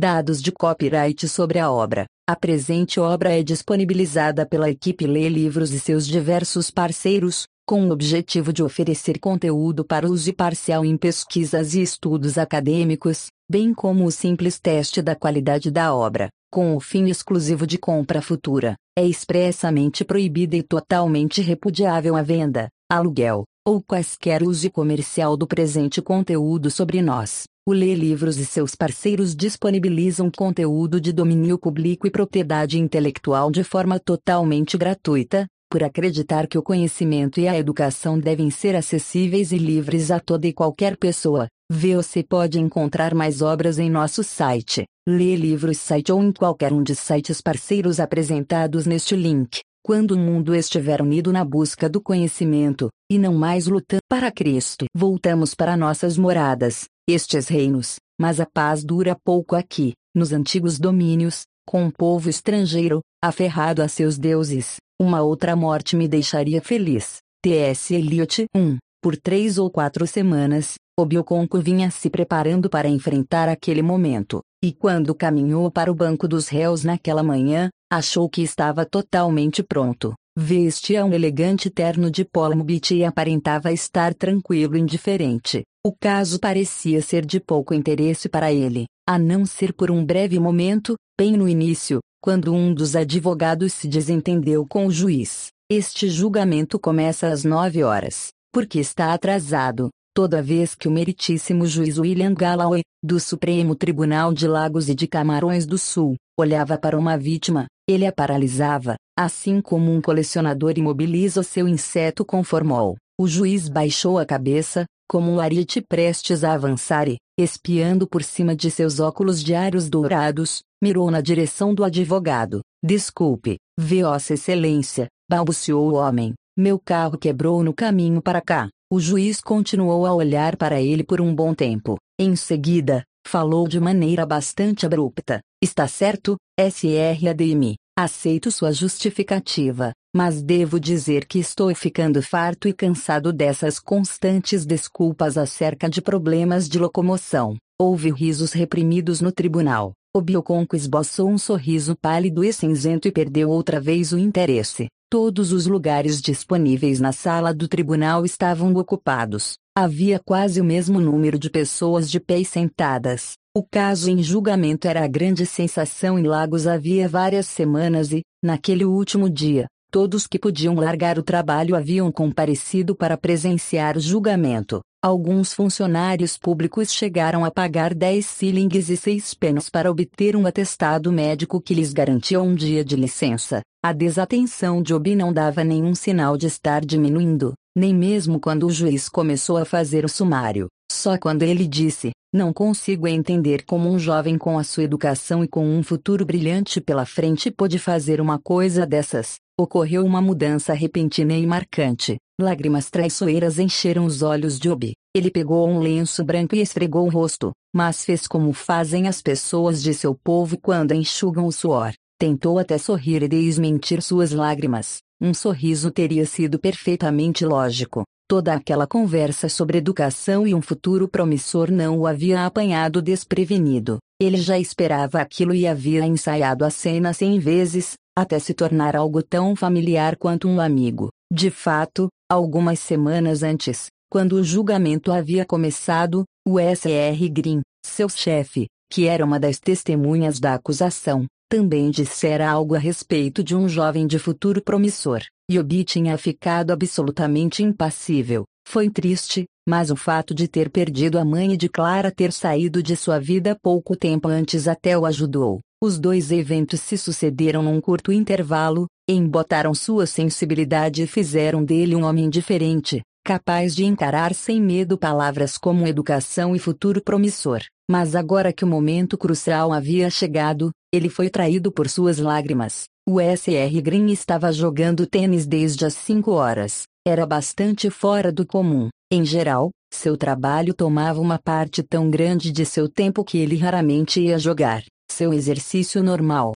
Dados de copyright sobre a obra. A presente obra é disponibilizada pela equipe Lê Livros e seus diversos parceiros, com o objetivo de oferecer conteúdo para uso parcial em pesquisas e estudos acadêmicos, bem como o simples teste da qualidade da obra, com o fim exclusivo de compra futura. É expressamente proibida e totalmente repudiável a venda, aluguel, ou quaisquer uso comercial do presente conteúdo sobre nós. O Lê Livros e seus parceiros disponibilizam conteúdo de domínio público e propriedade intelectual de forma totalmente gratuita, por acreditar que o conhecimento e a educação devem ser acessíveis e livres a toda e qualquer pessoa. Você pode encontrar mais obras em nosso site, Lê Livros site ou em qualquer um de sites parceiros apresentados neste link. Quando o mundo estiver unido na busca do conhecimento, e não mais lutando para Cristo, voltamos para nossas moradas, estes reinos, mas a paz dura pouco aqui, nos antigos domínios, com um povo estrangeiro, aferrado a seus deuses. Uma outra morte me deixaria feliz. T.S. Eliot 1. Por três ou quatro semanas, Obioconco vinha se preparando para enfrentar aquele momento, e quando caminhou para o banco dos réus naquela manhã, achou que estava totalmente pronto. Vestia um elegante terno de polmobit e aparentava estar tranquilo e indiferente. O caso parecia ser de pouco interesse para ele, a não ser por um breve momento, bem no início, quando um dos advogados se desentendeu com o juiz. Este julgamento começa às nove horas, porque está atrasado, toda vez que o meritíssimo juiz William Galloway, do Supremo Tribunal de Lagos e de Camarões do Sul, olhava para uma vítima, ele a paralisava, assim como um colecionador imobiliza seu inseto com formol. O juiz baixou a cabeça, como um ariete prestes a avançar e, espiando por cima de seus óculos diários dourados, mirou na direção do advogado. Desculpe, Vossa Excelência, balbuciou o homem. Meu carro quebrou no caminho para cá. O juiz continuou a olhar para ele por um bom tempo. Em seguida, falou de maneira bastante abrupta. Está certo, SRADM. Aceito sua justificativa, mas devo dizer que estou ficando farto e cansado dessas constantes desculpas acerca de problemas de locomoção. Houve risos reprimidos no tribunal. O Bioconco esboçou um sorriso pálido e cinzento e perdeu outra vez o interesse. Todos os lugares disponíveis na sala do tribunal estavam ocupados. Havia quase o mesmo número de pessoas de pé e sentadas. O caso em julgamento era a grande sensação em Lagos havia várias semanas e, naquele último dia, todos que podiam largar o trabalho haviam comparecido para presenciar o julgamento. Alguns funcionários públicos chegaram a pagar 10 shillings e 6 pence para obter um atestado médico que lhes garantia um dia de licença. A desatenção de Obi não dava nenhum sinal de estar diminuindo, nem mesmo quando o juiz começou a fazer o sumário. Só quando ele disse: Não consigo entender como um jovem com a sua educação e com um futuro brilhante pela frente pôde fazer uma coisa dessas. Ocorreu uma mudança repentina e marcante. Lágrimas traiçoeiras encheram os olhos de Obi. Ele pegou um lenço branco e esfregou o rosto, mas fez como fazem as pessoas de seu povo quando enxugam o suor. Tentou até sorrir e desmentir suas lágrimas. Um sorriso teria sido perfeitamente lógico, Toda aquela conversa sobre educação e um futuro promissor não o havia apanhado desprevenido. Ele já esperava aquilo e havia ensaiado a cena cem vezes, até se tornar algo tão familiar quanto um amigo. De fato, algumas semanas antes, quando o julgamento havia começado, o S.R. Green, seu chefe, que era uma das testemunhas da acusação, também dissera algo a respeito de um jovem de futuro promissor. Yobi tinha ficado absolutamente impassível. Foi triste, mas o fato de ter perdido a mãe e de Clara ter saído de sua vida pouco tempo antes até o ajudou. Os dois eventos se sucederam num curto intervalo, embotaram sua sensibilidade e fizeram dele um homem diferente, capaz de encarar sem medo palavras como educação e futuro promissor. Mas agora que o momento crucial havia chegado, ele foi traído por suas lágrimas. O SR Green estava jogando tênis desde as 5 horas. Era bastante fora do comum. Em geral, seu trabalho tomava uma parte tão grande de seu tempo que ele raramente ia jogar. Seu exercício normal,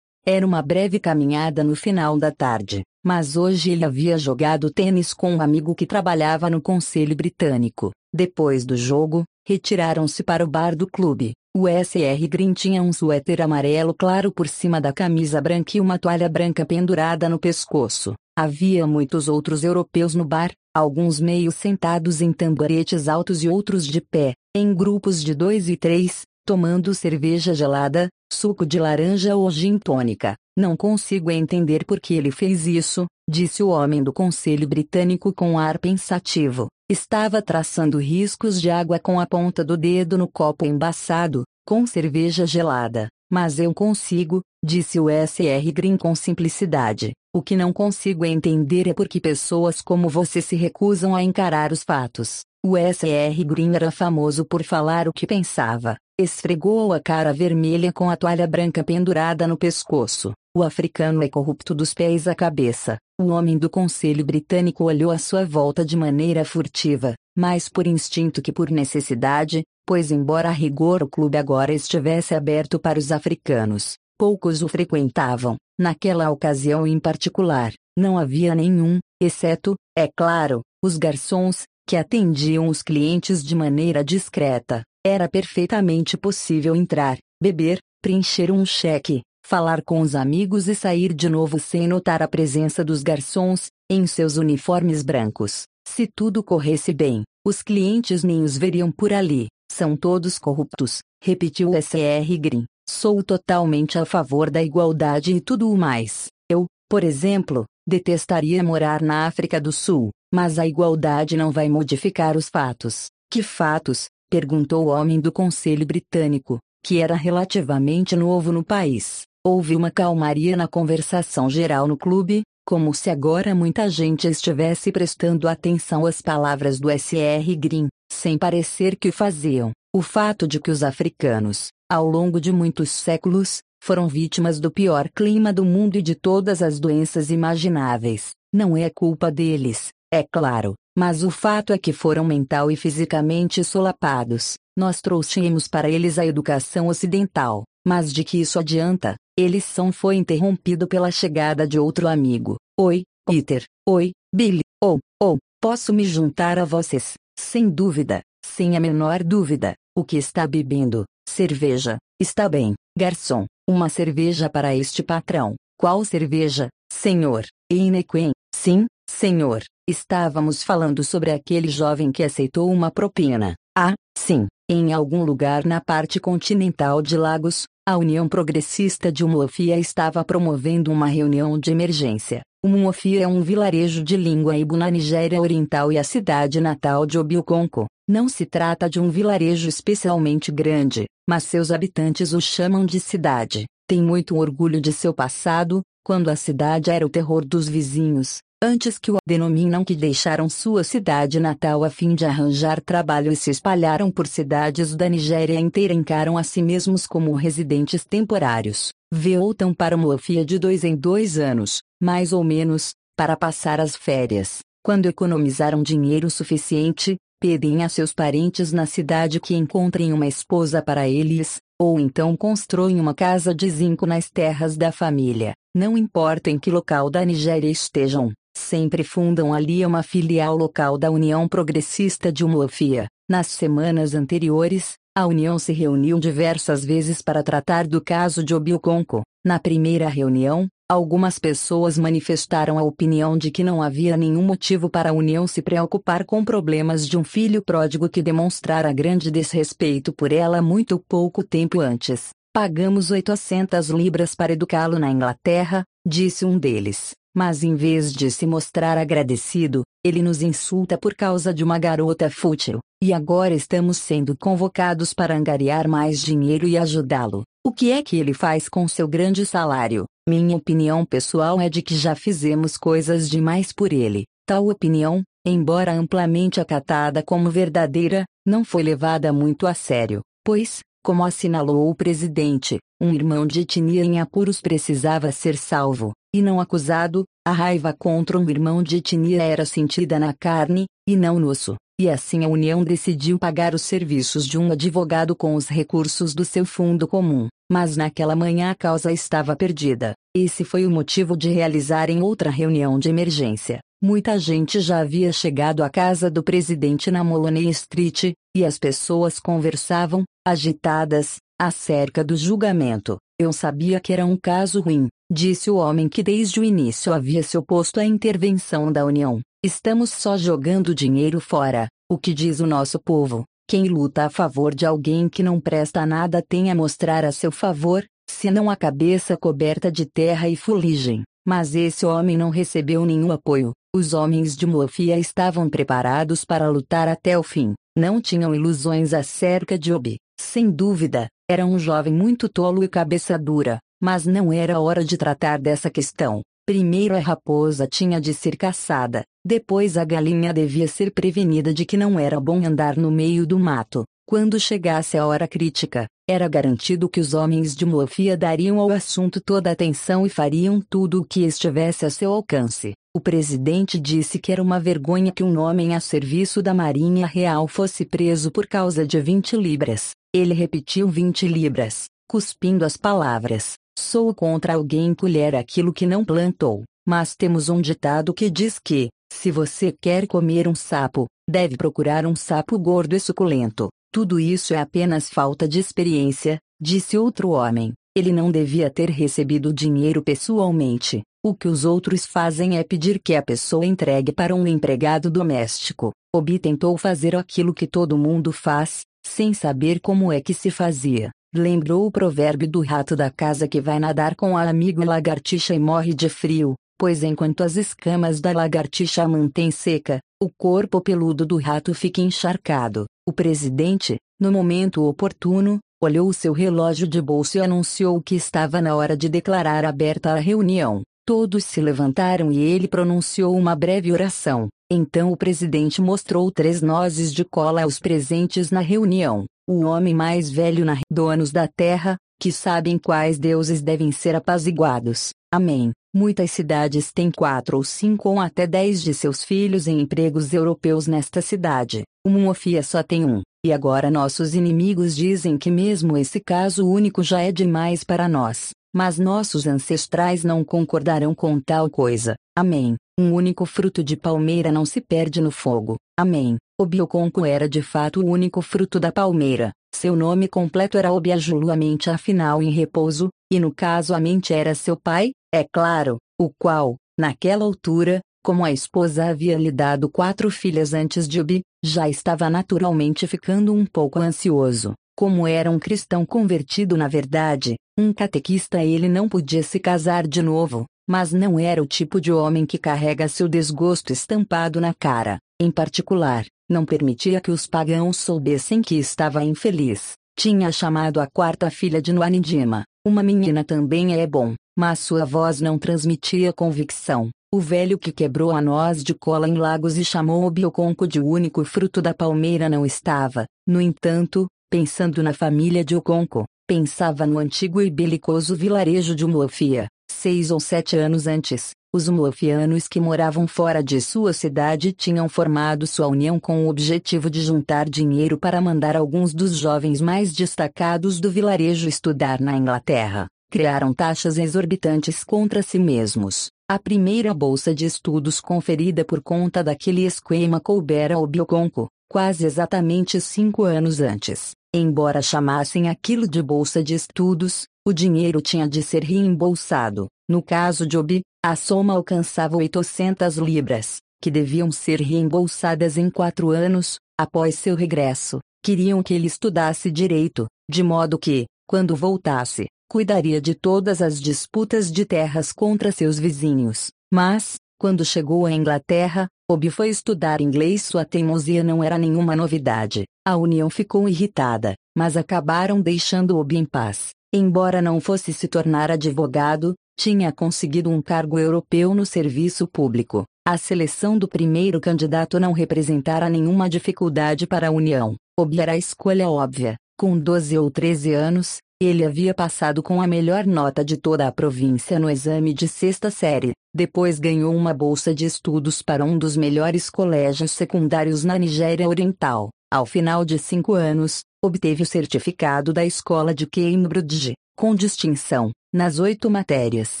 Era uma breve caminhada no final da tarde, mas hoje ele havia jogado tênis com um amigo que trabalhava no Conselho Britânico. Depois do jogo, retiraram-se para o bar do clube. O SR Green tinha um suéter amarelo claro por cima da camisa branca e uma toalha branca pendurada no pescoço. Havia muitos outros europeus no bar, alguns meio sentados em tamboretes altos e outros de pé, em grupos de dois e três, tomando cerveja gelada, suco de laranja ou gin tônica. Não consigo entender por que ele fez isso, disse o homem do conselho britânico com ar pensativo. Estava traçando riscos de água com a ponta do dedo no copo embaçado, com cerveja gelada. Mas eu consigo, disse o SR Green com simplicidade. O que não consigo entender é por que pessoas como você se recusam a encarar os fatos. O SR Green era famoso por falar o que pensava. Esfregou a cara vermelha com a toalha branca pendurada no pescoço. O africano é corrupto dos pés à cabeça. O homem do conselho britânico olhou à sua volta de maneira furtiva, mais por instinto que por necessidade, pois, embora a rigor o clube agora estivesse aberto para os africanos, poucos o frequentavam. Naquela ocasião em particular, não havia nenhum, exceto, é claro, os garçons, que atendiam os clientes de maneira discreta. Era perfeitamente possível entrar, beber, preencher um cheque, falar com os amigos e sair de novo sem notar a presença dos garçons, em seus uniformes brancos. Se tudo corresse bem, os clientes nem os veriam por ali. São todos corruptos, repetiu SR Green. Sou totalmente a favor da igualdade e tudo o mais. Eu, por exemplo, detestaria morar na África do Sul, mas a igualdade não vai modificar os fatos. Que fatos? Perguntou o homem do Conselho Britânico, que era relativamente novo no país. Houve uma calmaria na conversação geral no clube, como se agora muita gente estivesse prestando atenção às palavras do SR Green, sem parecer que o faziam. O fato de que os africanos, ao longo de muitos séculos, foram vítimas do pior clima do mundo e de todas as doenças imagináveis, não é culpa deles, é claro, mas o fato é que foram mental e fisicamente solapados. Nós trouxemos para eles a educação ocidental, mas de que isso adianta? Eles são foi interrompido pela chegada de outro amigo. Oi, Peter. Oi, Billy. Oh, oh, posso me juntar a vocês? Sem dúvida, sem a menor dúvida. O que está bebendo? Cerveja. Está bem, garçom. Uma cerveja para este patrão. Qual cerveja, senhor? Inequen. Sim, senhor. Estávamos falando sobre aquele jovem que aceitou uma propina. Ah, sim. Em algum lugar na parte continental de Lagos, a União Progressista de Umuofia estava promovendo uma reunião de emergência. Umuofia é um vilarejo de língua ibo na Nigéria Oriental e a cidade natal de Obilconco. Não se trata de um vilarejo especialmente grande, mas seus habitantes o chamam de cidade. Tem muito orgulho de seu passado, quando a cidade era o terror dos vizinhos, antes que o denominam que deixaram sua cidade natal a fim de arranjar trabalho e se espalharam por cidades da Nigéria inteira encaram a si mesmos como residentes temporários. Voltam para Moafia de dois em dois anos, mais ou menos, para passar as férias. Quando economizaram dinheiro suficiente, pedem a seus parentes na cidade que encontrem uma esposa para eles, ou então constroem uma casa de zinco nas terras da família. Não importa em que local da Nigéria estejam, Sempre fundam ali uma filial local da União Progressista de Umuofia. Nas semanas anteriores, a União se reuniu diversas vezes para tratar do caso de Obilconco. Na primeira reunião, algumas pessoas manifestaram a opinião de que não havia nenhum motivo para a União se preocupar com problemas de um filho pródigo que demonstrara grande desrespeito por ela muito pouco tempo antes. Pagamos 800 libras para educá-lo na Inglaterra, disse um deles. Mas em vez de se mostrar agradecido, ele nos insulta por causa de uma garota fútil, e agora estamos sendo convocados para angariar mais dinheiro e ajudá-lo. O que é que ele faz com seu grande salário? Minha opinião pessoal é de que já fizemos coisas demais por ele. Tal opinião, embora amplamente acatada como verdadeira, não foi levada muito a sério, pois, como assinalou o presidente, um irmão de etnia em apuros precisava ser salvo e não acusado, a raiva contra um irmão de etnia era sentida na carne, e não no osso, e assim a União decidiu pagar os serviços de um advogado com os recursos do seu fundo comum. mas naquela manhã a causa estava perdida. Esse foi o motivo de realizarem outra reunião de emergência. Muita gente já havia chegado à casa do presidente na Moloney Street, e as pessoas conversavam, agitadas, acerca do julgamento. Eu sabia que era um caso ruim, disse o homem que desde o início havia se oposto à intervenção da União. Estamos só jogando dinheiro fora. O que diz o nosso povo? Quem luta a favor de alguém que não presta nada tem a mostrar a seu favor, senão a cabeça coberta de terra e fuligem. Mas esse homem não recebeu nenhum apoio. Os homens de Mofia estavam preparados para lutar até o fim. Não tinham ilusões acerca de Obi. Sem dúvida, era um jovem muito tolo e cabeça dura, mas não era hora de tratar dessa questão. Primeiro a raposa tinha de ser caçada, depois a galinha devia ser prevenida de que não era bom andar no meio do mato. Quando chegasse a hora crítica, era garantido que os homens de Mofia dariam ao assunto toda a atenção e fariam tudo o que estivesse a seu alcance. O presidente disse que era uma vergonha que um homem a serviço da Marinha Real fosse preso por causa de 20 libras. Ele repetiu 20 libras, cuspindo as palavras. Sou contra alguém colher aquilo que não plantou, mas temos um ditado que diz que, se você quer comer um sapo, deve procurar um sapo gordo e suculento. Tudo isso é apenas falta de experiência, disse outro homem. Ele não devia ter recebido o dinheiro pessoalmente. O que os outros fazem é pedir que a pessoa entregue para um empregado doméstico. Obi tentou fazer aquilo que todo mundo faz, sem saber como é que se fazia. Lembrou o provérbio do rato da casa que vai nadar com a amiga lagartixa e morre de frio, pois enquanto as escamas da lagartixa mantém seca, o corpo peludo do rato fica encharcado. O presidente, no momento oportuno, olhou o seu relógio de bolso e anunciou que estava na hora de declarar aberta a reunião. Todos se levantaram e ele pronunciou uma breve oração. Então o presidente mostrou três nozes de cola aos presentes na reunião o homem mais velho na donos da terra, que sabem quais deuses devem ser apaziguados. Amém. Muitas cidades têm quatro ou cinco ou até dez de seus filhos em empregos europeus nesta cidade. O Muofia só tem um. E agora nossos inimigos dizem que mesmo esse caso único já é demais para nós. Mas nossos ancestrais não concordarão com tal coisa. Amém. Um único fruto de palmeira não se perde no fogo. Amém. O bioconco era de fato o único fruto da palmeira. Seu nome completo era Obiajulu a mente afinal em repouso, e no caso a mente era seu pai, é claro, o qual, naquela altura, como a esposa havia lhe dado quatro filhas antes de Obi, já estava naturalmente ficando um pouco ansioso. Como era um cristão convertido na verdade, um catequista ele não podia se casar de novo, mas não era o tipo de homem que carrega seu desgosto estampado na cara. Em particular, não permitia que os pagãos soubessem que estava infeliz. Tinha chamado a quarta filha de Nuanindima. Uma menina também é bom, mas sua voz não transmitia convicção. O velho que quebrou a noz de cola em Lagos e chamou o bioconco de único fruto da palmeira não estava, no entanto, pensando na família de Oconco, pensava no antigo e belicoso vilarejo de Umuofia. Seis ou sete anos antes, os umuofianos que moravam fora de sua cidade tinham formado sua união com o objetivo de juntar dinheiro para mandar alguns dos jovens mais destacados do vilarejo estudar na Inglaterra. Criaram taxas exorbitantes contra si mesmos. A primeira bolsa de estudos conferida por conta daquele esquema coubera ao Bioconco, quase exatamente cinco anos antes. Embora chamassem aquilo de bolsa de estudos, o dinheiro tinha de ser reembolsado. No caso de Obi, a soma alcançava 800 libras, que deviam ser reembolsadas em quatro anos, após seu regresso. Queriam que ele estudasse direito, de modo que, quando voltasse, cuidaria de todas as disputas de terras contra seus vizinhos. Mas, quando chegou à Inglaterra, Obi foi estudar inglês. Sua teimosia não era nenhuma novidade. A União ficou irritada, mas acabaram deixando Obi em paz. Embora não fosse se tornar advogado, tinha conseguido um cargo europeu no serviço público. A seleção do primeiro candidato não representara nenhuma dificuldade para a União. Obi era a escolha óbvia. Com 12 ou 13 anos, ele havia passado com a melhor nota de toda a província no exame de sexta série. Depois ganhou uma bolsa de estudos para um dos melhores colégios secundários na Nigéria Oriental. Ao final de cinco anos, obteve o certificado da escola de Cambridge, com distinção, nas oito matérias.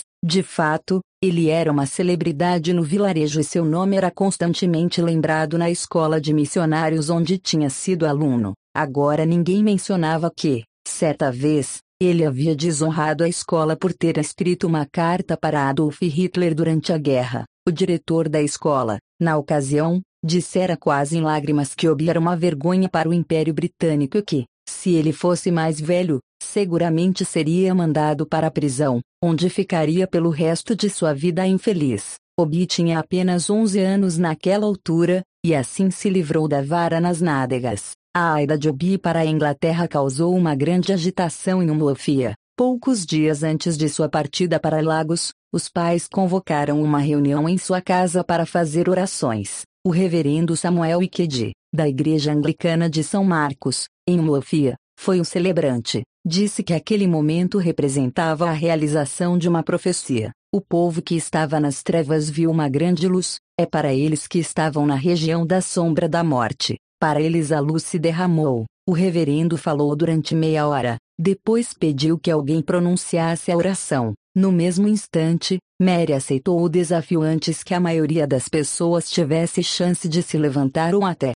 De fato, ele era uma celebridade no vilarejo e seu nome era constantemente lembrado na escola de missionários onde tinha sido aluno. Agora ninguém mencionava que, certa vez, ele havia desonrado a escola por ter escrito uma carta para Adolf Hitler durante a guerra. O diretor da escola, na ocasião, dissera quase em lágrimas que Obi era uma vergonha para o Império Britânico e que, se ele fosse mais velho, seguramente seria mandado para a prisão, onde ficaria pelo resto de sua vida infeliz. Obi tinha apenas 11 anos naquela altura, e assim se livrou da vara nas nádegas. A ida de Obi para a Inglaterra causou uma grande agitação em Umlofia. Poucos dias antes de sua partida para Lagos, os pais convocaram uma reunião em sua casa para fazer orações. O reverendo Samuel Ikedi, da Igreja Anglicana de São Marcos, em Umlofia, foi o celebrante. Disse que aquele momento representava a realização de uma profecia. O povo que estava nas trevas viu uma grande luz, é para eles que estavam na região da sombra da morte. Para eles a luz se derramou. O reverendo falou durante meia hora, depois pediu que alguém pronunciasse a oração. No mesmo instante, Mary aceitou o desafio antes que a maioria das pessoas tivesse chance de se levantar ou até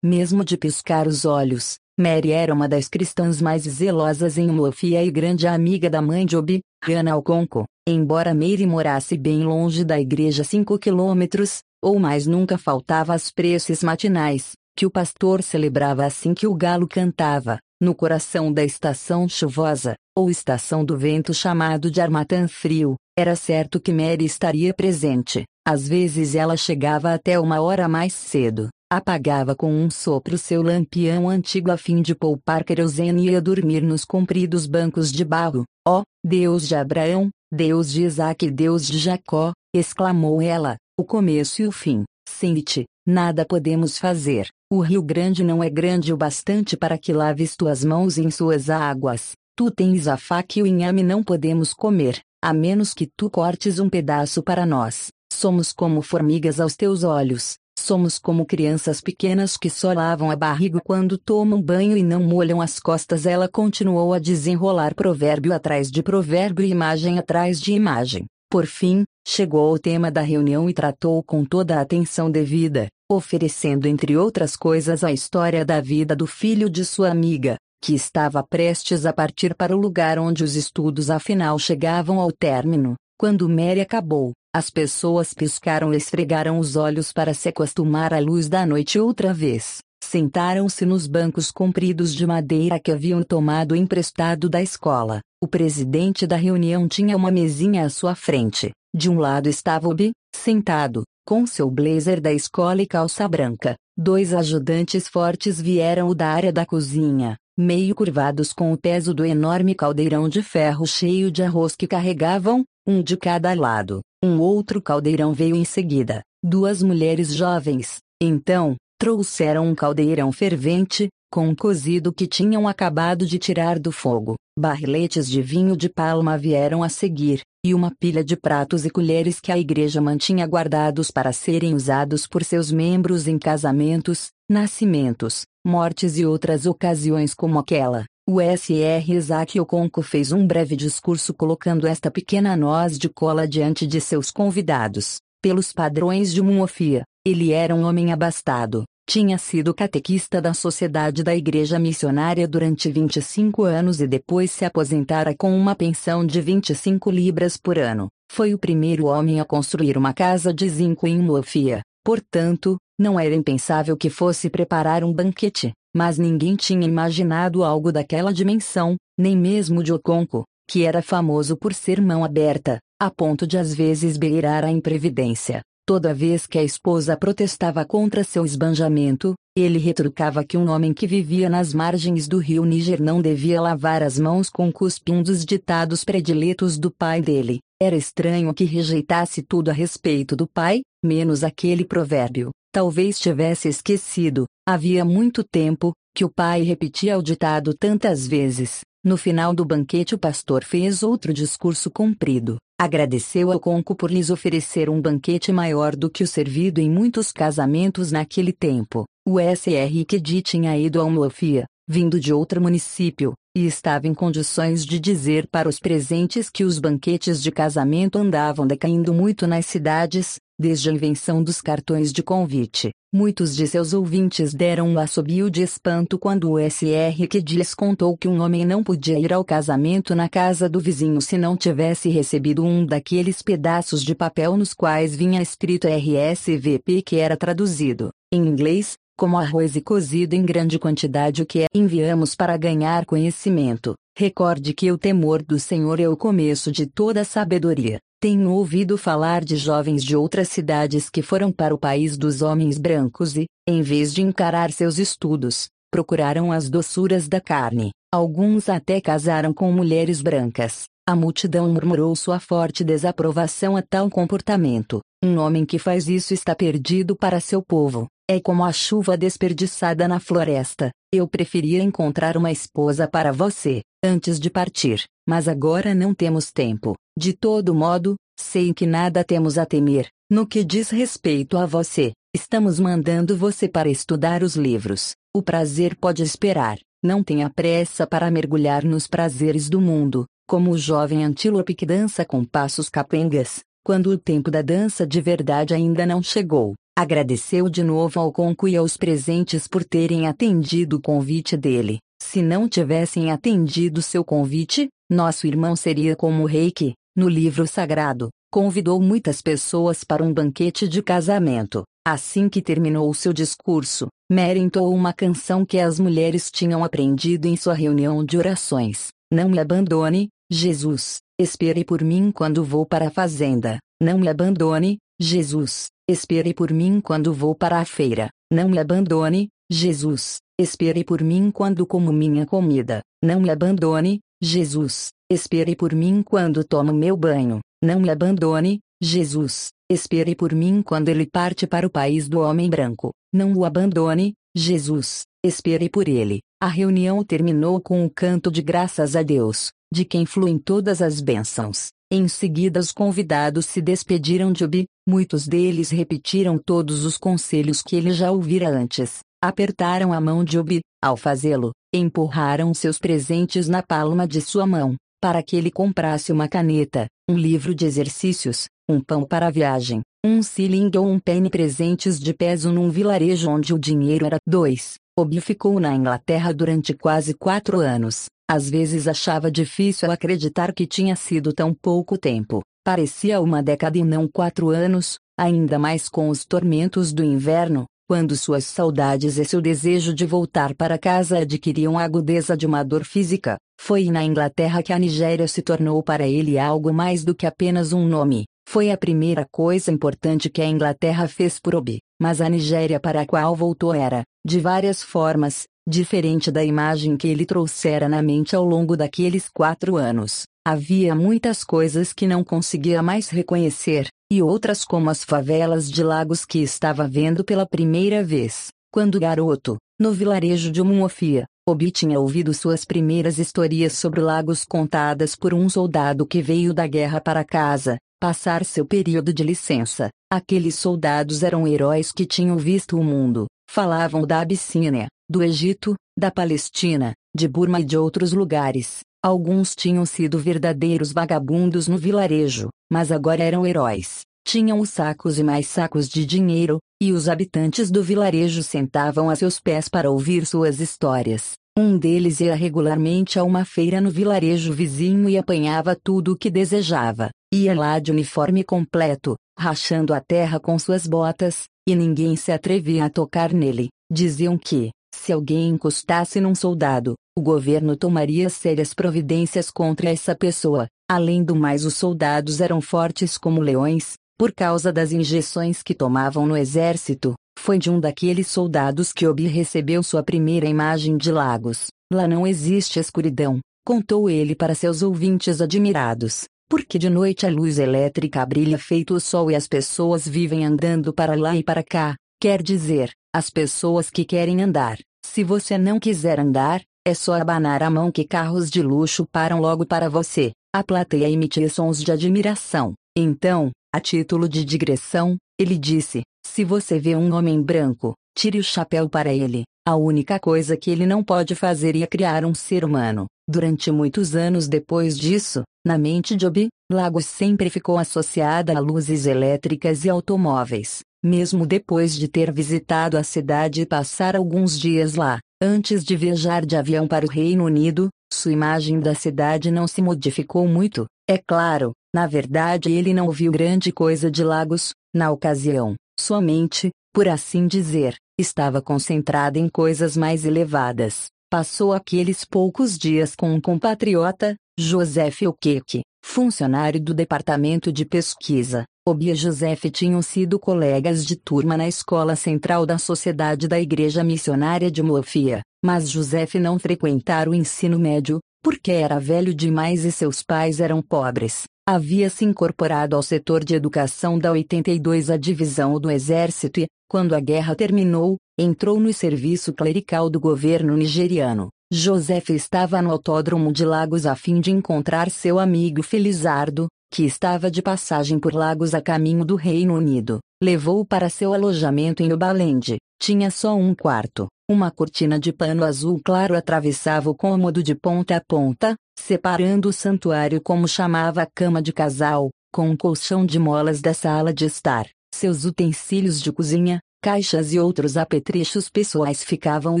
mesmo de piscar os olhos. Mary era uma das cristãs mais zelosas em Umlofia e grande amiga da mãe de Obi, Hannah Alconco. Embora Mary morasse bem longe da igreja cinco quilômetros, ou mais nunca faltava às preces matinais, que o pastor celebrava assim que o galo cantava, no coração da estação chuvosa, ou estação do vento chamado de Armatã Frio, era certo que Mary estaria presente. Às vezes ela chegava até uma hora mais cedo, apagava com um sopro seu lampião antigo a fim de poupar querosene e ia dormir nos compridos bancos de barro. Ó, oh, Deus de Abraão, Deus de Isaac e Deus de Jacó, exclamou ela, o começo e o fim. Sente, nada podemos fazer. O Rio Grande não é grande o bastante para que laves tuas mãos em suas águas. Tu tens a faca e o inhame não podemos comer, a menos que tu cortes um pedaço para nós. Somos como formigas aos teus olhos, Somos como crianças pequenas que só lavam a barriga quando tomam banho e não molham as costas. Ela continuou a desenrolar provérbio atrás de provérbio e imagem atrás de imagem. Por fim, chegou ao tema da reunião e tratou com toda a atenção devida, oferecendo entre outras coisas a história da vida do filho de sua amiga, que estava prestes a partir para o lugar onde os estudos afinal chegavam ao término. Quando Mary acabou, as pessoas piscaram e esfregaram os olhos para se acostumar à luz da noite outra vez. Sentaram-se nos bancos compridos de madeira que haviam tomado emprestado da escola. O presidente da reunião tinha uma mesinha à sua frente. De um lado estava Obi, sentado, com seu blazer da escola e calça branca. Dois ajudantes fortes vieram da área da cozinha, meio curvados com o peso do enorme caldeirão de ferro cheio de arroz que carregavam, um de cada lado. Um outro caldeirão veio em seguida. Duas mulheres jovens, então, trouxeram um caldeirão fervente, com um cozido que tinham acabado de tirar do fogo. Barriletes de vinho de palma vieram a seguir, e uma pilha de pratos e colheres que a igreja mantinha guardados para serem usados por seus membros em casamentos, nascimentos, mortes e outras ocasiões como aquela. O Sr. Isaac Oconco fez um breve discurso colocando esta pequena noz de cola diante de seus convidados. Pelos padrões de Muofia, ele era um homem abastado. Tinha sido catequista da Sociedade da Igreja Missionária durante 25 anos e depois se aposentara com uma pensão de 25 libras por ano. Foi o primeiro homem a construir uma casa de zinco em Muofia. Portanto, não era impensável que fosse preparar um banquete. Mas ninguém tinha imaginado algo daquela dimensão, nem mesmo de Oconco, que era famoso por ser mão aberta, a ponto de às vezes beirar a imprevidência. Toda vez que a esposa protestava contra seu esbanjamento, ele retrucava que um homem que vivia nas margens do rio Níger não devia lavar as mãos com cuspe um dos ditados prediletos do pai dele. Era estranho que rejeitasse tudo a respeito do pai, menos aquele provérbio. Talvez tivesse esquecido, havia muito tempo, que o pai repetia o ditado tantas vezes. No final do banquete o pastor fez outro discurso comprido. Agradeceu ao Conco por lhes oferecer um banquete maior do que o servido em muitos casamentos naquele tempo. O S.R. Kedi tinha ido a Umofia, vindo de outro município, e estava em condições de dizer para os presentes que os banquetes de casamento andavam decaindo muito nas cidades, desde a invenção dos cartões de convite. Muitos de seus ouvintes deram um assobio de espanto quando o SR que lhes contou que um homem não podia ir ao casamento na casa do vizinho se não tivesse recebido um daqueles pedaços de papel nos quais vinha escrito RSVP que era traduzido, em inglês, como arroz e cozido em grande quantidade o que é enviamos para ganhar conhecimento. Recorde que o temor do Senhor é o começo de toda sabedoria. Tenho ouvido falar de jovens de outras cidades que foram para o país dos homens brancos e, em vez de encarar seus estudos, procuraram as doçuras da carne. Alguns até casaram com mulheres brancas. A multidão murmurou sua forte desaprovação a tal comportamento. Um homem que faz isso está perdido para seu povo. É como a chuva desperdiçada na floresta. Eu preferia encontrar uma esposa para você, antes de partir, mas agora não temos tempo. De todo modo, sei que nada temos a temer. No que diz respeito a você, estamos mandando você para estudar os livros. O prazer pode esperar. Não tenha pressa para mergulhar nos prazeres do mundo, como o jovem antílope que dança com passos capengas, quando o tempo da dança de verdade ainda não chegou. Agradeceu de novo ao Conco e aos presentes por terem atendido o convite dele. Se não tivessem atendido seu convite, nosso irmão seria como o rei que, no livro sagrado, convidou muitas pessoas para um banquete de casamento. Assim que terminou seu discurso, Mary entoou uma canção que as mulheres tinham aprendido em sua reunião de orações. Não me abandone, Jesus, espere por mim quando vou para a fazenda. Não me abandone, Jesus, Espere por mim quando vou para a feira. Não me abandone, Jesus. Espere por mim quando como minha comida. Não me abandone, Jesus. Espere por mim quando tomo meu banho. Não me abandone, Jesus. Espere por mim quando ele parte para o país do homem branco. Não o abandone, Jesus. Espere por ele. A reunião terminou com um canto de graças a Deus, de quem fluem todas as bênçãos. Em seguida, os convidados se despediram de Obi, muitos deles repetiram todos os conselhos que ele já ouvira antes. Apertaram a mão de Obi, ao fazê-lo, empurraram seus presentes na palma de sua mão, para que ele comprasse uma caneta, um livro de exercícios, um pão para a viagem, um cilingue ou um pene presentes de peso num vilarejo onde o dinheiro era dois. Obi ficou na Inglaterra durante quase quatro anos. Às vezes achava difícil acreditar que tinha sido tão pouco tempo. Parecia uma década e não quatro anos, ainda mais com os tormentos do inverno, quando suas saudades e seu desejo de voltar para casa adquiriam a agudeza de uma dor física. Foi na Inglaterra que a Nigéria se tornou para ele algo mais do que apenas um nome. Foi a primeira coisa importante que a Inglaterra fez por Obi, mas a Nigéria para a qual voltou era, de várias formas, diferente da imagem que ele trouxera na mente ao longo daqueles quatro anos. Havia muitas coisas que não conseguia mais reconhecer, e outras como as favelas de Lagos que estava vendo pela primeira vez. Quando garoto, no vilarejo de Umuofia, Obi tinha ouvido suas primeiras histórias sobre Lagos contadas por um soldado que veio da guerra para casa, passar seu período de licença. Aqueles soldados eram heróis que tinham visto o mundo, falavam da Abissínia, do Egito, da Palestina, de Burma e de outros lugares. Alguns tinham sido verdadeiros vagabundos no vilarejo, mas agora eram heróis. Tinham os sacos e mais sacos de dinheiro, e os habitantes do vilarejo sentavam a seus pés para ouvir suas histórias. Um deles ia regularmente a uma feira no vilarejo vizinho e apanhava tudo o que desejava. Ia lá de uniforme completo, rachando a terra com suas botas, e ninguém se atrevia a tocar nele. Diziam que, se alguém encostasse num soldado, o governo tomaria sérias providências contra essa pessoa. Além do mais, os soldados eram fortes como leões, por causa das injeções que tomavam no exército. Foi de um daqueles soldados que Obi recebeu sua primeira imagem de Lagos. Lá não existe escuridão, contou ele para seus ouvintes admirados, porque de noite a luz elétrica brilha feito o sol e as pessoas vivem andando para lá e para cá. Quer dizer, as pessoas que querem andar. Se você não quiser andar, é só abanar a mão que carros de luxo param logo para você. A plateia emitia sons de admiração. Então, a título de digressão, ele disse: Se você vê um homem branco, tire o chapéu para ele. A única coisa que ele não pode fazer é criar um ser humano. Durante muitos anos depois disso, na mente de Obi, Lagos sempre ficou associada a luzes elétricas e automóveis. Mesmo depois de ter visitado a cidade e passar alguns dias lá, antes de viajar de avião para o Reino Unido, sua imagem da cidade não se modificou muito. É claro, na verdade ele não viu grande coisa de Lagos, na ocasião. Sua mente, por assim dizer, estava concentrada em coisas mais elevadas. Passou aqueles poucos dias com um compatriota, Joseph Okeke, funcionário do Departamento de Pesquisa. Obi e Joseph tinham sido colegas de turma na escola central da Sociedade da Igreja Missionária de Mofia, mas Joseph não frequentara o ensino médio, porque era velho demais e seus pais eram pobres. Havia se incorporado ao setor de educação da 82 a divisão do Exército e, quando a guerra terminou, entrou no serviço clerical do governo nigeriano. Joseph estava no autódromo de Lagos a fim de encontrar seu amigo Felizardo, que estava de passagem por Lagos a caminho do Reino Unido, levou-o para seu alojamento em Ubalende. Tinha só um quarto. Uma cortina de pano azul claro atravessava o cômodo de ponta a ponta, separando o santuário como chamava a cama de casal, com um colchão de molas da sala de estar. Seus utensílios de cozinha, caixas e outros apetrechos pessoais ficavam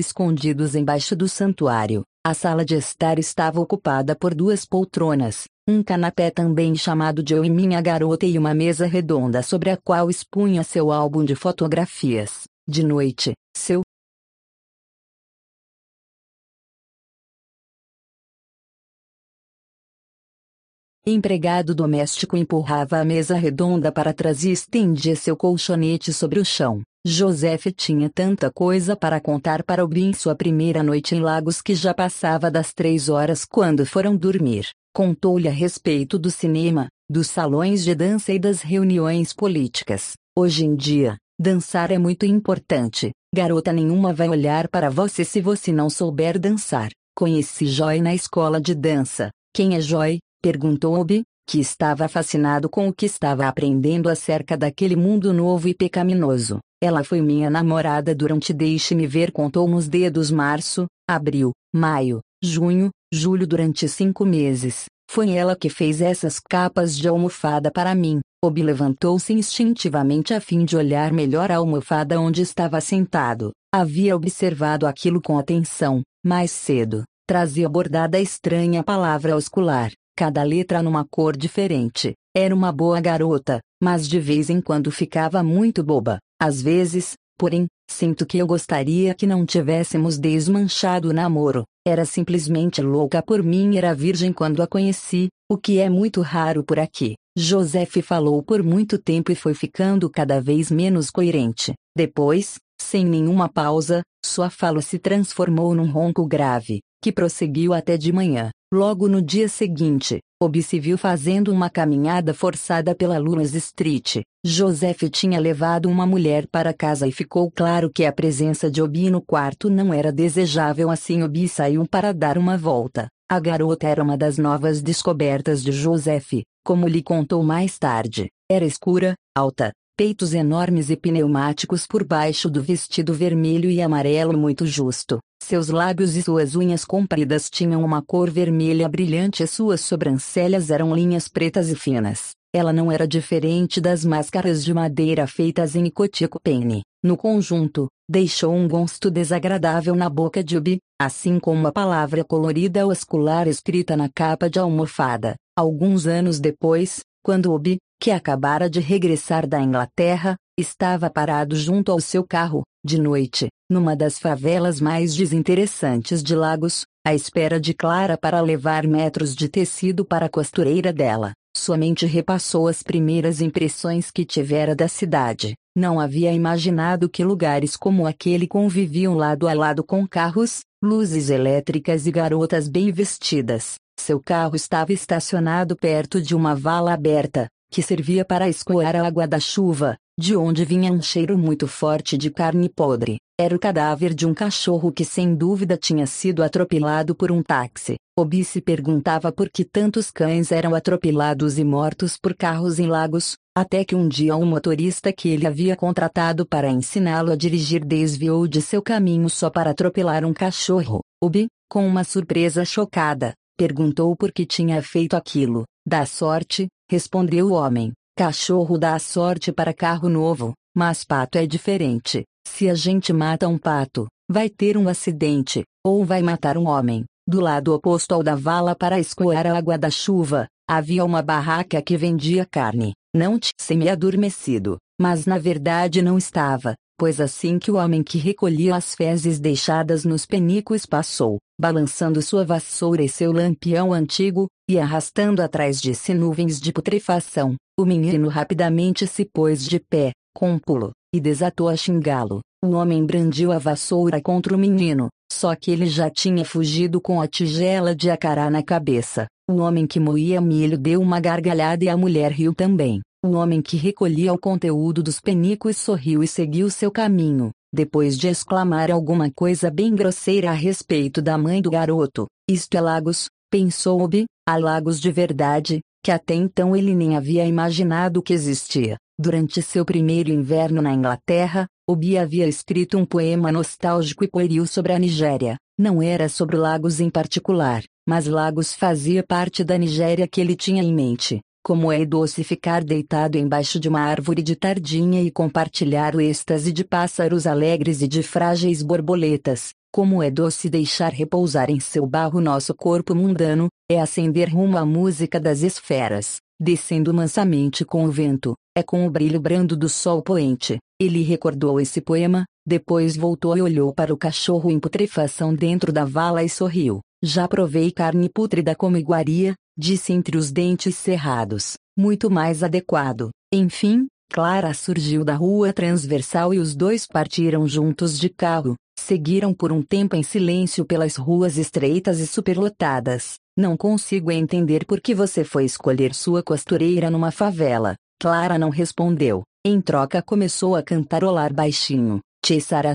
escondidos embaixo do santuário. A sala de estar estava ocupada por duas poltronas, um canapé também chamado de Eu e Minha Garota e uma mesa redonda sobre a qual expunha seu álbum de fotografias. De noite, seu empregado doméstico empurrava a mesa redonda para trás e estendia seu colchonete sobre o chão. Joseph tinha tanta coisa para contar para o em sua primeira noite em Lagos que já passava das três horas quando foram dormir. Contou-lhe a respeito do cinema, dos salões de dança e das reuniões políticas. Hoje em dia, dançar é muito importante. Garota nenhuma vai olhar para você se você não souber dançar. Conheci Joy na escola de dança. Quem é Joy? perguntou Obi, que estava fascinado com o que estava aprendendo acerca daquele mundo novo e pecaminoso. Ela foi minha namorada durante deixe-me ver contou nos dedos março, abril, maio, junho, julho durante cinco meses. Foi ela que fez essas capas de almofada para mim. Obi levantou-se instintivamente a fim de olhar melhor a almofada onde estava sentado. Havia observado aquilo com atenção, mais cedo. Trazia bordada estranha palavra oscular, cada letra numa cor diferente. Era uma boa garota, mas de vez em quando ficava muito boba. Às vezes, porém, sinto que eu gostaria que não tivéssemos desmanchado o namoro. Era simplesmente louca por mim era virgem quando a conheci, o que é muito raro por aqui. Joseph falou por muito tempo e foi ficando cada vez menos coerente. Depois, sem nenhuma pausa, sua fala se transformou num ronco grave, que prosseguiu até de manhã. Logo no dia seguinte, Obi se viu fazendo uma caminhada forçada pela Lewis Street. Joseph tinha levado uma mulher para casa e ficou claro que a presença de Obi no quarto não era desejável assim Obi saiu para dar uma volta. A garota era uma das novas descobertas de Joseph, como lhe contou mais tarde. Era escura, alta, peitos enormes e pneumáticos por baixo do vestido vermelho e amarelo muito justo. Seus lábios e suas unhas compridas tinham uma cor vermelha brilhante e suas sobrancelhas eram linhas pretas e finas. Ela não era diferente das máscaras de madeira feitas em Icotiko-Pene. No conjunto, deixou um gosto desagradável na boca de Ubi, assim como a palavra colorida oscular escrita na capa de almofada. Alguns anos depois, quando Ubi, que acabara de regressar da Inglaterra, estava parado junto ao seu carro, de noite, numa das favelas mais desinteressantes de Lagos, à espera de Clara para levar metros de tecido para a costureira dela. Sua mente repassou as primeiras impressões que tivera da cidade. Não havia imaginado que lugares como aquele conviviam lado a lado com carros, luzes elétricas e garotas bem vestidas. Seu carro estava estacionado perto de uma vala aberta, que servia para escoar a água da chuva, de onde vinha um cheiro muito forte de carne podre. Era o cadáver de um cachorro que sem dúvida tinha sido atropelado por um táxi. Obi se perguntava por que tantos cães eram atropelados e mortos por carros em lagos, até que um dia um motorista que ele havia contratado para ensiná-lo a dirigir desviou de seu caminho só para atropelar um cachorro. Obi, com uma surpresa chocada, perguntou por que tinha feito aquilo. Dá sorte, respondeu o homem. Cachorro dá sorte para carro novo, mas pato é diferente. Se a gente mata um pato, vai ter um acidente, ou vai matar um homem. Do lado oposto ao da vala para escoar a água da chuva, havia uma barraca que vendia carne. Não tinha semi-adormecido, mas na verdade não estava, pois assim que o homem que recolhia as fezes deixadas nos penicos passou, balançando sua vassoura e seu lampião antigo, e arrastando atrás de si nuvens de putrefação, o menino rapidamente se pôs de pé, com um pulo, e desatou a xingá-lo. O homem brandiu a vassoura contra o menino, só que ele já tinha fugido com a tigela de acará na cabeça. O homem que moía milho deu uma gargalhada e a mulher riu também. O homem que recolhia o conteúdo dos penicos sorriu e seguiu seu caminho, depois de exclamar alguma coisa bem grosseira a respeito da mãe do garoto. Isto é Lagos, pensou Obi, há Lagos de verdade, que até então ele nem havia imaginado que existia. Durante seu primeiro inverno na Inglaterra, Obi havia escrito um poema nostálgico e pueril sobre a Nigéria. Não era sobre Lagos em particular, mas Lagos fazia parte da Nigéria que ele tinha em mente. Como é doce ficar deitado embaixo de uma árvore de tardinha e compartilhar o êxtase de pássaros alegres e de frágeis borboletas. Como é doce deixar repousar em seu barro nosso corpo mundano, é acender rumo à música das esferas descendo mansamente com o vento, é com o brilho brando do sol poente. Ele recordou esse poema, depois voltou e olhou para o cachorro em putrefação dentro da vala e sorriu. Já provei carne pútrida como iguaria, disse entre os dentes cerrados, muito mais adequado. Enfim, Clara surgiu da rua transversal e os dois partiram juntos de carro. Seguiram por um tempo em silêncio pelas ruas estreitas e superlotadas. Não consigo entender por que você foi escolher sua costureira numa favela. Clara não respondeu. Em troca começou a cantarolar baixinho. Tchê sará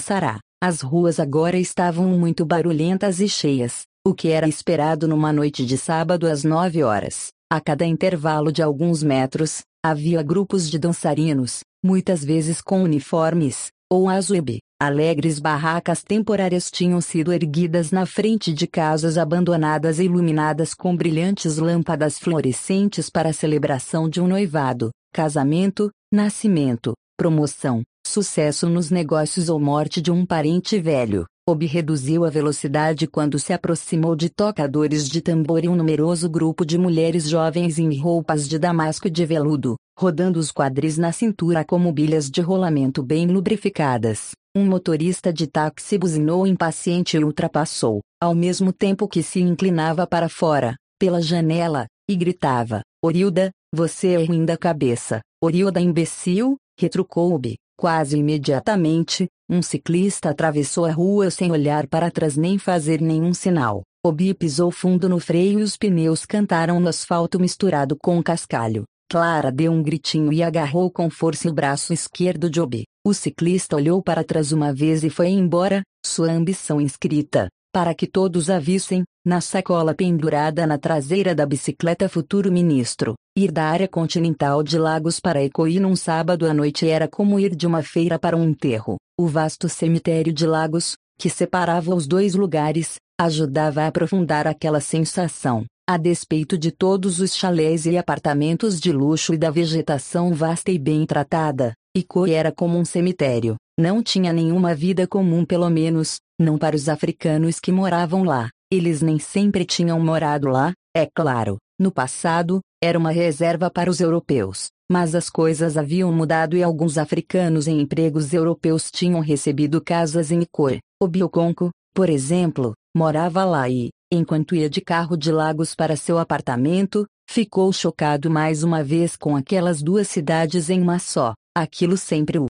As ruas agora estavam muito barulhentas e cheias, o que era esperado numa noite de sábado às nove horas. A cada intervalo de alguns metros, havia grupos de dançarinos, muitas vezes com uniformes, ou azuebe, Alegres barracas temporárias tinham sido erguidas na frente de casas abandonadas e iluminadas com brilhantes lâmpadas fluorescentes para a celebração de um noivado, casamento, nascimento, promoção, sucesso nos negócios ou morte de um parente velho. Obi reduziu a velocidade quando se aproximou de tocadores de tambor e um numeroso grupo de mulheres jovens em roupas de damasco e de veludo, rodando os quadris na cintura como bilhas de rolamento bem lubrificadas. Um motorista de táxi buzinou impaciente e ultrapassou, ao mesmo tempo que se inclinava para fora, pela janela, e gritava: Orilda, você é ruim da cabeça. Orilda imbecil, retrucou Obi. Quase imediatamente, um ciclista atravessou a rua sem olhar para trás nem fazer nenhum sinal. Obi pisou fundo no freio e os pneus cantaram no asfalto misturado com cascalho. Clara deu um gritinho e agarrou com força o braço esquerdo de Obi. O ciclista olhou para trás uma vez e foi embora, sua ambição inscrita, para que todos a vissem, na sacola pendurada na traseira da bicicleta futuro ministro. Ir da área continental de Lagos para Ecoí num sábado à noite era como ir de uma feira para um enterro. O vasto cemitério de Lagos, que separava os dois lugares, ajudava a aprofundar aquela sensação. A despeito de todos os chalés e apartamentos de luxo e da vegetação vasta e bem tratada, Ikoi era como um cemitério. Não tinha nenhuma vida comum pelo menos, não para os africanos que moravam lá. Eles nem sempre tinham morado lá, é claro. No passado, era uma reserva para os europeus. Mas as coisas haviam mudado e alguns africanos em empregos europeus tinham recebido casas em Ikoi. O Bioconco, por exemplo, morava lá e, Enquanto ia de carro de Lagos para seu apartamento, ficou chocado mais uma vez com aquelas duas cidades em uma só. Aquilo sempre o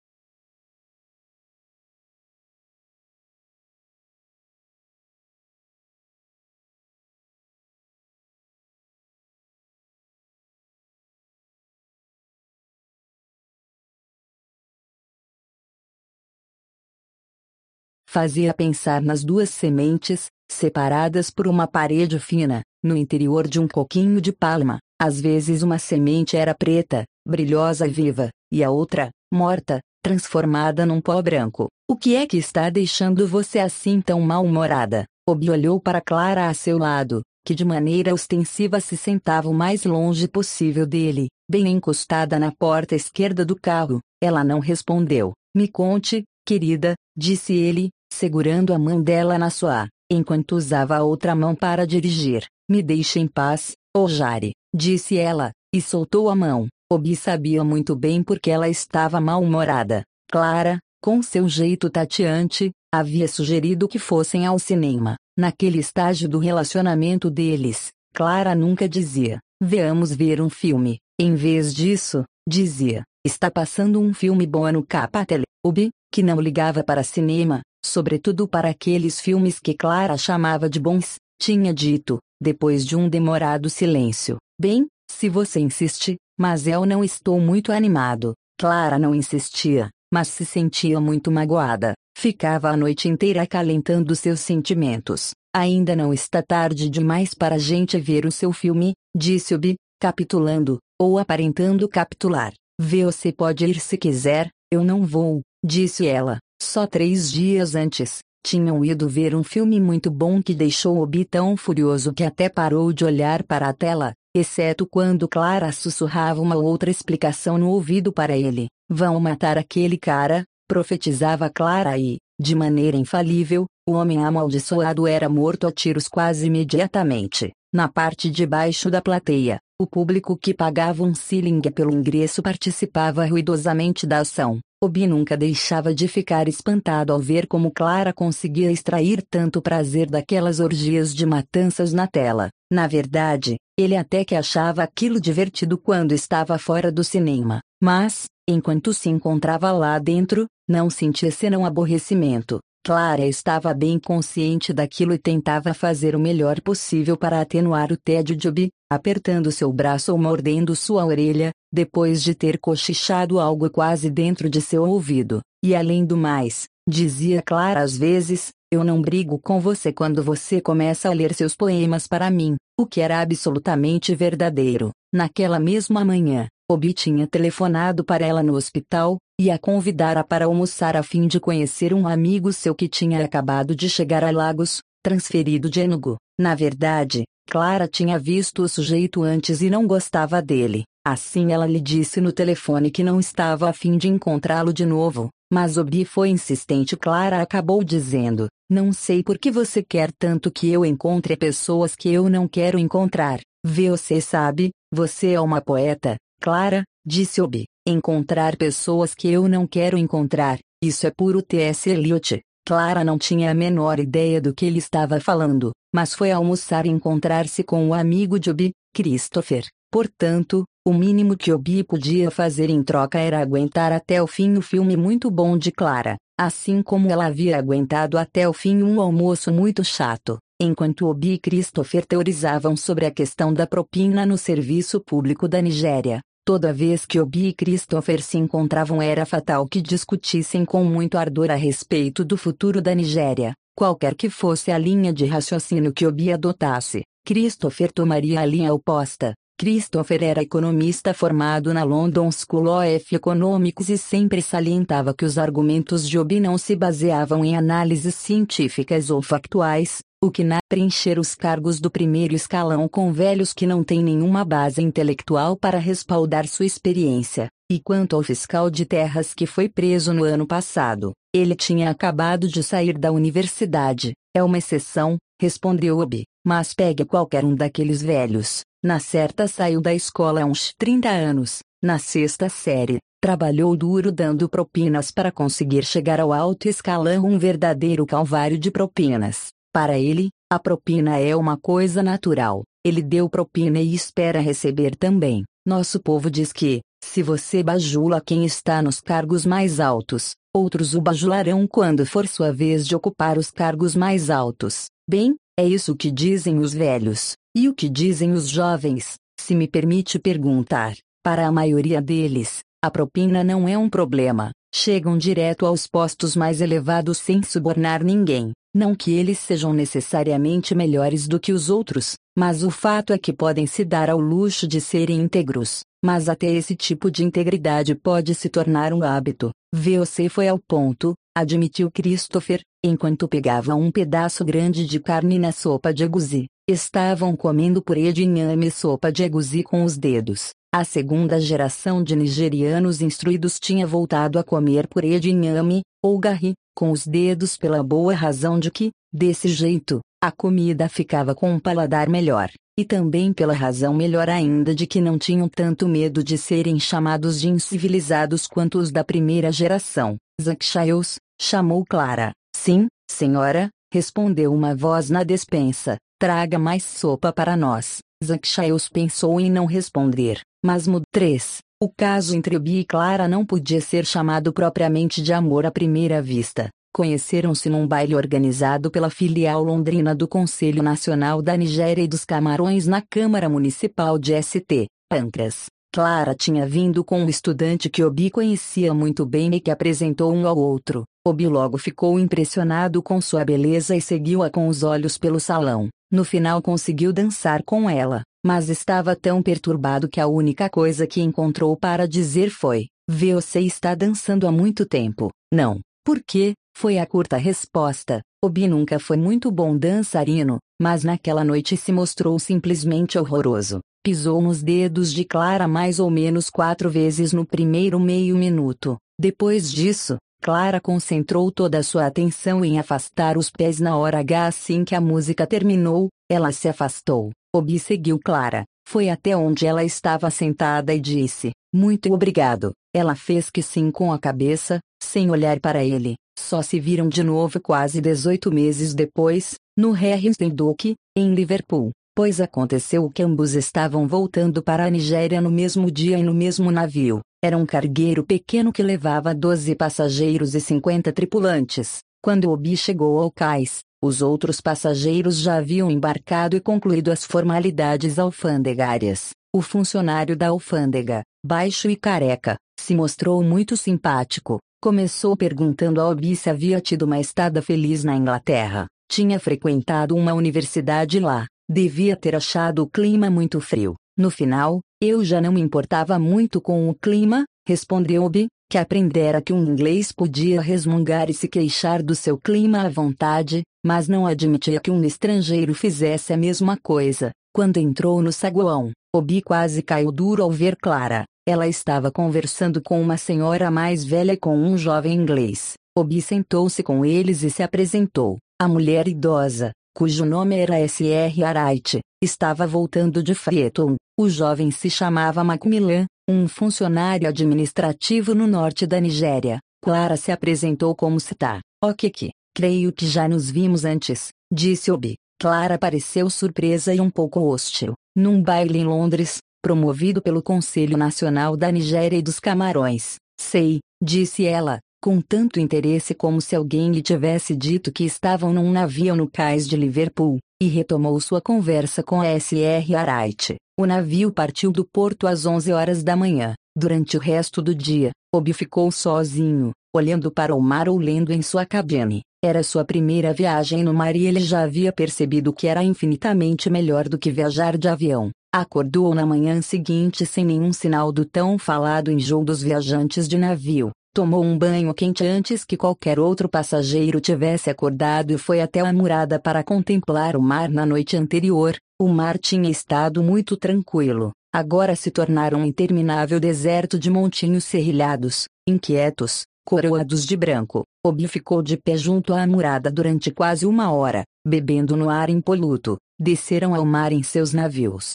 fazia pensar nas duas sementes, separadas por uma parede fina, no interior de um coquinho de palma. Às vezes uma semente era preta, brilhosa e viva, e a outra, morta, transformada num pó branco. O que é que está deixando você assim tão mal-humorada? Obi olhou para Clara a seu lado, que de maneira ostensiva se sentava o mais longe possível dele, bem encostada na porta esquerda do carro. Ela não respondeu. Me conte, querida, disse ele, segurando a mão dela na sua, enquanto usava a outra mão para dirigir. Me deixe em paz, Ojari, disse ela, e soltou a mão. Obi sabia muito bem porque ela estava mal-humorada. Clara, com seu jeito tateante, havia sugerido que fossem ao cinema. Naquele estágio do relacionamento deles, Clara nunca dizia: Veamos ver um filme. Em vez disso, dizia: Está passando um filme bom no Capatele. Ubi, que não ligava para cinema, sobretudo para aqueles filmes que Clara chamava de bons, tinha dito, depois de um demorado silêncio: Bem, se você insiste, mas eu não estou muito animado. Clara não insistia, mas se sentia muito magoada. Ficava a noite inteira acalentando seus sentimentos. Ainda não está tarde demais para a gente ver o seu filme, disse Obi, capitulando, ou aparentando capitular. Você pode ir se quiser, eu não vou, disse ela. Só três dias antes, tinham ido ver um filme muito bom que deixou Obi tão furioso que até parou de olhar para a tela, exceto quando Clara sussurrava uma outra explicação no ouvido para ele. Vão matar aquele cara, profetizava Clara e, de maneira infalível, o homem amaldiçoado era morto a tiros quase imediatamente. Na parte de baixo da plateia, o público que pagava um shilling pelo ingresso participava ruidosamente da ação. Obi nunca deixava de ficar espantado ao ver como Clara conseguia extrair tanto prazer daquelas orgias de matanças na tela. Na verdade, ele até que achava aquilo divertido quando estava fora do cinema. Mas, enquanto se encontrava lá dentro, não sentia senão aborrecimento. Clara estava bem consciente daquilo e tentava fazer o melhor possível para atenuar o tédio de Obi, apertando seu braço ou mordendo sua orelha, depois de ter cochichado algo quase dentro de seu ouvido. E além do mais, dizia Clara às vezes, eu não brigo com você quando você começa a ler seus poemas para mim, o que era absolutamente verdadeiro. Naquela mesma manhã, Obi tinha telefonado para ela no hospital, e a convidara para almoçar a fim de conhecer um amigo seu que tinha acabado de chegar a Lagos, transferido de Enugu. Na verdade, Clara tinha visto o sujeito antes e não gostava dele. Assim ela lhe disse no telefone que não estava a fim de encontrá-lo de novo, mas Obi foi insistente. Clara acabou dizendo: Não sei por que você quer tanto que eu encontre pessoas que eu não quero encontrar. Você sabe, você é uma poeta, Clara, disse Obi, encontrar pessoas que eu não quero encontrar, isso é puro T.S. Eliot. Clara não tinha a menor ideia do que ele estava falando, mas foi almoçar e encontrar-se com o amigo de Obi, Christopher. Portanto, o mínimo que Obi podia fazer em troca era aguentar até o fim o filme muito bom de Clara, assim como ela havia aguentado até o fim um almoço muito chato. Enquanto Obi e Christopher teorizavam sobre a questão da propina no serviço público da Nigéria, Toda vez que Obi e Christopher se encontravam era fatal que discutissem com muito ardor a respeito do futuro da Nigéria, qualquer que fosse a linha de raciocínio que Obi adotasse. Christopher tomaria a linha oposta. Christopher era economista formado na London School of Economics e sempre salientava que os argumentos de Obi não se baseavam em análises científicas ou factuais, o que na preencher os cargos do primeiro escalão com velhos que não têm nenhuma base intelectual para respaldar sua experiência. E quanto ao fiscal de terras que foi preso no ano passado, ele tinha acabado de sair da universidade. É uma exceção, respondeu Obi, mas pegue qualquer um daqueles velhos. Na certa saiu da escola há uns 30 anos, na sexta série, trabalhou duro dando propinas para conseguir chegar ao alto escalão um verdadeiro calvário de propinas. Para ele, a propina é uma coisa natural. Ele deu propina e espera receber também. Nosso povo diz que, se você bajula quem está nos cargos mais altos, outros o bajularão quando for sua vez de ocupar os cargos mais altos. Bem, é isso que dizem os velhos. E o que dizem os jovens, se me permite perguntar? Para a maioria deles, a propina não é um problema. chegam direto aos postos mais elevados sem subornar ninguém. Não que eles sejam necessariamente melhores do que os outros, mas o fato é que podem se dar ao luxo de serem íntegros. Mas até esse tipo de integridade pode se tornar um hábito. Você foi ao ponto, admitiu Christopher, enquanto pegava um pedaço grande de carne na sopa de aguzi. Estavam comendo purê de inhame e sopa de aguzi com os dedos. A segunda geração de nigerianos instruídos tinha voltado a comer purê de inhame, ou garri, com os dedos pela boa razão de que, desse jeito, a comida ficava com um paladar melhor, e também pela razão melhor ainda de que não tinham tanto medo de serem chamados de incivilizados quanto os da primeira geração. Zacchaeus, chamou Clara. Sim, senhora, respondeu uma voz na despensa. Traga mais sopa para nós. Zacchaeus pensou em não responder, mas mudou. 3. O caso entre Bi e Clara não podia ser chamado propriamente de amor à primeira vista. Conheceram-se num baile organizado pela filial londrina do Conselho Nacional da Nigéria e dos Camarões na Câmara Municipal de St. Pancras. Clara tinha vindo com um estudante que Obi conhecia muito bem e que apresentou um ao outro. Obi logo ficou impressionado com sua beleza e seguiu-a com os olhos pelo salão. No final conseguiu dançar com ela, mas estava tão perturbado que a única coisa que encontrou para dizer foi: Você está dançando há muito tempo. Não. Por quê? Foi a curta resposta. Obi nunca foi muito bom dançarino, mas naquela noite se mostrou simplesmente horroroso. Pisou nos dedos de Clara mais ou menos quatro vezes no primeiro meio minuto. Depois disso, Clara concentrou toda a sua atenção em afastar os pés na hora H assim que a música terminou, ela se afastou. Obi seguiu Clara, foi até onde ela estava sentada e disse: Muito obrigado. Ela fez que sim com a cabeça, sem olhar para ele. Só se viram de novo quase 18 meses depois, no Harrington Dock, em Liverpool, pois aconteceu que ambos estavam voltando para a Nigéria no mesmo dia e no mesmo navio. Era um cargueiro pequeno que levava 12 passageiros e 50 tripulantes. Quando Obi chegou ao cais, os outros passageiros já haviam embarcado e concluído as formalidades alfandegárias. O funcionário da alfândega, baixo e careca, se mostrou muito simpático. Começou perguntando a Obi se havia tido uma estada feliz na Inglaterra. Tinha frequentado uma universidade lá. Devia ter achado o clima muito frio. No final, eu já não me importava muito com o clima, respondeu Obi, que aprendera que um inglês podia resmungar e se queixar do seu clima à vontade, mas não admitia que um estrangeiro fizesse a mesma coisa. Quando entrou no saguão, Obi quase caiu duro ao ver Clara. Ela estava conversando com uma senhora mais velha e com um jovem inglês. Obi sentou-se com eles e se apresentou. A mulher idosa, cujo nome era S.R. Arite, estava voltando de Freton. O jovem se chamava Macmillan, um funcionário administrativo no norte da Nigéria. Clara se apresentou como Sita. Ok, creio que já nos vimos antes, disse Obi. Clara pareceu surpresa e um pouco hostil. Num baile em Londres, promovido pelo Conselho Nacional da Nigéria e dos Camarões. Sei, disse ela, com tanto interesse como se alguém lhe tivesse dito que estavam num navio no cais de Liverpool, e retomou sua conversa com S.R. Arite. O navio partiu do porto às 11 horas da manhã. Durante o resto do dia, Obi ficou sozinho, olhando para o mar ou lendo em sua cabine. Era sua primeira viagem no mar e ele já havia percebido que era infinitamente melhor do que viajar de avião. Acordou na manhã seguinte sem nenhum sinal do tão falado enjoo dos viajantes de navio. Tomou um banho quente antes que qualquer outro passageiro tivesse acordado e foi até a murada para contemplar o mar na noite anterior. O mar tinha estado muito tranquilo, agora se tornara um interminável deserto de montinhos serrilhados, inquietos, coroados de branco. Obi ficou de pé junto à murada durante quase uma hora, bebendo no ar impoluto. Desceram ao mar em seus navios.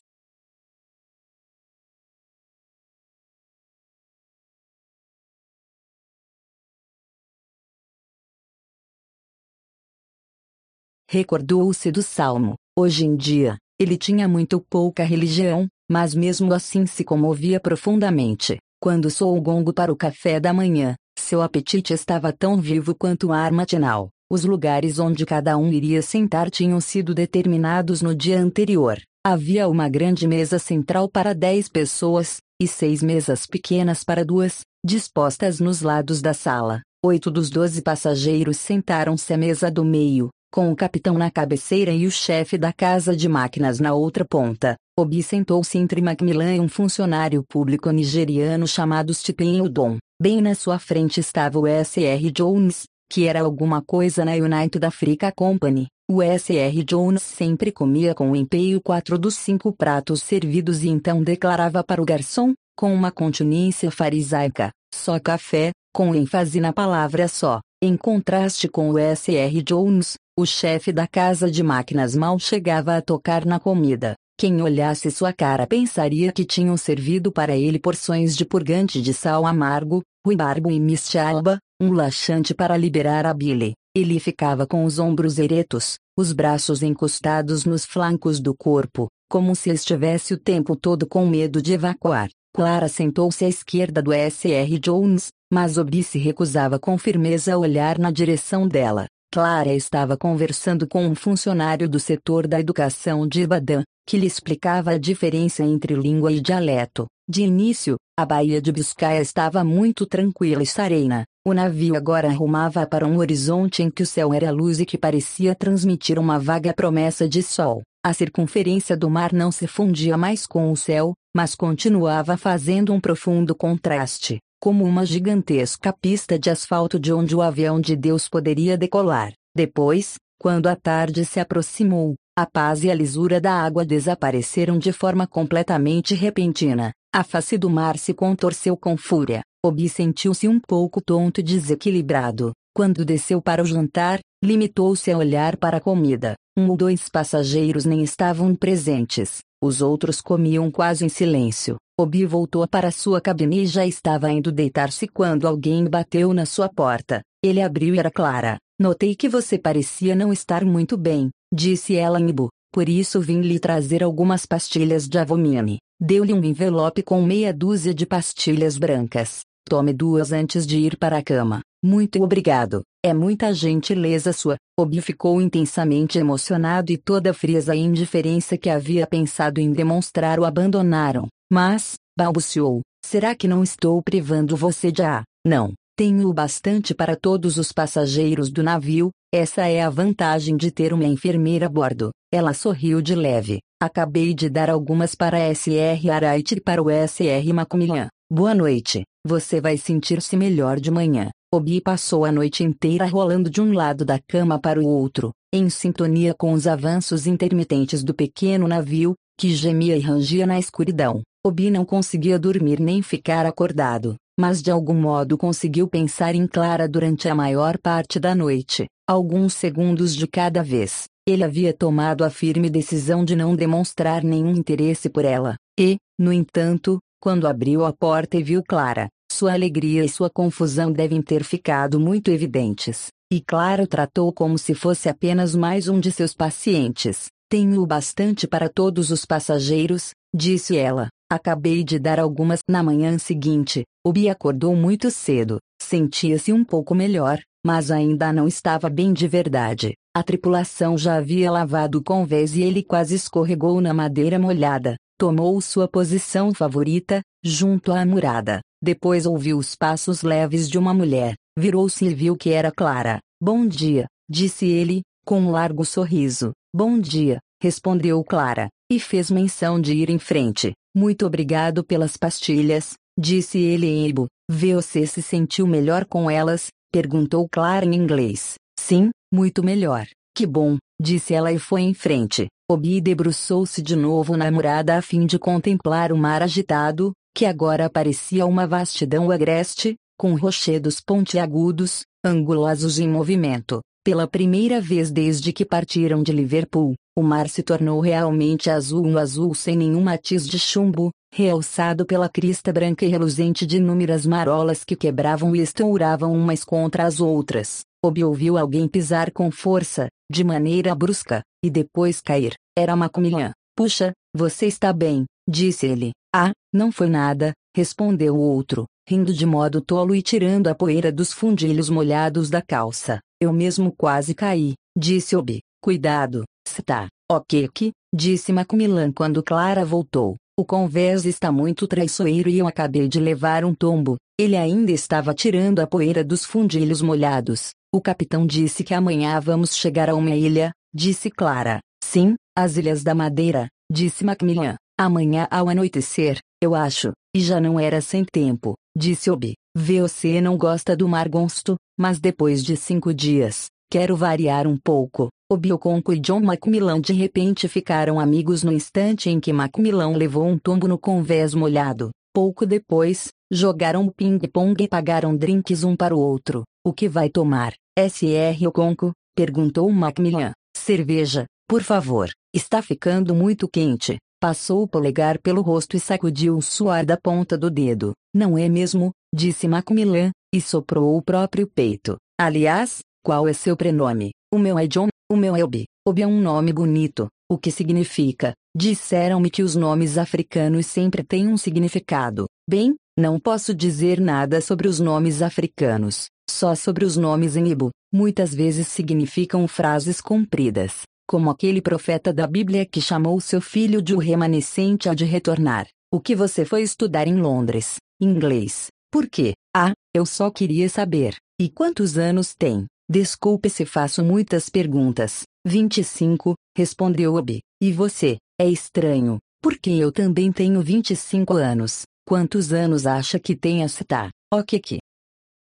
Recordou-se do salmo. Hoje em dia, ele tinha muito pouca religião, mas mesmo assim se comovia profundamente. Quando soou o gongo para o café da manhã, seu apetite estava tão vivo quanto o ar matinal. Os lugares onde cada um iria sentar tinham sido determinados no dia anterior. Havia uma grande mesa central para dez pessoas, e seis mesas pequenas para duas, dispostas nos lados da sala. Oito dos doze passageiros sentaram-se à mesa do meio, com o capitão na cabeceira e o chefe da casa de máquinas na outra ponta. Obi sentou-se entre Macmillan e um funcionário público nigeriano chamado Stephen Udon. Bem na sua frente estava o S.R. Jones, que era alguma coisa na United Africa Company. O S.R. Jones sempre comia com empenho quatro dos cinco pratos servidos e então declarava para o garçom, com uma continência farisaica, só café, com ênfase na palavra só. Em contraste com o S.R. Jones, o chefe da casa de máquinas mal chegava a tocar na comida. Quem olhasse sua cara pensaria que tinham servido para ele porções de purgante de sal amargo, ruibarbo e mistalba, um laxante para liberar a bile. Ele ficava com os ombros eretos, os braços encostados nos flancos do corpo, como se estivesse o tempo todo com medo de evacuar. Clara sentou-se à esquerda do S.R. Jones, mas Obi se recusava com firmeza a olhar na direção dela. Clara estava conversando com um funcionário do setor da educação de Ibadan, que lhe explicava a diferença entre língua e dialeto. De início, a Baía de Biscaia estava muito tranquila e serena. O navio agora arrumava para um horizonte em que o céu era luz e que parecia transmitir uma vaga promessa de sol. A circunferência do mar não se fundia mais com o céu, mas continuava fazendo um profundo contraste, como uma gigantesca pista de asfalto de onde o avião de Deus poderia decolar. Depois, quando a tarde se aproximou, a paz e a lisura da água desapareceram de forma completamente repentina. A face do mar se contorceu com fúria. Obi sentiu-se um pouco tonto e desequilibrado. Quando desceu para o jantar, limitou-se a olhar para a comida. Um ou dois passageiros nem estavam presentes. Os outros comiam quase em silêncio. Obi voltou para sua cabine e já estava indo deitar-se quando alguém bateu na sua porta. Ele abriu e era Clara. Notei que você parecia não estar muito bem, disse ela em Ibu. Por isso vim lhe trazer algumas pastilhas de avomine. Deu-lhe um envelope com meia dúzia de pastilhas brancas. Tome duas antes de ir para a cama. Muito obrigado. É muita gentileza sua. Obi ficou intensamente emocionado e toda a frieza e indiferença que havia pensado em demonstrar o abandonaram. Mas, balbuciou, será que não estou privando você de a? Não. Tenho o bastante para todos os passageiros do navio, essa é a vantagem de ter uma enfermeira a bordo. Ela sorriu de leve. Acabei de dar algumas para SR Araite e para o SR Macmillan. Boa noite. Você vai sentir-se melhor de manhã. Obi passou a noite inteira rolando de um lado da cama para o outro, em sintonia com os avanços intermitentes do pequeno navio, que gemia e rangia na escuridão. Obi não conseguia dormir nem ficar acordado mas de algum modo conseguiu pensar em Clara durante a maior parte da noite, alguns segundos de cada vez. Ele havia tomado a firme decisão de não demonstrar nenhum interesse por ela, e, no entanto, quando abriu a porta e viu Clara, sua alegria e sua confusão devem ter ficado muito evidentes. E Clara o tratou como se fosse apenas mais um de seus pacientes. Tenho o bastante para todos os passageiros, disse ela. Acabei de dar algumas na manhã seguinte. Obi acordou muito cedo, sentia-se um pouco melhor, mas ainda não estava bem de verdade. A tripulação já havia lavado com vez e ele quase escorregou na madeira molhada. Tomou sua posição favorita, junto à murada. Depois ouviu os passos leves de uma mulher. Virou-se e viu que era Clara. Bom dia, disse ele, com um largo sorriso. Bom dia, respondeu Clara, e fez menção de ir em frente. Muito obrigado pelas pastilhas, disse ele em Ibo. Você se sentiu melhor com elas? perguntou Clara em inglês. Sim, muito melhor. Que bom, disse ela e foi em frente. Obi debruçou-se de novo na murada a fim de contemplar o mar agitado, que agora parecia uma vastidão agreste, com rochedos pontiagudos, angulosos em movimento. Pela primeira vez desde que partiram de Liverpool, o mar se tornou realmente azul um azul sem nenhum matiz de chumbo, realçado pela crista branca e reluzente de inúmeras marolas que quebravam e estouravam umas contra as outras. Obi ouviu alguém pisar com força, de maneira brusca, e depois cair. Era Macmillan. Puxa, você está bem, disse ele. Ah, não foi nada, respondeu o outro, rindo de modo tolo e tirando a poeira dos fundilhos molhados da calça. Eu mesmo quase caí, disse Obi. Cuidado, Está, ok que, disse Macmillan quando Clara voltou. O convés está muito traiçoeiro e eu acabei de levar um tombo. Ele ainda estava tirando a poeira dos fundilhos molhados. O capitão disse que amanhã vamos chegar a uma ilha, disse Clara. Sim, as Ilhas da Madeira, disse Macmillan. Amanhã ao anoitecer, eu acho, e já não era sem tempo, disse Obi. Você não gosta do mar gosto, mas depois de cinco dias, quero variar um pouco. Obioconco e John Macmillan de repente ficaram amigos no instante em que Macmillan levou um tombo no convés molhado. Pouco depois, jogaram ping-pong e pagaram drinks um para o outro. O que vai tomar? SR Oconco? perguntou Macmillan. Cerveja, por favor. Está ficando muito quente. Passou o polegar pelo rosto e sacudiu o suor da ponta do dedo. Não é mesmo? Disse Macmillan, e soprou o próprio peito. Aliás, qual é seu prenome? O meu é John, o meu é Obi. Obi é um nome bonito. O que significa? Disseram-me que os nomes africanos sempre têm um significado. Bem, não posso dizer nada sobre os nomes africanos, só sobre os nomes em Ibo. Muitas vezes significam frases compridas como aquele profeta da Bíblia que chamou seu filho de o remanescente a de retornar. O que você foi estudar em Londres? Inglês. Por quê? Ah, eu só queria saber. E quantos anos tem? Desculpe se faço muitas perguntas. 25, respondeu Obi. E você? É estranho, porque eu também tenho 25 anos. Quantos anos acha que tem a citar? Ok que.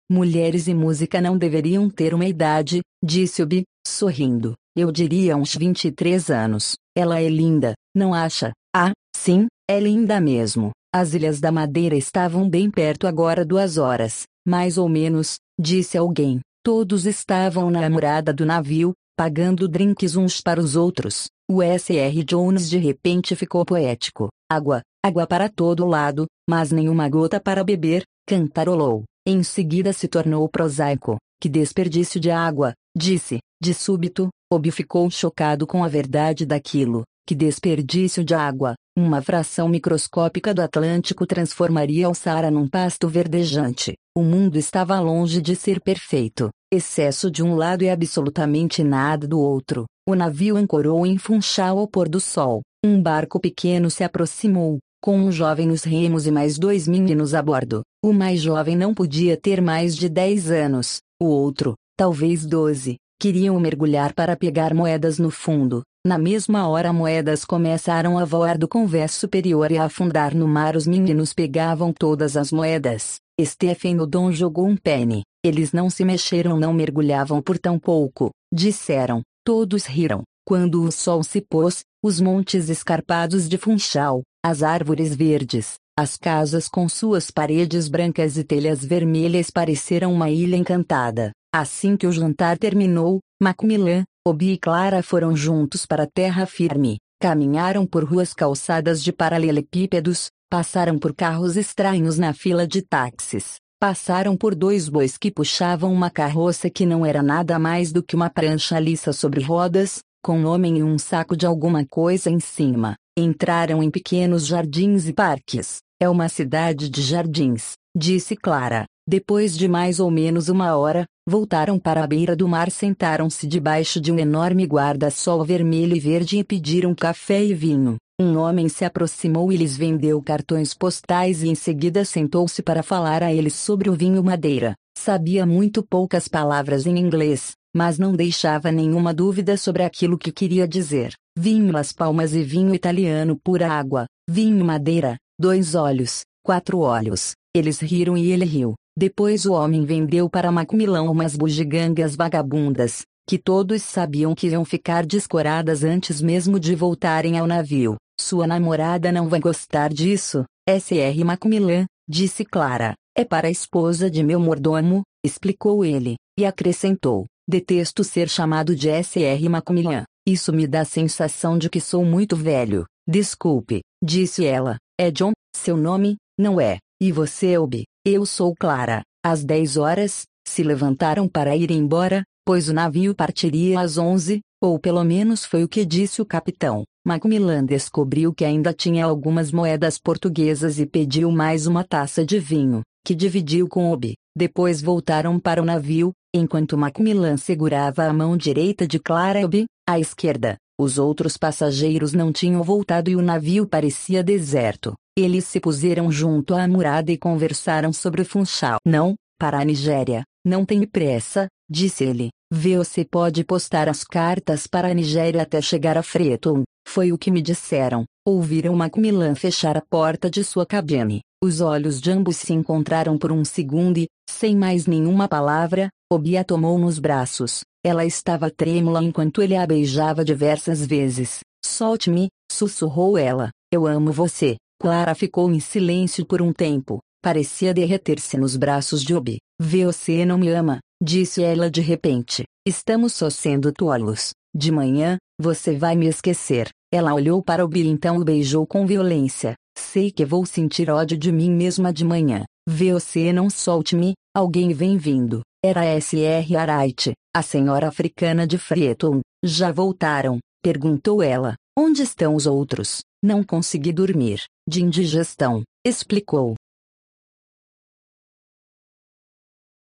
Mulheres e música não deveriam ter uma idade, disse Obi, sorrindo. Eu diria uns 23 anos. Ela é linda, não acha? Ah, sim, é linda mesmo. As Ilhas da Madeira estavam bem perto agora duas horas, mais ou menos, disse alguém. Todos estavam na amurada do navio, pagando drinks uns para os outros. O S.R. Jones de repente ficou poético. Água, água para todo lado, mas nenhuma gota para beber, cantarolou. Em seguida se tornou prosaico. Que desperdício de água, disse, de súbito, Obi ficou chocado com a verdade daquilo. Que desperdício de água! Uma fração microscópica do Atlântico transformaria o Saara num pasto verdejante. O mundo estava longe de ser perfeito. Excesso de um lado e absolutamente nada do outro. O navio ancorou em Funchal ao pôr do sol. Um barco pequeno se aproximou, com um jovem nos remos e mais dois meninos a bordo. O mais jovem não podia ter mais de 10 anos. O outro, talvez 12, Queriam mergulhar para pegar moedas no fundo. Na mesma hora moedas começaram a voar do convés superior e a afundar no mar. Os meninos pegavam todas as moedas. Stephen Odon jogou um penny. Eles não se mexeram, não mergulhavam por tão pouco, disseram. Todos riram. Quando o sol se pôs, os montes escarpados de Funchal, as árvores verdes, as casas com suas paredes brancas e telhas vermelhas pareceram uma ilha encantada. Assim que o jantar terminou, Macmillan, Obi e Clara foram juntos para a terra firme. Caminharam por ruas calçadas de paralelepípedos, passaram por carros estranhos na fila de táxis, passaram por dois bois que puxavam uma carroça que não era nada mais do que uma prancha lisa sobre rodas, com um homem e um saco de alguma coisa em cima. Entraram em pequenos jardins e parques. É uma cidade de jardins, disse Clara. Depois de mais ou menos uma hora, voltaram para a beira do mar, sentaram-se debaixo de um enorme guarda-sol vermelho e verde e pediram café e vinho. Um homem se aproximou e lhes vendeu cartões postais e em seguida sentou-se para falar a eles sobre o vinho madeira. Sabia muito poucas palavras em inglês, mas não deixava nenhuma dúvida sobre aquilo que queria dizer. Vinho Las Palmas e vinho italiano pura água, vinho madeira, dois olhos, quatro olhos. Eles riram e ele riu. Depois o homem vendeu para Macmillan umas bugigangas vagabundas, que todos sabiam que iam ficar descoradas antes mesmo de voltarem ao navio. Sua namorada não vai gostar disso, S.R. Macmillan, disse Clara. É para a esposa de meu mordomo, explicou ele, e acrescentou: Detesto ser chamado de S.R. Macmillan. Isso me dá a sensação de que sou muito velho. Desculpe, disse ela. É John, seu nome, não é? E você, Obi? Eu sou Clara. Às 10 horas, se levantaram para ir embora, pois o navio partiria às 11, ou pelo menos foi o que disse o capitão. Macmillan descobriu que ainda tinha algumas moedas portuguesas e pediu mais uma taça de vinho, que dividiu com Obi. Depois voltaram para o navio, enquanto Macmillan segurava a mão direita de Clara Obi, à esquerda. Os outros passageiros não tinham voltado e o navio parecia deserto. Eles se puseram junto à murada e conversaram sobre o Funchal. Não, para a Nigéria, não tem pressa, disse ele. Você pode postar as cartas para a Nigéria até chegar a Freton. Foi o que me disseram. Ouviram Macmillan fechar a porta de sua cabine. Os olhos de ambos se encontraram por um segundo e, sem mais nenhuma palavra, Obi a tomou nos braços. Ela estava trêmula enquanto ele a beijava diversas vezes. Solte-me, sussurrou ela. Eu amo você. Clara ficou em silêncio por um tempo. Parecia derreter-se nos braços de Obi. Você não me ama, disse ela de repente. Estamos só sendo tolos. De manhã, você vai me esquecer. Ela olhou para Obi e então o beijou com violência. Sei que vou sentir ódio de mim mesma de manhã. Você não solte-me, alguém vem vindo. Era S.R. Araite, a senhora africana de Frieton. Já voltaram? Perguntou ela. Onde estão os outros? Não consegui dormir. De indigestão, explicou.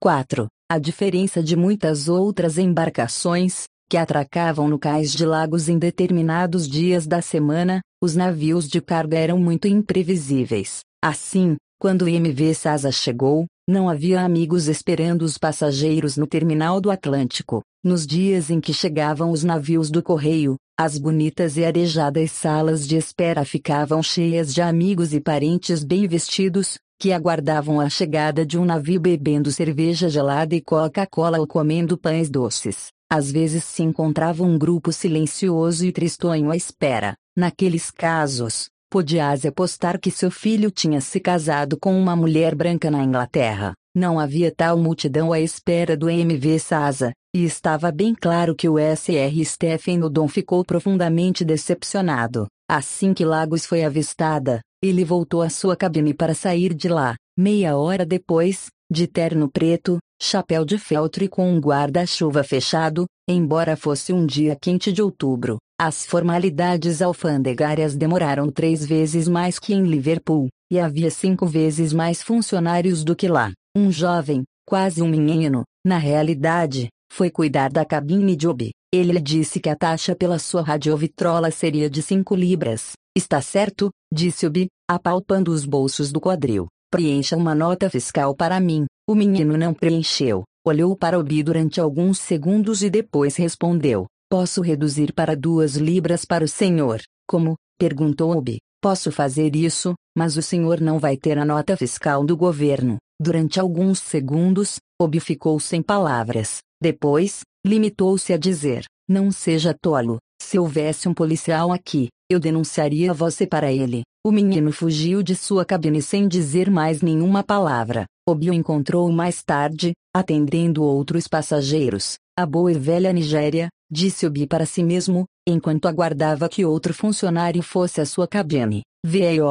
4. A diferença de muitas outras embarcações, que atracavam no cais de lagos em determinados dias da semana, os navios de carga eram muito imprevisíveis. Assim, quando o MV Sasa chegou, não havia amigos esperando os passageiros no terminal do Atlântico. Nos dias em que chegavam os navios do correio, as bonitas e arejadas salas de espera ficavam cheias de amigos e parentes bem vestidos, que aguardavam a chegada de um navio bebendo cerveja gelada e Coca-Cola ou comendo pães doces. Às vezes se encontrava um grupo silencioso e tristonho à espera. Naqueles casos, Podias apostar que seu filho tinha se casado com uma mulher branca na Inglaterra. Não havia tal multidão à espera do MV Sasa, e estava bem claro que o SR Stephen Odon ficou profundamente decepcionado. Assim que Lagos foi avistada, ele voltou à sua cabine para sair de lá. Meia hora depois, de terno preto, chapéu de feltro e com um guarda-chuva fechado, embora fosse um dia quente de outubro, as formalidades alfandegárias demoraram três vezes mais que em Liverpool, e havia cinco vezes mais funcionários do que lá. Um jovem, quase um menino, na realidade, foi cuidar da cabine de Obi. Ele lhe disse que a taxa pela sua radiovitrola seria de cinco libras. Está certo? disse Obi, apalpando os bolsos do quadril. Preencha uma nota fiscal para mim. O menino não preencheu. Olhou para Obi durante alguns segundos e depois respondeu: Posso reduzir para duas libras para o senhor. Como? perguntou Obi. Posso fazer isso, mas o senhor não vai ter a nota fiscal do governo. Durante alguns segundos, Obi ficou sem palavras. Depois, limitou-se a dizer: Não seja tolo. Se houvesse um policial aqui, eu denunciaria você para ele. O menino fugiu de sua cabine sem dizer mais nenhuma palavra. Obi o encontrou mais tarde, atendendo outros passageiros. A boa e velha Nigéria, disse Obi para si mesmo, enquanto aguardava que outro funcionário fosse à sua cabine. Veio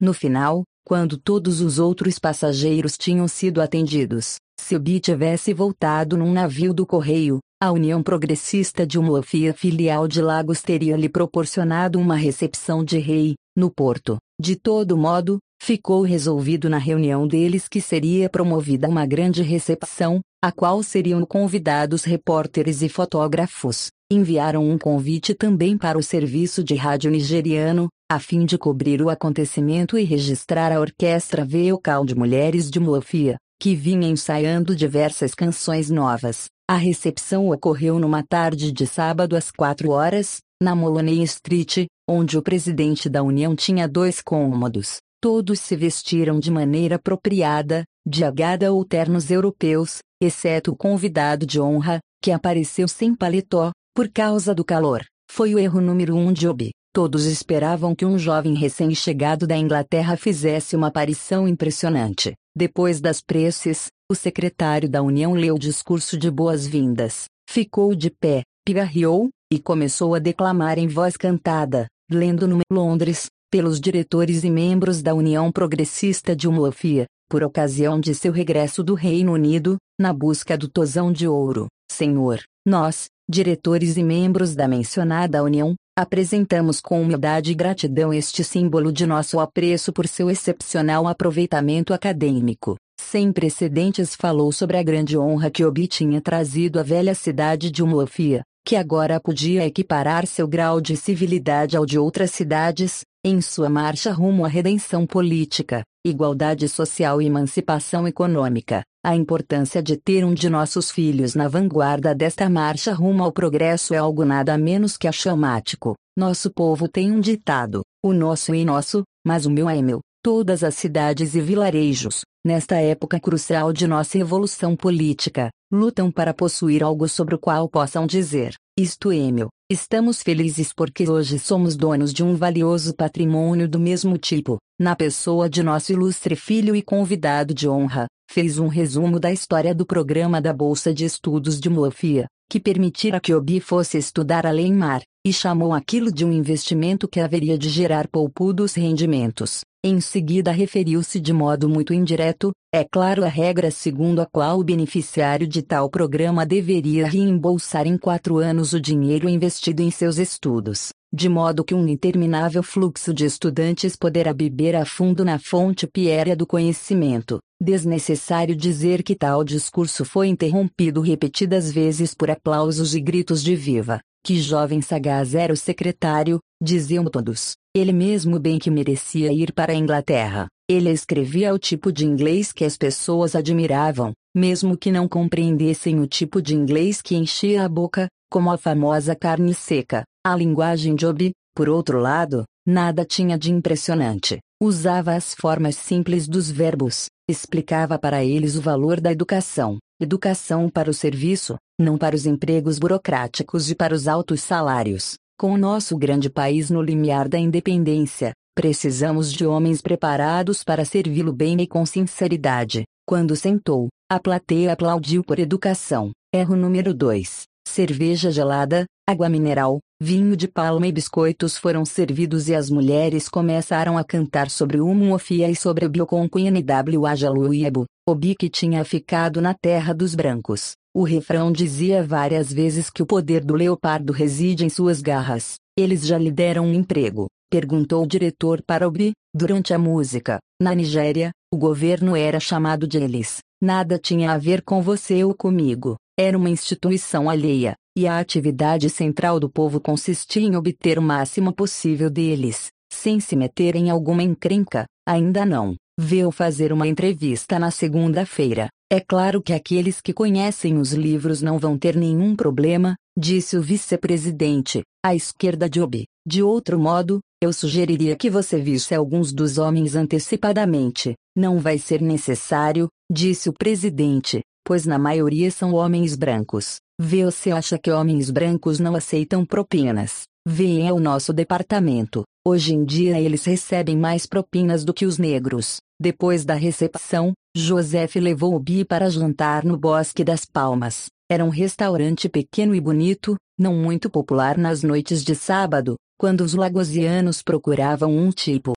no final, quando todos os outros passageiros tinham sido atendidos. Se Obi tivesse voltado num navio do correio, a União Progressista de Umuofia filial de Lagos teria lhe proporcionado uma recepção de rei, no porto. De todo modo, ficou resolvido na reunião deles que seria promovida uma grande recepção, a qual seriam convidados repórteres e fotógrafos. Enviaram um convite também para o serviço de rádio nigeriano, a fim de cobrir o acontecimento e registrar a orquestra vocal de mulheres de Muofia, que vinha ensaiando diversas canções novas. A recepção ocorreu numa tarde de sábado às quatro horas, na Moloney Street, onde o presidente da União tinha dois cômodos. Todos se vestiram de maneira apropriada, de agada ou ternos europeus, exceto o convidado de honra, que apareceu sem paletó, por causa do calor. Foi o erro número um de Obi. Todos esperavam que um jovem recém-chegado da Inglaterra fizesse uma aparição impressionante. Depois das preces, o secretário da União leu o discurso de boas-vindas, ficou de pé, pigarreou, e começou a declamar em voz cantada, lendo no Londres, pelos diretores e membros da União Progressista de Umuofia, por ocasião de seu regresso do Reino Unido, na busca do Tosão de Ouro. Senhor, nós, diretores e membros da mencionada União, apresentamos com humildade e gratidão este símbolo de nosso apreço por seu excepcional aproveitamento acadêmico. Sem precedentes falou sobre a grande honra que Obi tinha trazido à velha cidade de Umuofia, que agora podia equiparar seu grau de civilidade ao de outras cidades, em sua marcha rumo à redenção política, igualdade social e emancipação econômica, a importância de ter um de nossos filhos na vanguarda desta marcha rumo ao progresso é algo nada menos que axiomático. Nosso povo tem um ditado: o nosso é nosso, mas o meu é meu. Todas as cidades e vilarejos, nesta época crucial de nossa evolução política, lutam para possuir algo sobre o qual possam dizer: isto é meu. Estamos felizes porque hoje somos donos de um valioso patrimônio do mesmo tipo, na pessoa de nosso ilustre filho e convidado de honra. Fez um resumo da história do programa da Bolsa de Estudos de Mofia, que permitira que Obi fosse estudar além mar, e chamou aquilo de um investimento que haveria de gerar poupudos rendimentos. Em seguida referiu-se de modo muito indireto, é claro a regra segundo a qual o beneficiário de tal programa deveria reembolsar em quatro anos o dinheiro investido em seus estudos, de modo que um interminável fluxo de estudantes poderá beber a fundo na fonte piéria do conhecimento. Desnecessário dizer que tal discurso foi interrompido repetidas vezes por aplausos e gritos de viva. Que jovem sagaz era o secretário, diziam todos. Ele mesmo bem que merecia ir para a Inglaterra. Ele escrevia o tipo de inglês que as pessoas admiravam, mesmo que não compreendessem o tipo de inglês que enchia a boca, como a famosa carne seca. A linguagem de Obi, por outro lado, nada tinha de impressionante. Usava as formas simples dos verbos, explicava para eles o valor da educação, educação para o serviço, não para os empregos burocráticos e para os altos salários. Com o nosso grande país no limiar da independência, precisamos de homens preparados para servi-lo bem e com sinceridade. Quando sentou, a plateia aplaudiu por educação. Erro número 2. Cerveja gelada, água mineral, vinho de palma e biscoitos foram servidos e as mulheres começaram a cantar sobre o Mufia e sobre o Bioconquin W Ajaluiebo, o bi que tinha ficado na terra dos brancos. O refrão dizia várias vezes que o poder do leopardo reside em suas garras. Eles já lhe deram um emprego? Perguntou o diretor para Obi, durante a música. Na Nigéria, o governo era chamado de eles. Nada tinha a ver com você ou comigo. Era uma instituição alheia, e a atividade central do povo consistia em obter o máximo possível deles, sem se meter em alguma encrenca. Ainda não. Veio fazer uma entrevista na segunda-feira. É claro que aqueles que conhecem os livros não vão ter nenhum problema, disse o vice-presidente, à esquerda de Obi. De outro modo, eu sugeriria que você visse alguns dos homens antecipadamente. Não vai ser necessário, disse o presidente, pois na maioria são homens brancos. Você acha que homens brancos não aceitam propinas? Vem é o nosso departamento. Hoje em dia eles recebem mais propinas do que os negros. Depois da recepção, Joseph levou o Bi para jantar no Bosque das Palmas. Era um restaurante pequeno e bonito, não muito popular nas noites de sábado, quando os lagosianos procuravam um tipo.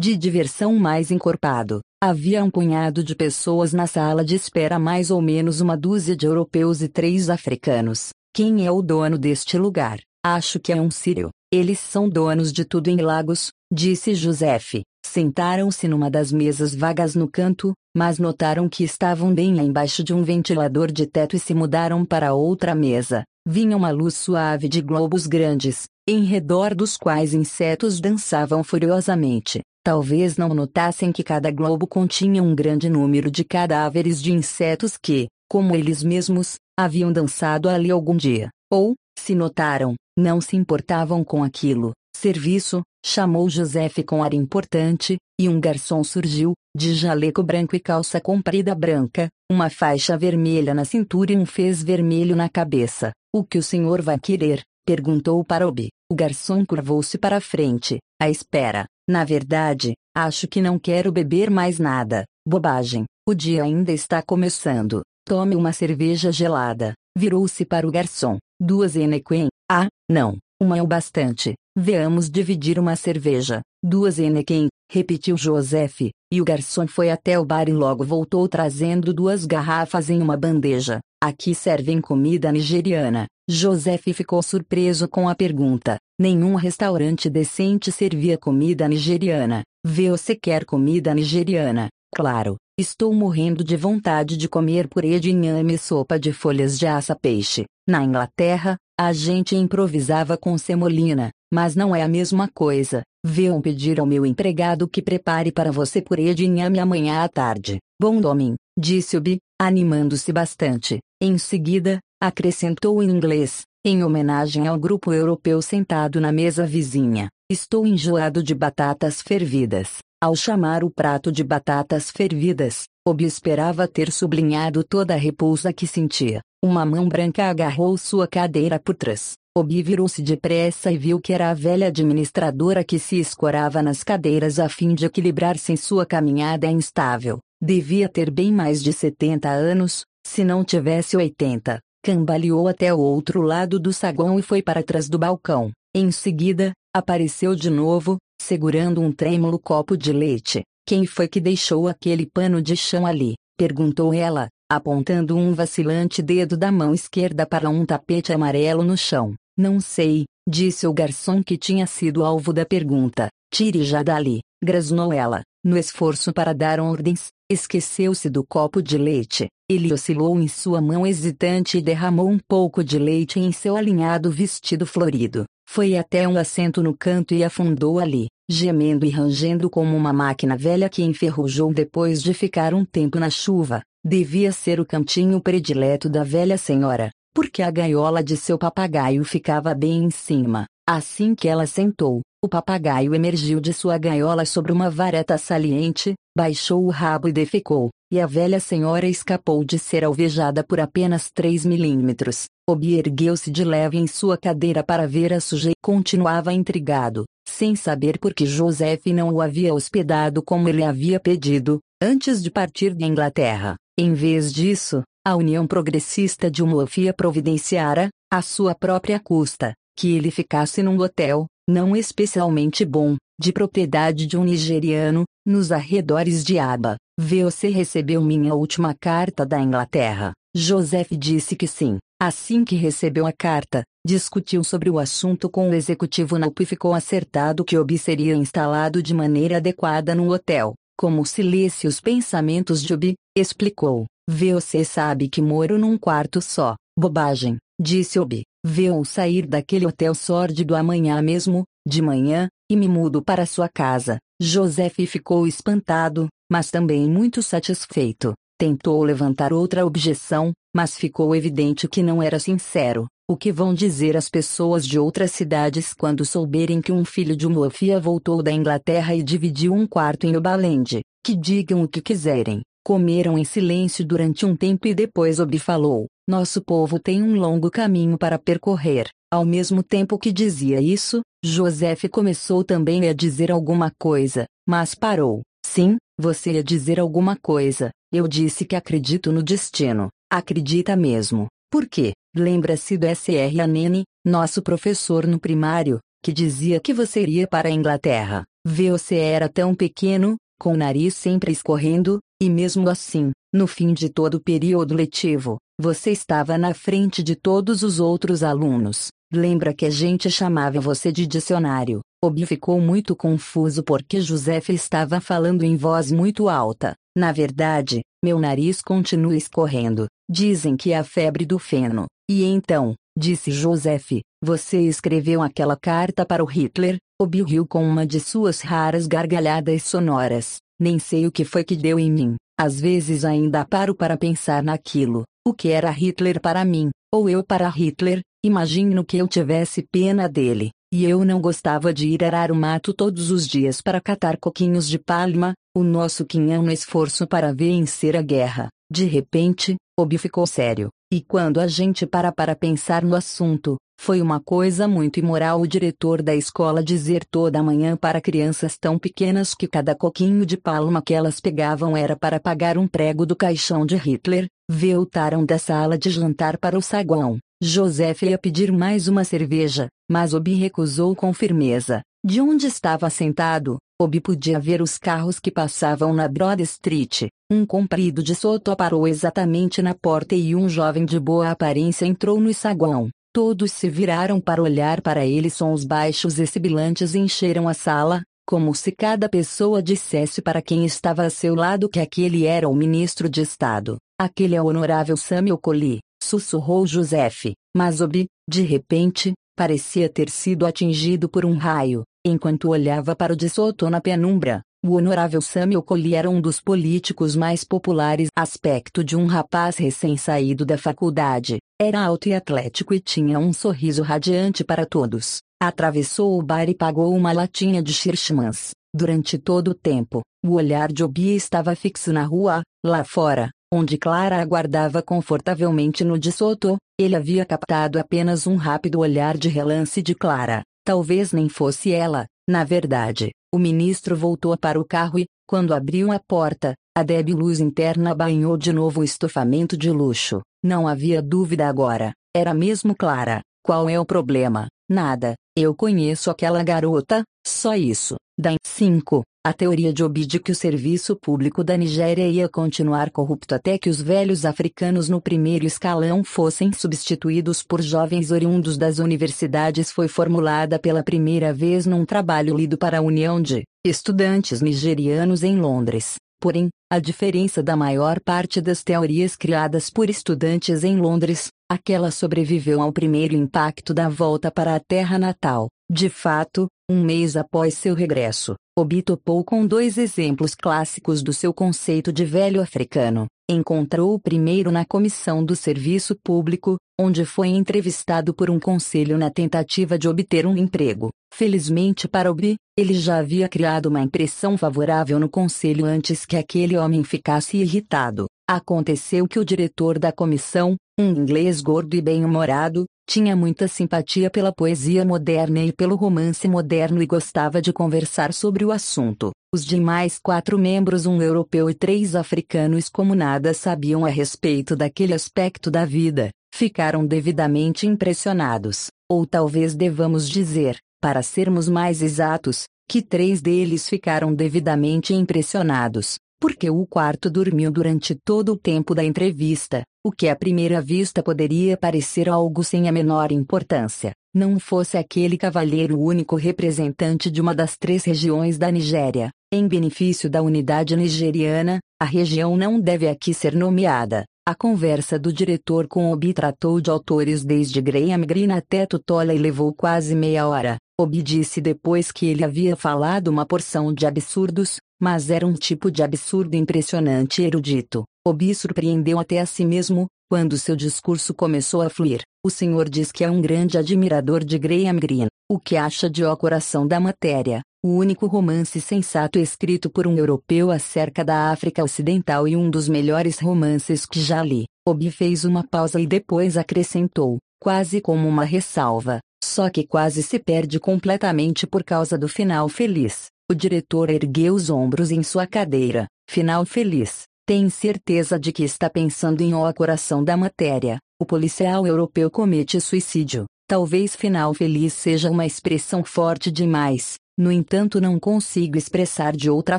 De diversão mais encorpado, havia um punhado de pessoas na sala de espera, mais ou menos uma dúzia de europeus e três africanos. Quem é o dono deste lugar? Acho que é um sírio. Eles são donos de tudo em Lagos, disse Joseph. Sentaram-se numa das mesas vagas no canto, mas notaram que estavam bem embaixo de um ventilador de teto e se mudaram para outra mesa. Vinha uma luz suave de globos grandes, em redor dos quais insetos dançavam furiosamente. Talvez não notassem que cada globo continha um grande número de cadáveres de insetos que, como eles mesmos, haviam dançado ali algum dia. Ou, se notaram, não se importavam com aquilo. Serviço, chamou Joseph com ar importante, e um garçom surgiu, de jaleco branco e calça comprida branca, uma faixa vermelha na cintura e um fez vermelho na cabeça. O que o senhor vai querer? perguntou para Obi. O garçom curvou-se para a frente, à espera. Na verdade, acho que não quero beber mais nada. Bobagem. O dia ainda está começando. Tome uma cerveja gelada. Virou-se para o garçom. Duas Enequem. Ah, não. Uma é o bastante. Veamos dividir uma cerveja. Duas Enequem, repetiu Joseph, e o garçom foi até o bar e logo voltou trazendo duas garrafas em uma bandeja. Aqui servem comida nigeriana. Joseph ficou surpreso com a pergunta. Nenhum restaurante decente servia comida nigeriana. Você quer comida nigeriana? Claro. Estou morrendo de vontade de comer purê de inhame e sopa de folhas de aça-peixe. Na Inglaterra, a gente improvisava com semolina, mas não é a mesma coisa. Vão pedir ao meu empregado que prepare para você purê de inhame amanhã à tarde. Bom doming, disse o Bi, animando-se bastante. Em seguida, acrescentou em inglês, em homenagem ao grupo europeu sentado na mesa vizinha. Estou enjoado de batatas fervidas. Ao chamar o prato de batatas fervidas, Obi esperava ter sublinhado toda a repulsa que sentia. Uma mão branca agarrou sua cadeira por trás. Obi virou-se depressa e viu que era a velha administradora que se escorava nas cadeiras a fim de equilibrar-se em sua caminhada instável. Devia ter bem mais de 70 anos, se não tivesse 80. Cambaleou até o outro lado do saguão e foi para trás do balcão. Em seguida, apareceu de novo, segurando um trêmulo copo de leite. Quem foi que deixou aquele pano de chão ali? perguntou ela, apontando um vacilante dedo da mão esquerda para um tapete amarelo no chão. Não sei, disse o garçom que tinha sido alvo da pergunta. Tire já dali, grasnou ela. No esforço para dar ordens, esqueceu-se do copo de leite. Ele oscilou em sua mão hesitante e derramou um pouco de leite em seu alinhado vestido florido. Foi até um assento no canto e afundou ali, gemendo e rangendo como uma máquina velha que enferrujou depois de ficar um tempo na chuva. Devia ser o cantinho predileto da velha senhora, porque a gaiola de seu papagaio ficava bem em cima. Assim que ela sentou, o papagaio emergiu de sua gaiola sobre uma vareta saliente, baixou o rabo e defecou, e a velha senhora escapou de ser alvejada por apenas 3 milímetros. Obi ergueu-se de leve em sua cadeira para ver a sujeira e continuava intrigado, sem saber por que Joseph não o havia hospedado como ele havia pedido, antes de partir da Inglaterra. Em vez disso, a União Progressista de Umofia providenciara, à sua própria custa, que ele ficasse num hotel, não especialmente bom, de propriedade de um nigeriano, nos arredores de Aba. Você recebeu minha última carta da Inglaterra. Joseph disse que sim. Assim que recebeu a carta, discutiu sobre o assunto com o executivo NAP e ficou acertado que Obi seria instalado de maneira adequada no hotel. Como se lesse os pensamentos de Obi, explicou. Você sabe que moro num quarto só. Bobagem, disse Obi. Vou sair daquele hotel sórdido amanhã mesmo, de manhã, e me mudo para sua casa. Joseph ficou espantado, mas também muito satisfeito. Tentou levantar outra objeção, mas ficou evidente que não era sincero. O que vão dizer as pessoas de outras cidades quando souberem que um filho de Mofia voltou da Inglaterra e dividiu um quarto em Obaland? Que digam o que quiserem. Comeram em silêncio durante um tempo e depois Obi falou: Nosso povo tem um longo caminho para percorrer. Ao mesmo tempo que dizia isso, Joseph começou também a dizer alguma coisa, mas parou. Sim, você ia dizer alguma coisa. Eu disse que acredito no destino. Acredita mesmo. Por quê? Lembra-se do S.R. Anene, nosso professor no primário, que dizia que você iria para a Inglaterra. Você era tão pequeno, com o nariz sempre escorrendo, e mesmo assim, no fim de todo o período letivo, você estava na frente de todos os outros alunos. Lembra que a gente chamava você de dicionário? Obi ficou muito confuso porque Joseph estava falando em voz muito alta. Na verdade, meu nariz continua escorrendo. Dizem que é a febre do feno. E então, disse Joseph, você escreveu aquela carta para o Hitler? Obi riu com uma de suas raras gargalhadas sonoras. Nem sei o que foi que deu em mim. Às vezes ainda paro para pensar naquilo. O que era Hitler para mim, ou eu para Hitler, imagino que eu tivesse pena dele. E eu não gostava de ir arar o mato todos os dias para catar coquinhos de palma, o nosso quinhão no esforço para vencer a guerra. De repente, Obi ficou sério. E quando a gente para para pensar no assunto, foi uma coisa muito imoral o diretor da escola dizer toda manhã para crianças tão pequenas que cada coquinho de palma que elas pegavam era para pagar um prego do caixão de Hitler. Voltaram da sala de jantar para o saguão. Joseph ia pedir mais uma cerveja, mas Obi recusou com firmeza. De onde estava sentado, Obi podia ver os carros que passavam na Broad Street. Um comprido de soto parou exatamente na porta e um jovem de boa aparência entrou no saguão. Todos se viraram para olhar para ele. Sons baixos e sibilantes encheram a sala, como se cada pessoa dissesse para quem estava a seu lado que aquele era o ministro de Estado. Aquele é o honorável Samuel Collie, sussurrou Joseph, mas Obi, de repente, parecia ter sido atingido por um raio, enquanto olhava para o de Soto na penumbra. O honorável Samuel Collie era um dos políticos mais populares. Aspecto de um rapaz recém-saído da faculdade. Era alto e atlético e tinha um sorriso radiante para todos. Atravessou o bar e pagou uma latinha de Schirschmans. Durante todo o tempo, o olhar de Obi estava fixo na rua, lá fora, onde Clara aguardava confortavelmente no de Soto. Ele havia captado apenas um rápido olhar de relance de Clara. Talvez nem fosse ela, na verdade. O ministro voltou para o carro e, quando abriu a porta, a débil luz interna banhou de novo o estofamento de luxo. Não havia dúvida agora. Era mesmo Clara. Qual é o problema? Nada. Eu conheço aquela garota, só isso. Da 5. A teoria de Obi que o serviço público da Nigéria ia continuar corrupto até que os velhos africanos no primeiro escalão fossem substituídos por jovens oriundos das universidades foi formulada pela primeira vez num trabalho lido para a União de Estudantes Nigerianos em Londres. Porém, a diferença da maior parte das teorias criadas por estudantes em Londres, aquela sobreviveu ao primeiro impacto da volta para a terra natal. De fato, um mês após seu regresso, Obi topou com dois exemplos clássicos do seu conceito de velho africano. Encontrou o primeiro na Comissão do Serviço Público, onde foi entrevistado por um conselho na tentativa de obter um emprego. Felizmente para Obi, ele já havia criado uma impressão favorável no conselho antes que aquele homem ficasse irritado. Aconteceu que o diretor da comissão, um inglês gordo e bem-humorado, tinha muita simpatia pela poesia moderna e pelo romance moderno e gostava de conversar sobre o assunto. Os demais quatro membros, um europeu e três africanos, como nada sabiam a respeito daquele aspecto da vida, ficaram devidamente impressionados. Ou talvez devamos dizer, para sermos mais exatos, que três deles ficaram devidamente impressionados, porque o quarto dormiu durante todo o tempo da entrevista, o que à primeira vista poderia parecer algo sem a menor importância, não fosse aquele cavalheiro o único representante de uma das três regiões da Nigéria. Em benefício da unidade nigeriana, a região não deve aqui ser nomeada. A conversa do diretor com Obi tratou de autores desde Graham Greene até Tutola e levou quase meia hora. Obi disse depois que ele havia falado uma porção de absurdos, mas era um tipo de absurdo impressionante e erudito. Obi surpreendeu até a si mesmo, quando seu discurso começou a fluir. O senhor diz que é um grande admirador de Graham Greene. O que acha de O Coração da Matéria, o único romance sensato escrito por um europeu acerca da África Ocidental e um dos melhores romances que já li. Obi fez uma pausa e depois acrescentou, quase como uma ressalva, só que quase se perde completamente por causa do final feliz. O diretor ergueu os ombros em sua cadeira. Final feliz. Tem certeza de que está pensando em O Coração da Matéria. O policial europeu comete suicídio. Talvez final feliz seja uma expressão forte demais, no entanto, não consigo expressar de outra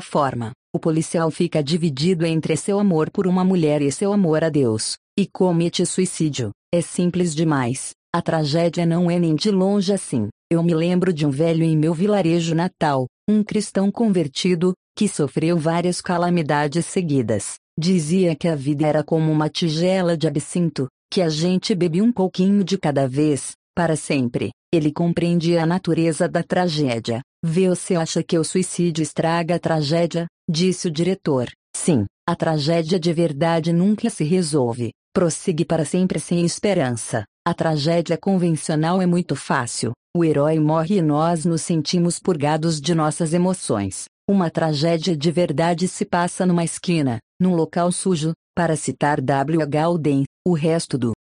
forma. O policial fica dividido entre seu amor por uma mulher e seu amor a Deus, e comete suicídio. É simples demais. A tragédia não é nem de longe assim. Eu me lembro de um velho em meu vilarejo natal, um cristão convertido, que sofreu várias calamidades seguidas. Dizia que a vida era como uma tigela de absinto, que a gente bebe um pouquinho de cada vez, para sempre. Ele compreendia a natureza da tragédia. Você acha que o suicídio estraga a tragédia? Disse o diretor. Sim, a tragédia de verdade nunca se resolve. Prossegue para sempre sem esperança. A tragédia convencional é muito fácil. O herói morre e nós nos sentimos purgados de nossas emoções. Uma tragédia de verdade se passa numa esquina, num local sujo, para citar W. H. Auden, o resto do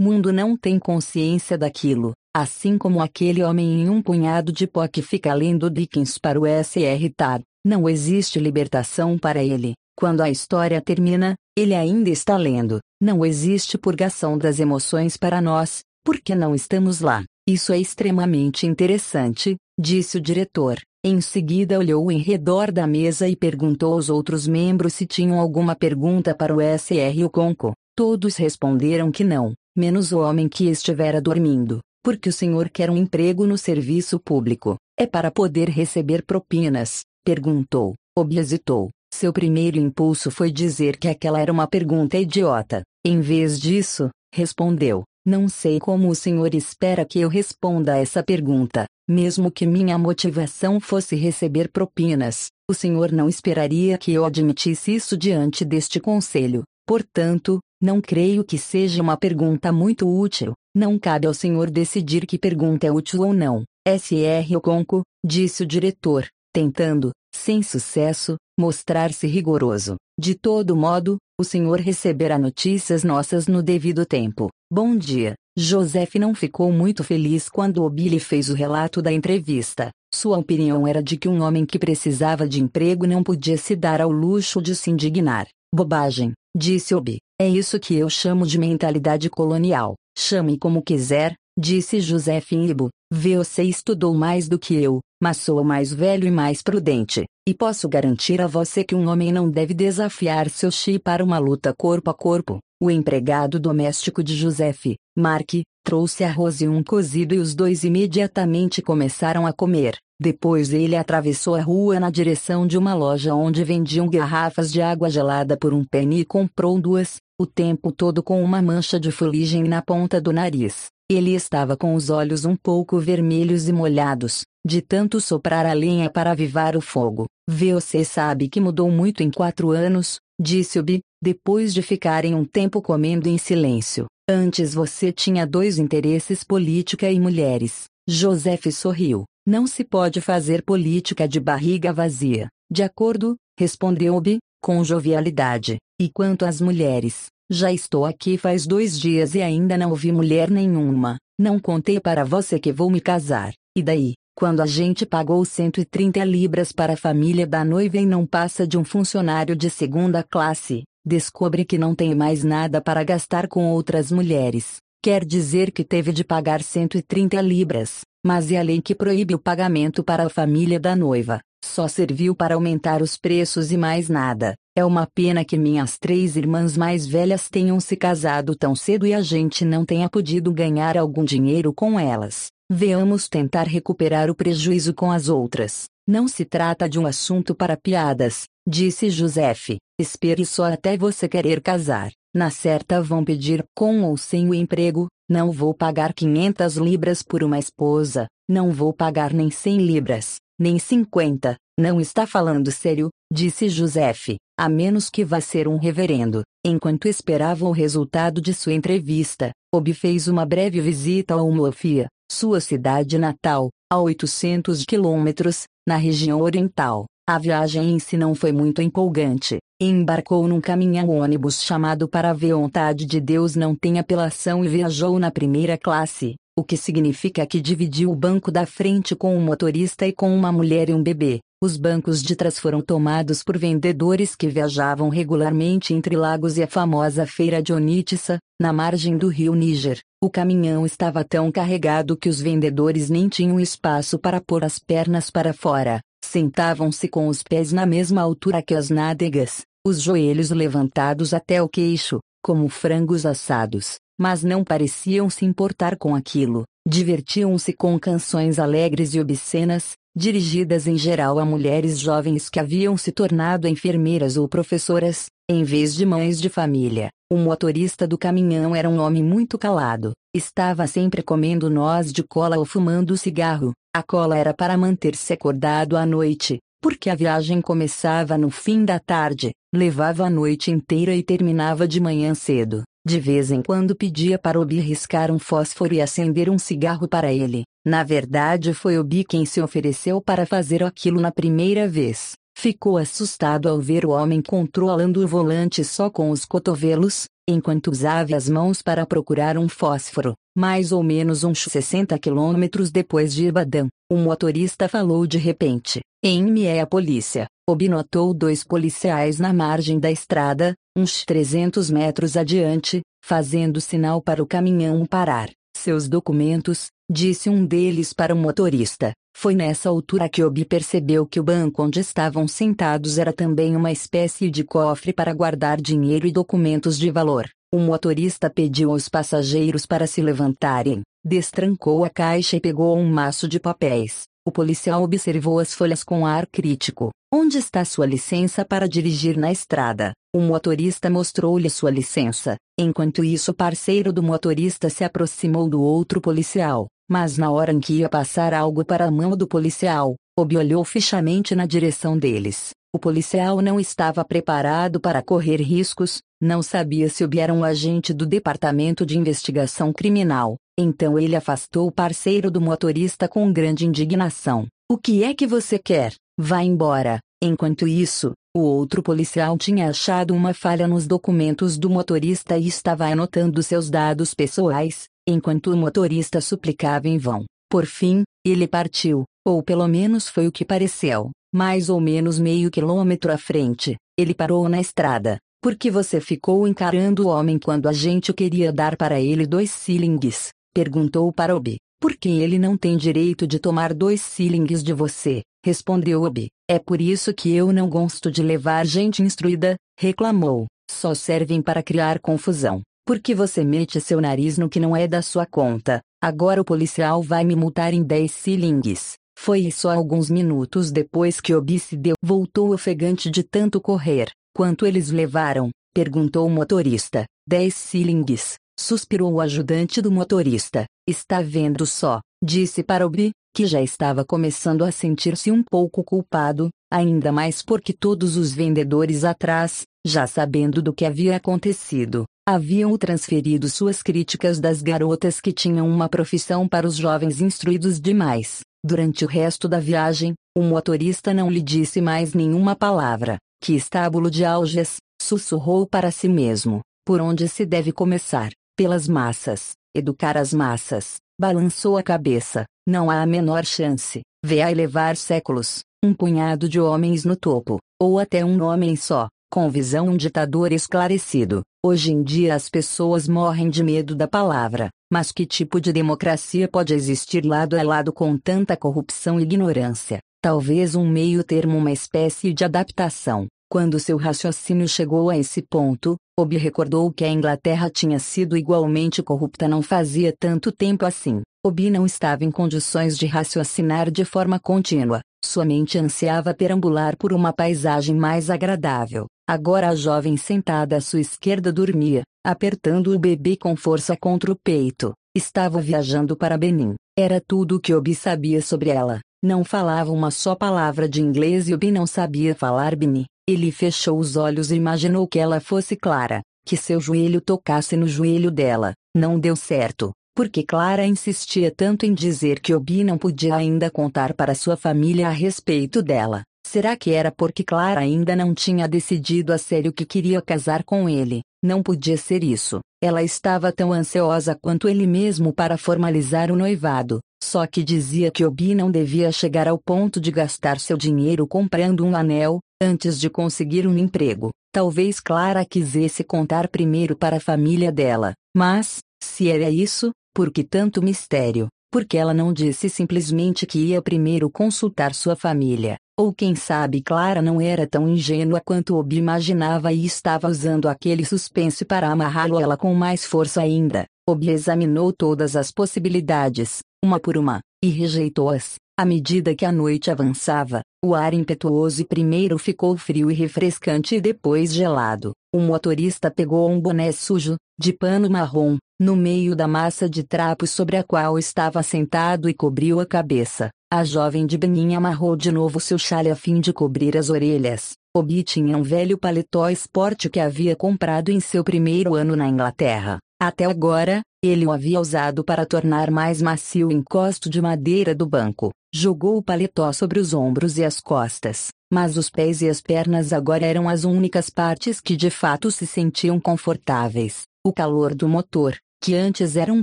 mundo não tem consciência daquilo, assim como aquele homem em um punhado de pó que fica lendo Dickens para o SR Tar. Não existe libertação para ele. Quando a história termina, ele ainda está lendo. Não existe purgação das emoções para nós, porque não estamos lá. Isso é extremamente interessante, disse o diretor. Em seguida olhou em redor da mesa e perguntou aos outros membros se tinham alguma pergunta para o SR Conco. Todos responderam que não. menos o homem que estivera dormindo, porque o senhor quer um emprego no serviço público. É para poder receber propinas? Perguntou. Obi hesitou. Seu primeiro impulso foi dizer que aquela era uma pergunta idiota. Em vez disso, respondeu: Não sei como o senhor espera que eu responda a essa pergunta. Mesmo que minha motivação fosse receber propinas, o senhor não esperaria que eu admitisse isso diante deste conselho. Portanto, não creio que seja uma pergunta muito útil. Não cabe ao senhor decidir que pergunta é útil ou não. SR Oconco, disse o diretor, tentando, sem sucesso, mostrar-se rigoroso. De todo modo, o senhor receberá notícias nossas no devido tempo. Bom dia. Joseph não ficou muito feliz quando o Billy fez o relato da entrevista. Sua opinião era de que um homem que precisava de emprego não podia se dar ao luxo de se indignar. Bobagem, disse Obi. É isso que eu chamo de mentalidade colonial. Chame como quiser, disse Joseph Ibo. Você estudou mais do que eu, mas sou mais velho e mais prudente, e posso garantir a você que um homem não deve desafiar seu chi para uma luta corpo a corpo. O empregado doméstico de Joseph, Mark, trouxe arroz e um cozido e os dois imediatamente começaram a comer. Depois ele atravessou a rua na direção de uma loja onde vendiam garrafas de água gelada por um penny e comprou duas, o tempo todo com uma mancha de fuligem na ponta do nariz. Ele estava com os olhos um pouco vermelhos e molhados, de tanto soprar a lenha para avivar o fogo. Você sabe que mudou muito em quatro anos, disse Obi, depois de ficarem um tempo comendo em silêncio. Antes você tinha dois interesses política e mulheres. Joseph sorriu. Não se pode fazer política de barriga vazia. De acordo, respondeu Obi, com jovialidade. E quanto às mulheres, já estou aqui faz dois dias e ainda não ouvi mulher nenhuma. Não contei para você que vou me casar. E daí, quando a gente pagou 130 libras para a família da noiva e não passa de um funcionário de segunda classe, descobre que não tem mais nada para gastar com outras mulheres. Quer dizer que teve de pagar 130 libras, mas e a lei que proíbe o pagamento para a família da noiva? Só serviu para aumentar os preços e mais nada. É uma pena que minhas três irmãs mais velhas tenham se casado tão cedo e a gente não tenha podido ganhar algum dinheiro com elas. Veamos tentar recuperar o prejuízo com as outras. Não se trata de um assunto para piadas, disse Joseph. Espere só até você querer casar. Na certa vão pedir com ou sem o emprego. Não vou pagar 500 libras por uma esposa. Não vou pagar nem 100 libras nem cinquenta. Não está falando sério, disse Joseph, a menos que vá ser um reverendo. Enquanto esperava o resultado de sua entrevista, Obi fez uma breve visita a Umlofia, sua cidade natal, a 800 quilômetros, na região oriental. A viagem em si não foi muito empolgante. Embarcou num caminhão-ônibus chamado Para a Vontade de Deus Não Tem Apelação e viajou na primeira classe o que significa que dividiu o banco da frente com um motorista e com uma mulher e um bebê. Os bancos de trás foram tomados por vendedores que viajavam regularmente entre Lagos e a famosa feira de Onitsha, na margem do rio Níger. O caminhão estava tão carregado que os vendedores nem tinham espaço para pôr as pernas para fora. Sentavam-se com os pés na mesma altura que as nádegas, os joelhos levantados até o queixo, como frangos assados mas não pareciam se importar com aquilo. Divertiam-se com canções alegres e obscenas, dirigidas em geral a mulheres jovens que haviam se tornado enfermeiras ou professoras, em vez de mães de família. O motorista do caminhão era um homem muito calado. Estava sempre comendo noz de cola ou fumando cigarro. A cola era para manter-se acordado à noite, porque a viagem começava no fim da tarde, levava a noite inteira e terminava de manhã cedo. De vez em quando pedia para Obi riscar um fósforo e acender um cigarro para ele. Na verdade, foi Obi quem se ofereceu para fazer aquilo na primeira vez. Ficou assustado ao ver o homem controlando o volante só com os cotovelos, enquanto usava as mãos para procurar um fósforo. Mais ou menos uns 60 quilômetros depois de Ibadan, o motorista falou de repente: Em é a polícia. Obi notou dois policiais na margem da estrada, uns 300 metros adiante, fazendo sinal para o caminhão parar. Seus documentos, disse um deles para o motorista. Foi nessa altura que Obi percebeu que o banco onde estavam sentados era também uma espécie de cofre para guardar dinheiro e documentos de valor. O motorista pediu aos passageiros para se levantarem, destrancou a caixa e pegou um maço de papéis. O policial observou as folhas com ar crítico. Onde está sua licença para dirigir na estrada? O motorista mostrou-lhe sua licença. Enquanto isso, o parceiro do motorista se aproximou do outro policial. Mas na hora em que ia passar algo para a mão do policial, Obi olhou fixamente na direção deles. O policial não estava preparado para correr riscos, não sabia se Obi era um agente do Departamento de Investigação Criminal. Então ele afastou o parceiro do motorista com grande indignação. O que é que você quer? Vá embora. Enquanto isso, o outro policial tinha achado uma falha nos documentos do motorista e estava anotando seus dados pessoais, enquanto o motorista suplicava em vão. Por fim, ele partiu, ou pelo menos foi o que pareceu, mais ou menos meio quilômetro à frente. Ele parou na estrada. Por que você ficou encarando o homem quando a gente queria dar para ele dois cilingues? Perguntou para Obi. Por que ele não tem direito de tomar dois cilingues de você? Respondeu Obi. É por isso que eu não gosto de levar gente instruída, reclamou. Só servem para criar confusão. Por que você mete seu nariz no que não é da sua conta? Agora o policial vai me multar em 10 cilingues. Foi só alguns minutos depois que Obi se deu. Voltou ofegante de tanto correr. Quanto eles levaram? Perguntou o motorista. 10 cilingues. Suspirou o ajudante do motorista. Está vendo só, disse para Obi, que já estava começando a sentir-se um pouco culpado, ainda mais porque todos os vendedores atrás, já sabendo do que havia acontecido, haviam transferido suas críticas das garotas que tinham uma profissão para os jovens instruídos demais. Durante o resto da viagem, o motorista não lhe disse mais nenhuma palavra. Que estábulo de alges, sussurrou para si mesmo. Por onde se deve começar? Pelas massas, educar as massas. Balançou a cabeça. Não há a menor chance. Vai levar séculos, um punhado de homens no topo, ou até um homem só, com visão um ditador esclarecido. Hoje em dia as pessoas morrem de medo da palavra, mas que tipo de democracia pode existir lado a lado com tanta corrupção e ignorância? Talvez um meio termo, uma espécie de adaptação. Quando seu raciocínio chegou a esse ponto, Obi recordou que a Inglaterra tinha sido igualmente corrupta não fazia tanto tempo assim. Obi não estava em condições de raciocinar de forma contínua. Sua mente ansiava perambular por uma paisagem mais agradável. Agora a jovem sentada à sua esquerda dormia, apertando o bebê com força contra o peito. Estava viajando para Benin. Era tudo o que Obi sabia sobre ela. Não falava uma só palavra de inglês e Obi não sabia falar Bini. Ele fechou os olhos e imaginou que ela fosse Clara, que seu joelho tocasse no joelho dela. Não deu certo, porque Clara insistia tanto em dizer que Obi não podia ainda contar para sua família a respeito dela. Será que era porque Clara ainda não tinha decidido a sério que queria casar com ele? Não podia ser isso. Ela estava tão ansiosa quanto ele mesmo para formalizar o noivado. Só que dizia que Obi não devia chegar ao ponto de gastar seu dinheiro comprando um anel, antes de conseguir um emprego. Talvez Clara quisesse contar primeiro para a família dela. Mas, se era isso, por que tanto mistério? Porque ela não disse simplesmente que ia primeiro consultar sua família. Ou quem sabe Clara não era tão ingênua quanto Obi imaginava e estava usando aquele suspense para amarrá-lo ela com mais força ainda. Obi examinou todas as possibilidades, uma por uma, e rejeitou-as. À medida que a noite avançava, o ar impetuoso primeiro ficou frio e refrescante e depois gelado. O motorista pegou um boné sujo, de pano marrom, no meio da massa de trapos sobre a qual estava sentado e cobriu a cabeça. A jovem de Benin amarrou de novo seu chale a fim de cobrir as orelhas. Obi tinha um velho paletó esporte que havia comprado em seu primeiro ano na Inglaterra. Até agora, ele o havia usado para tornar mais macio o encosto de madeira do banco. Jogou o paletó sobre os ombros e as costas, mas os pés e as pernas agora eram as únicas partes que de fato se sentiam confortáveis. O calor do motor, que antes era um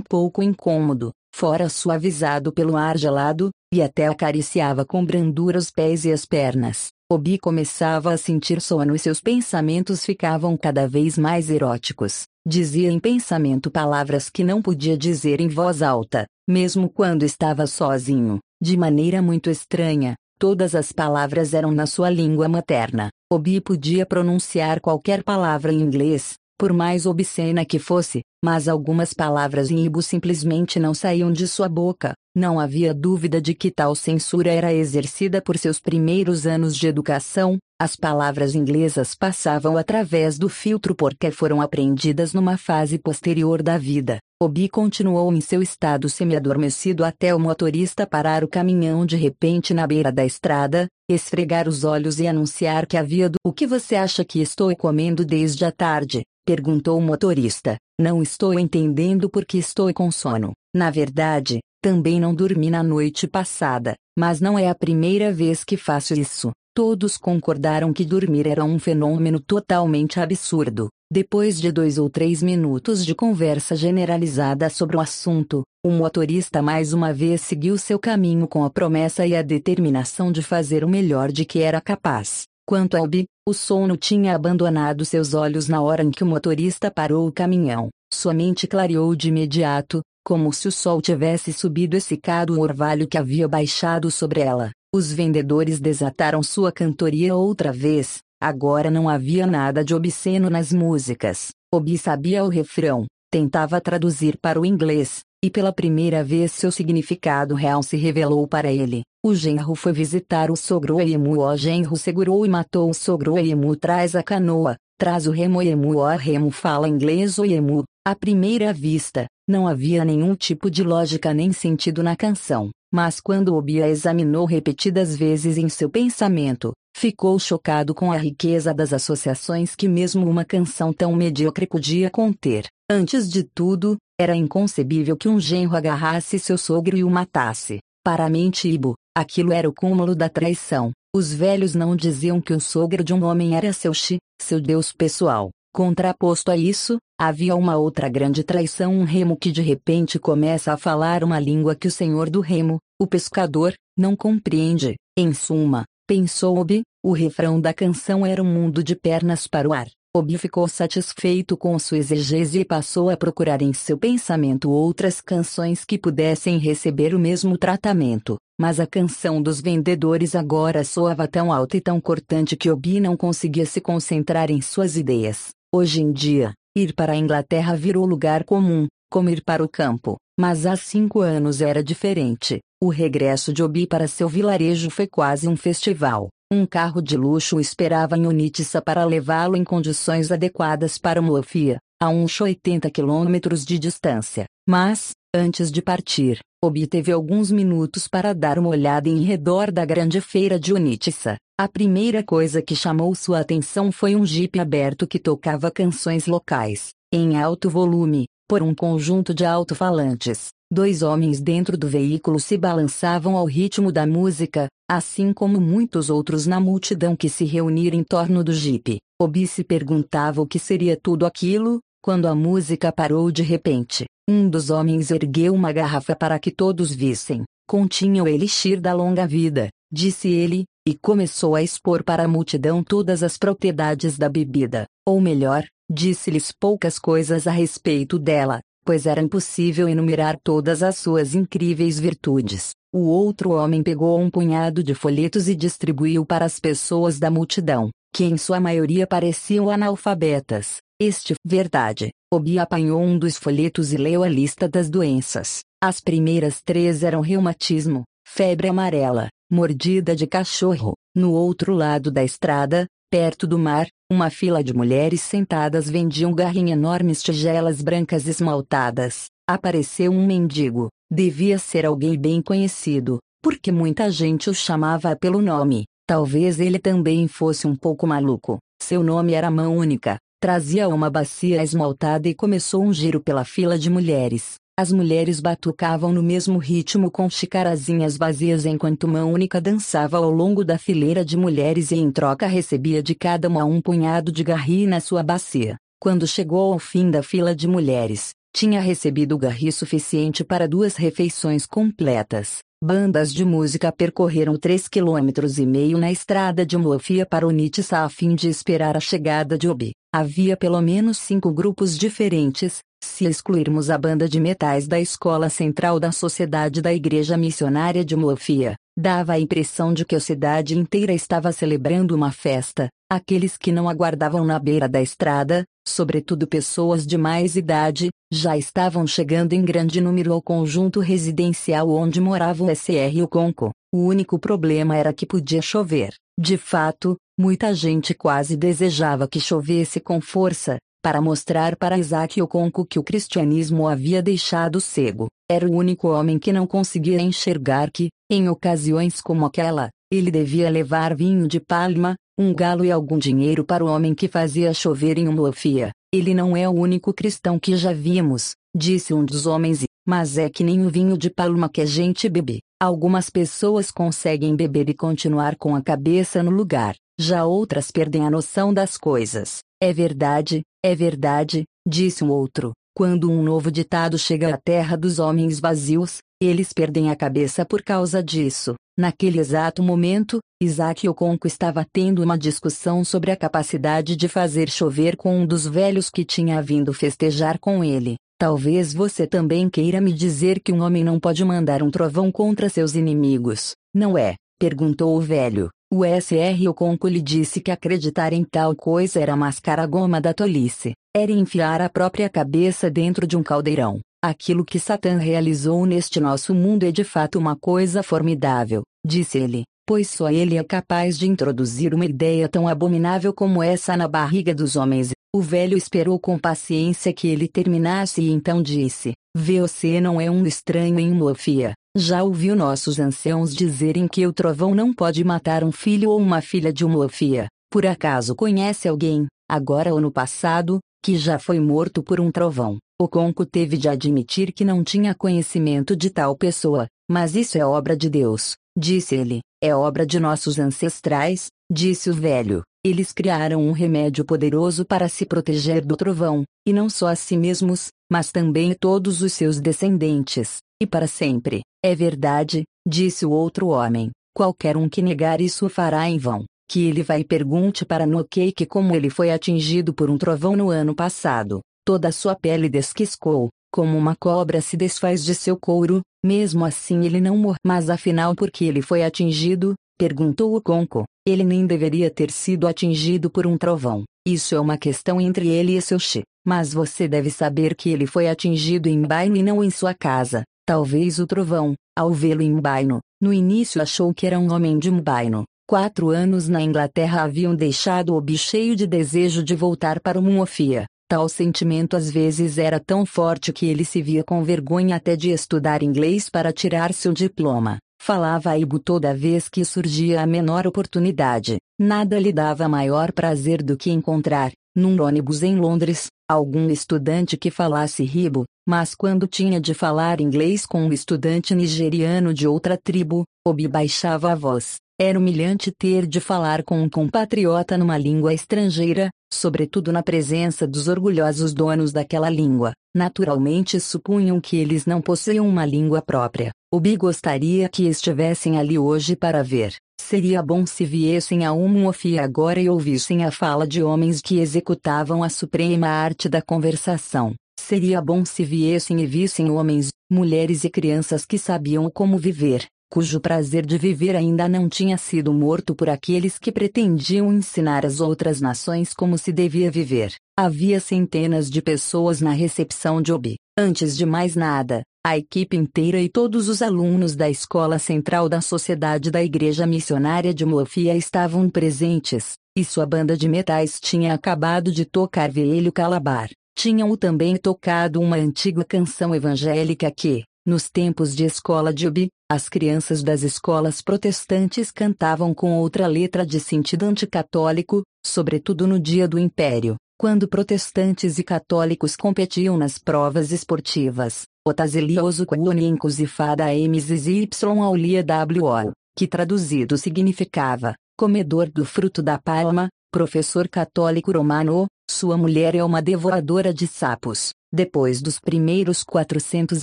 pouco incômodo, fora suavizado pelo ar gelado, e até acariciava com brandura os pés e as pernas. Obi começava a sentir sono e seus pensamentos ficavam cada vez mais eróticos. Dizia em pensamento palavras que não podia dizer em voz alta, mesmo quando estava sozinho. De maneira muito estranha, todas as palavras eram na sua língua materna. Obi podia pronunciar qualquer palavra em inglês, por mais obscena que fosse, mas algumas palavras em Ibo simplesmente não saíam de sua boca. Não havia dúvida de que tal censura era exercida por seus primeiros anos de educação, as palavras inglesas passavam através do filtro porque foram aprendidas numa fase posterior da vida. Obi continuou em seu estado semi-adormecido até o motorista parar o caminhão de repente na beira da estrada, esfregar os olhos e anunciar que havia do O que você acha que estou comendo desde a tarde? Perguntou o motorista. Não estou entendendo porque estou com sono. Na verdade, também não dormi na noite passada, mas não é a primeira vez que faço isso. Todos concordaram que dormir era um fenômeno totalmente absurdo. Depois de dois ou três minutos de conversa generalizada sobre o assunto, o motorista mais uma vez seguiu seu caminho com a promessa e a determinação de fazer o melhor de que era capaz. Quanto a Obi, o sono tinha abandonado seus olhos na hora em que o motorista parou o caminhão. Sua mente clareou de imediato, como se o sol tivesse subido e secado o orvalho que havia baixado sobre ela. Os vendedores desataram sua cantoria outra vez, agora não havia nada de obsceno nas músicas. Obi sabia o refrão, tentava traduzir para o inglês, e pela primeira vez seu significado real se revelou para ele. O genro foi visitar o sogro Emu. O genro segurou e matou o sogro Emu. Traz a canoa, traz o remo Emu. O remo fala inglês o Emu. À primeira vista, não havia nenhum tipo de lógica nem sentido na canção, mas quando Obi a examinou repetidas vezes em seu pensamento, ficou chocado com a riqueza das associações que mesmo uma canção tão medíocre podia conter. Antes de tudo, era inconcebível que um genro agarrasse seu sogro e o matasse. Para a mente Ibo, aquilo era o cúmulo da traição. Os velhos não diziam que o sogro de um homem era seu chi, seu deus pessoal. Contraposto a isso, havia uma outra grande traição um remo que de repente começa a falar uma língua que o senhor do remo, o pescador, não compreende. Em suma, pensou Obi, o refrão da canção era um mundo de pernas para o ar. Obi ficou satisfeito com sua exegese e passou a procurar em seu pensamento outras canções que pudessem receber o mesmo tratamento, mas a canção dos vendedores agora soava tão alta e tão cortante que Obi não conseguia se concentrar em suas ideias. Hoje em dia, ir para a Inglaterra virou lugar comum, como ir para o campo, mas há cinco anos era diferente. O regresso de Obi para seu vilarejo foi quase um festival. Um carro de luxo esperava em Unitissa para levá-lo em condições adequadas para Mofia, a uns 80 quilômetros de distância. Mas, antes de partir, obteve alguns minutos para dar uma olhada em redor da grande feira de Unitissa. A primeira coisa que chamou sua atenção foi um jipe aberto que tocava canções locais, em alto volume, por um conjunto de alto-falantes. Dois homens dentro do veículo se balançavam ao ritmo da música, assim como muitos outros na multidão que se reuniram em torno do jipe. Obi se perguntava o que seria tudo aquilo, quando a música parou de repente. Um dos homens ergueu uma garrafa para que todos vissem. Continha o elixir da longa vida, disse ele, e começou a expor para a multidão todas as propriedades da bebida. Ou melhor, disse-lhes poucas coisas a respeito dela, pois era impossível enumerar todas as suas incríveis virtudes. O outro homem pegou um punhado de folhetos e distribuiu para as pessoas da multidão, que em sua maioria pareciam analfabetas. Este, verdade, Obi apanhou um dos folhetos e leu a lista das doenças. As primeiras três eram reumatismo, febre amarela, mordida de cachorro. No outro lado da estrada, perto do mar, uma fila de mulheres sentadas vendiam garra em enormes tigelas brancas esmaltadas. Apareceu um mendigo. Devia ser alguém bem conhecido, porque muita gente o chamava pelo nome. Talvez ele também fosse um pouco maluco. Seu nome era Mão Única. Trazia uma bacia esmaltada e começou um giro pela fila de mulheres. As mulheres batucavam no mesmo ritmo com xicarazinhas vazias enquanto Mão Única dançava ao longo da fileira de mulheres e em troca recebia de cada uma um punhado de garri na sua bacia. Quando chegou ao fim da fila de mulheres, tinha recebido garri suficiente para duas refeições completas. Bandas de música percorreram 3 km na estrada de Mofia para Onitsa a fim de esperar a chegada de Obi. Havia pelo menos cinco grupos diferentes, se excluirmos a banda de metais da Escola Central da Sociedade da Igreja Missionária de Mofia, Dava a impressão de que a cidade inteira estava celebrando uma festa. Aqueles que não aguardavam na beira da estrada, sobretudo pessoas de mais idade, já estavam chegando em grande número ao conjunto residencial onde morava o SR Oconco. O único problema era que podia chover. De fato, muita gente quase desejava que chovesse com força, para mostrar para Isaac Oconco que o cristianismo o havia deixado cego. Era o único homem que não conseguia enxergar que, em ocasiões como aquela, ele devia levar vinho de palma, um galo e algum dinheiro para o homem que fazia chover em Umlofia. Ele não é o único cristão que já vimos, disse um dos homens, mas é que nem o vinho de palma que a gente bebe. Algumas pessoas conseguem beber e continuar com a cabeça no lugar, já outras perdem a noção das coisas. É verdade, é verdade, disse um outro. Quando um novo ditado chega à terra dos homens vazios, eles perdem a cabeça por causa disso. Naquele exato momento, Isaac Oconco estava tendo uma discussão sobre a capacidade de fazer chover com um dos velhos que tinha vindo festejar com ele. Talvez você também queira me dizer que um homem não pode mandar um trovão contra seus inimigos, não é? perguntou o velho. O SR Oconco lhe disse que acreditar em tal coisa era mascar a goma da tolice, era enfiar a própria cabeça dentro de um caldeirão. Aquilo que Satã realizou neste nosso mundo é de fato uma coisa formidável, disse ele, pois só ele é capaz de introduzir uma ideia tão abominável como essa na barriga dos homens. O velho esperou com paciência que ele terminasse e então disse: Você não é um estranho em Mofia. Já ouviu nossos anciãos dizerem que o trovão não pode matar um filho ou uma filha de uma ofia? Por acaso conhece alguém, agora ou no passado, que já foi morto por um trovão? O Conco teve de admitir que não tinha conhecimento de tal pessoa, mas isso é obra de Deus, disse ele. É obra de nossos ancestrais, disse o velho. Eles criaram um remédio poderoso para se proteger do trovão, e não só a si mesmos, mas também todos os seus descendentes, e para sempre. É verdade, disse o outro homem. Qualquer um que negar isso o fará em vão. Que ele vai e pergunte para Noqueike como ele foi atingido por um trovão no ano passado. Toda a sua pele desquiscou, como uma cobra se desfaz de seu couro, mesmo assim ele não morreu. Mas afinal por que ele foi atingido? Perguntou o Conco. Ele nem deveria ter sido atingido por um trovão. Isso é uma questão entre ele e seu chi. Mas você deve saber que ele foi atingido em Baino e não em sua casa. Talvez o trovão, ao vê-lo em Mbaino, no início achou que era um homem de Mbaino. Quatro anos na Inglaterra haviam deixado Obi cheio de desejo de voltar para o Muofia. Tal sentimento às vezes era tão forte que ele se via com vergonha até de estudar inglês para tirar seu diploma. Falava a Ibu toda vez que surgia a menor oportunidade. Nada lhe dava maior prazer do que encontrar, num ônibus em Londres, algum estudante que falasse ribo, mas quando tinha de falar inglês com um estudante nigeriano de outra tribo, Obi baixava a voz. Era humilhante ter de falar com um compatriota numa língua estrangeira, sobretudo na presença dos orgulhosos donos daquela língua. Naturalmente supunham que eles não possuíam uma língua própria. Obi gostaria que estivessem ali hoje para ver. Seria bom se viessem a Umuofia agora e ouvissem a fala de homens que executavam a suprema arte da conversação. Seria bom se viessem e vissem homens, mulheres e crianças que sabiam como viver, cujo prazer de viver ainda não tinha sido morto por aqueles que pretendiam ensinar as outras nações como se devia viver. Havia centenas de pessoas na recepção de Obi. Antes de mais nada, a equipe inteira e todos os alunos da Escola Central da Sociedade da Igreja Missionária de Mofia estavam presentes, e sua banda de metais tinha acabado de tocar Velho Calabar. Tinham também tocado uma antiga canção evangélica que, nos tempos de escola de Ubi, as crianças das escolas protestantes cantavam com outra letra de sentido anticatólico, sobretudo no dia do Império, quando protestantes e católicos competiam nas provas esportivas. Otazelioso Quonincos e Fada MZY Aulia WO, que traduzido significava, comedor do fruto da palma, professor católico romano, sua mulher é uma devoradora de sapos. Depois dos primeiros 400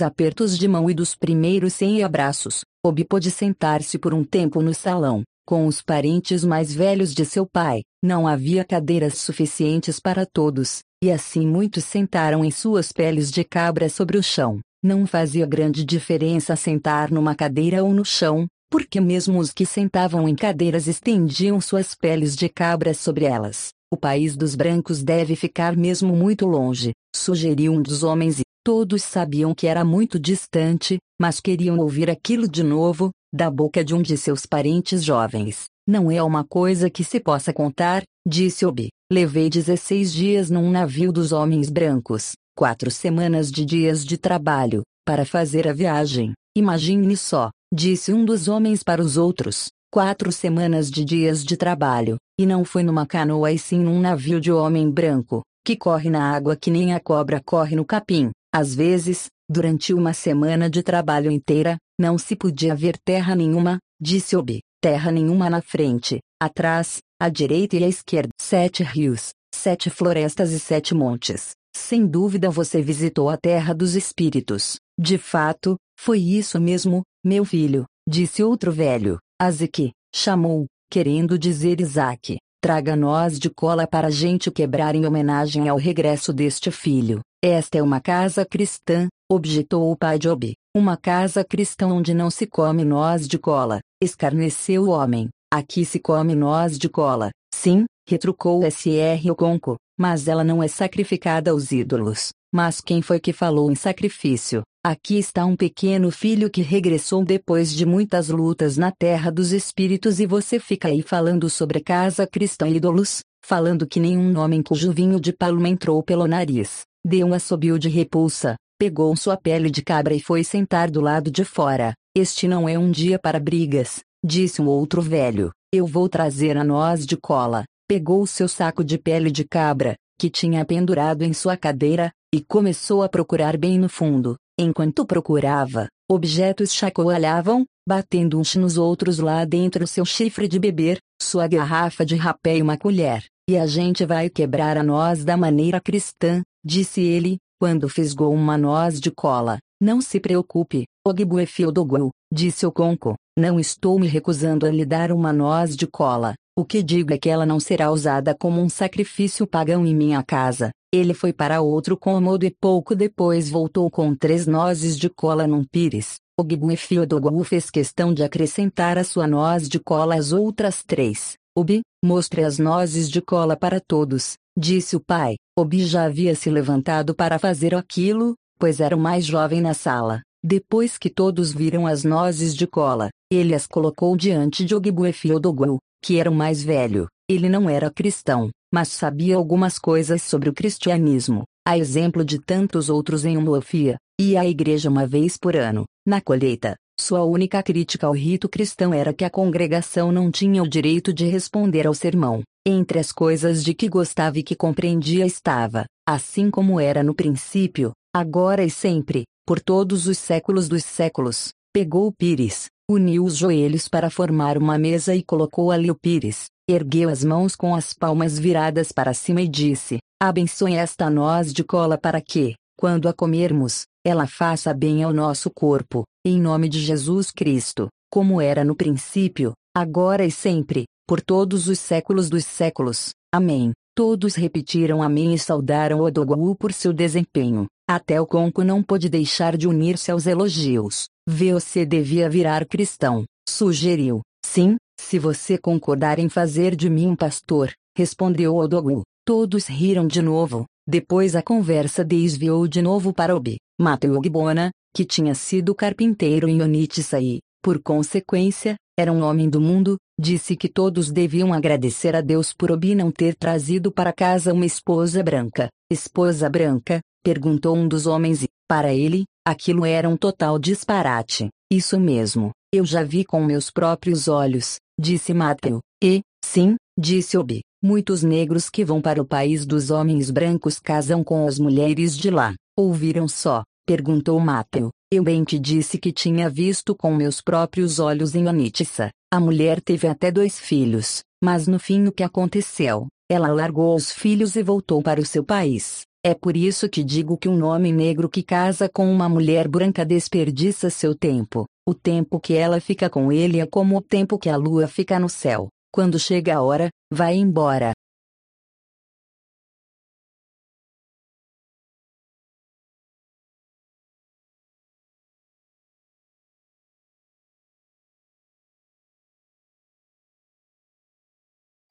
apertos de mão e dos primeiros 100 abraços, Obi pôde sentar-se por um tempo no salão, com os parentes mais velhos de seu pai. Não havia cadeiras suficientes para todos, e assim muitos sentaram em suas peles de cabra sobre o chão. Não fazia grande diferença sentar numa cadeira ou no chão, porque mesmo os que sentavam em cadeiras estendiam suas peles de cabra sobre elas. O país dos brancos deve ficar mesmo muito longe, sugeriu um dos homens e todos sabiam que era muito distante, mas queriam ouvir aquilo de novo, da boca de um de seus parentes jovens. Não é uma coisa que se possa contar, disse Obi. Levei 16 dias num navio dos homens brancos, quatro semanas de dias de trabalho, para fazer a viagem. Imagine só, disse um dos homens para os outros, quatro semanas de dias de trabalho, e não foi numa canoa e sim num navio de homem branco, que corre na água que nem a cobra corre no capim. Às vezes, durante uma semana de trabalho inteira, não se podia ver terra nenhuma, disse Obi. Terra nenhuma na frente, atrás, à direita e à esquerda. Sete rios, sete florestas e sete montes. Sem dúvida você visitou a terra dos espíritos. De fato, foi isso mesmo, meu filho, disse outro velho. Azeque, chamou, querendo dizer Isaac. Traga nós de cola para a gente quebrar em homenagem ao regresso deste filho. Esta é uma casa cristã, objetou o pai Obi. Uma casa cristã onde não se come noz de cola, escarneceu o homem. Aqui se come noz de cola. Sim, retrucou S.R. Oconco, mas ela não é sacrificada aos ídolos. Mas quem foi que falou em sacrifício? Aqui está um pequeno filho que regressou depois de muitas lutas na terra dos espíritos e você fica aí falando sobre casa cristã e ídolos, falando que nenhum homem cujo vinho de palma entrou pelo nariz, deu um assobio de repulsa, pegou sua pele de cabra e foi sentar do lado de fora. Este não é um dia para brigas, disse um outro velho. Eu vou trazer a noz de cola. Pegou seu saco de pele de cabra, que tinha pendurado em sua cadeira, e começou a procurar bem no fundo. Enquanto procurava, objetos chacoalhavam, batendo uns nos outros lá dentro seu chifre de beber, sua garrafa de rapé e uma colher. E a gente vai quebrar a noz da maneira cristã, disse ele, quando fisgou uma noz de cola. Não se preocupe, Ogbuefiodogu, disse o Conco, não estou me recusando a lhe dar uma noz de cola. O que digo é que ela não será usada como um sacrifício pagão em minha casa. Ele foi para outro cômodo e pouco depois voltou com três nozes de cola num pires. Ogbuefiodogu fez questão de acrescentar a sua noz de cola às outras três. Obi, mostre as nozes de cola para todos, disse o pai. Obi já havia se levantado para fazer aquilo, pois era o mais jovem na sala. Depois que todos viram as nozes de cola, ele as colocou diante de Ogbuefiodogu, que era o mais velho. Ele não era cristão, mas sabia algumas coisas sobre o cristianismo, a exemplo de tantos outros em Umuofia, ia à igreja uma vez por ano. Na colheita, sua única crítica ao rito cristão era que a congregação não tinha o direito de responder ao sermão. Entre as coisas de que gostava e que compreendia estava, assim como era no princípio, agora e sempre, por todos os séculos dos séculos, pegou o pires, uniu os joelhos para formar uma mesa e colocou ali o pires, ergueu as mãos com as palmas viradas para cima e disse: Abençoe esta noz de cola para que, quando a comermos, ela faça bem ao nosso corpo, em nome de Jesus Cristo, como era no princípio, agora e sempre, por todos os séculos dos séculos. Amém. Todos repetiram amém e saudaram Odogu por seu desempenho. Até o Conco não pôde deixar de unir-se aos elogios. Você devia virar cristão, sugeriu. Sim, se você concordar em fazer de mim um pastor, respondeu Odogu. Todos riram de novo. Depois a conversa desviou de novo para Obi. Mateu Ogbona, que tinha sido carpinteiro em Onitsa e, por consequência, era um homem do mundo, disse que todos deviam agradecer a Deus por Obi não ter trazido para casa uma esposa branca. Esposa branca? perguntou um dos homens e, para ele, aquilo era um total disparate. Isso mesmo, eu já vi com meus próprios olhos, disse Mateu. E, sim, disse Obi, muitos negros que vão para o país dos homens brancos casam com as mulheres de lá. Ouviram só? perguntou Mateu. Eu bem te disse que tinha visto com meus próprios olhos em Anitissa. A mulher teve até dois filhos, mas no fim o que aconteceu? Ela largou os filhos e voltou para o seu país. É por isso que digo que um homem negro que casa com uma mulher branca desperdiça seu tempo. O tempo que ela fica com ele é como o tempo que a lua fica no céu. Quando chega a hora, vai embora.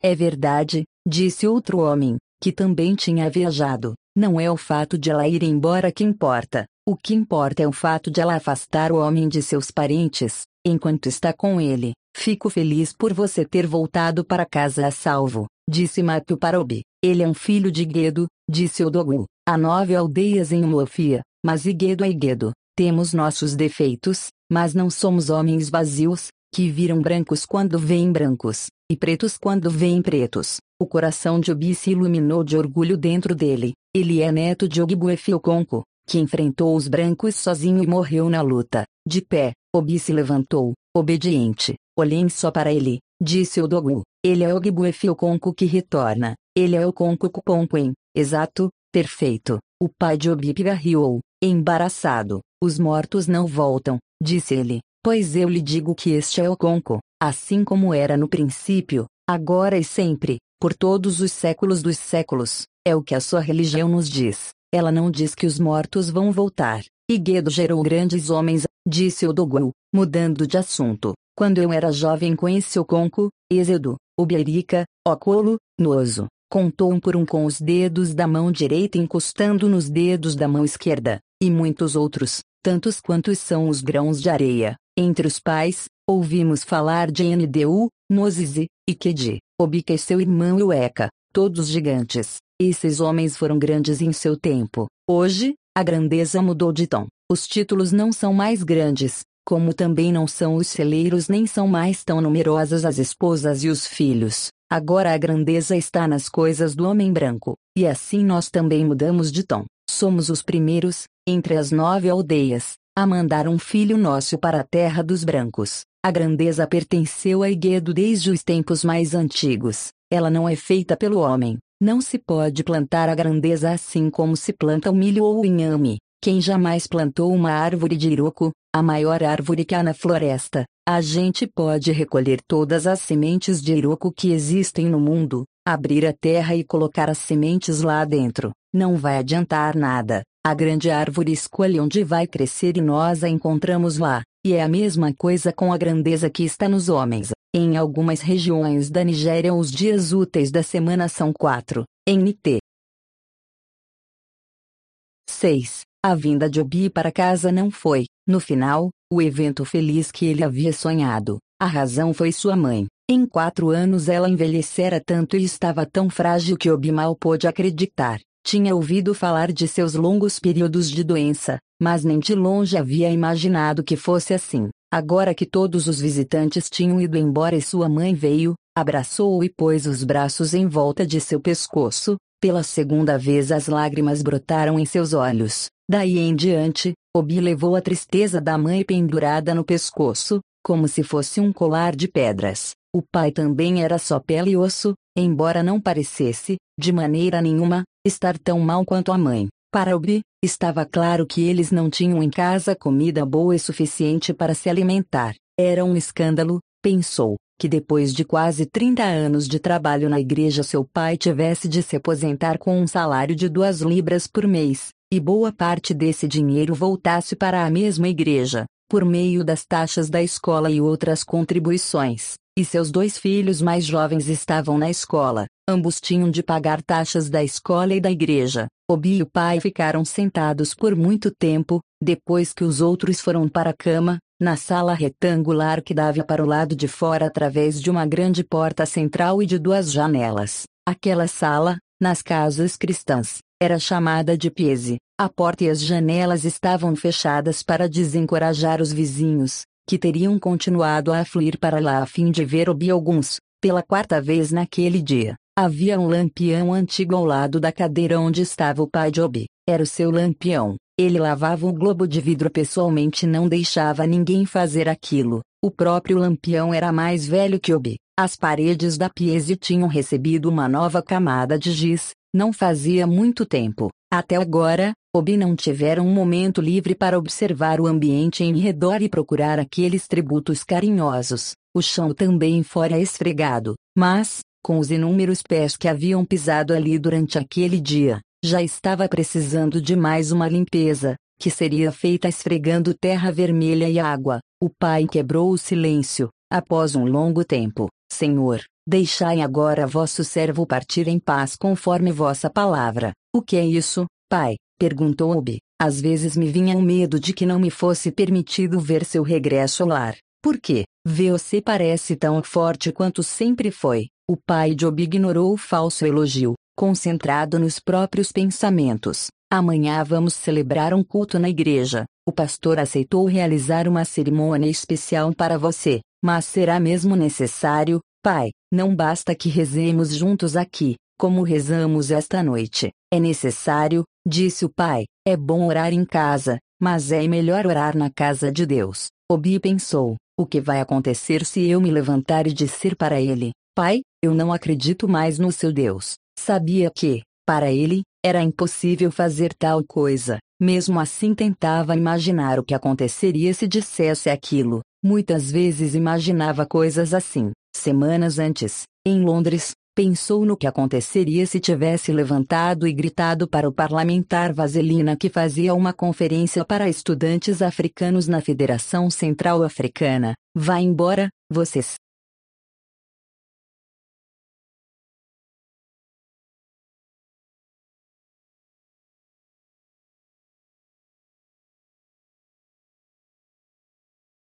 É verdade, disse outro homem, que também tinha viajado. Não é o fato de ela ir embora que importa. O que importa é o fato de ela afastar o homem de seus parentes, enquanto está com ele. Fico feliz por você ter voltado para casa a salvo, disse Matthew para Obi. Ele é um filho de Guedo, disse Odogu. Há nove aldeias em Umofia, mas Iguedo é Iguedo. Temos nossos defeitos, mas não somos homens vazios, que viram brancos quando veem brancos, e pretos quando veem pretos. O coração de Obi se iluminou de orgulho dentro dele. Ele é neto de Ogbuefioconco, que enfrentou os brancos sozinho e morreu na luta. De pé, Obi se levantou, obediente. Olhem só para ele, disse Odogu. Ele é Ogbuefioconco que retorna. Ele é o Conco Cuponquen. Exato, perfeito. O pai de Obi pigarreou, embaraçado. Os mortos não voltam, disse ele. Pois eu lhe digo que este é o Conco, assim como era no princípio, agora e sempre, por todos os séculos dos séculos, é o que a sua religião nos diz. Ela não diz que os mortos vão voltar. Iguedo gerou grandes homens, disse Odogu, mudando de assunto. Quando eu era jovem conheci o Conco, Êxodo, Uberica, Ocolo, Noso. Contou um por um com os dedos da mão direita encostando nos dedos da mão esquerda, e muitos outros, tantos quantos são os grãos de areia. Entre os pais, ouvimos falar de Ndu, Nozise, e Kedi, Obica e seu irmão Ueca, todos gigantes. Esses homens foram grandes em seu tempo. Hoje, a grandeza mudou de tom. Os títulos não são mais grandes, como também não são os celeiros nem são mais tão numerosas as esposas e os filhos. Agora a grandeza está nas coisas do homem branco, e assim nós também mudamos de tom. Somos os primeiros, entre as nove aldeias, a mandar um filho nosso para a terra dos brancos. A grandeza pertenceu a Iguedo desde os tempos mais antigos. Ela não é feita pelo homem. Não se pode plantar a grandeza assim como se planta o milho ou o inhame. Quem jamais plantou uma árvore de iroco, a maior árvore que há na floresta, a gente pode recolher todas as sementes de iroco que existem no mundo, abrir a terra e colocar as sementes lá dentro. Não vai adiantar nada. A grande árvore escolhe onde vai crescer e nós a encontramos lá. E é a mesma coisa com a grandeza que está nos homens. Em algumas regiões da Nigéria os dias úteis da semana são quatro. NT 6. A vinda de Obi para casa não foi, no final, o evento feliz que ele havia sonhado. A razão foi sua mãe. Em quatro anos ela envelhecera tanto e estava tão frágil que Obi mal pôde acreditar. Tinha ouvido falar de seus longos períodos de doença, mas nem de longe havia imaginado que fosse assim. Agora que todos os visitantes tinham ido embora e sua mãe veio, abraçou-o e pôs os braços em volta de seu pescoço, pela segunda vez as lágrimas brotaram em seus olhos. Daí em diante, Obi levou a tristeza da mãe pendurada no pescoço, como se fosse um colar de pedras. O pai também era só pele e osso, embora não parecesse, de maneira nenhuma, estar tão mal quanto a mãe. Para Obi, estava claro que eles não tinham em casa comida boa e suficiente para se alimentar. Era um escândalo, pensou, que depois de quase 30 anos de trabalho na igreja seu pai tivesse de se aposentar com um salário de duas libras por mês, e boa parte desse dinheiro voltasse para a mesma igreja, por meio das taxas da escola e outras contribuições e seus dois filhos mais jovens estavam na escola. Ambos tinham de pagar taxas da escola e da igreja. Obi e o pai ficaram sentados por muito tempo, depois que os outros foram para a cama, na sala retangular que dava para o lado de fora através de uma grande porta central e de duas janelas. Aquela sala, nas casas cristãs, era chamada de piese. A porta e as janelas estavam fechadas para desencorajar os vizinhos, que teriam continuado a afluir para lá a fim de ver Obi alguns, pela quarta vez naquele dia. Havia um lampião antigo ao lado da cadeira onde estava o pai de Obi. Era o seu lampião. Ele lavava o globo de vidro pessoalmente e não deixava ninguém fazer aquilo. O próprio lampião era mais velho que Obi. As paredes da piese tinham recebido uma nova camada de giz, não fazia muito tempo. Até agora, Obi não tivera um momento livre para observar o ambiente em redor e procurar aqueles tributos carinhosos. O chão também fora esfregado, mas, com os inúmeros pés que haviam pisado ali durante aquele dia, já estava precisando de mais uma limpeza, que seria feita esfregando terra vermelha e água. O pai quebrou o silêncio, após um longo tempo. Senhor, deixai agora vosso servo partir em paz conforme vossa palavra. O que é isso, pai? Perguntou Obi. Às vezes me vinha o medo de que não me fosse permitido ver seu regresso ao lar. Por quê? Você parece tão forte quanto sempre foi. O pai de Obi ignorou o falso elogio, concentrado nos próprios pensamentos. Amanhã vamos celebrar um culto na igreja. O pastor aceitou realizar uma cerimônia especial para você, mas será mesmo necessário, pai? Não basta que rezemos juntos aqui, como rezamos esta noite. É necessário, disse o pai. É bom orar em casa, mas é melhor orar na casa de Deus. Obi pensou: o que vai acontecer se eu me levantar e disser para ele: Pai, eu não acredito mais no seu Deus? Sabia que, para ele, era impossível fazer tal coisa. Mesmo assim, tentava imaginar o que aconteceria se dissesse aquilo. Muitas vezes imaginava coisas assim. Semanas antes, em Londres, pensou no que aconteceria se tivesse levantado e gritado para o parlamentar Vaselina que fazia uma conferência para estudantes africanos na Federação Central Africana: Vá embora, vocês.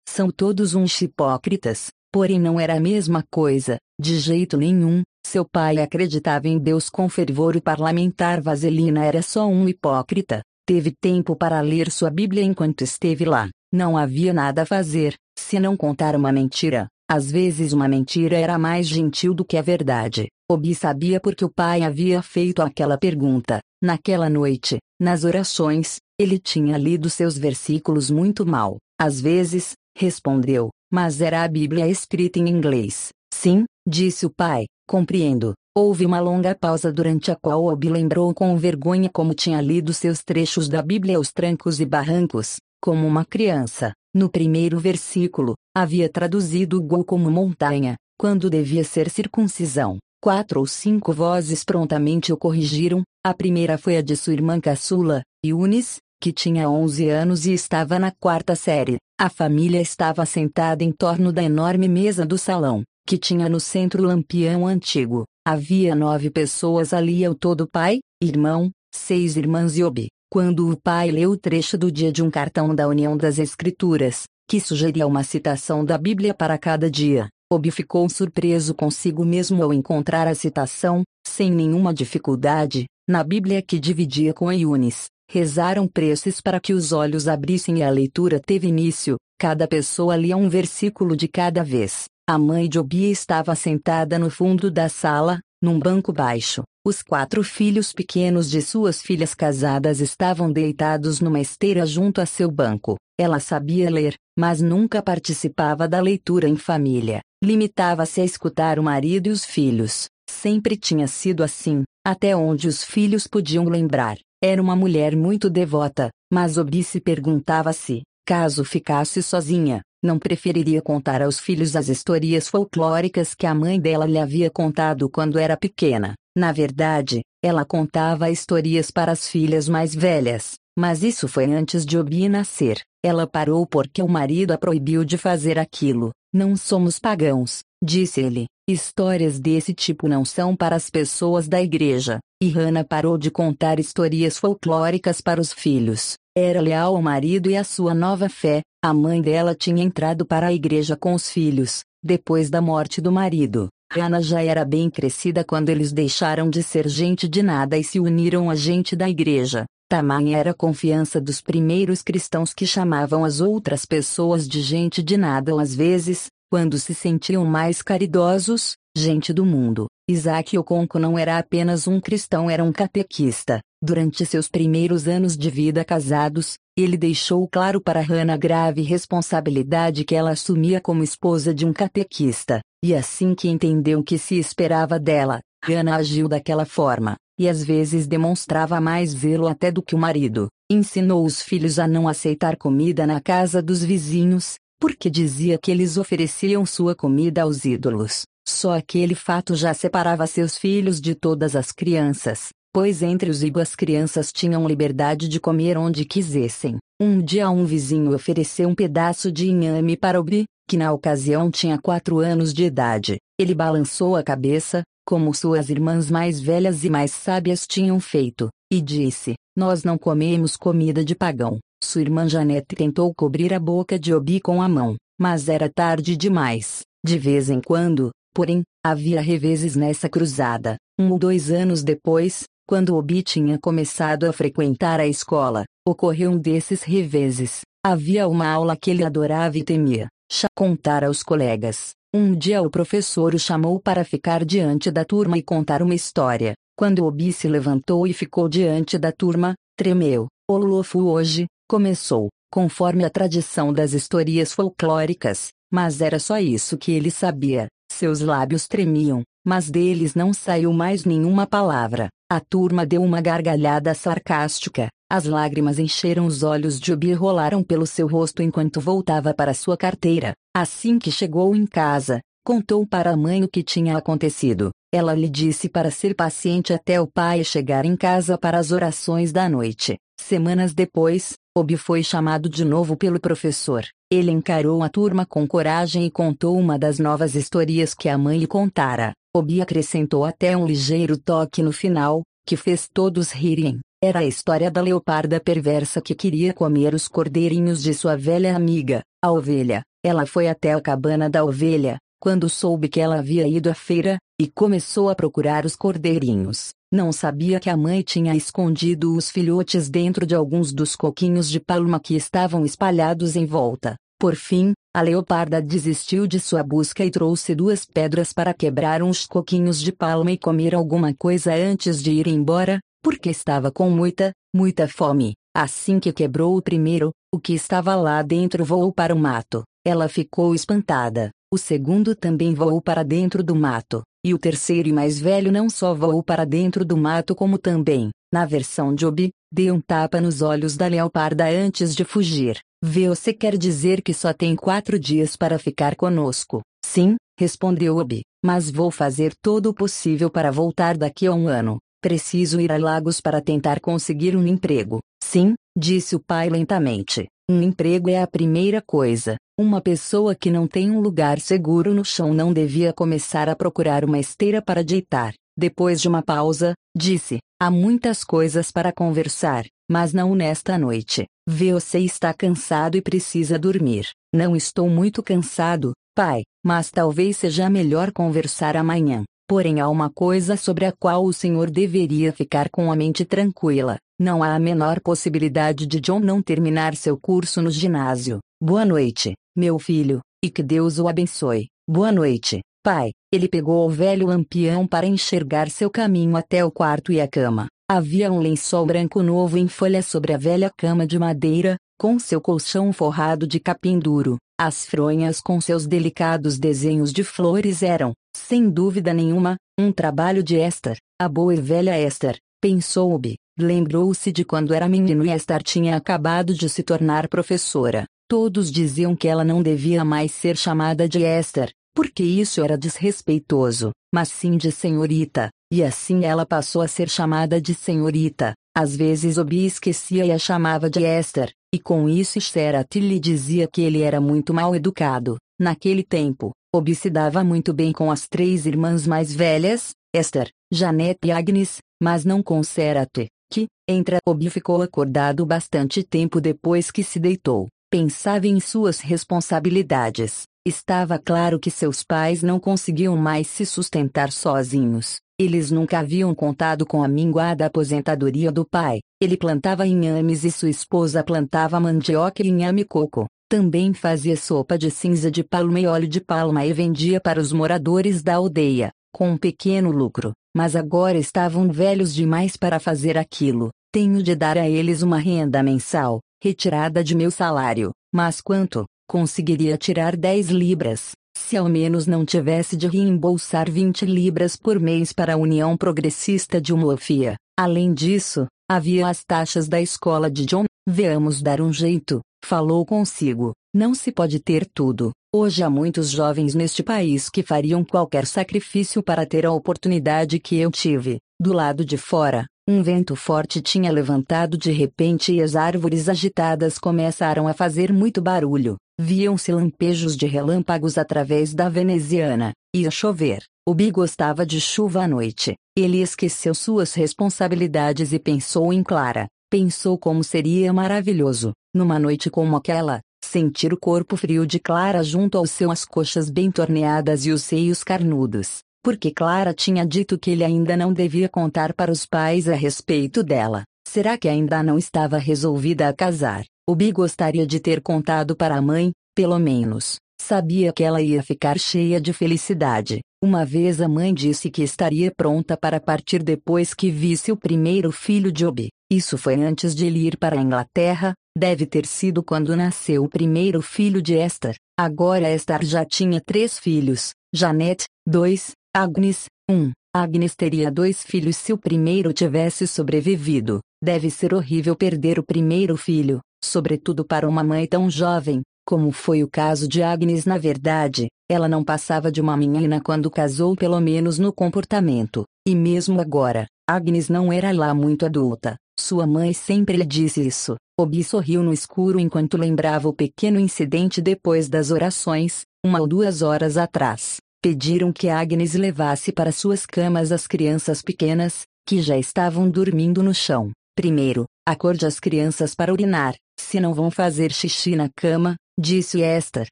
São todos uns hipócritas, porém não era a mesma coisa, de jeito nenhum. Seu pai acreditava em Deus com fervor. O parlamentar Vaselina era só um hipócrita. Teve tempo para ler sua Bíblia enquanto esteve lá. Não havia nada a fazer, se não contar uma mentira. Às vezes uma mentira era mais gentil do que a verdade. Obi sabia porque o pai havia feito aquela pergunta. Naquela noite, nas orações, ele tinha lido seus versículos muito mal. Às vezes, respondeu, mas era a Bíblia escrita em inglês. Sim, disse o pai, compreendo. Houve uma longa pausa durante a qual Obi lembrou com vergonha como tinha lido seus trechos da Bíblia aos trancos e barrancos, como uma criança. No primeiro versículo, havia traduzido Gol como montanha, quando devia ser circuncisão. Quatro ou cinco vozes prontamente o corrigiram, a primeira foi a de sua irmã caçula, Yunis, que tinha 11 anos e estava na quarta série. A família estava sentada em torno da enorme mesa do salão, que tinha no centro lampião antigo. Havia nove pessoas ali ao todo pai, irmão, seis irmãs e Obi. Quando o pai leu o trecho do dia de um cartão da União das Escrituras, que sugeria uma citação da Bíblia para cada dia, Obi ficou surpreso consigo mesmo ao encontrar a citação, sem nenhuma dificuldade, na Bíblia que dividia com a Yunis. Rezaram preces para que os olhos abrissem e a leitura teve início. Cada pessoa lia um versículo de cada vez. A mãe de Obi estava sentada no fundo da sala, num banco baixo. Os quatro filhos pequenos de suas filhas casadas estavam deitados numa esteira junto a seu banco. Ela sabia ler, mas nunca participava da leitura em família. Limitava-se a escutar o marido e os filhos. Sempre tinha sido assim, até onde os filhos podiam lembrar. Era uma mulher muito devota, mas Obi se perguntava se, caso ficasse sozinha, não preferiria contar aos filhos as histórias folclóricas que a mãe dela lhe havia contado quando era pequena. Na verdade, ela contava histórias para as filhas mais velhas, mas isso foi antes de Obi nascer. Ela parou porque o marido a proibiu de fazer aquilo. Não somos pagãos, disse ele. Histórias desse tipo não são para as pessoas da igreja. E Hannah parou de contar histórias folclóricas para os filhos. Era leal ao marido e à sua nova fé. A mãe dela tinha entrado para a igreja com os filhos, depois da morte do marido. Hannah já era bem crescida quando eles deixaram de ser gente de nada e se uniram a gente da igreja. Tamanha era a confiança dos primeiros cristãos que chamavam as outras pessoas de gente de nada às vezes, quando se sentiam mais caridosos, gente do mundo, Isaac Oconco não era apenas um cristão, era um catequista. Durante seus primeiros anos de vida casados, ele deixou claro para Hannah a grave responsabilidade que ela assumia como esposa de um catequista, e assim que entendeu o que se esperava dela, Hannah agiu daquela forma, e às vezes demonstrava mais zelo até do que o marido. Ensinou os filhos a não aceitar comida na casa dos vizinhos, porque dizia que eles ofereciam sua comida aos ídolos. Só aquele fato já separava seus filhos de todas as crianças. pois entre os Ibo as crianças tinham liberdade de comer onde quisessem. Um dia um vizinho ofereceu um pedaço de inhame para Obi, que na ocasião tinha quatro anos de idade. Ele balançou a cabeça, como suas irmãs mais velhas e mais sábias tinham feito, e disse: Nós não comemos comida de pagão. Sua irmã Janete tentou cobrir a boca de Obi com a mão, mas era tarde demais. De vez em quando, porém, havia reveses nessa cruzada. Um ou dois anos depois, quando Obi tinha começado a frequentar a escola, ocorreu um desses reveses. Havia uma aula que ele adorava e temia. Contar aos colegas. Um dia o professor o chamou para ficar diante da turma e contar uma história. Quando Obi se levantou e ficou diante da turma, tremeu. O Lofu hoje, começou, conforme a tradição das historias folclóricas, mas era só isso que ele sabia. Seus lábios tremiam, mas deles não saiu mais nenhuma palavra. A turma deu uma gargalhada sarcástica. As lágrimas encheram os olhos de Obi e rolaram pelo seu rosto enquanto voltava para sua carteira. Assim que chegou em casa, contou para a mãe o que tinha acontecido. Ela lhe disse para ser paciente até o pai chegar em casa para as orações da noite. Semanas depois, Obi foi chamado de novo pelo professor. Ele encarou a turma com coragem e contou uma das novas histórias que a mãe lhe contara. Obi acrescentou até um ligeiro toque no final, que fez todos rirem. Era a história da leoparda perversa que queria comer os cordeirinhos de sua velha amiga, a ovelha. Ela foi até a cabana da ovelha, quando soube que ela havia ido à feira, e começou a procurar os cordeirinhos. Não sabia que a mãe tinha escondido os filhotes dentro de alguns dos coquinhos de palma que estavam espalhados em volta. Por fim, a leoparda desistiu de sua busca e trouxe duas pedras para quebrar uns coquinhos de palma e comer alguma coisa antes de ir embora, porque estava com muita, muita fome. Assim que quebrou o primeiro, o que estava lá dentro voou para o mato. Ela ficou espantada. O segundo também voou para dentro do mato. E o terceiro e mais velho não só voou para dentro do mato como também, na versão de Obi, deu um tapa nos olhos da leoparda antes de fugir. Você quer dizer que só tem quatro dias para ficar conosco? Sim, respondeu Obi, mas vou fazer todo o possível para voltar daqui a um ano. Preciso ir a Lagos para tentar conseguir um emprego. Sim, disse o pai lentamente. Um emprego é a primeira coisa. Uma pessoa que não tem um lugar seguro no chão não devia começar a procurar uma esteira para deitar. Depois de uma pausa, disse: Há muitas coisas para conversar, mas não nesta noite. Você está cansado e precisa dormir. Não estou muito cansado, pai, mas talvez seja melhor conversar amanhã. Porém, há uma coisa sobre a qual o senhor deveria ficar com a mente tranquila. Não há a menor possibilidade de John não terminar seu curso no ginásio. Boa noite, meu filho, e que Deus o abençoe. Boa noite, pai. Ele pegou o velho lampião para enxergar seu caminho até o quarto e a cama. Havia um lençol branco novo em folha sobre a velha cama de madeira, com seu colchão forrado de capim duro. As fronhas com seus delicados desenhos de flores eram, sem dúvida nenhuma, um trabalho de Esther, a boa e velha Esther, pensou Obi. Lembrou-se de quando era menino e Esther tinha acabado de se tornar professora. Todos diziam que ela não devia mais ser chamada de Esther, porque isso era desrespeitoso, mas sim de senhorita, e assim ela passou a ser chamada de senhorita. Às vezes Obi esquecia e a chamava de Esther, e com isso Sherat lhe dizia que ele era muito mal educado. Naquele tempo, Obi se dava muito bem com as três irmãs mais velhas, Esther, Janet e Agnes, mas não com Serat, que, entre Obi ficou acordado bastante tempo depois que se deitou. Pensava em suas responsabilidades. Estava claro que seus pais não conseguiam mais se sustentar sozinhos. Eles nunca haviam contado com a minguada aposentadoria do pai. Ele plantava inhames e sua esposa plantava mandioca e inhame coco. Também fazia sopa de cinza de palma e óleo de palma e vendia para os moradores da aldeia, com um pequeno lucro. Mas agora estavam velhos demais para fazer aquilo. Tenho de dar a eles uma renda mensal, retirada de meu salário. Mas quanto? Conseguiria tirar 10 libras, se ao menos não tivesse de reembolsar 20 libras por mês para a União Progressista de Umofia. Além disso, havia as taxas da escola de John. Veamos dar um jeito, falou consigo. Não se pode ter tudo. Hoje há muitos jovens neste país que fariam qualquer sacrifício para ter a oportunidade que eu tive. Do lado de fora, Um vento forte tinha levantado de repente e as árvores agitadas começaram a fazer muito barulho. Viam-se lampejos de relâmpagos através da veneziana. Ia chover. O Bi gostava de chuva à noite. Ele esqueceu suas responsabilidades e pensou em Clara. Pensou como seria maravilhoso, numa noite como aquela, sentir o corpo frio de Clara junto aos seus coxas bem torneadas e os seios carnudos, porque Clara tinha dito que ele ainda não devia contar para os pais a respeito dela. Será que ainda não estava resolvida a casar? O Bi gostaria de ter contado para a mãe, pelo menos. Sabia que ela ia ficar cheia de felicidade. Uma vez a mãe disse que estaria pronta para partir depois que visse o primeiro filho de Obi. Isso foi antes de ele ir para a Inglaterra, deve ter sido quando nasceu o primeiro filho de Esther. Agora Esther já tinha três filhos: Janet, dois, Agnes, um. Agnes teria dois filhos se o primeiro tivesse sobrevivido. Deve ser horrível perder o primeiro filho, sobretudo para uma mãe tão jovem, como foi o caso de Agnes. Na verdade, ela não passava de uma menina quando casou, pelo menos no comportamento, e mesmo agora, Agnes não era lá muito adulta. Sua mãe sempre lhe disse isso. Obi sorriu no escuro enquanto lembrava o pequeno incidente depois das orações, uma ou duas horas atrás. Pediram que Agnes levasse para suas camas as crianças pequenas, que já estavam dormindo no chão. Primeiro, acorde as crianças para urinar, se não vão fazer xixi na cama, disse Esther.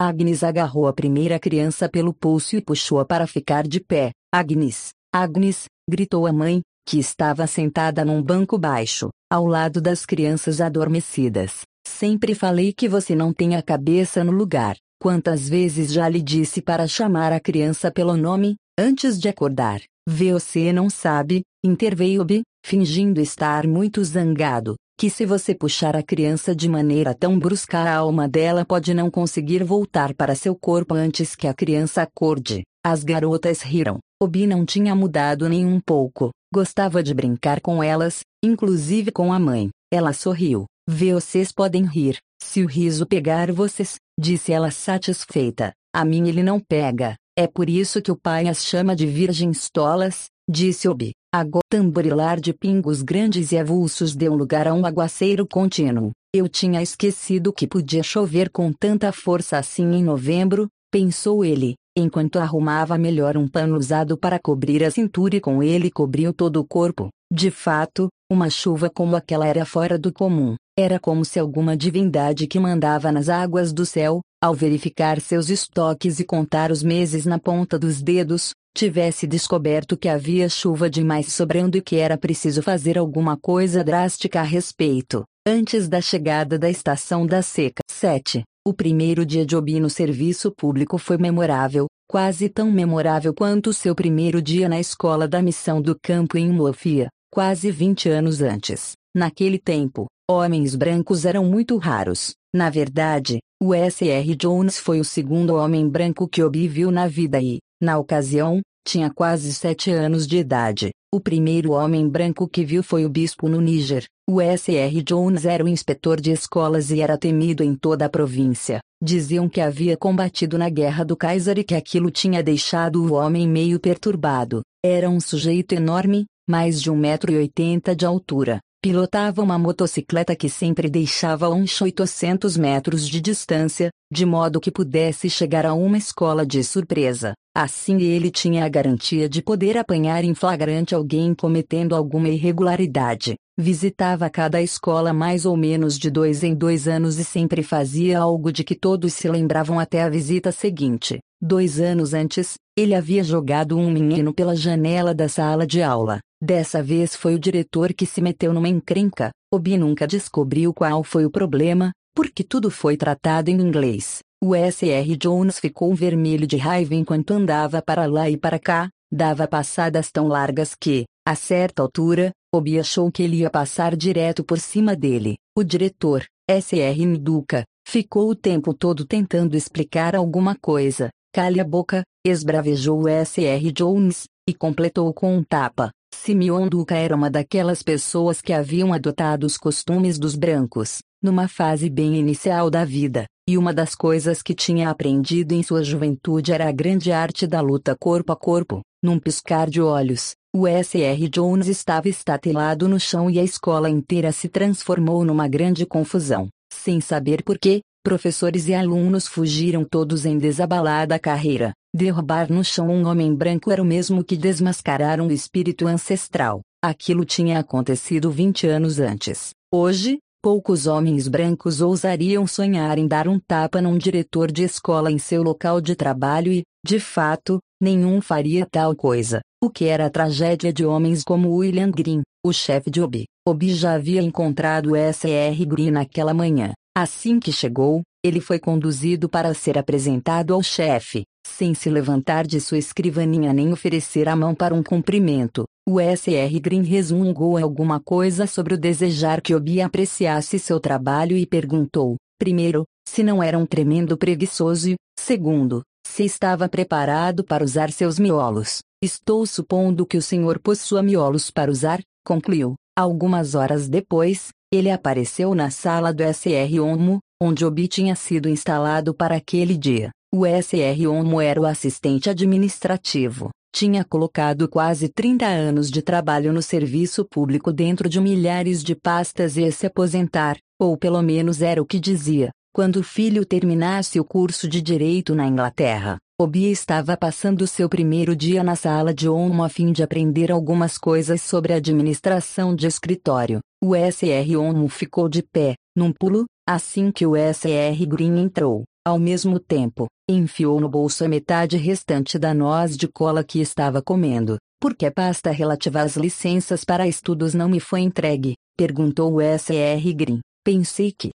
Agnes agarrou a primeira criança pelo pulso e puxou-a para ficar de pé. Agnes, Agnes, gritou a mãe, que estava sentada num banco baixo, ao lado das crianças adormecidas. Sempre falei que você não tem a cabeça no lugar. Quantas vezes já lhe disse para chamar a criança pelo nome, antes de acordar? Você não sabe, interveio B, fingindo estar muito zangado, que se você puxar a criança de maneira tão brusca a alma dela pode não conseguir voltar para seu corpo antes que a criança acorde. As garotas riram. Obi não tinha mudado nem um pouco. Gostava de brincar com elas, inclusive com a mãe. Ela sorriu. Vocês podem rir, se o riso pegar vocês, disse ela satisfeita. A mim ele não pega. É por isso que o pai as chama de virgens tolas, disse Obi. Agora tamborilar de pingos grandes e avulsos deu lugar a um aguaceiro contínuo. Eu tinha esquecido que podia chover com tanta força assim em novembro, pensou ele, enquanto arrumava melhor um pano usado para cobrir a cintura e com ele cobriu todo o corpo. De fato, uma chuva como aquela era fora do comum. Era como se alguma divindade que mandava nas águas do céu, ao verificar seus estoques e contar os meses na ponta dos dedos, tivesse descoberto que havia chuva demais sobrando e que era preciso fazer alguma coisa drástica a respeito, antes da chegada da estação da seca. 7. O primeiro dia de Obi no serviço público foi memorável, quase tão memorável quanto seu primeiro dia na escola da missão do campo em Mofia, quase 20 anos antes. Naquele tempo, homens brancos eram muito raros. Na verdade, o S.R. Jones foi o segundo homem branco que Obi viu na vida e, na ocasião, tinha quase sete anos de idade. O primeiro homem branco que viu foi o bispo no Níger. O S.R. Jones era o inspetor de escolas e era temido em toda a província. Diziam que havia combatido na guerra do Kaiser e que aquilo tinha deixado o homem meio perturbado. Era um sujeito enorme, mais de um metro e oitenta de altura. Pilotava uma motocicleta que sempre deixava uns 800 metros de distância, de modo que pudesse chegar a uma escola de surpresa. Assim ele tinha a garantia de poder apanhar em flagrante alguém cometendo alguma irregularidade. Visitava cada escola mais ou menos de dois em dois anos e sempre fazia algo de que todos se lembravam até a visita seguinte. Dois anos antes, ele havia jogado um menino pela janela da sala de aula. Dessa vez foi o diretor que se meteu numa encrenca. Obi nunca descobriu qual foi o problema, porque tudo foi tratado em inglês. O S.R. Jones ficou vermelho de raiva enquanto andava para lá e para cá, dava passadas tão largas que, a certa altura, Obi achou que ele ia passar direto por cima dele. O diretor, S.R. Nduka, ficou o tempo todo tentando explicar alguma coisa. Cale a boca, esbravejou o S.R. Jones, e completou com um tapa. Simeon Duca era uma daquelas pessoas que haviam adotado os costumes dos brancos, numa fase bem inicial da vida, e uma das coisas que tinha aprendido em sua juventude era a grande arte da luta corpo a corpo. Num piscar de olhos, O SR Jones estava estatelado no chão e a escola inteira se transformou numa grande confusão. Sem saber por quê, professores e alunos fugiram todos em desabalada carreira. Derrubar no chão um homem branco era o mesmo que desmascarar um espírito ancestral. Aquilo tinha acontecido 20 anos antes. Hoje, poucos homens brancos ousariam sonhar em dar um tapa num diretor de escola em seu local de trabalho e, de fato, nenhum faria tal coisa. O que era a tragédia de homens como William Green, o chefe de Obi. Obi já havia encontrado S.R. Green naquela manhã. Assim que chegou, ele foi conduzido para ser apresentado ao chefe, sem se levantar de sua escrivaninha nem oferecer a mão para um cumprimento. O S.R. Green resmungou alguma coisa sobre o desejar que Obi apreciasse seu trabalho e perguntou, primeiro, se não era um tremendo preguiçoso e, segundo, se estava preparado para usar seus miolos. Estou supondo que o senhor possua miolos para usar, concluiu. Algumas horas depois, ele apareceu na sala do SR Onmo, onde Obi tinha sido instalado para aquele dia. O SR Onmo era o assistente administrativo. Tinha colocado quase 30 anos de trabalho no serviço público dentro de milhares de pastas e se aposentar, ou pelo menos era o que dizia, quando o filho terminasse o curso de direito na Inglaterra. Obi estava passando seu primeiro dia na sala de Onmo a fim de aprender algumas coisas sobre administração de escritório. O SR Onmo ficou de pé, num pulo, assim que o SR Green entrou. Ao mesmo tempo, enfiou no bolso a metade restante da noz de cola que estava comendo. Por que a pasta relativa às licenças para estudos não me foi entregue? Perguntou o SR Green. Pensei que,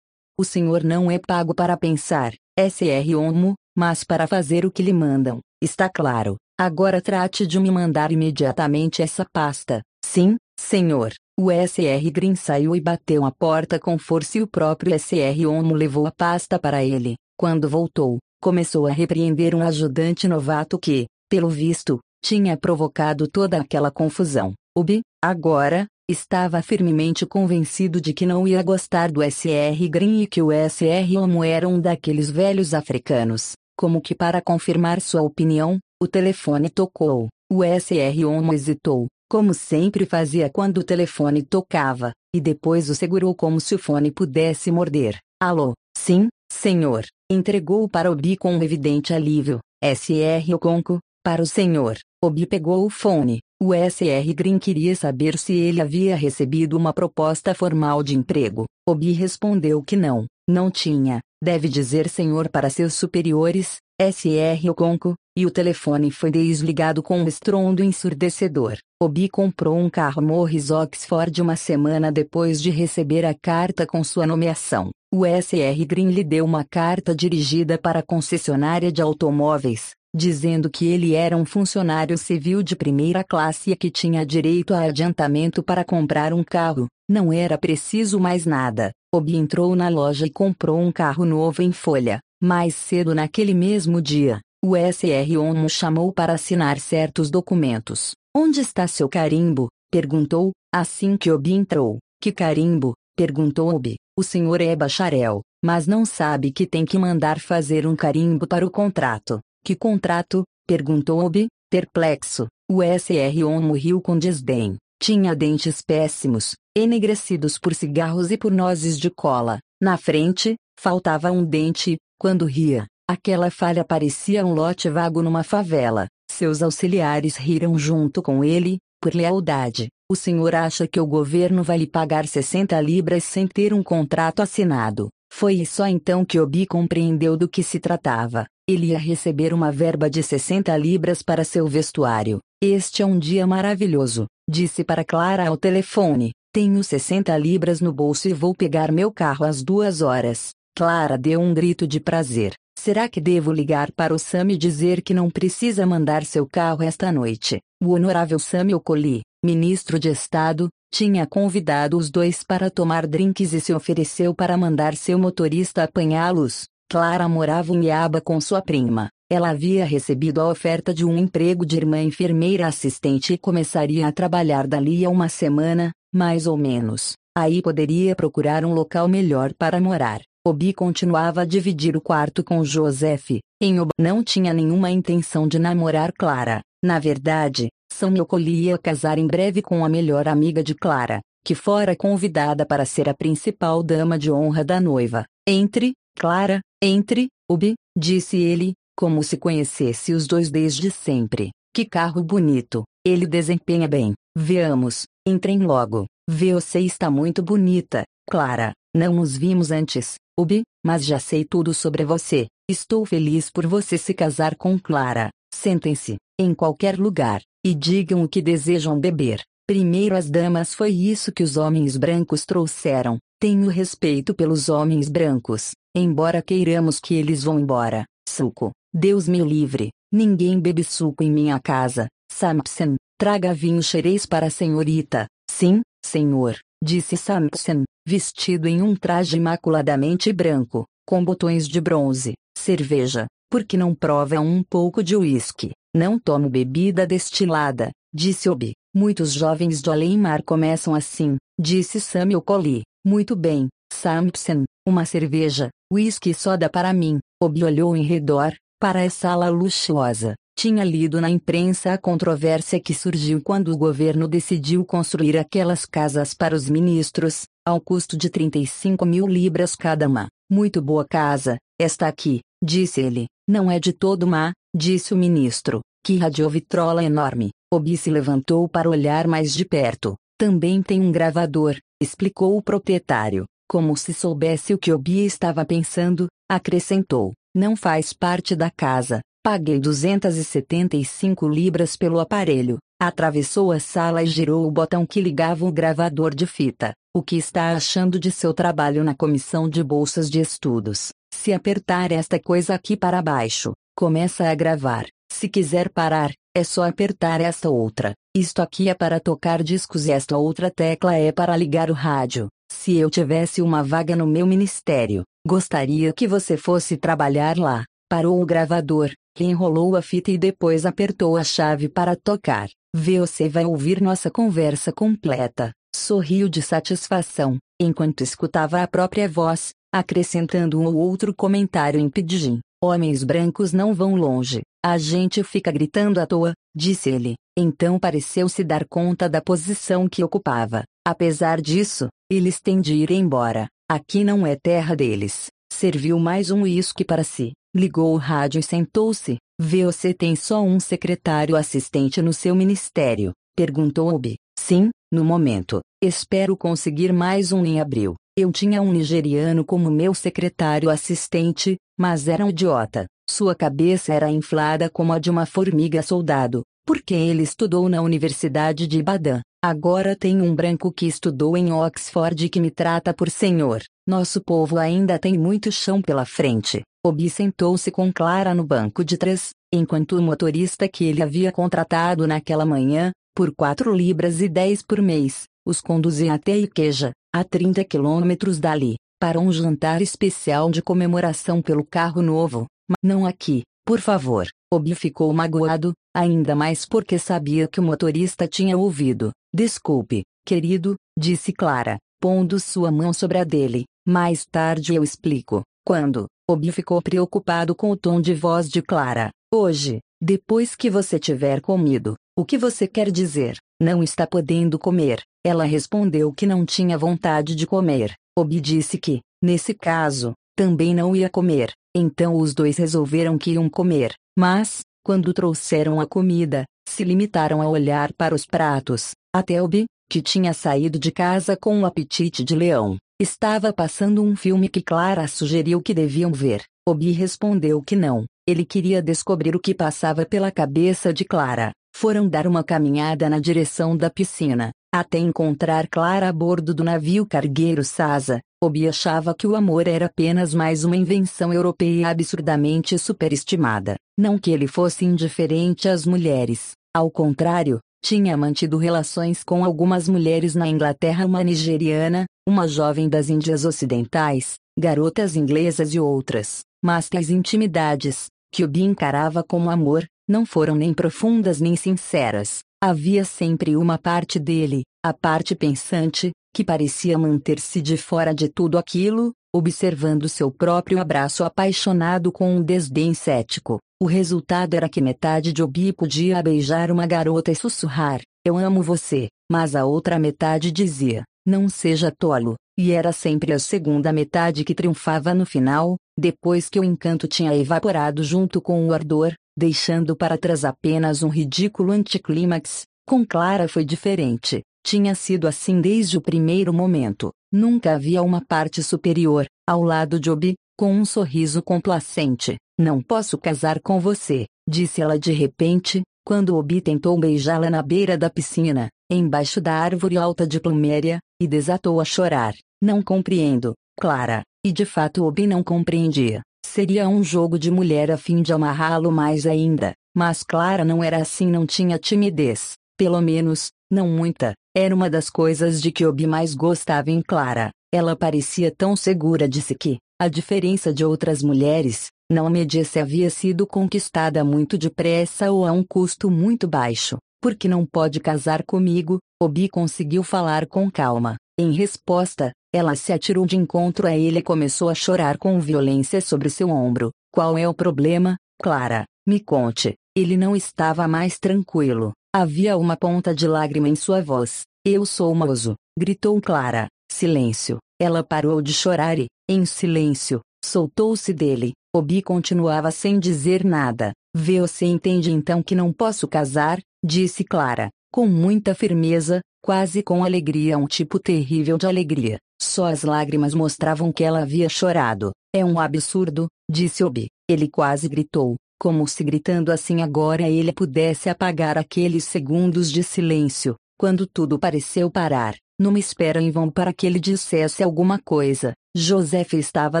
O senhor não é pago para pensar, SR Onmo, mas para fazer o que lhe mandam. Está claro. Agora trate de me mandar imediatamente essa pasta. Sim, senhor. O SR Green saiu e bateu a porta com força e o próprio SR Onmo levou a pasta para ele. Quando voltou, começou a repreender um ajudante novato que, pelo visto, tinha provocado toda aquela confusão. Ubi, agora, Estava firmemente convencido de que não ia gostar do SR Green e que o SR Homo era um daqueles velhos africanos. Como que para confirmar sua opinião, o telefone tocou. O SR Homo hesitou, como sempre fazia quando o telefone tocava, e depois o segurou como se o fone pudesse morder. Alô? Sim, senhor. Entregou para Obi com um evidente alívio. SR Oconco, para o senhor. Obi pegou o fone. O SR Green queria saber se ele havia recebido uma proposta formal de emprego. Obi respondeu que não, não tinha. Deve dizer senhor para seus superiores, SR Oconco, e o telefone foi desligado com um estrondo ensurdecedor. Obi comprou um carro Morris Oxford uma semana depois de receber a carta com sua nomeação. O SR Green lhe deu uma carta dirigida para a concessionária de automóveis, dizendo que ele era um funcionário civil de primeira classe e que tinha direito a adiantamento para comprar um carro. Não era preciso mais nada. Obi entrou na loja e comprou um carro novo em folha. Mais cedo naquele mesmo dia, o SR ONU chamou para assinar certos documentos. Onde está seu carimbo? perguntou, assim que Obi entrou. Que carimbo? perguntou Obi. O senhor é bacharel, mas não sabe que tem que mandar fazer um carimbo para o contrato. Que contrato? perguntou Obi, perplexo. O SR Onmo riu com desdém. Tinha dentes péssimos, enegrecidos por cigarros e por nozes de cola. Na frente, faltava um dente, quando ria. Aquela falha parecia um lote vago numa favela. Seus auxiliares riram junto com ele, por lealdade. O senhor acha que o governo vai lhe pagar 60 libras sem ter um contrato assinado? Foi só então que Obi compreendeu do que se tratava. Ele ia receber uma verba de 60 libras para seu vestuário. Este é um dia maravilhoso, disse para Clara ao telefone. Tenho 60 libras no bolso e vou pegar meu carro às duas horas. Clara deu um grito de prazer. Será que devo ligar para o Sam e dizer que não precisa mandar seu carro esta noite? O honorável Samuel Colli, ministro de Estado, tinha convidado os dois para tomar drinks e se ofereceu para mandar seu motorista apanhá-los. Clara morava em Iaba com sua prima. Ela havia recebido a oferta de um emprego de irmã enfermeira assistente e começaria a trabalhar dali a uma semana, mais ou menos. Aí poderia procurar um local melhor para morar. Obi continuava a dividir o quarto com Joseph. Em Obi não tinha nenhuma intenção de namorar Clara. Na verdade, Samuel ia casar em breve com a melhor amiga de Clara, que fora convidada para ser a principal dama de honra da noiva. Entre, Clara, entre, Obi, disse ele, como se conhecesse os dois desde sempre. Que carro bonito, ele desempenha bem. Veamos, entrem logo. Você está muito bonita, Clara. Não nos vimos antes, Ubi, mas já sei tudo sobre você. Estou feliz por você se casar com Clara. Sentem-se, em qualquer lugar, e digam o que desejam beber. Primeiro as damas foi isso que os homens brancos trouxeram. Tenho respeito pelos homens brancos, embora queiramos que eles vão embora. Suco, Deus me livre, ninguém bebe suco em minha casa. Samson, traga vinho xerez para a senhorita. Sim, senhor, disse Samson, vestido em um traje imaculadamente branco, com botões de bronze. Cerveja, porque não prova um pouco de uísque. Não tomo bebida destilada, disse Obi. Muitos jovens do além-mar começam assim, disse Samuel Collie. Muito bem, Samson, uma cerveja, e soda para mim. Obi olhou em redor, para a sala luxuosa. Tinha lido na imprensa a controvérsia que surgiu quando o governo decidiu construir aquelas casas para os ministros, ao custo de 35 mil libras cada uma. Muito boa casa, esta aqui, disse ele. Não é de todo má, disse o ministro. Que radiovitrola enorme. Obi se levantou para olhar mais de perto. Também tem um gravador, explicou o proprietário. Como se soubesse o que Obi estava pensando, acrescentou. Não faz parte da casa. Paguei 275 libras pelo aparelho. Atravessou a sala e girou o botão que ligava o gravador de fita. O que está achando de seu trabalho na comissão de bolsas de estudos? Se apertar esta coisa aqui para baixo, começa a gravar. Se quiser parar, é só apertar esta outra. Isto aqui é para tocar discos e esta outra tecla é para ligar o rádio. Se eu tivesse uma vaga no meu ministério, Gostaria que você fosse trabalhar lá. Parou o gravador, que enrolou a fita e depois apertou a chave para tocar. Você vai ouvir nossa conversa completa. Sorriu de satisfação, enquanto escutava a própria voz, acrescentando um ou outro comentário em pidgin. Homens brancos não vão longe. A gente fica gritando à toa, disse ele. Então pareceu se dar conta da posição que ocupava. Apesar disso, eles têm de ir embora. Aqui não é terra deles. Serviu mais um uísque para si, ligou o rádio e sentou-se. Você tem só um secretário assistente no seu ministério? Perguntou Obi. Sim, no momento. Espero conseguir mais um em abril. Eu tinha um nigeriano como meu secretário assistente, mas era um idiota. Sua cabeça era inflada como a de uma formiga soldado, porque ele estudou na Universidade de Ibadan. Agora tenho um branco que estudou em Oxford e que me trata por senhor. Nosso povo ainda tem muito chão pela frente. Obi sentou-se com Clara no banco de trás, enquanto o motorista que ele havia contratado naquela manhã, por 4 libras e 10 por mês, os conduzia até Iqueja, a 30 quilômetros dali, para um jantar especial de comemoração pelo carro novo. Não aqui, por favor. Obi ficou magoado, ainda mais porque sabia que o motorista tinha ouvido. Desculpe, querido, disse Clara, pondo sua mão sobre a dele. Mais tarde eu explico. Quando? Obi ficou preocupado com o tom de voz de Clara. Hoje, depois que você tiver comido, o que você quer dizer? Não está podendo comer. Ela respondeu que não tinha vontade de comer. Obi disse que, nesse caso, também não ia comer. Então os dois resolveram que iam comer. Mas, quando trouxeram a comida, se limitaram a olhar para os pratos. A Telby, que tinha saído de casa com um apetite de leão, estava passando um filme que Clara sugeriu que deviam ver. Obi respondeu que não. Ele queria descobrir o que passava pela cabeça de Clara. Foram dar uma caminhada na direção da piscina, até encontrar Clara a bordo do navio cargueiro Sasa. Obi achava que o amor era apenas mais uma invenção europeia absurdamente superestimada. Não que ele fosse indiferente às mulheres. Ao contrário, tinha mantido relações com algumas mulheres na Inglaterra, uma nigeriana, uma jovem das Índias Ocidentais, garotas inglesas e outras. Mas tais intimidades, que Obi encarava como amor, não foram nem profundas nem sinceras. Havia sempre uma parte dele, a parte pensante, que parecia manter-se de fora de tudo aquilo, observando seu próprio abraço apaixonado com um desdém cético. O resultado era que metade de Obi podia beijar uma garota e sussurrar: Eu amo você, mas a outra metade dizia: Não seja tolo. E era sempre a segunda metade que triunfava no final, depois que o encanto tinha evaporado junto com o ardor, deixando para trás apenas um ridículo anticlímax. Com Clara foi diferente. Tinha sido assim desde o primeiro momento. Nunca havia uma parte superior, ao lado de Obi, com um sorriso complacente. Não posso casar com você, disse ela de repente, quando Obi tentou beijá-la na beira da piscina, embaixo da árvore alta de pluméria, e desatou a chorar. Não compreendo, Clara. E de fato Obi não compreendia. Seria um jogo de mulher a fim de amarrá-lo mais ainda. Mas Clara não era assim, não tinha timidez. Pelo menos, não muita. Era uma das coisas de que Obi mais gostava em Clara. Ela parecia tão segura de si que, a diferença de outras mulheres, não media se havia sido conquistada muito depressa ou a um custo muito baixo. Porque não pode casar comigo? Obi conseguiu falar com calma. Em resposta, ela se atirou de encontro a ele e começou a chorar com violência sobre seu ombro. Qual é o problema, Clara? Me conte. Ele não estava mais tranquilo. Havia uma ponta de lágrima em sua voz. Eu sou mozo, gritou Clara. Silêncio. Ela parou de chorar e, em silêncio, soltou-se dele. Obi continuava sem dizer nada. Você entende então que não posso casar? disse Clara, com muita firmeza, quase com alegria, um tipo terrível de alegria. Só as lágrimas mostravam que ela havia chorado. É um absurdo, disse Obi. Ele quase gritou, como se gritando assim agora ele pudesse apagar aqueles segundos de silêncio, quando tudo pareceu parar, numa espera em vão para que ele dissesse alguma coisa. Joseph estava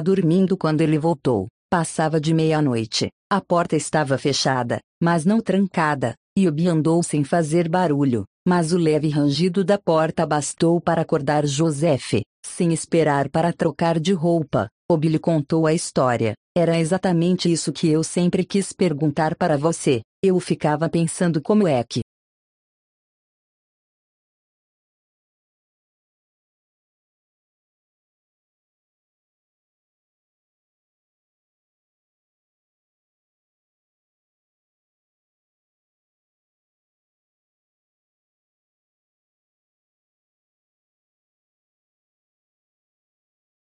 dormindo quando ele voltou. Passava de meia-noite. A porta estava fechada, mas não trancada, e Obi andou sem fazer barulho, mas o leve rangido da porta bastou para acordar Joseph. Sem esperar para trocar de roupa, Obi lhe contou a história. Era exatamente isso que eu sempre quis perguntar para você. Eu ficava pensando como é que,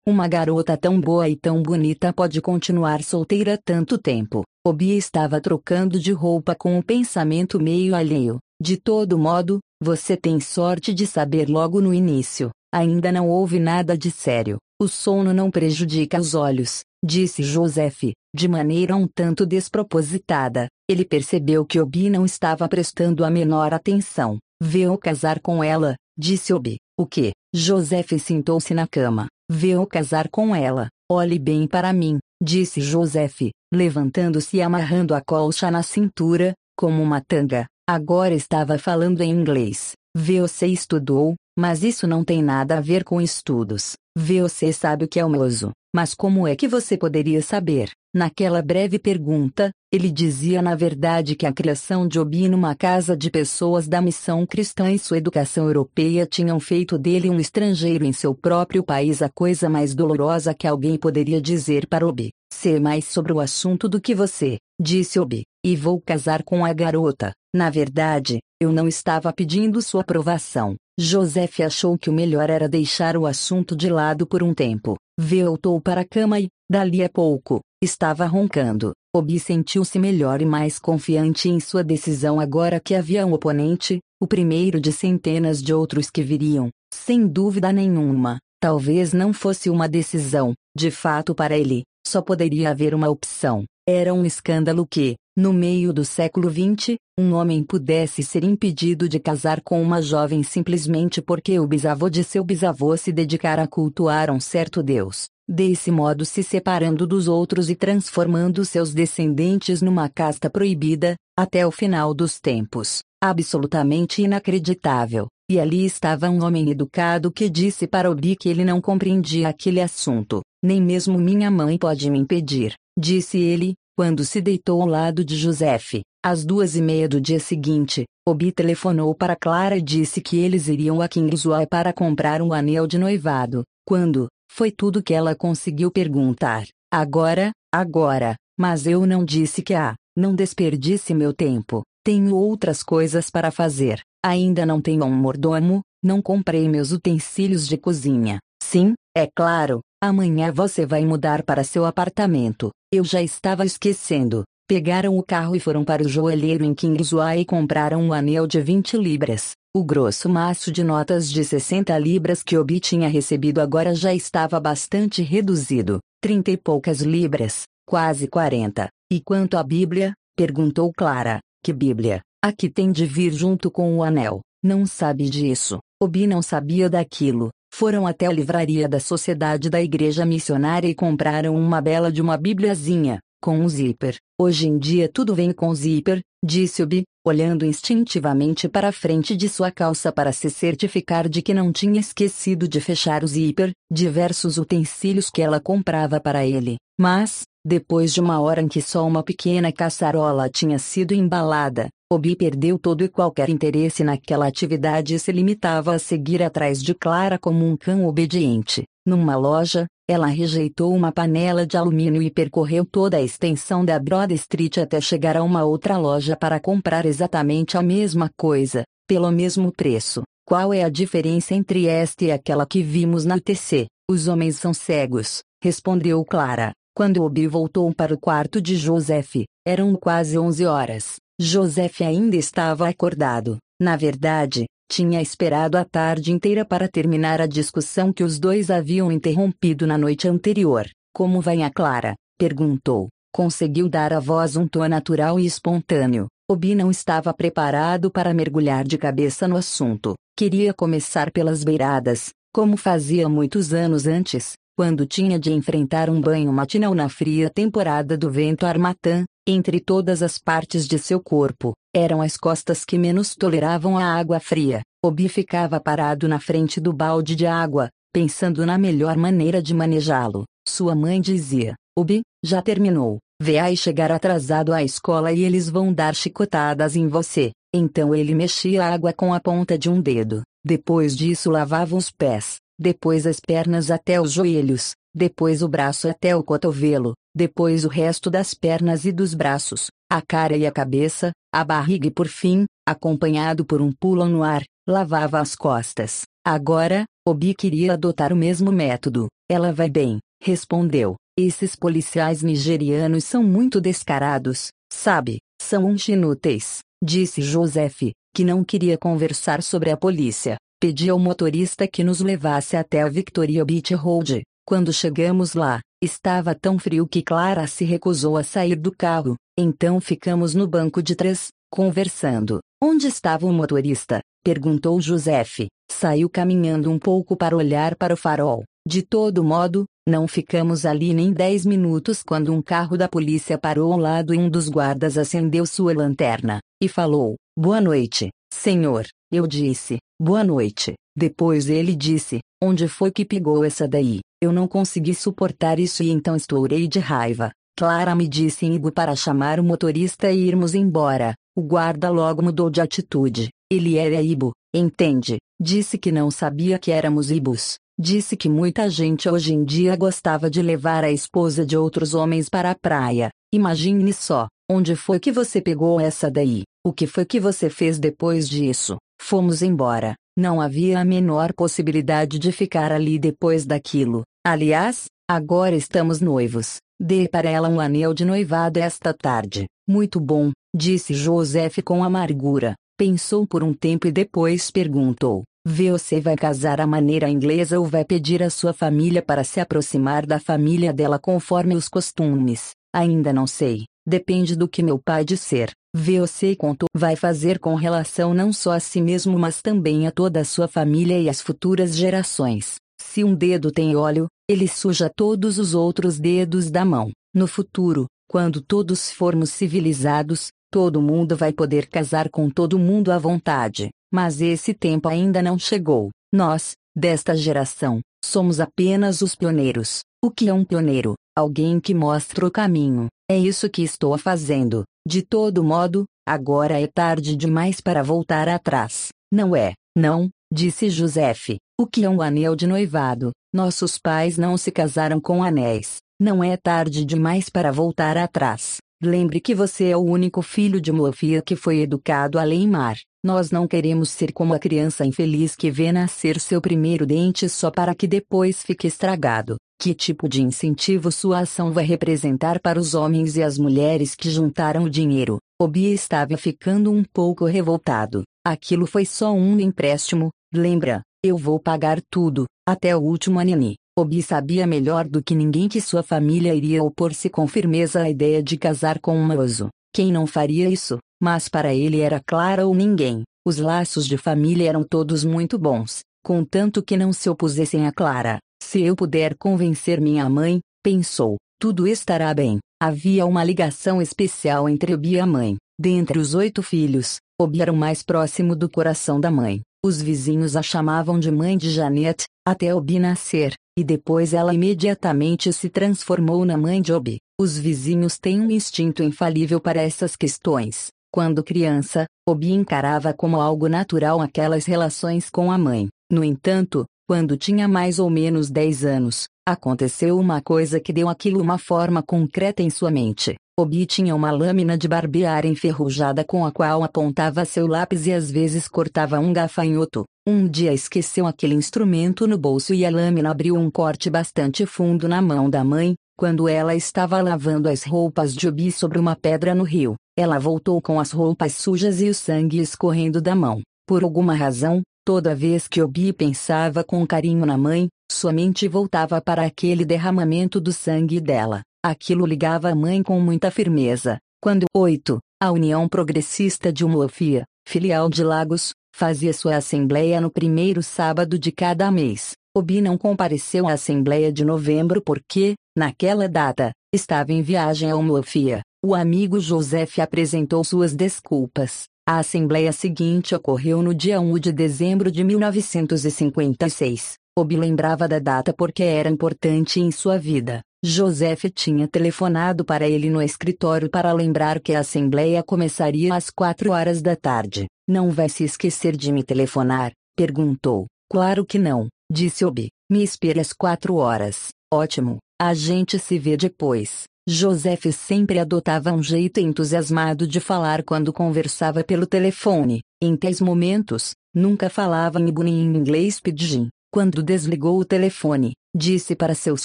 Uma garota tão boa e tão bonita pode continuar solteira tanto tempo. Obi estava trocando de roupa com o pensamento meio alheio. De todo modo, você tem sorte de saber logo no início. Ainda não houve nada de sério. O sono não prejudica os olhos, disse Joseph, de maneira um tanto despropositada. Ele percebeu que Obi não estava prestando a menor atenção. Vê-o casar com ela, disse Obi. O que? Joseph sentou-se na cama. Vê-o casar com ela. Olhe bem para mim, disse Joseph, levantando-se e amarrando a colcha na cintura, como uma tanga. Agora estava falando em inglês. Você estudou, mas isso não tem nada a ver com estudos. Você sabe o que é o mozo. Mas como é que você poderia saber? Naquela breve pergunta, ele dizia na verdade que a criação de Obi numa casa de pessoas da missão cristã e sua educação europeia tinham feito dele um estrangeiro em seu próprio país a coisa mais dolorosa que alguém poderia dizer para Obi. Sei mais sobre o assunto do que você, disse Obi, e vou casar com a garota. Na verdade, eu não estava pedindo sua aprovação. Joseph achou que o melhor era deixar o assunto de lado por um tempo. Voltou para a cama e, dali a pouco, Estava roncando. Obi sentiu-se melhor e mais confiante em sua decisão agora que havia um oponente, o primeiro de centenas de outros que viriam. Sem dúvida nenhuma, talvez não fosse uma decisão, de fato para ele, só poderia haver uma opção. Era um escândalo que, no meio do século XX, um homem pudesse ser impedido de casar com uma jovem simplesmente porque o bisavô de seu bisavô se dedicara a cultuar um certo deus desse modo se separando dos outros e transformando seus descendentes numa casta proibida, até o final dos tempos. Absolutamente inacreditável. E ali estava um homem educado que disse para Obi que ele não compreendia aquele assunto. Nem mesmo minha mãe pode me impedir, disse ele, quando se deitou ao lado de Joseph. Às duas e meia do dia seguinte, Obi telefonou para Clara e disse que eles iriam a Kingsway para comprar um anel de noivado. Quando, Foi tudo que ela conseguiu perguntar. Agora, agora, mas eu não disse que ah, não desperdice meu tempo. Tenho outras coisas para fazer. Ainda não tenho um mordomo, não comprei meus utensílios de cozinha. Sim, é claro, amanhã você vai mudar para seu apartamento. Eu já estava esquecendo. Pegaram o carro e foram para o joalheiro em Kingsway e compraram um anel de 20 libras. O grosso maço de notas de 60 libras que Obi tinha recebido agora já estava bastante reduzido. Trinta e poucas libras, quase 40. E quanto à Bíblia? perguntou Clara. Que Bíblia? A que tem de vir junto com o anel. Não sabe disso. Obi não sabia daquilo. Foram até a livraria da Sociedade da Igreja Missionária e compraram uma bela de uma bibliazinha, com um zíper. Hoje em dia tudo vem com zíper, disse Obi, olhando instintivamente para a frente de sua calça para se certificar de que não tinha esquecido de fechar o zíper, diversos utensílios que ela comprava para ele. Mas, depois de uma hora em que só uma pequena caçarola tinha sido embalada, Obi perdeu todo e qualquer interesse naquela atividade e se limitava a seguir atrás de Clara como um cão obediente. Numa loja, ela rejeitou uma panela de alumínio e percorreu toda a extensão da Broad Street até chegar a uma outra loja para comprar exatamente a mesma coisa, pelo mesmo preço. Qual é a diferença entre esta e aquela que vimos na TC? Os homens são cegos, respondeu Clara. Quando Obi voltou para o quarto de Joseph, eram quase 11 horas. Joseph ainda estava acordado. Na verdade, tinha esperado a tarde inteira para terminar a discussão que os dois haviam interrompido na noite anterior. Como vai a Clara? perguntou. Conseguiu dar à voz um tom natural e espontâneo. Obi não estava preparado para mergulhar de cabeça no assunto. Queria começar pelas beiradas, como fazia muitos anos antes, quando tinha de enfrentar um banho matinal na fria temporada do vento armatã, entre todas as partes de seu corpo, eram as costas que menos toleravam a água fria. Obi ficava parado na frente do balde de água, pensando na melhor maneira de manejá-lo. Sua mãe dizia: Obi, já terminou. Vai chegar atrasado à escola e eles vão dar chicotadas em você. Então ele mexia a água com a ponta de um dedo. Depois disso lavava os pés, depois as pernas até os joelhos, depois o braço até o cotovelo, depois o resto das pernas e dos braços, a cara e a cabeça, a barriga e por fim, acompanhado por um pulo no ar, lavava as costas. Agora, Obi queria adotar o mesmo método. Ela vai bem, respondeu. Esses policiais nigerianos são muito descarados, sabe? São uns inúteis, disse Joseph, que não queria conversar sobre a polícia. Pedi ao motorista que nos levasse até a Victoria Beach Road. Quando chegamos lá, estava tão frio que Clara se recusou a sair do carro, então ficamos no banco de trás, conversando. Onde estava o motorista? perguntou Joseph. Saiu caminhando um pouco para olhar para o farol. De todo modo, não ficamos ali nem dez minutos quando um carro da polícia parou ao lado e um dos guardas acendeu sua lanterna, e falou: Boa noite, senhor. Eu disse: Boa noite. Depois ele disse: Onde foi que pegou essa daí? Eu não consegui suportar isso e então estourei de raiva. Clara me disse em Ibo para chamar o motorista e irmos embora. O guarda logo mudou de atitude. Ele era Ibo, entende? Disse que não sabia que éramos Ibos. Disse que muita gente hoje em dia gostava de levar a esposa de outros homens para a praia. Imagine só, onde foi que você pegou essa daí? O que foi que você fez depois disso? Fomos embora. Não havia a menor possibilidade de ficar ali depois daquilo. Aliás, agora estamos noivos. Dê para ela um anel de noivado esta tarde. Muito bom, disse Joseph com amargura. Pensou por um tempo e depois perguntou: Você vai casar à maneira inglesa ou vai pedir à sua família para se aproximar da família dela conforme os costumes? Ainda não sei. Depende do que meu pai disser. Você contou vai fazer com relação não só a si mesmo mas também a toda a sua família e as futuras gerações. Se um dedo tem óleo, ele suja todos os outros dedos da mão. No futuro, quando todos formos civilizados, todo mundo vai poder casar com todo mundo à vontade. Mas esse tempo ainda não chegou. Nós, desta geração, somos apenas os pioneiros. O que é um pioneiro? Alguém que mostra o caminho. É isso que estou fazendo. De todo modo, agora é tarde demais para voltar atrás. Não é, não, disse Joseph. O que é um anel de noivado? Nossos pais não se casaram com anéis. Não é tarde demais para voltar atrás. Lembre que você é o único filho de Mofia que foi educado além mar. Nós não queremos ser como a criança infeliz que vê nascer seu primeiro dente só para que depois fique estragado. Que tipo de incentivo sua ação vai representar para os homens e as mulheres que juntaram o dinheiro? Obi estava ficando um pouco revoltado. Aquilo foi só um empréstimo, lembra? Eu vou pagar tudo, até o último anini. Obi sabia melhor do que ninguém que sua família iria opor-se com firmeza à ideia de casar com um moço. Quem não faria isso? Mas para ele era Clara ou ninguém. Os laços de família eram todos muito bons, contanto que não se opusessem a Clara. Se eu puder convencer minha mãe, pensou, tudo estará bem. Havia uma ligação especial entre Obi e a mãe. Dentre os oito filhos, Obi era o mais próximo do coração da mãe. Os vizinhos a chamavam de mãe de Janet, até Obi nascer, e depois ela imediatamente se transformou na mãe de Obi. Os vizinhos têm um instinto infalível para essas questões. Quando criança, Obi encarava como algo natural aquelas relações com a mãe. No entanto, quando tinha mais ou menos 10 anos, aconteceu uma coisa que deu aquilo uma forma concreta em sua mente. Obi tinha uma lâmina de barbear enferrujada com a qual apontava seu lápis e às vezes cortava um gafanhoto. Um dia esqueceu aquele instrumento no bolso e a lâmina abriu um corte bastante fundo na mão da mãe, quando ela estava lavando as roupas de Obi sobre uma pedra no rio. Ela voltou com as roupas sujas e o sangue escorrendo da mão. Por alguma razão, toda vez que Obi pensava com carinho na mãe, sua mente voltava para aquele derramamento do sangue dela. Aquilo ligava a mãe com muita firmeza. Quando 8, a União Progressista de Umofia, filial de Lagos, fazia sua assembleia no primeiro sábado de cada mês. Obi não compareceu à assembleia de novembro porque, naquela data, estava em viagem a Umofia. O amigo Joseph apresentou suas desculpas. A assembleia seguinte ocorreu no dia 1 de dezembro de 1956. Obi lembrava da data porque era importante em sua vida. Joseph tinha telefonado para ele no escritório para lembrar que a assembleia começaria às quatro horas da tarde. Não vai se esquecer de me telefonar? perguntou. Claro que não, disse Obi. Me espere às quatro horas. Ótimo, a gente se vê depois. Joseph sempre adotava um jeito entusiasmado de falar quando conversava pelo telefone. Em tais momentos, nunca falava em em inglês pidgin. Quando desligou o telefone, disse para seus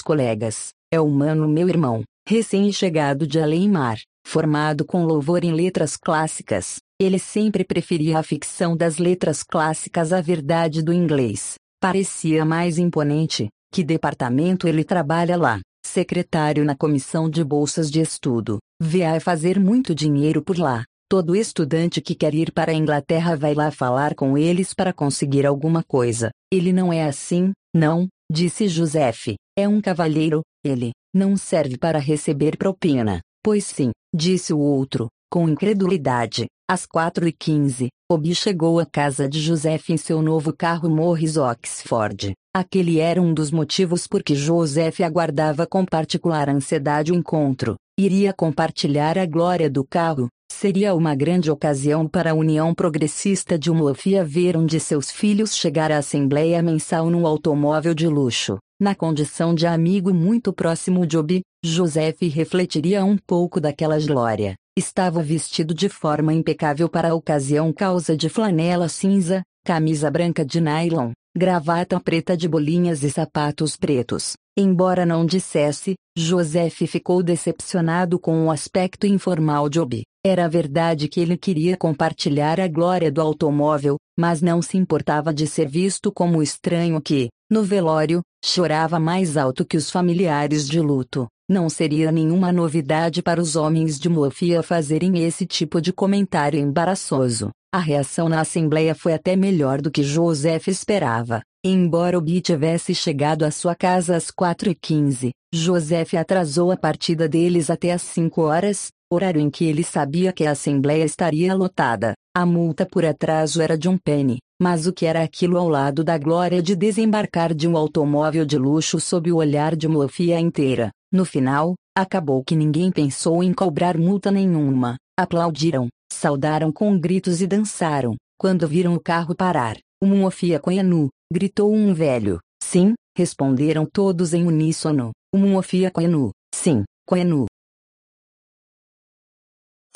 colegas: é humano meu irmão, recém-chegado de além-mar, formado com louvor em letras clássicas, ele sempre preferia a ficção das letras clássicas à verdade do inglês. Parecia mais imponente. Que departamento ele trabalha lá? Secretário na comissão de bolsas de estudo. Vai fazer muito dinheiro por lá. Todo estudante que quer ir para a Inglaterra vai lá falar com eles para conseguir alguma coisa. Ele não é assim, não, disse Joseph. É um cavalheiro, ele, não serve para receber propina. Pois sim, disse o outro, com incredulidade. Às quatro e quinze, Obi chegou à casa de Joseph em seu novo carro Morris Oxford. Aquele era um dos motivos por que Joseph aguardava com particular ansiedade o encontro. Iria compartilhar a glória do carro, Seria uma grande ocasião para a União Progressista de Umofia ver um de seus filhos chegar à Assembleia Mensal num automóvel de luxo. Na condição de amigo muito próximo de Obi, Joseph refletiria um pouco daquela glória. Estava vestido de forma impecável para a ocasião calça de flanela cinza, camisa branca de nylon, gravata preta de bolinhas e sapatos pretos. Embora não dissesse, Joseph ficou decepcionado com o aspecto informal de Obi. Era verdade que ele queria compartilhar a glória do automóvel, mas não se importava de ser visto como estranho que, no velório, chorava mais alto que os familiares de luto. Não seria nenhuma novidade para os homens de Mofia fazerem esse tipo de comentário embaraçoso. A reação na Assembleia foi até melhor do que Joseph esperava. Embora Obi tivesse chegado à sua casa às 4h15, Joseph atrasou a partida deles até às 5 horas, horário em que ele sabia que a Assembleia estaria lotada. A multa por atraso era de um penny, mas o que era aquilo ao lado da glória de desembarcar de um automóvel de luxo sob o olhar de uma FIA inteira? No final, acabou que ninguém pensou em cobrar multa nenhuma. Aplaudiram, saudaram com gritos e dançaram. Quando viram o carro parar, uma Muofia Coianu, gritou um velho. Sim, Responderam todos em uníssono. Umuofia Koenu. Sim, Koenu.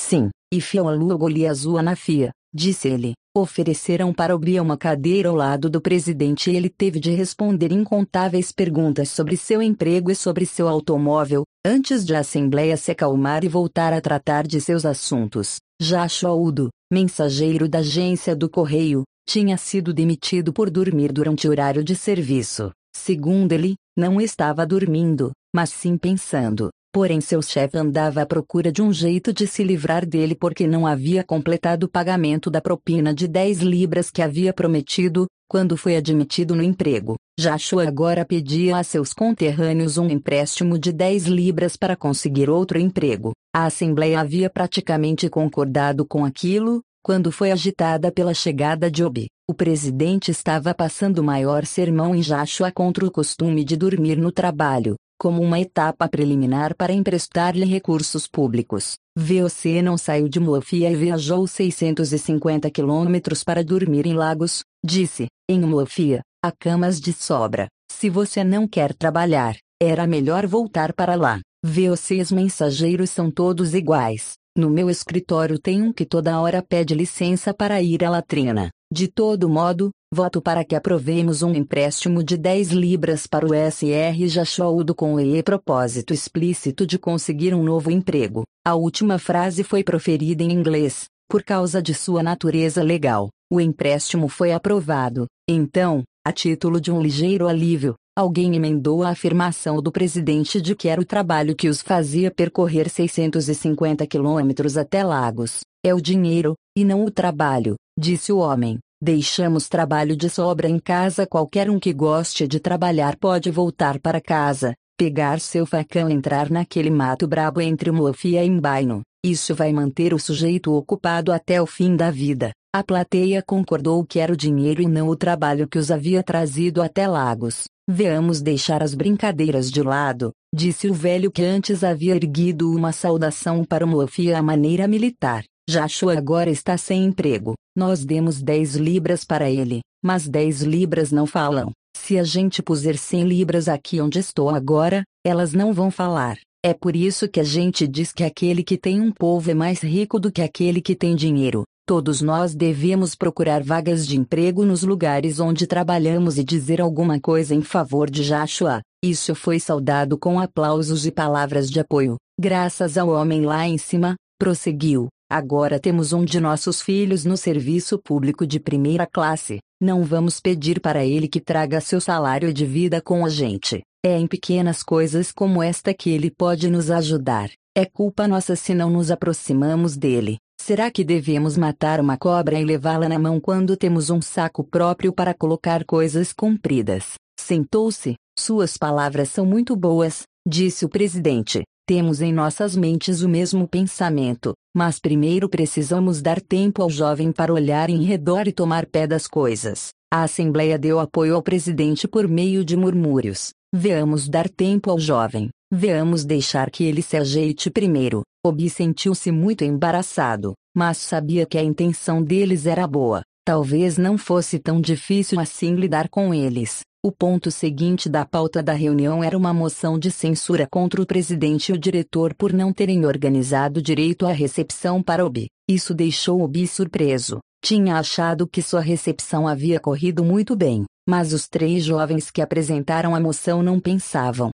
Sim, e Fiolu Goliazua Nafia, disse ele. Ofereceram para Obria uma cadeira ao lado do presidente e ele teve de responder incontáveis perguntas sobre seu emprego e sobre seu automóvel, antes de a Assembleia se acalmar e voltar a tratar de seus assuntos. Joshua Udo, mensageiro da agência do correio, tinha sido demitido por dormir durante o horário de serviço. Segundo ele, não estava dormindo, mas sim pensando. Porém, seu chefe andava à procura de um jeito de se livrar dele porque não havia completado o pagamento da propina de 10 libras que havia prometido, quando foi admitido no emprego. Joshua agora pedia a seus conterrâneos um empréstimo de 10 libras para conseguir outro emprego. A Assembleia havia praticamente concordado com aquilo, quando foi agitada pela chegada de Obi. O presidente estava passando maior sermão em Joshua contra o costume de dormir no trabalho, como uma etapa preliminar para emprestar-lhe recursos públicos. VOC não saiu de Muafia e viajou 650 quilômetros para dormir em Lagos, disse, em Muafia, há camas de sobra. Se você não quer trabalhar, era melhor voltar para lá. VOCs mensageiros são todos iguais. No meu escritório tem um que toda hora pede licença para ir à latrina. De todo modo, voto para que aprovemos um empréstimo de 10 libras para o SR Jachoudo com o e propósito explícito de conseguir um novo emprego. A última frase foi proferida em inglês, por causa de sua natureza legal. O empréstimo foi aprovado. Então, a título de um ligeiro alívio, alguém emendou a afirmação do presidente de que era o trabalho que os fazia percorrer 650 quilômetros até Lagos. É o dinheiro, e não o trabalho, disse o homem. Deixamos trabalho de sobra em casa. Qualquer um que goste de trabalhar pode voltar para casa, pegar seu facão e entrar naquele mato brabo entre Mofia e Embaino. Isso vai manter o sujeito ocupado até o fim da vida. A plateia concordou que era o dinheiro e não o trabalho que os havia trazido até Lagos. Veamos deixar as brincadeiras de lado, disse o velho que antes havia erguido uma saudação para Mofia à maneira militar. Joshua agora está sem emprego. Nós demos 10 libras para ele, mas 10 libras não falam. Se a gente puser 100 libras aqui onde estou agora, elas não vão falar. É por isso que a gente diz que aquele que tem um povo é mais rico do que aquele que tem dinheiro. Todos nós devemos procurar vagas de emprego nos lugares onde trabalhamos e dizer alguma coisa em favor de Joshua. Isso foi saudado com aplausos e palavras de apoio. Graças ao homem lá em cima, prosseguiu. Agora temos um de nossos filhos no serviço público de primeira classe. Não vamos pedir para ele que traga seu salário de vida com a gente. É em pequenas coisas como esta que ele pode nos ajudar. É culpa nossa se não nos aproximamos dele. Será que devemos matar uma cobra e levá-la na mão quando temos um saco próprio para colocar coisas compridas? Sentou-se. Suas palavras são muito boas, disse o presidente. Temos em nossas mentes o mesmo pensamento, mas primeiro precisamos dar tempo ao jovem para olhar em redor e tomar pé das coisas. A Assembleia deu apoio ao presidente por meio de murmúrios. Veamos dar tempo ao jovem. Veamos deixar que ele se ajeite primeiro. Obi sentiu-se muito embaraçado, mas sabia que a intenção deles era boa. Talvez não fosse tão difícil assim lidar com eles. O ponto seguinte da pauta da reunião era uma moção de censura contra o presidente e o diretor por não terem organizado direito a recepção para Obi. Isso deixou Obi surpreso. Tinha achado que sua recepção havia corrido muito bem, mas os três jovens que apresentaram a moção não pensavam.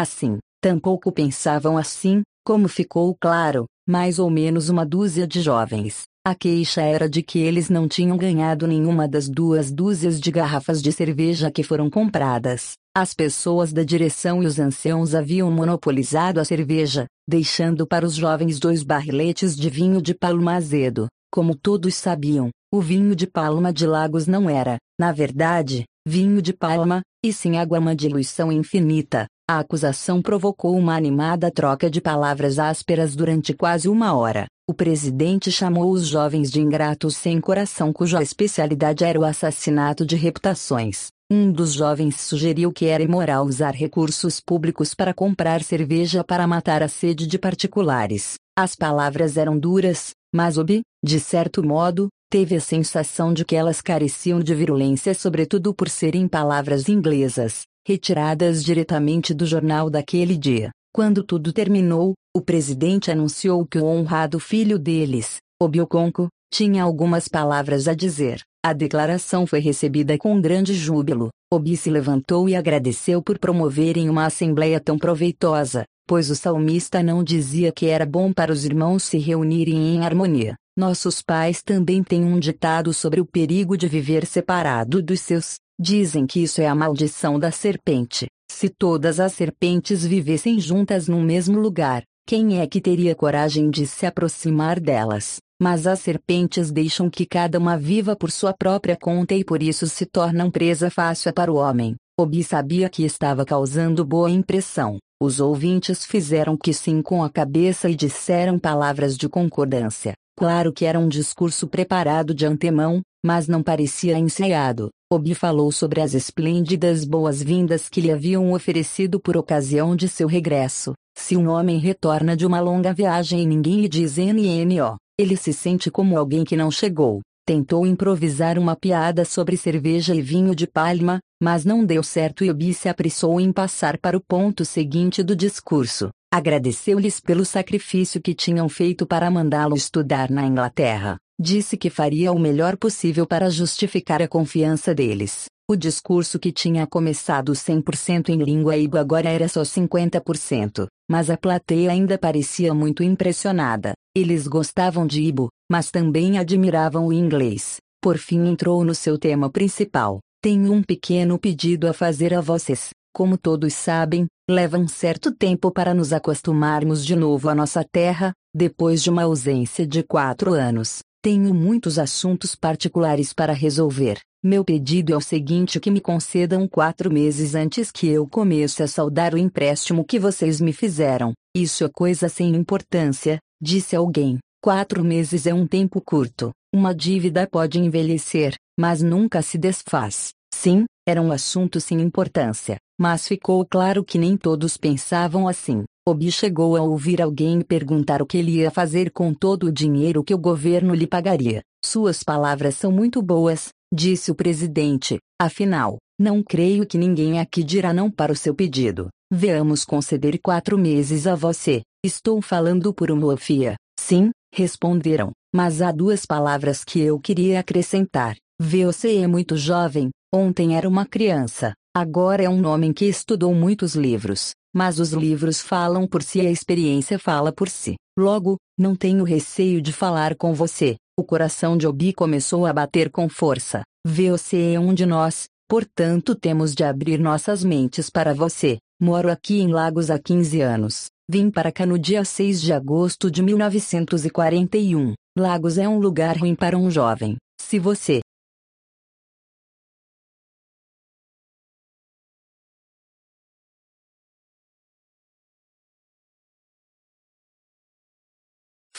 Assim, tampouco pensavam assim, como ficou claro, mais ou menos uma dúzia de jovens. A queixa era de que eles não tinham ganhado nenhuma das duas dúzias de garrafas de cerveja que foram compradas. As pessoas da direção e os anciãos haviam monopolizado a cerveja, deixando para os jovens dois barriletes de vinho de palma azedo. Como todos sabiam, o vinho de palma de Lagos não era, na verdade, vinho de palma, e sim água uma diluição infinita, A acusação provocou uma animada troca de palavras ásperas durante quase uma hora. O presidente chamou os jovens de ingratos sem coração, cuja especialidade era o assassinato de reputações. Um dos jovens sugeriu que era imoral usar recursos públicos para comprar cerveja para matar a sede de particulares. As palavras eram duras, mas Obi, de certo modo, teve a sensação de que elas careciam de virulência, sobretudo por serem palavras inglesas retiradas diretamente do jornal daquele dia. Quando tudo terminou, o presidente anunciou que o honrado filho deles, Obioconco, tinha algumas palavras a dizer. A declaração foi recebida com grande júbilo. Obi se levantou e agradeceu por promoverem uma assembleia tão proveitosa, pois o salmista não dizia que era bom para os irmãos se reunirem em harmonia. Nossos pais também têm um ditado sobre o perigo de viver separado dos seus, Dizem que isso é a maldição da serpente. Se todas as serpentes vivessem juntas no mesmo lugar, quem é que teria coragem de se aproximar delas? Mas as serpentes deixam que cada uma viva por sua própria conta e por isso se tornam presa fácil para o homem. Obi sabia que estava causando boa impressão. Os ouvintes fizeram que sim com a cabeça e disseram palavras de concordância. Claro que era um discurso preparado de antemão, mas não parecia ensaiado. Obi falou sobre as esplêndidas boas-vindas que lhe haviam oferecido por ocasião de seu regresso. Se um homem retorna de uma longa viagem e ninguém lhe diz NNO, ele se sente como alguém que não chegou. Tentou improvisar uma piada sobre cerveja e vinho de palma, mas não deu certo e Obi se apressou em passar para o ponto seguinte do discurso. Agradeceu-lhes pelo sacrifício que tinham feito para mandá-lo estudar na Inglaterra. Disse que faria o melhor possível para justificar a confiança deles. O discurso que tinha começado 100% em língua Ibo agora era só 50%, mas a plateia ainda parecia muito impressionada. Eles gostavam de Ibo, mas também admiravam o inglês. Por fim entrou no seu tema principal. Tenho um pequeno pedido a fazer a vocês. Como todos sabem, leva um certo tempo para nos acostumarmos de novo à nossa terra, depois de uma ausência de quatro anos. Tenho muitos assuntos particulares para resolver. Meu pedido é o seguinte: que me concedam quatro meses antes que eu comece a saldar o empréstimo que vocês me fizeram. Isso é coisa sem importância, disse alguém. Quatro meses é um tempo curto. Uma dívida pode envelhecer, mas nunca se desfaz. Sim, era um assunto sem importância, mas ficou claro que nem todos pensavam assim. Obi chegou a ouvir alguém perguntar o que ele ia fazer com todo o dinheiro que o governo lhe pagaria. Suas palavras são muito boas, disse o presidente. Afinal, não creio que ninguém aqui dirá não para o seu pedido. Veamos conceder quatro meses a você. Estou falando por uma ofia. Sim, responderam. Mas há duas palavras que eu queria acrescentar. Você é muito jovem, ontem era uma criança, agora é um homem que estudou muitos livros. Mas os livros falam por si e a experiência fala por si. Logo, não tenho receio de falar com você. O coração de Obi começou a bater com força. Você é um de nós, portanto temos de abrir nossas mentes para você. Moro aqui em Lagos há 15 anos. Vim para cá no dia 6 de agosto de 1941. Lagos é um lugar ruim para um jovem. Se você,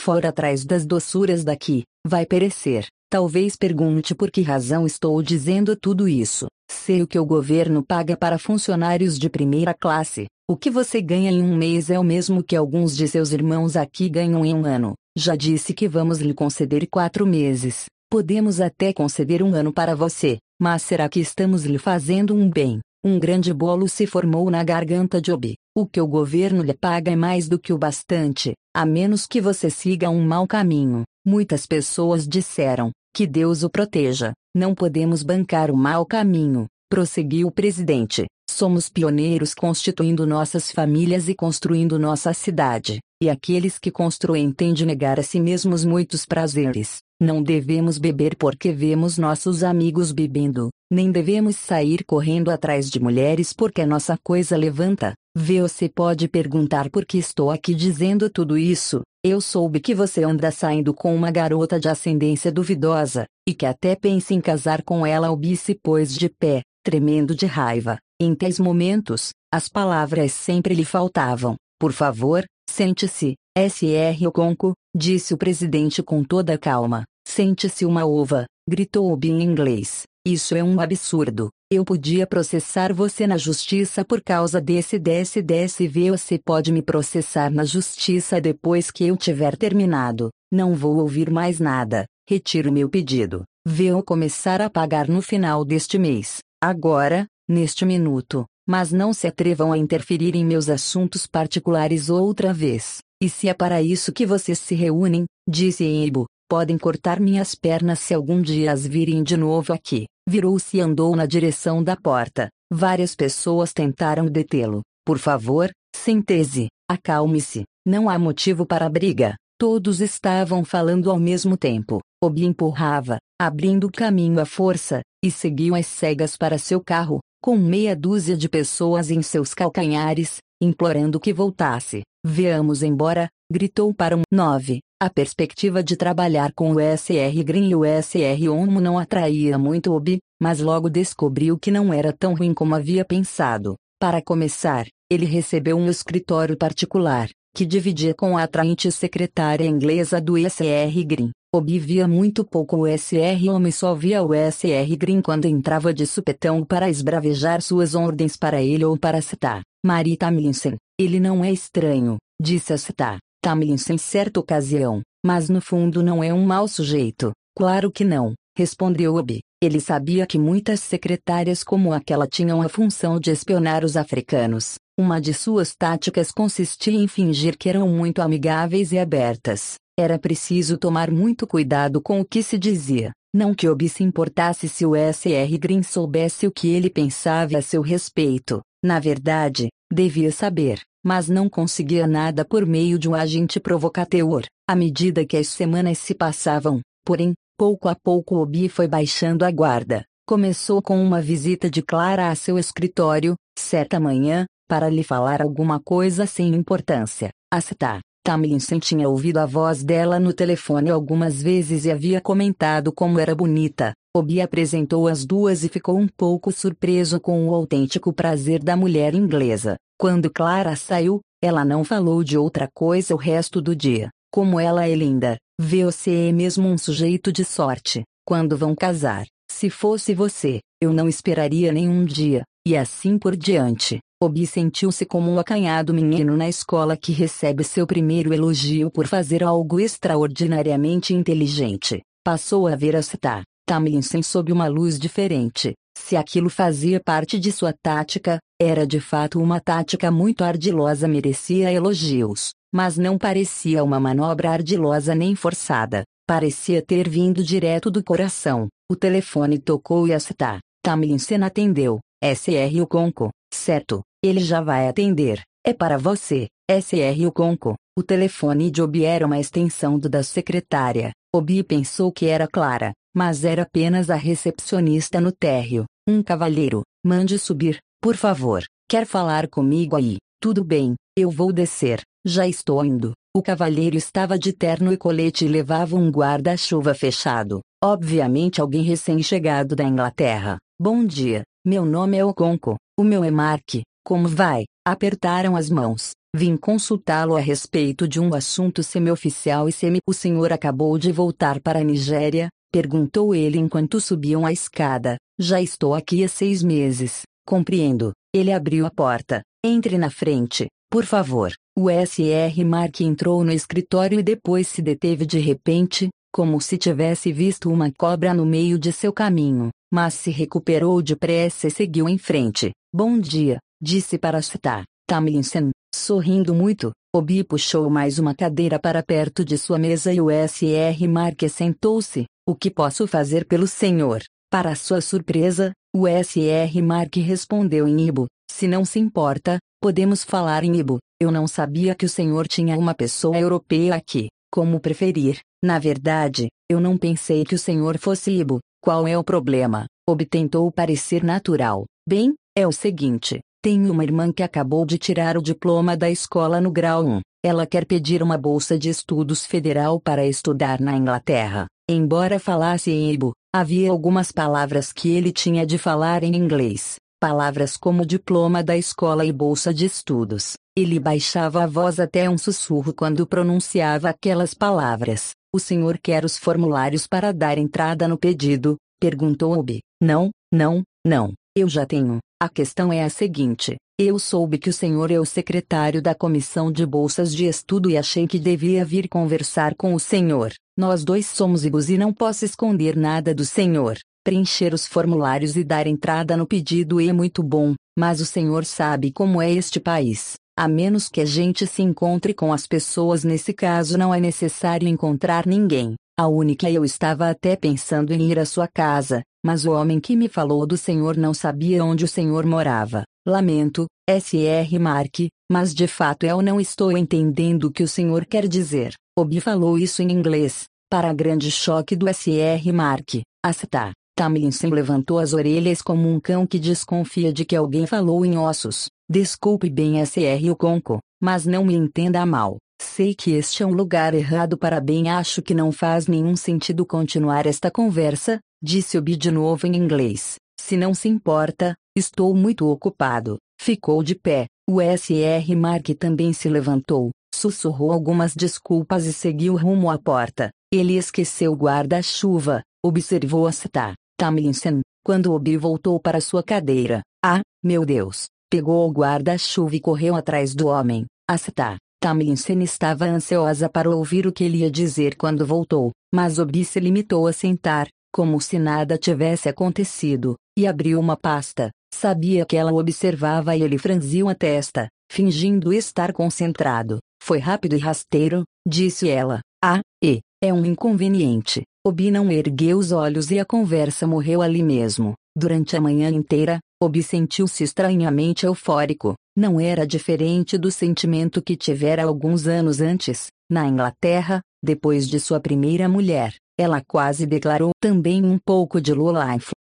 fora atrás das doçuras daqui, vai perecer. Talvez pergunte por que razão estou dizendo tudo isso. Sei o que o governo paga para funcionários de primeira classe. O que você ganha em um mês é o mesmo que alguns de seus irmãos aqui ganham em um ano. Já disse que vamos lhe conceder quatro meses. Podemos até conceder um ano para você, mas será que estamos lhe fazendo um bem? Um grande bolo se formou na garganta de Obi. O que o governo lhe paga é mais do que o bastante, a menos que você siga um mau caminho. Muitas pessoas disseram: que Deus o proteja. Não podemos bancar o mau caminho, prosseguiu o presidente. Somos pioneiros constituindo nossas famílias e construindo nossa cidade, e aqueles que constroem têm de negar a si mesmos muitos prazeres. Não devemos beber porque vemos nossos amigos bebendo, nem devemos sair correndo atrás de mulheres porque nossa coisa levanta. Você pode perguntar por que estou aqui dizendo tudo isso. Eu soube que você anda saindo com uma garota de ascendência duvidosa, e que até pensa em casar com ela. O se pôs de pé, tremendo de raiva. Em tais momentos, As palavras sempre lhe faltavam. Por favor, sente-se, SR Oconco, disse o presidente com toda calma. Sente-se uma ova, gritou Obi em inglês. Isso é um absurdo. Eu podia processar você na justiça por causa desse desse desse e você pode me processar na justiça depois que eu tiver terminado. Não vou ouvir mais nada. Retiro meu pedido. Vou começar a pagar no final deste mês. Agora, neste minuto. Mas não se atrevam a interferir em meus assuntos particulares outra vez. E se é para isso que vocês se reúnem, disse Eibo, podem cortar minhas pernas se algum dia as virem de novo aqui. Virou-se e andou na direção da porta. Várias pessoas tentaram detê-lo. Por favor, sente-se, acalme-se. Não há motivo para briga. Todos estavam falando ao mesmo tempo. Obi empurrava, abrindo caminho à força, e seguiu às cegas para seu carro, com meia dúzia de pessoas em seus calcanhares, implorando que voltasse. Veamos embora, gritou para um 9. A perspectiva de trabalhar com o SR Green e o SR Onmo não atraía muito Obi, mas logo descobriu que não era tão ruim como havia pensado. Para começar, ele recebeu um escritório particular, que dividia com a atraente secretária inglesa do SR Green. Obi via muito pouco o SR Homem só via o SR Green quando entrava de supetão para esbravejar suas ordens para ele ou para Seta. Marie Tamlinson. Ele não é estranho, disse a Seta. Tamlinson em certa ocasião, mas no fundo não é um mau sujeito. Claro que não, respondeu Obi. Ele sabia que muitas secretárias como aquela tinham a função de espionar os africanos. Uma de suas táticas consistia em fingir que eram muito amigáveis e abertas. Era preciso tomar muito cuidado com o que se dizia. Não que Obi se importasse se o SR Green soubesse o que ele pensava a seu respeito. Na verdade, devia saber mas não conseguia nada por meio de um agente provocador. À medida que as semanas se passavam, porém, pouco a pouco Obi foi baixando a guarda. Começou com uma visita de Clara a seu escritório, certa manhã, para lhe falar alguma coisa sem importância. Asta. Tamlinson tinha ouvido a voz dela no telefone algumas vezes e havia comentado como era bonita. Obi apresentou as duas e ficou um pouco surpreso com o autêntico prazer da mulher inglesa. Quando Clara saiu, ela não falou de outra coisa o resto do dia. Como ela é linda, você é mesmo um sujeito de sorte. Quando vão casar, se fosse você, eu não esperaria nenhum dia, e assim por diante. Obi sentiu-se como um acanhado menino na escola que recebe seu primeiro elogio por fazer algo extraordinariamente inteligente. Passou a ver a Seta, Tamlinson sob uma luz diferente. Se aquilo fazia parte de sua tática, era de fato uma tática muito ardilosa, merecia elogios, mas não parecia uma manobra ardilosa nem forçada. Parecia ter vindo direto do coração. O telefone tocou e está. Tamlinson atendeu. SR o Conco, certo, ele já vai atender. É para você, SR o Conco. O telefone de Obi era uma extensão do da secretária. Obi pensou que era Clara, mas era apenas a recepcionista no térreo. Um cavalheiro, mande subir, por favor, quer falar comigo aí? Tudo bem, eu vou descer, já estou indo. O cavalheiro estava de terno e colete e levava um guarda-chuva fechado. Obviamente alguém recém-chegado da Inglaterra. Bom dia, meu nome é Oconco, o meu é Mark, como vai? Apertaram as mãos. Vim consultá-lo a respeito de um assunto semi-oficial e semi. O senhor acabou de voltar para a Nigéria? Perguntou ele enquanto subiam a escada. Já estou aqui há seis meses. Compreendo. Ele abriu a porta. Entre na frente, por favor. O SR Mark entrou no escritório e depois se deteve de repente, como se tivesse visto uma cobra no meio de seu caminho, mas se recuperou depressa e seguiu em frente. Bom dia, disse para Seta. Tamlinson, sorrindo muito, Obi puxou mais uma cadeira para perto de sua mesa e o SR Mark sentou-se. O que posso fazer pelo senhor? Para sua surpresa, o SR Mark respondeu em Ibo: Se não se importa, podemos falar em Ibo. Eu não sabia que o senhor tinha uma pessoa europeia aqui. Como preferir. Na verdade, eu não pensei que o senhor fosse Ibo. Qual é o problema? Obtentou parecer natural. Bem, é o seguinte: tenho uma irmã que acabou de tirar o diploma da escola no grau 1. Ela quer pedir uma bolsa de estudos federal para estudar na Inglaterra. Embora falasse em Ibo, havia algumas palavras que ele tinha de falar em inglês. palavras como diploma da escola e bolsa de estudos. Ele baixava a voz até um sussurro quando pronunciava aquelas palavras. O senhor quer os formulários para dar entrada no pedido? perguntou Obi. Não, não, não. Eu já tenho. A questão é a seguinte: eu soube que o senhor é o secretário da comissão de bolsas de estudo e achei que devia vir conversar com o senhor. Nós dois somos iguais e não posso esconder nada do senhor. Preencher os formulários e dar entrada no pedido é muito bom, mas o senhor sabe como é este país. A menos que a gente se encontre com as pessoas, nesse caso não é necessário encontrar ninguém. A única eu estava até pensando em ir à sua casa, mas o homem que me falou do senhor não sabia onde o senhor morava. Lamento, Sr. Mark, mas de fato eu não estou entendendo o que o senhor quer dizer. Obi falou isso em inglês, para grande choque do Sr. Mark. Asta. Tamlinson levantou as orelhas como um cão que desconfia de que alguém falou em ossos. Desculpe bem Sr. Conco, mas não me entenda mal. Sei que este é um lugar errado para bem acho que não faz nenhum sentido continuar esta conversa, Disse Obi de novo em inglês. Se não se importa, estou muito ocupado. Ficou de pé. O SR Mark também se levantou, sussurrou algumas desculpas e seguiu rumo à porta. Ele esqueceu o guarda-chuva, observou a Sta. Tamlinson, quando Obi voltou para sua cadeira. Ah, meu Deus! Pegou o guarda-chuva e correu atrás do homem. A Sta. Tamlinson estava ansiosa para ouvir o que ele ia dizer quando voltou, mas Obi se limitou a sentar, como se nada tivesse acontecido, e abriu uma pasta. Sabia que ela o observava e ele franziu a testa, fingindo estar concentrado. Foi rápido e rasteiro, disse ela. Ah, e, é um inconveniente. Obi não ergueu os olhos e a conversa morreu ali mesmo. Durante a manhã inteira, Obi sentiu-se estranhamente eufórico. Não era diferente do sentimento que tivera alguns anos antes, na Inglaterra, depois de sua primeira mulher. Ela quase declarou também um pouco de low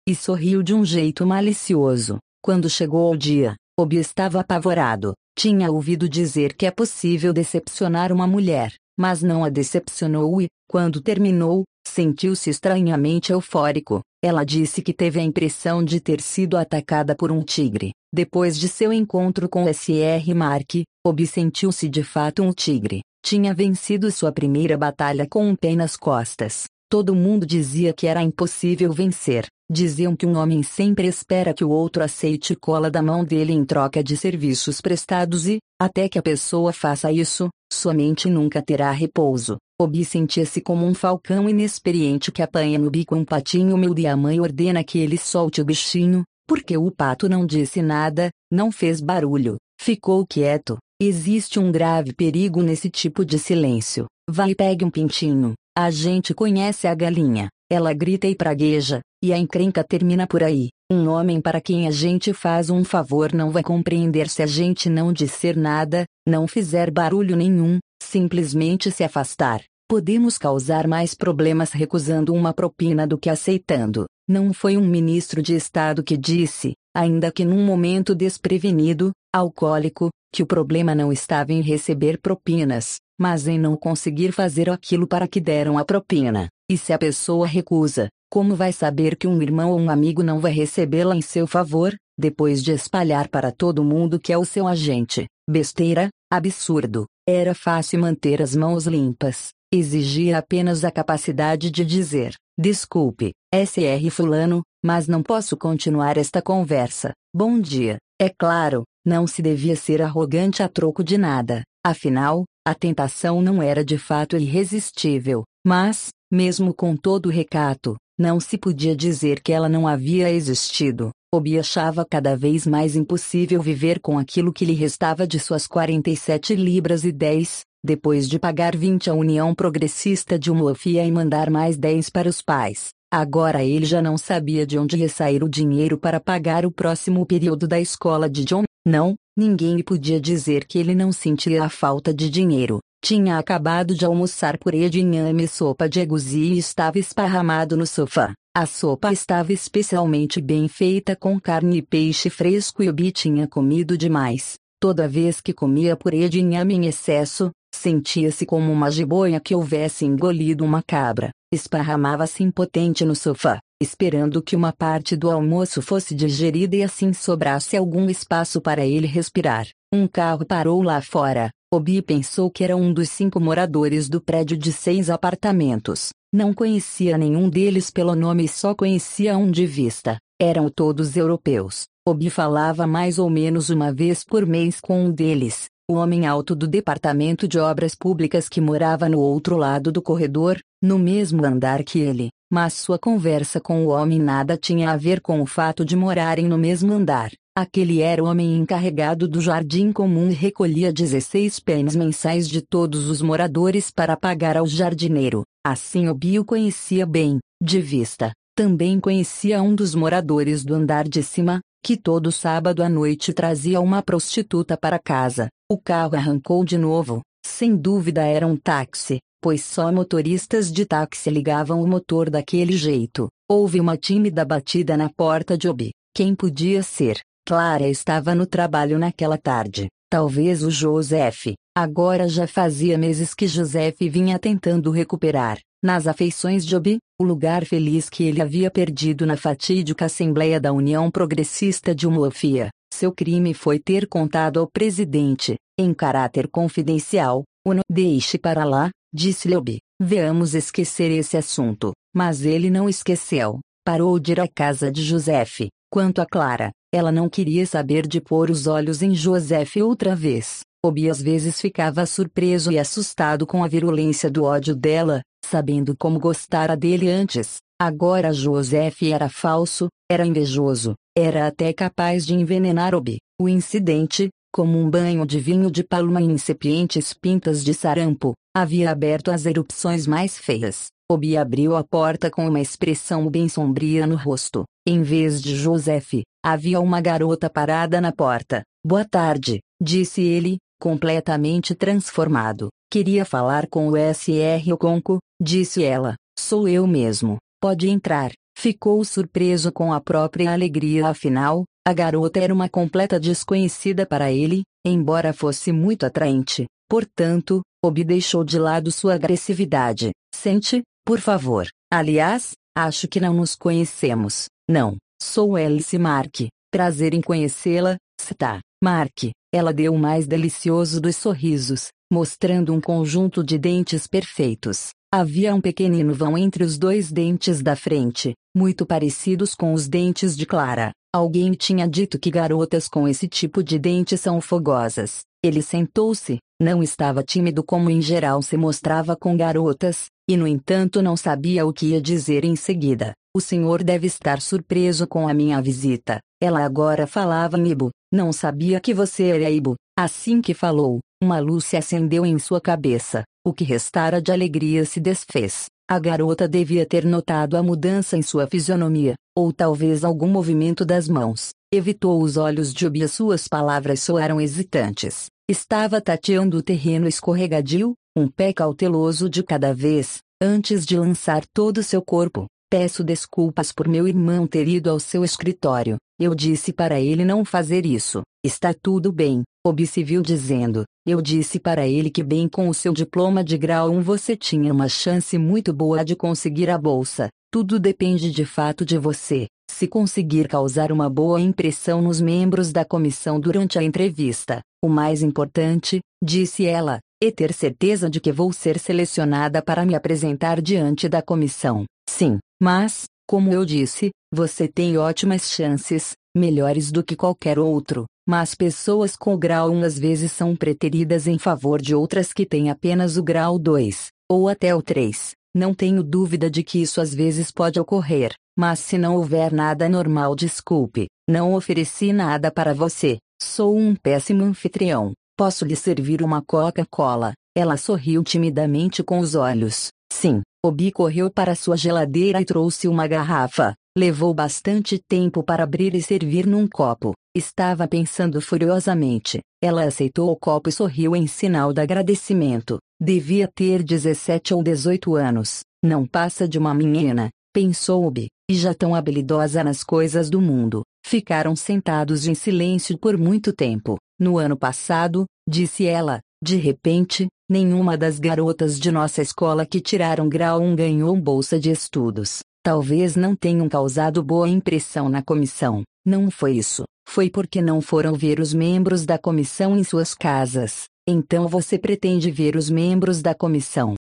e sorriu de um jeito malicioso. Quando chegou o dia, Obi estava apavorado. Tinha ouvido dizer que é possível decepcionar uma mulher, mas não a decepcionou e, quando terminou, sentiu-se estranhamente eufórico. Ela disse que teve a impressão de ter sido atacada por um tigre. Depois de seu encontro com S.R. Mark, Obi sentiu-se de fato um tigre. Tinha vencido sua primeira batalha com um pé nas costas. Todo mundo dizia que era impossível vencer. Diziam que um homem sempre espera que o outro aceite cola da mão dele em troca de serviços prestados e, até que a pessoa faça isso, sua mente nunca terá repouso. Obi sentia-se como um falcão inexperiente que apanha no bico um patinho humilde e a mãe ordena que ele solte o bichinho, porque o pato não disse nada, não fez barulho, ficou quieto. Existe um grave perigo nesse tipo de silêncio. Vai e pegue um pintinho. A gente conhece a galinha, ela grita e pragueja, e a encrenca termina por aí. Um homem para quem a gente faz um favor não vai compreender se a gente não disser nada, não fizer barulho nenhum, simplesmente se afastar. Podemos causar mais problemas recusando uma propina do que aceitando. Não foi um ministro de Estado que disse, ainda que num momento desprevenido, alcoólico, que o problema não estava em receber propinas, mas em não conseguir fazer aquilo para que deram a propina. E se a pessoa recusa, como vai saber que um irmão ou um amigo não vai recebê-la em seu favor, depois de espalhar para todo mundo que é o seu agente? Besteira, absurdo. Era fácil manter as mãos limpas. Exigia apenas a capacidade de dizer: Desculpe, SR Fulano, mas não posso continuar esta conversa. Bom dia. É claro, não se devia ser arrogante a troco de nada. Afinal, a tentação não era de fato irresistível, mas, mesmo com todo o recato, não se podia dizer que ela não havia existido. Obi achava cada vez mais impossível viver com aquilo que lhe restava de suas 47 libras e 10, depois de pagar 20 à União Progressista de Umofia e mandar mais 10 para os pais. Agora ele já não sabia de onde ia sair o dinheiro para pagar o próximo período da escola de John. Não, ninguém podia dizer que ele não sentia a falta de dinheiro. Tinha acabado de almoçar purê de inhame e sopa de egusi e estava esparramado no sofá. A sopa estava especialmente bem feita com carne e peixe fresco e o Bi tinha comido demais. Toda vez que comia purê de inhame em excesso, sentia-se como uma jiboia que houvesse engolido uma cabra. Esparramava-se impotente no sofá. Esperando que uma parte do almoço fosse digerida e assim sobrasse algum espaço para ele respirar. Um carro parou lá fora. Obi pensou que era um dos cinco moradores do prédio de seis apartamentos. Não conhecia nenhum deles pelo nome e só conhecia um de vista. Eram todos europeus. Obi falava mais ou menos uma vez por mês com um deles, o homem alto do Departamento de Obras Públicas que morava no outro lado do corredor, no mesmo andar que ele, mas sua conversa com o homem nada tinha a ver com o fato de morarem no mesmo andar. Aquele era o homem encarregado do jardim comum e recolhia 16 pens mensais de todos os moradores para pagar ao jardineiro. Assim o Bio conhecia bem, de vista. Também conhecia um dos moradores do andar de cima, que todo sábado à noite trazia uma prostituta para casa. O carro arrancou de novo. Sem dúvida era um táxi, pois só motoristas de táxi ligavam o motor daquele jeito. Houve uma tímida batida na porta de Obi. Quem podia ser? Clara estava no trabalho naquela tarde. Talvez o Joseph. Agora já fazia meses que Joseph vinha tentando recuperar, nas afeições de Obi, o lugar feliz que ele havia perdido na fatídica Assembleia da União Progressista de Umofia. Seu crime foi ter contado ao presidente, em caráter confidencial, o não deixe para lá, disse-lhe Obi. Veamos esquecer esse assunto. Mas ele não esqueceu. Parou de ir à casa de Joseph. Quanto a Clara, ela não queria saber de pôr os olhos em Joseph outra vez. Obi às vezes ficava surpreso e assustado com a virulência do ódio dela, sabendo como gostara dele antes. Agora Joseph era falso, era invejoso, era até capaz de envenenar Obi. O incidente, como um banho de vinho de palma em incipientes pintas de sarampo, havia aberto as erupções mais feias. Obi abriu a porta com uma expressão bem sombria no rosto. Em vez de Joseph, havia uma garota parada na porta. Boa tarde, disse ele, completamente transformado. Queria falar com o SR Oconco, disse ela. Sou eu mesmo. Pode entrar. Ficou surpreso com a própria alegria afinal, a garota era uma completa desconhecida para ele, embora fosse muito atraente. Portanto, Obi deixou de lado sua agressividade. Sente, por favor. Aliás, acho que não nos conhecemos. Não, sou Alice Mark. Prazer em conhecê-la, está. Mark, ela deu o mais delicioso dos sorrisos, mostrando um conjunto de dentes perfeitos. Havia um pequenino vão entre os dois dentes da frente, muito parecidos com os dentes de Clara. Alguém tinha dito que garotas com esse tipo de dente são fogosas. Ele sentou-se, não estava tímido como em geral se mostrava com garotas, e no entanto não sabia o que ia dizer em seguida. O senhor deve estar surpreso com a minha visita. Ela agora falava Ibo. Não sabia que você era Ibo. Assim que falou, uma luz se acendeu em sua cabeça. O que restara de alegria se desfez. A garota devia ter notado a mudança em sua fisionomia, ou talvez algum movimento das mãos. Evitou os olhos de Obi suas palavras soaram hesitantes. Estava tateando o terreno escorregadio, um pé cauteloso de cada vez, antes de lançar todo seu corpo. Peço desculpas por meu irmão ter ido ao seu escritório. Eu disse para ele não fazer isso. Está tudo bem, Obi viu dizendo. Eu disse para ele que bem com o seu diploma de grau 1 você tinha uma chance muito boa de conseguir a bolsa. Tudo depende de fato de você. Se conseguir causar uma boa impressão nos membros da comissão durante a entrevista, o mais importante, disse ela, é ter certeza de que vou ser selecionada para me apresentar diante da comissão. Sim, mas, como eu disse, você tem ótimas chances, melhores do que qualquer outro. Mas pessoas com o grau 1 às vezes são preteridas em favor de outras que têm apenas o grau 2, ou até o 3. Não tenho dúvida de que isso às vezes pode ocorrer, mas se não houver nada normal, desculpe, não ofereci nada para você. Sou um péssimo anfitrião. Posso lhe servir uma Coca-Cola? Ela sorriu timidamente com os olhos. Sim, Obi correu para sua geladeira e trouxe uma garrafa. Levou bastante tempo para abrir e servir num copo. Estava pensando furiosamente. Ela aceitou o copo e sorriu em sinal de agradecimento. Devia ter 17 ou 18 anos. Não passa de uma menina, pensou Obi, e já tão habilidosa nas coisas do mundo. Ficaram sentados em silêncio por muito tempo. No ano passado, disse ela, de repente, nenhuma das garotas de nossa escola que tiraram grau 1 ganhou bolsa de estudos. talvez não tenham causado boa impressão na comissão. Não foi isso. Foi porque não foram ver os membros da comissão em suas casas. Então você pretende ver os membros da comissão.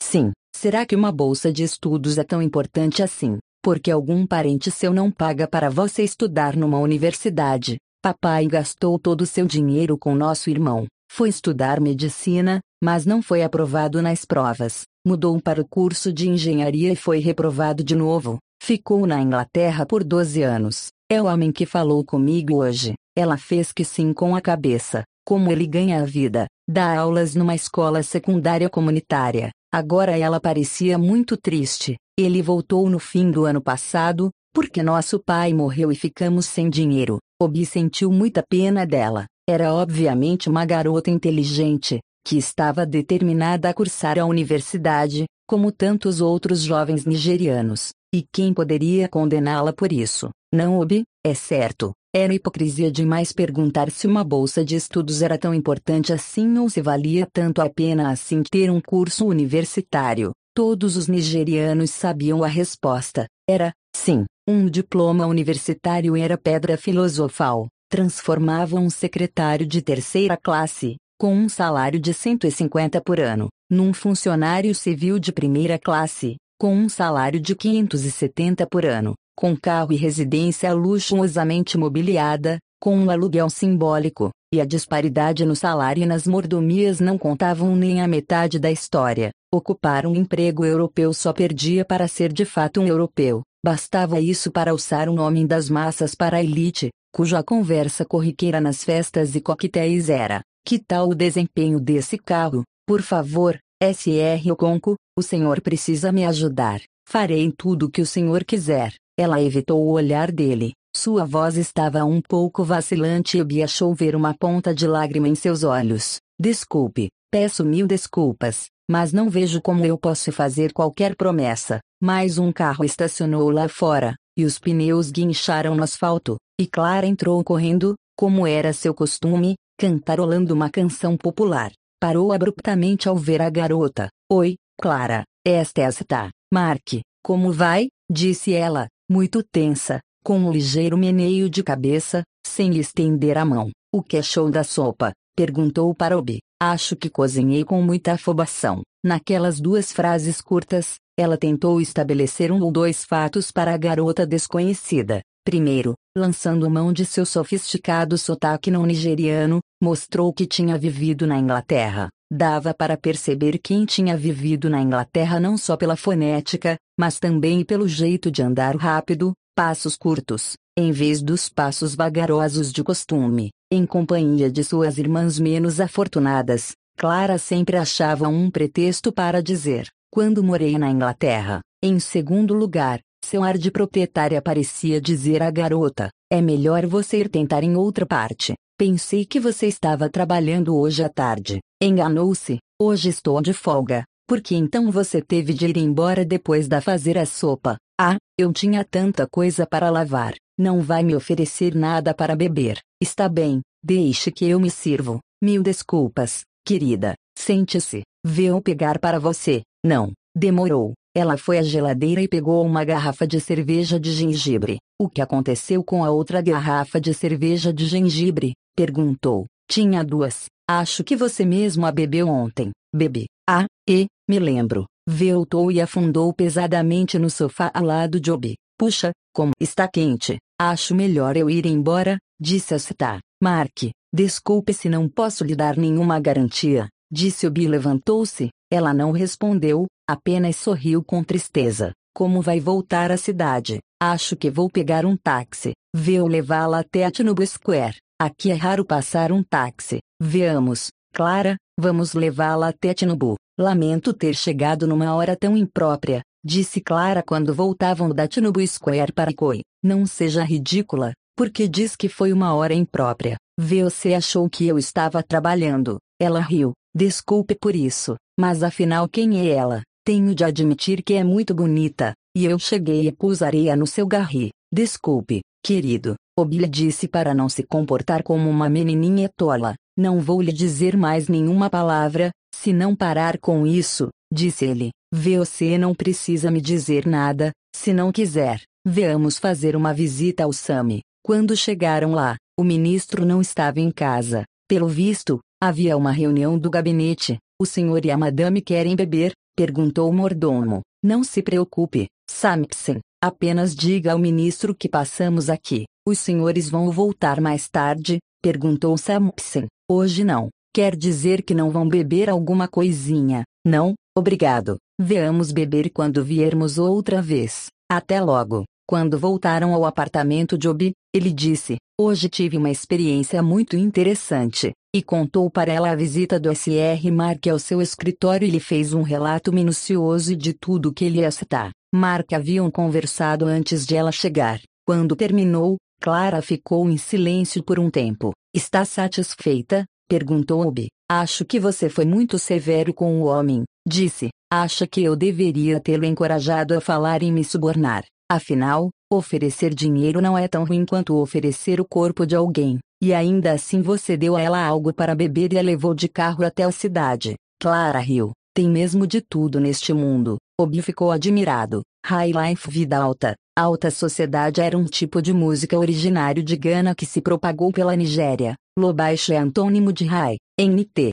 Sim, será que uma bolsa de estudos é tão importante assim? Porque algum parente seu não paga para você estudar numa universidade. Papai gastou todo o seu dinheiro com nosso irmão. Foi estudar medicina, mas não foi aprovado nas provas. Mudou para o curso de engenharia e foi reprovado de novo. Ficou na Inglaterra por 12 anos. É o homem que falou comigo hoje. Ela fez que sim com a cabeça. Como ele ganha a vida. Dá aulas numa escola secundária comunitária. Agora ela parecia muito triste. Ele voltou no fim do ano passado, porque nosso pai morreu e ficamos sem dinheiro. Obi sentiu muita pena dela. Era obviamente uma garota inteligente, que estava determinada a cursar a universidade, como tantos outros jovens nigerianos. E quem poderia condená-la por isso? Não Obi, é certo. Era hipocrisia demais perguntar se uma bolsa de estudos era tão importante assim ou se valia tanto a pena assim ter um curso universitário. Todos os nigerianos sabiam a resposta. Era, sim, um diploma universitário era pedra filosofal. Transformava um secretário de terceira classe, com um salário de 150 por ano, num funcionário civil de primeira classe, com um salário de 570 por ano com carro e residência luxuosamente mobiliada, com um aluguel simbólico, e a disparidade no salário e nas mordomias não contavam nem a metade da história. Ocupar um emprego europeu só perdia para ser de fato um europeu, bastava isso para alçar um homem das massas para a elite, cuja conversa corriqueira nas festas e coquetéis era: que tal o desempenho desse carro? Por favor, SR Oconco, o senhor precisa me ajudar. Farei tudo o que o senhor quiser. Ela evitou o olhar dele. Sua voz estava um pouco vacilante e Obi achou ver uma ponta de lágrima em seus olhos. Desculpe, peço mil desculpas, mas não vejo como eu posso fazer qualquer promessa. Mais um carro estacionou lá fora, e os pneus guincharam no asfalto, e Clara entrou correndo, como era seu costume, cantarolando uma canção popular. Parou abruptamente ao ver a garota. Oi, Clara, esta é esta. Mark, como vai? disse ela, muito tensa, com um ligeiro meneio de cabeça, sem lhe estender a mão. O que achou da sopa? perguntou para Obi. Acho que cozinhei com muita afobação. Naquelas duas frases curtas, ela tentou estabelecer um ou dois fatos para a garota desconhecida. Primeiro, lançando mão de seu sofisticado sotaque não nigeriano, mostrou que tinha vivido na Inglaterra. Dava para perceber quem tinha vivido na Inglaterra não só pela fonética, mas também pelo jeito de andar rápido, passos curtos, em vez dos passos vagarosos de costume. Em companhia de suas irmãs menos afortunadas, Clara sempre achava um pretexto para dizer: quando morei na Inglaterra. Em segundo lugar, seu ar de proprietária parecia dizer à garota: é melhor você ir tentar em outra parte. Pensei que você estava trabalhando hoje à tarde. Enganou-se. Hoje estou de folga. Por que então você teve de ir embora depois da fazer a sopa? Ah, eu tinha tanta coisa para lavar. Não vai me oferecer nada para beber. Está bem, deixe que eu me sirvo. Mil desculpas, querida. Sente-se. Vou pegar para você. Não, demorou. Ela foi à geladeira e pegou uma garrafa de cerveja de gengibre. O que aconteceu com a outra garrafa de cerveja de gengibre? Perguntou. Tinha duas. Acho que você mesmo a bebeu ontem. Bebi. Ah, e, me lembro. Voltou e afundou pesadamente no sofá ao lado de Obi. Puxa, como está quente. Acho melhor eu ir embora, disse a Sita. Mark, desculpe se não posso lhe dar nenhuma garantia, disse Obi levantou-se. Ela não respondeu, apenas sorriu com tristeza. Como vai voltar à cidade? Acho que vou pegar um táxi. Vou levá-la até a Tinubu Square. Aqui é raro passar um táxi. Veamos, Clara, vamos levá-la até Tinubu. Lamento ter chegado numa hora tão imprópria, disse Clara quando voltavam da Tinubu Square para Koi. Não seja ridícula, porque diz que foi uma hora imprópria. Você achou que eu estava trabalhando. Ela riu. Desculpe por isso, mas afinal quem é ela? Tenho de admitir que é muito bonita, e eu cheguei e pus areia no seu garri. Desculpe, querido. Obi disse para não se comportar como uma menininha tola. Não vou lhe dizer mais nenhuma palavra, Se não parar com isso, disse ele, você não precisa me dizer nada, se não quiser, veamos fazer uma visita ao Sami. Quando chegaram lá, o ministro não estava em casa. Pelo visto, havia uma reunião do gabinete. O senhor e a madame querem beber? perguntou o mordomo. Não se preocupe, Sampson. Apenas diga ao ministro que passamos aqui. Os senhores vão voltar mais tarde? perguntou Sampson. Hoje não. Quer dizer que não vão beber alguma coisinha? Não, obrigado. Veamos beber quando viermos outra vez. Até logo. Quando voltaram ao apartamento de Obi, ele disse: Hoje tive uma experiência muito interessante, e contou para ela a visita do SR Mark ao seu escritório e lhe fez um relato minucioso de tudo que ele ia citar. Mark haviam conversado antes de ela chegar. Quando terminou, Clara ficou em silêncio por um tempo. Está satisfeita? perguntou Obi. Acho que você foi muito severo com o homem, disse. Acha que eu deveria tê-lo encorajado a falar em me subornar. Afinal, Oferecer dinheiro não é tão ruim quanto oferecer o corpo de alguém, e ainda assim você deu a ela algo para beber e a levou de carro até a cidade. Clara riu. Tem mesmo de tudo neste mundo. Obi ficou admirado. High Life Vida Alta. Alta Sociedade era um tipo de música originário de Gana que se propagou pela Nigéria. Low baixo é antônimo de High, NT.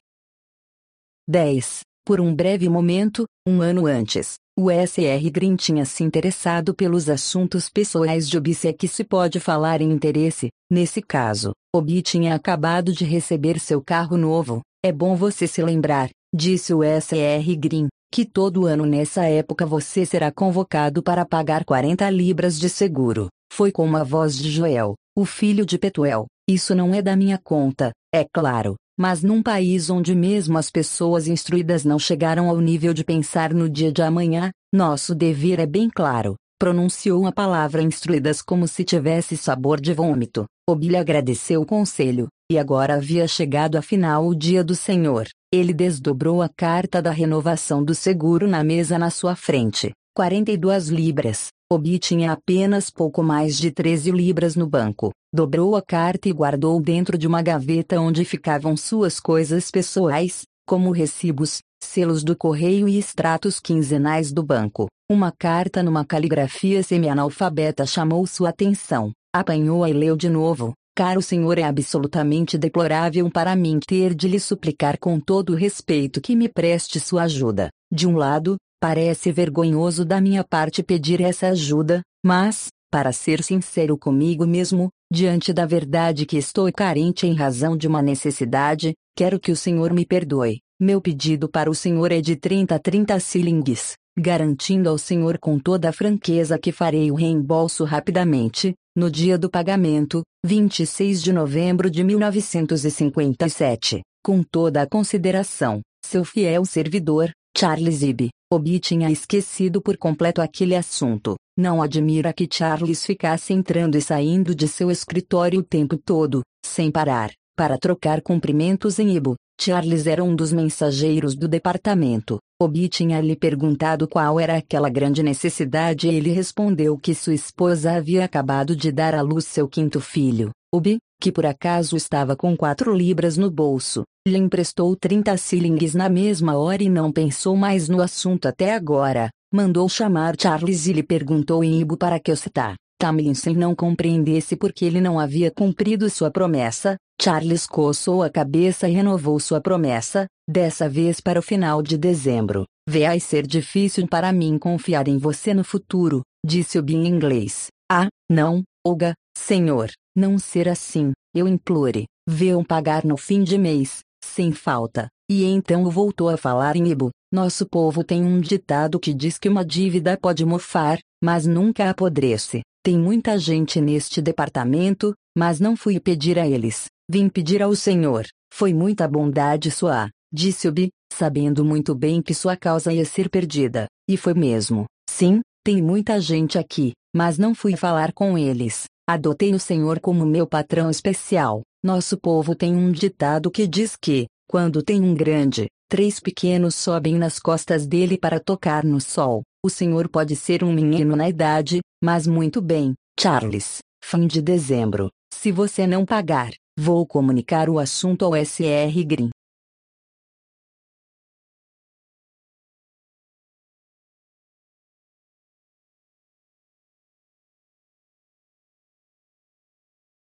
10. Por um breve momento, um ano antes, o SR Green tinha se interessado pelos assuntos pessoais de Obi se é que se pode falar em interesse. Nesse caso, Obi tinha acabado de receber seu carro novo. É bom você se lembrar, disse o SR Green, que todo ano nessa época você será convocado para pagar 40 libras de seguro. Foi com a voz de Joel, o filho de Petuel. Isso não é da minha conta, é claro. Mas num país onde mesmo as pessoas instruídas não chegaram ao nível de pensar no dia de amanhã, nosso dever é bem claro. Pronunciou a palavra instruídas como se tivesse sabor de vômito. Obilha agradeceu o conselho, e agora havia chegado afinal o dia do Senhor. Ele desdobrou a carta da renovação do seguro na mesa na sua frente. 42 libras. Obi tinha apenas pouco mais de 13 libras no banco. Dobrou a carta e guardou dentro de uma gaveta onde ficavam suas coisas pessoais, como recibos, selos do correio e extratos quinzenais do banco. Uma carta numa caligrafia semi-analfabeta chamou sua atenção. Apanhou-a e leu de novo. Caro senhor, é absolutamente deplorável para mim ter de lhe suplicar com todo o respeito que me preste sua ajuda. De um lado, Parece vergonhoso da minha parte pedir essa ajuda, mas, para ser sincero comigo mesmo, diante da verdade que estou carente em razão de uma necessidade, quero que o Senhor me perdoe. Meu pedido para o Senhor é de 30 a 30 shillings, garantindo ao Senhor com toda a franqueza que farei o reembolso rapidamente, no dia do pagamento, 26 de novembro de 1957, com toda a consideração, seu fiel servidor, Charles Ibe. Obi tinha esquecido por completo aquele assunto. Não admira que Charles ficasse entrando e saindo de seu escritório o tempo todo, sem parar, para trocar cumprimentos em Ibo. Charles era um dos mensageiros do departamento. Obi tinha lhe perguntado qual era aquela grande necessidade e ele respondeu que sua esposa havia acabado de dar à luz seu quinto filho. Obi, que por acaso estava com quatro libras no bolso, lhe emprestou 30 shillings na mesma hora e não pensou mais no assunto até agora. Mandou chamar Charles e lhe perguntou em Ibo para que citar. Tamlinson não compreendesse porque ele não havia cumprido sua promessa. Charles coçou a cabeça e renovou sua promessa, dessa vez para o final de dezembro. Vai ser difícil para mim confiar em você no futuro, disse o em inglês. Ah, não, Olga, senhor. Não ser assim, eu implore. Vê-o pagar no fim de mês, sem falta. E então voltou a falar em Ibo. Nosso povo tem um ditado que diz que uma dívida pode mofar, mas nunca apodrece. Tem muita gente neste departamento, mas não fui pedir a eles. Vim pedir ao Senhor. Foi muita bondade sua, disse Obi, sabendo muito bem que sua causa ia ser perdida. E foi mesmo. Sim, tem muita gente aqui, mas não fui falar com eles. Adotei o Senhor como meu patrão especial. Nosso povo tem um ditado que diz que, quando tem um grande, três pequenos sobem nas costas dele para tocar no sol. O Senhor pode ser um menino na idade, mas muito bem, Charles. Fim de dezembro. Se você não pagar, vou comunicar o assunto ao SR Green.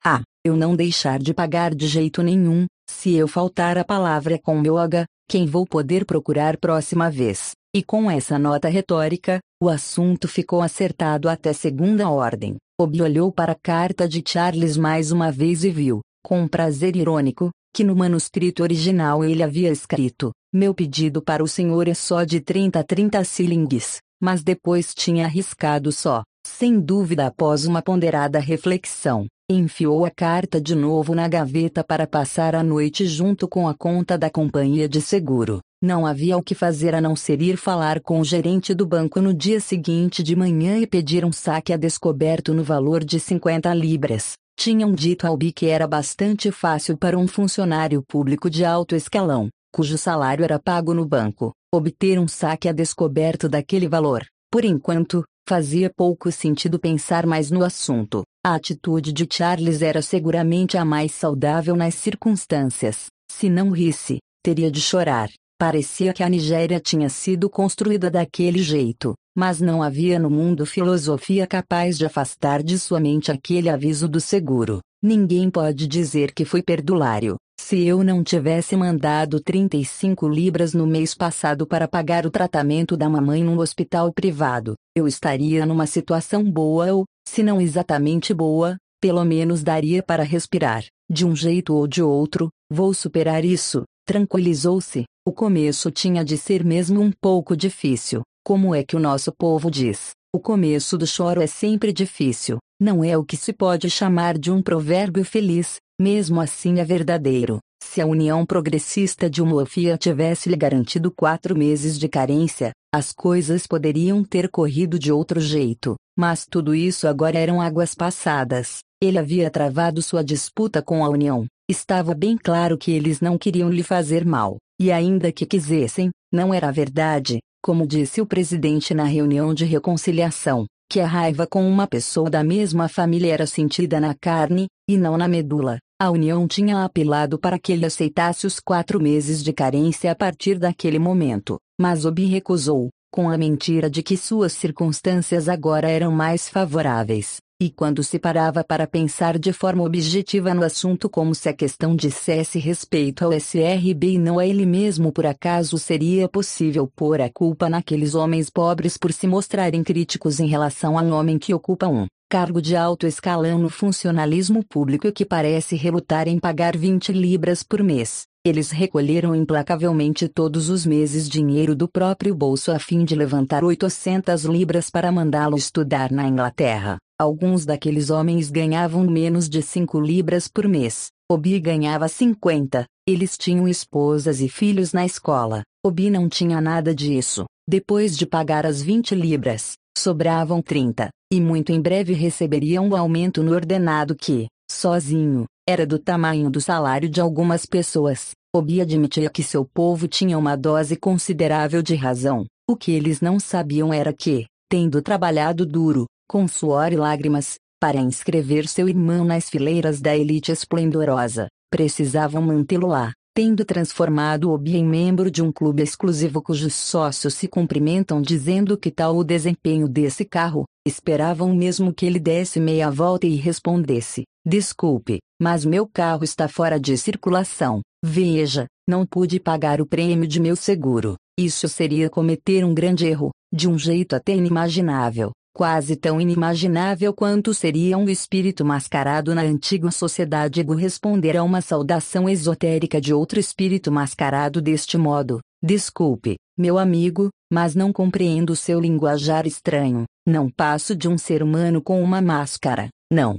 Ah, eu não deixar de pagar de jeito nenhum, se eu faltar a palavra com meu H, quem vou poder procurar próxima vez. E com essa nota retórica, o assunto ficou acertado até segunda ordem. Obi olhou para a carta de Charles mais uma vez e viu, com um prazer irônico, que no manuscrito original ele havia escrito: Meu pedido para o senhor é só de 30 a 30 shillings, mas depois tinha arriscado só, sem dúvida após uma ponderada reflexão. Enfiou a carta de novo na gaveta para passar a noite junto com a conta da companhia de seguro. Não havia o que fazer a não ser ir falar com o gerente do banco no dia seguinte de manhã e pedir um saque a descoberto no valor de 50 libras. Tinham dito ao Bi que era bastante fácil para um funcionário público de alto escalão, cujo salário era pago no banco, obter um saque a descoberto daquele valor. Por enquanto, fazia pouco sentido pensar mais no assunto. A atitude de Charles era seguramente a mais saudável nas circunstâncias. Se não risse, teria de chorar. Parecia que a Nigéria tinha sido construída daquele jeito, mas não havia no mundo filosofia capaz de afastar de sua mente aquele aviso do seguro. Ninguém pode dizer que foi perdulário. Se eu não tivesse mandado 35 libras no mês passado para pagar o tratamento da mamãe num hospital privado, eu estaria numa situação boa ou, se não exatamente boa, pelo menos daria para respirar. De um jeito ou de outro, vou superar isso, tranquilizou-se. O começo tinha de ser mesmo um pouco difícil. Como é que o nosso povo diz? O começo do choro é sempre difícil. Não é o que se pode chamar de um provérbio feliz, mesmo assim é verdadeiro. Se a União Progressista de Umofia tivesse lhe garantido quatro meses de carência, as coisas poderiam ter corrido de outro jeito. Mas tudo isso agora eram águas passadas. Ele havia travado sua disputa com a União. Estava bem claro que eles não queriam lhe fazer mal. E ainda que quisessem, não era verdade, como disse o presidente na reunião de reconciliação, que a raiva com uma pessoa da mesma família era sentida na carne, e não na medula. A União tinha apelado para que ele aceitasse os quatro meses de carência a partir daquele momento, mas Obi recusou, com a mentira de que suas circunstâncias agora eram mais favoráveis. E quando se parava para pensar de forma objetiva no assunto como se a questão dissesse respeito ao SRB e não a ele mesmo por acaso seria possível pôr a culpa naqueles homens pobres por se mostrarem críticos em relação a um homem que ocupa um cargo de alto escalão no funcionalismo público e que parece relutar em pagar 20 libras por mês. Eles recolheram implacavelmente todos os meses dinheiro do próprio bolso a fim de levantar 800 libras para mandá-lo estudar na Inglaterra. Alguns daqueles homens ganhavam menos de 5 libras por mês. Obi ganhava 50. Eles tinham esposas e filhos na escola. Obi não tinha nada disso. Depois de pagar as 20 libras, sobravam 30, e muito em breve receberiam o aumento no ordenado que, sozinho, era do tamanho do salário de algumas pessoas. Obi admitia que seu povo tinha uma dose considerável de razão. O que eles não sabiam era que, tendo trabalhado duro, com suor e lágrimas, para inscrever seu irmão nas fileiras da elite esplendorosa, precisavam mantê-lo lá, tendo transformado Obi em membro de um clube exclusivo cujos sócios se cumprimentam dizendo que tal o desempenho desse carro, esperavam mesmo que ele desse meia volta e respondesse: Desculpe, mas meu carro está fora de circulação. Veja, não pude pagar o prêmio de meu seguro. Isso seria cometer um grande erro, de um jeito até inimaginável, quase tão inimaginável quanto seria um espírito mascarado na antiga sociedade responder a uma saudação esotérica de outro espírito mascarado deste modo. Desculpe, meu amigo, mas não compreendo seu linguajar estranho. Não passo de um ser humano com uma máscara, não.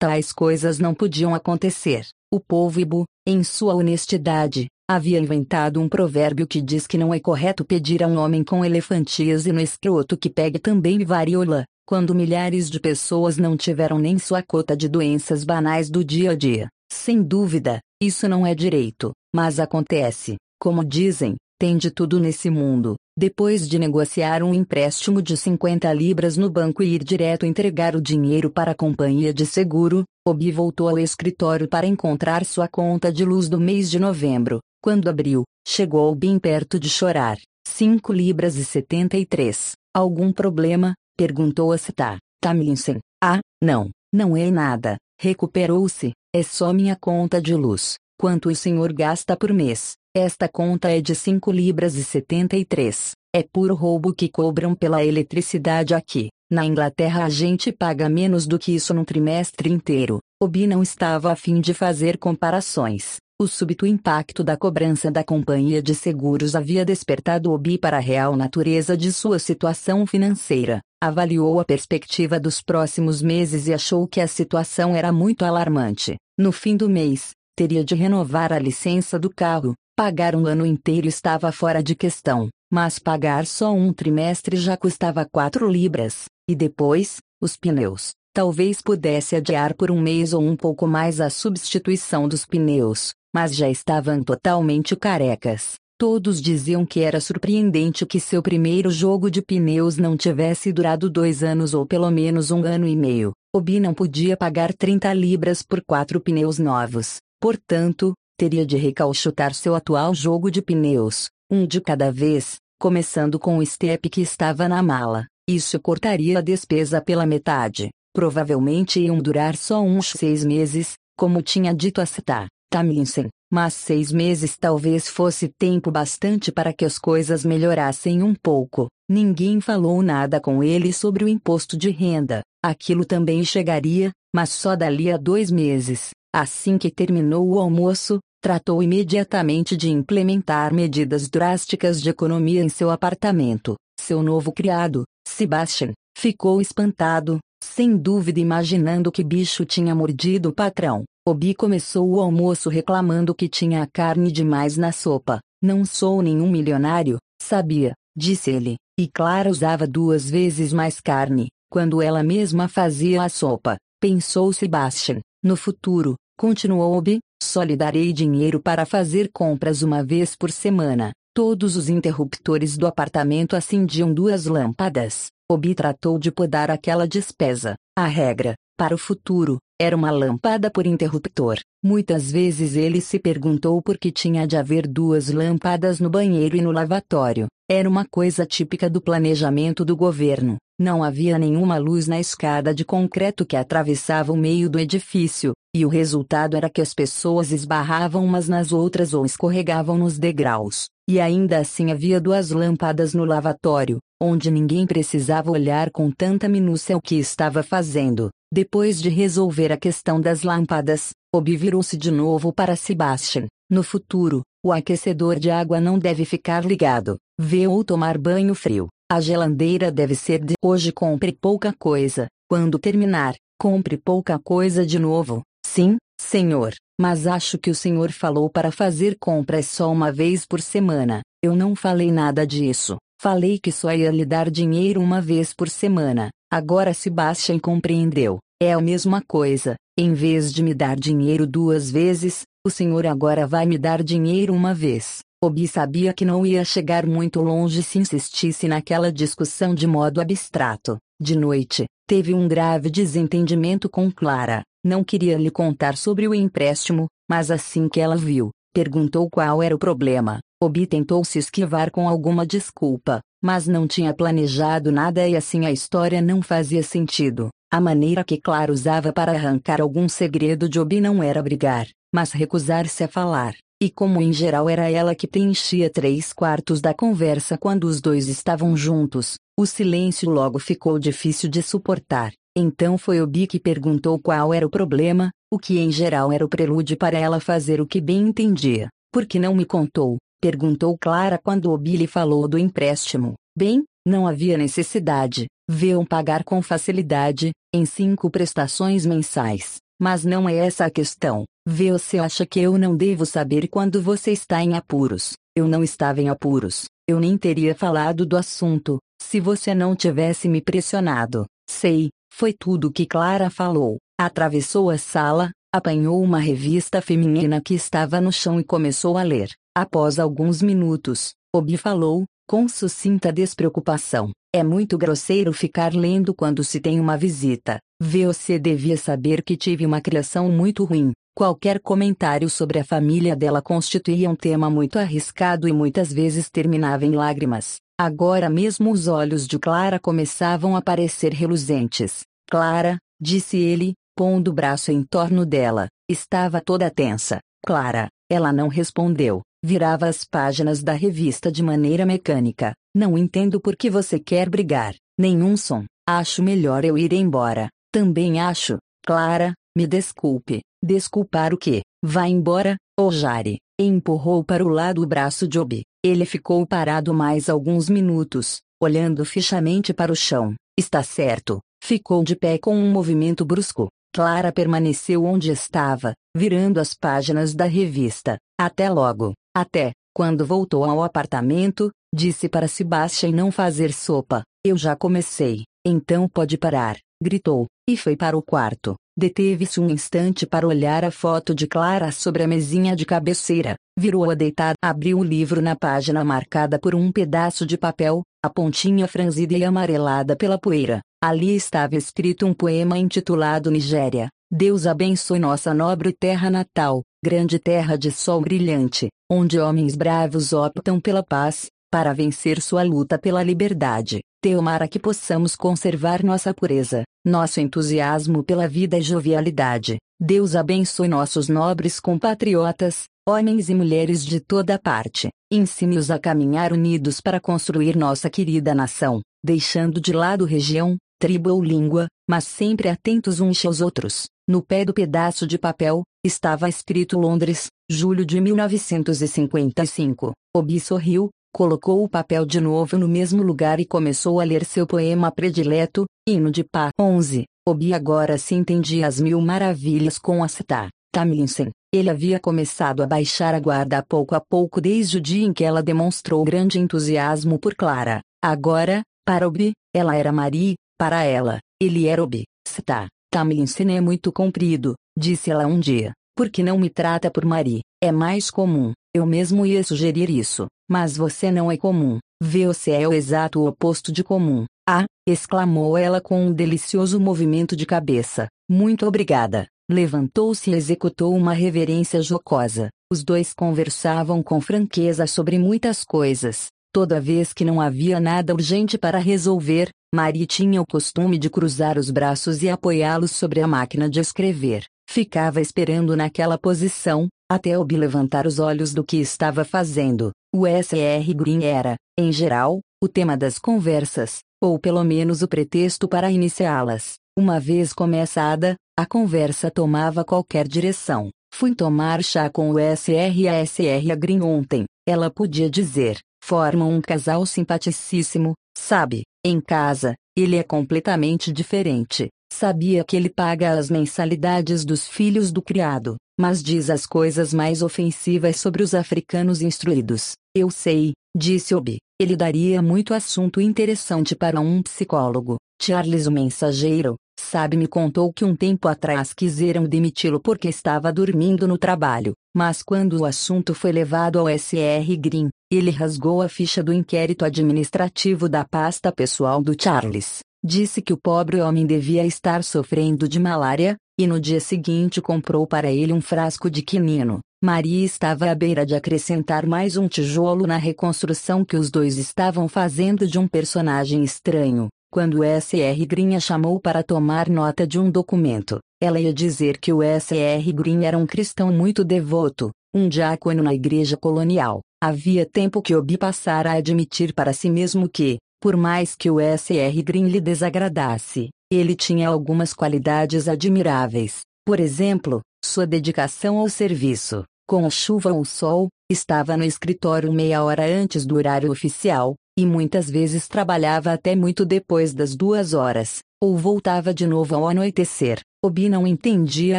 Tais coisas não podiam acontecer. O povo Ibu, em sua honestidade, havia inventado um provérbio que diz que não é correto pedir a um homem com elefantíase no escroto que pegue também varíola, quando milhares de pessoas não tiveram nem sua cota de doenças banais do dia a dia. Sem dúvida, isso não é direito, mas acontece. Como dizem, tem de tudo nesse mundo. Depois de negociar um empréstimo de 50 libras no banco e ir direto entregar o dinheiro para a companhia de seguro, Obi voltou ao escritório para encontrar sua conta de luz do mês de novembro. Quando abriu, Chegou bem perto de chorar. Cinco libras e setenta e três. Algum problema? Perguntou a Sita. Tamlinson. Ah, não. Não é nada. Recuperou-se. É só minha conta de luz. Quanto o senhor gasta por mês? Esta conta é de 5 libras e 73. É puro roubo que cobram pela eletricidade aqui. Na Inglaterra a gente paga menos do que isso num trimestre inteiro. Obi não estava a fim de fazer comparações. O súbito impacto da cobrança da companhia de seguros havia despertado Obi para a real natureza de sua situação financeira. Avaliou a perspectiva dos próximos meses e achou que a situação era muito alarmante. No fim do mês, teria de renovar a licença do carro. Pagar um ano inteiro estava fora de questão, mas pagar só um trimestre já custava 4 libras. E depois, os pneus. Talvez pudesse adiar por um mês ou um pouco mais a substituição dos pneus, mas já estavam totalmente carecas. Todos diziam que era surpreendente que seu primeiro jogo de pneus não tivesse durado dois anos ou pelo menos um ano e meio. Obi não podia pagar 30 libras por quatro pneus novos, portanto, teria de recalchutar seu atual jogo de pneus, um de cada vez, começando com o step que estava na mala. Isso cortaria a despesa pela metade. Provavelmente iam durar só uns seis meses, como tinha dito a Sita, Tamlinson, mas seis meses talvez fosse tempo bastante para que as coisas melhorassem um pouco. Ninguém falou nada com ele sobre o imposto de renda. Aquilo também chegaria, mas só dali a dois meses. Assim que terminou o almoço, tratou imediatamente de implementar medidas drásticas de economia em seu apartamento. Seu novo criado, Sebastian, ficou espantado, sem dúvida imaginando que bicho tinha mordido o patrão. Obi começou o almoço reclamando que tinha carne demais na sopa. Não sou nenhum milionário, sabia, disse ele, e Clara usava duas vezes mais carne, quando ela mesma fazia a sopa. Pensou Sebastian. No futuro, continuou Obi, só lhe darei dinheiro para fazer compras uma vez por semana. Todos os interruptores do apartamento acendiam duas lâmpadas. Obi tratou de podar aquela despesa. A regra, para o futuro, era uma lâmpada por interruptor. Muitas vezes ele se perguntou por que tinha de haver duas lâmpadas no banheiro e no lavatório. Era uma coisa típica do planejamento do governo. Não havia nenhuma luz na escada de concreto que atravessava o meio do edifício, e o resultado era que as pessoas esbarravam umas nas outras ou escorregavam nos degraus. E ainda assim havia duas lâmpadas no lavatório, onde ninguém precisava olhar com tanta minúcia o que estava fazendo. Depois de resolver a questão das lâmpadas, Obi virou-se de novo para Sebastian. No futuro, o aquecedor de água não deve ficar ligado. Vê ou tomar banho frio. A geladeira deve ser de hoje compre pouca coisa. Quando terminar, compre pouca coisa de novo. Sim, senhor, mas acho que o senhor falou para fazer compras só uma vez por semana. Eu não falei nada disso. Falei que só ia lhe dar dinheiro uma vez por semana. Agora Sebastian compreendeu. É a mesma coisa. Em vez de me dar dinheiro duas vezes, o senhor agora vai me dar dinheiro uma vez. Obi sabia que não ia chegar muito longe se insistisse naquela discussão de modo abstrato. De noite, teve um grave desentendimento com Clara. Não queria lhe contar sobre o empréstimo, mas assim que ela viu, perguntou qual era o problema. Obi tentou se esquivar com alguma desculpa, mas não tinha planejado nada e assim a história não fazia sentido. A maneira que Clara usava para arrancar algum segredo de Obi não era brigar, mas recusar-se a falar. E como em geral era ela que preenchia três quartos da conversa quando os dois estavam juntos, o silêncio logo ficou difícil de suportar. Então foi Obi que perguntou qual era o problema, o que em geral era o prelúdio para ela fazer o que bem entendia. Por que não me contou? Perguntou Clara quando Obi lhe falou do empréstimo. Bem, não havia necessidade. Vê-o pagar com facilidade, em cinco prestações mensais. Mas não é essa a questão. Vê você acha que eu não devo saber quando você está em apuros. Eu não estava em apuros. Eu nem teria falado do assunto, se você não tivesse me pressionado. Sei, foi tudo que Clara falou. Atravessou a sala, apanhou uma revista feminina que estava no chão e começou a ler. Após alguns minutos, Obi falou, com sucinta despreocupação: É muito grosseiro ficar lendo quando se tem uma visita. Você devia saber que tive uma criação muito ruim. Qualquer comentário sobre a família dela constituía um tema muito arriscado e muitas vezes terminava em lágrimas. Agora mesmo os olhos de Clara começavam a parecer reluzentes. Clara, disse ele, pondo o braço em torno dela, estava toda tensa. Clara, ela não respondeu, virava as páginas da revista de maneira mecânica. Não entendo por que você quer brigar. Nenhum som. Acho melhor eu ir embora. Também acho. Clara, me desculpe. Desculpar o quê? Vá embora, Ojari. Empurrou para o lado o braço de Obi. Ele ficou parado mais alguns minutos, olhando fixamente para o chão. Está certo. Ficou de pé com um movimento brusco. Clara permaneceu onde estava, virando as páginas da revista. Até logo. Até. Quando voltou ao apartamento, disse para Sebastian não fazer sopa. Eu já comecei. Então pode parar. Gritou, e foi para o quarto. Deteve-se um instante para olhar a foto de Clara sobre a mesinha de cabeceira. Virou-a deitada, abriu o livro na página marcada por um pedaço de papel, a pontinha franzida e amarelada pela poeira. Ali estava escrito um poema intitulado Nigéria. Deus abençoe nossa nobre terra natal, grande terra de sol brilhante, onde homens bravos optam pela paz, para vencer sua luta pela liberdade. Teomara que possamos conservar nossa pureza, nosso entusiasmo pela vida e jovialidade. Deus abençoe nossos nobres compatriotas, homens e mulheres de toda parte. Ensine-os a caminhar unidos para construir nossa querida nação, deixando de lado região, tribo ou língua, mas sempre atentos uns aos outros. No pé do pedaço de papel, estava escrito Londres, julho de 1955. Obi sorriu, colocou o papel de novo no mesmo lugar e começou a ler seu poema predileto, Hino de Pá. 11. Obi agora se entendia as mil maravilhas com a Seta, Tamlinsen. Ele havia começado a baixar a guarda pouco a pouco desde o dia em que ela demonstrou grande entusiasmo por Clara. Agora, para Obi, ela era Marie, para ela, ele era. Seta, Tamlinsen é muito comprido, disse ela um dia. Por que não me trata por Marie? É mais comum. Eu mesmo ia sugerir isso. Mas você não é comum. Você é o exato oposto de comum. Ah! exclamou ela com um delicioso movimento de cabeça. Muito obrigada. Levantou-se e executou uma reverência jocosa. Os dois conversavam com franqueza sobre muitas coisas. Toda vez que não havia nada urgente para resolver, Marie tinha o costume de cruzar os braços e apoiá-los sobre a máquina de escrever. Ficava esperando naquela posição, até Obi levantar os olhos do que estava fazendo. O SR Green era, em geral, o tema das conversas, ou pelo menos o pretexto para iniciá-las. Uma vez começada, a conversa tomava qualquer direção. Fui tomar chá com o SR e a SR Green ontem, ela podia dizer. Formam um casal simpaticíssimo, sabe? Em casa, ele é completamente diferente. Sabia que ele paga as mensalidades dos filhos do criado, mas diz as coisas mais ofensivas sobre os africanos instruídos. Eu sei, disse Obi. Ele daria muito assunto interessante para um psicólogo. Charles o mensageiro, sabe me contou que um tempo atrás quiseram demiti-lo porque estava dormindo no trabalho, mas quando o assunto foi levado ao SR Green, ele rasgou a ficha do inquérito administrativo da pasta pessoal do Charles. Disse que o pobre homem devia estar sofrendo de malária, e no dia seguinte comprou para ele um frasco de quinino. Maria estava à beira de acrescentar mais um tijolo na reconstrução que os dois estavam fazendo de um personagem estranho. Quando o SR Green a chamou para tomar nota de um documento, ela ia dizer que o SR Green era um cristão muito devoto, um diácono na igreja colonial. Havia tempo que Obi passara a admitir para si mesmo que, por mais que o SR Green lhe desagradasse, ele tinha algumas qualidades admiráveis. Por exemplo, sua dedicação ao serviço. Com chuva ou sol, estava no escritório meia hora antes do horário oficial, e muitas vezes trabalhava até muito depois das duas horas, ou voltava de novo ao anoitecer. Obi não entendia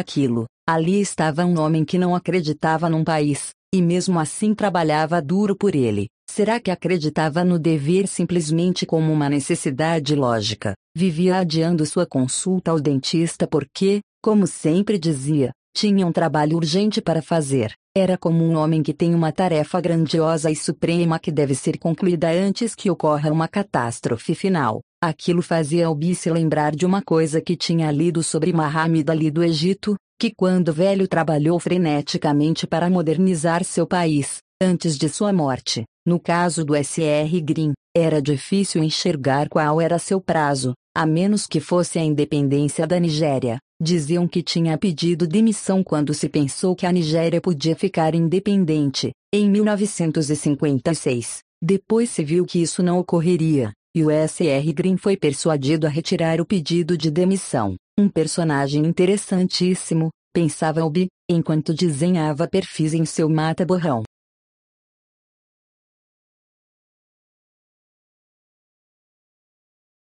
aquilo. Ali estava um homem que não acreditava num país, e mesmo assim trabalhava duro por ele. Será que acreditava no dever simplesmente como uma necessidade lógica? Vivia adiando sua consulta ao dentista porque, como sempre dizia, tinha um trabalho urgente para fazer. Era como um homem que tem uma tarefa grandiosa e suprema que deve ser concluída antes que ocorra uma catástrofe final. Aquilo fazia Albi se lembrar de uma coisa que tinha lido sobre Muhammad Ali do Egito, que quando velho trabalhou freneticamente para modernizar seu país, antes de sua morte. No caso do S.R. Green, era difícil enxergar qual era seu prazo, a menos que fosse a independência da Nigéria. Diziam que tinha pedido demissão quando se pensou que a Nigéria podia ficar independente, em 1956. Depois se viu que isso não ocorreria, e o S.R. Green foi persuadido a retirar o pedido de demissão. Um personagem interessantíssimo, pensava Obi, enquanto desenhava perfis em seu mata-borrão.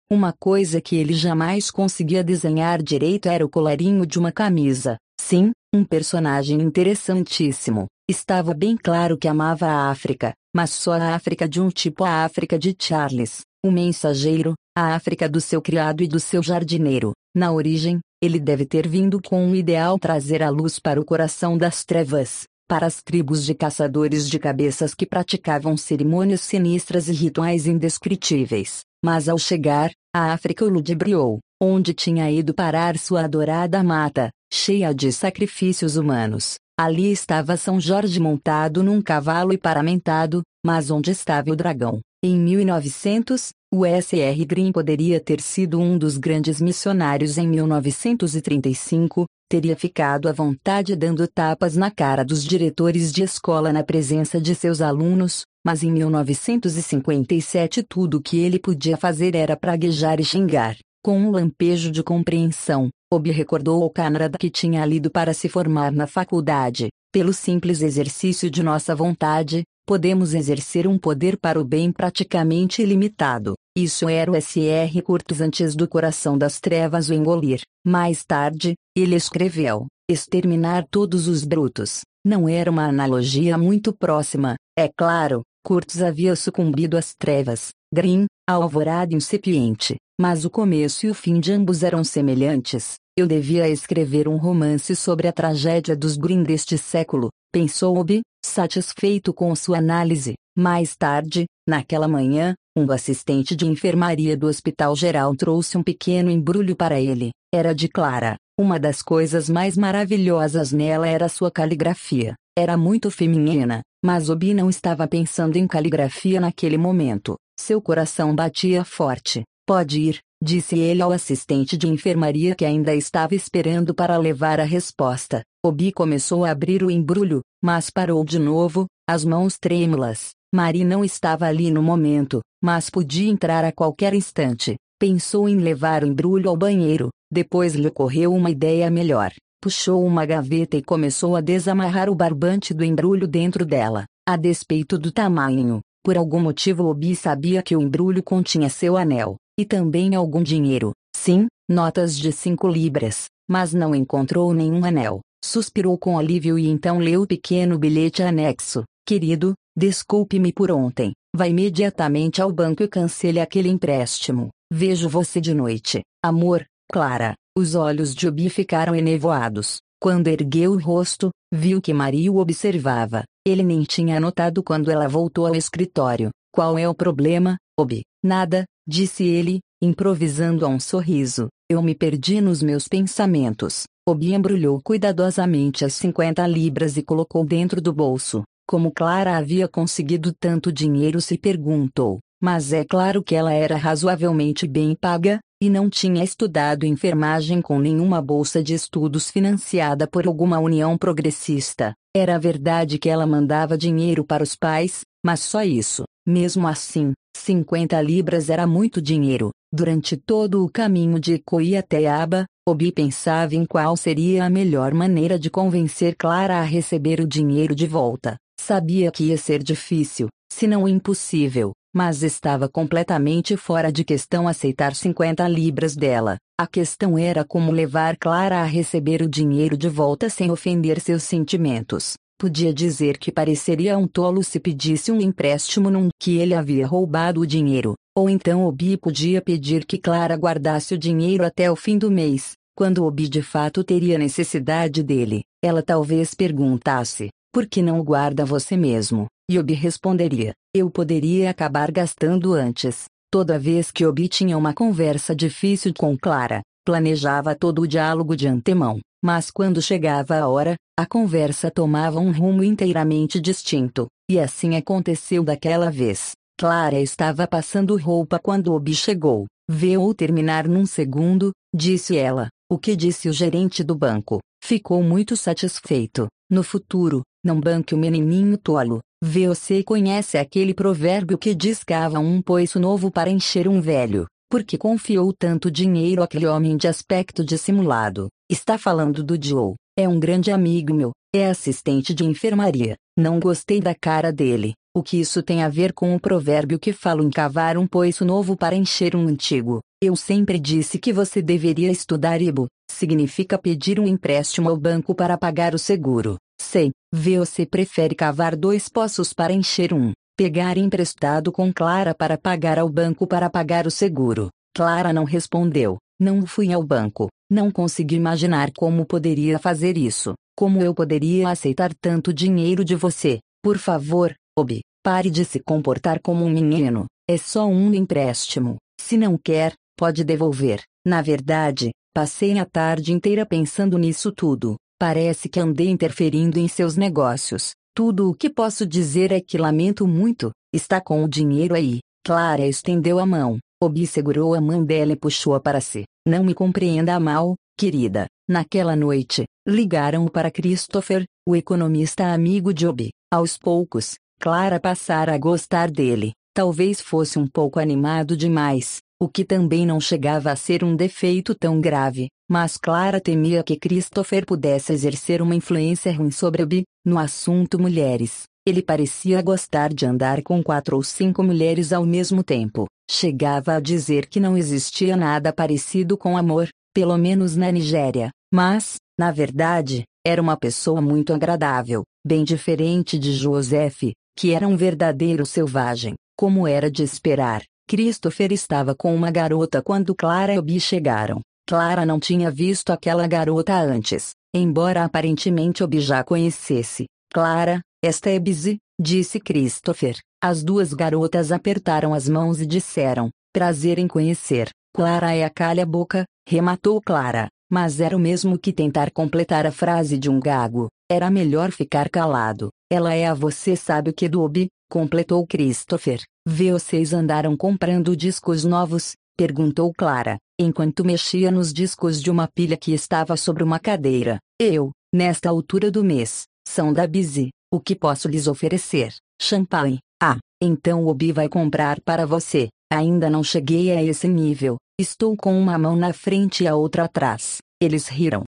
Uma coisa que ele jamais conseguia desenhar direito era o colarinho de uma camisa. Sim, um personagem interessantíssimo. Estava bem claro que amava a África, mas só a África de um tipo a África de Charles, o mensageiro, a África do seu criado e do seu jardineiro. Na origem, ele deve ter vindo com um ideal trazer a luz para o coração das trevas, para as tribos de caçadores de cabeças que praticavam cerimônias sinistras e rituais indescritíveis. Mas ao chegar, a África o ludibriou, onde tinha ido parar sua adorada mata, cheia de sacrifícios humanos. Ali estava São Jorge montado num cavalo e paramentado, mas onde estava o dragão? Em 1900, o S.R. Green poderia ter sido um dos grandes missionários em 1935, teria ficado à vontade dando tapas na cara dos diretores de escola na presença de seus alunos, mas em 1957 tudo o que ele podia fazer era praguejar e xingar. Com um lampejo de compreensão, Obi recordou ao Canadá que tinha lido para se formar na faculdade. Pelo simples exercício de nossa vontade, podemos exercer um poder para o bem praticamente ilimitado. Isso era o S.R. Curtis antes do coração das trevas o engolir. Mais tarde, ele escreveu: exterminar todos os brutos. Não era uma analogia muito próxima, é claro, Curtis havia sucumbido às trevas, Green, a alvorada incipiente, mas o começo e o fim de ambos eram semelhantes. Eu devia escrever um romance sobre a tragédia dos Green deste século, pensou Obi, satisfeito com sua análise. Mais tarde, naquela manhã, um assistente de enfermaria do Hospital Geral trouxe um pequeno embrulho para ele. Era de Clara. Uma das coisas mais maravilhosas nela era sua caligrafia. Era muito feminina, mas Obi não estava pensando em caligrafia naquele momento. Seu coração batia forte. Pode ir, disse ele ao assistente de enfermaria que ainda estava esperando para levar a resposta. Obi começou a abrir o embrulho, mas parou de novo, as mãos trêmulas. Mari não estava ali no momento, mas podia entrar a qualquer instante. Pensou em levar o embrulho ao banheiro, depois lhe ocorreu uma ideia melhor puxou uma gaveta e começou a desamarrar o barbante do embrulho dentro dela. A despeito do tamanho, por algum motivo Obi sabia que o embrulho continha seu anel, e também algum dinheiro. Sim, notas de cinco libras, mas não encontrou nenhum anel. Suspirou com alívio e então leu o pequeno bilhete anexo. Querido, desculpe-me por ontem. Vá imediatamente ao banco e cancele aquele empréstimo. Vejo você de noite. Amor, Clara. Os olhos de Obi ficaram enevoados. Quando ergueu o rosto, viu que Maria o observava. Ele nem tinha notado quando ela voltou ao escritório. Qual é o problema, Obi? Nada, disse ele, improvisando a um sorriso. Eu me perdi nos meus pensamentos. Obi embrulhou cuidadosamente as 50 libras e colocou dentro do bolso. Como Clara havia conseguido tanto dinheiro se perguntou. Mas é claro que ela era razoavelmente bem paga, e não tinha estudado enfermagem com nenhuma bolsa de estudos financiada por alguma união progressista. Era verdade que ela mandava dinheiro para os pais, mas só isso. Mesmo assim, 50 libras era muito dinheiro. Durante todo o caminho de Coi até Aba, Obi pensava em qual seria a melhor maneira de convencer Clara a receber o dinheiro de volta. Sabia que ia ser difícil, se não impossível, mas estava completamente fora de questão aceitar 50 libras dela. A questão era como levar Clara a receber o dinheiro de volta sem ofender seus sentimentos. Podia dizer que pareceria um tolo se pedisse um empréstimo num que ele havia roubado o dinheiro, ou então Obi podia pedir que Clara guardasse o dinheiro até o fim do mês, quando Obi de fato teria necessidade dele. Ela talvez perguntasse: por que não o guarda você mesmo? E Obi responderia: Eu poderia acabar gastando antes. Toda vez que Obi tinha uma conversa difícil com Clara, planejava todo o diálogo de antemão, mas quando chegava a hora, a conversa tomava um rumo inteiramente distinto, e assim aconteceu daquela vez. Clara estava passando roupa quando Obi chegou. Vê-o terminar num segundo, disse ela. O que disse o gerente do banco? Ficou muito satisfeito. No futuro, não banque o menininho tolo. Você conhece aquele provérbio que diz cava um poço novo para encher um velho. Porque confiou tanto dinheiro àquele homem de aspecto dissimulado. Está falando do Joe. É um grande amigo meu. É assistente de enfermaria. Não gostei da cara dele. O que isso tem a ver com o provérbio que fala em cavar um poço novo para encher um antigo? Eu sempre disse que você deveria estudar IBO. Significa pedir um empréstimo ao banco para pagar o seguro. Sei, você prefere cavar dois poços para encher um. Pegar emprestado com Clara para pagar ao banco para pagar o seguro. Clara não respondeu. Não fui ao banco. Não consegui imaginar como poderia fazer isso. Como eu poderia aceitar tanto dinheiro de você? Por favor, Obi, pare de se comportar como um menino. É só um empréstimo. Se não quer, pode devolver. Na verdade, passei a tarde inteira pensando nisso tudo. Parece que andei interferindo em seus negócios. Tudo o que posso dizer é que lamento muito. Está com o dinheiro aí. Clara estendeu a mão. Obi segurou a mão dela e puxou-a para si. Não me compreenda mal, querida. Naquela noite, ligaram para Christopher, o economista amigo de Obi. Aos poucos, Clara passara a gostar dele. Talvez fosse um pouco animado demais, o que também não chegava a ser um defeito tão grave, mas Clara temia que Christopher pudesse exercer uma influência ruim sobre Obi, no assunto mulheres. Ele parecia gostar de andar com quatro ou cinco mulheres ao mesmo tempo. Chegava a dizer que não existia nada parecido com amor, pelo menos na Nigéria. Mas, na verdade, era uma pessoa muito agradável, bem diferente de Joseph, que era um verdadeiro selvagem, como era de esperar. Christopher estava com uma garota quando Clara e Obi chegaram. Clara não tinha visto aquela garota antes, embora aparentemente Obi já conhecesse. Clara, esta é Busy, disse Christopher. As duas garotas apertaram as mãos e disseram: Prazer em conhecer. Clara é a calha-boca, rematou Clara. Mas era o mesmo que tentar completar a frase de um gago. Era melhor ficar calado. Ela é a você sabe o que Dobby, completou Christopher. Vocês andaram comprando discos novos? Perguntou Clara, enquanto mexia nos discos de uma pilha que estava sobre uma cadeira. Eu, nesta altura do mês, são da Busy. O que posso lhes oferecer? Champanhe. Ah, então Obi vai comprar para você. Ainda não cheguei a esse nível. Estou com uma mão na frente e a outra atrás. Eles riram.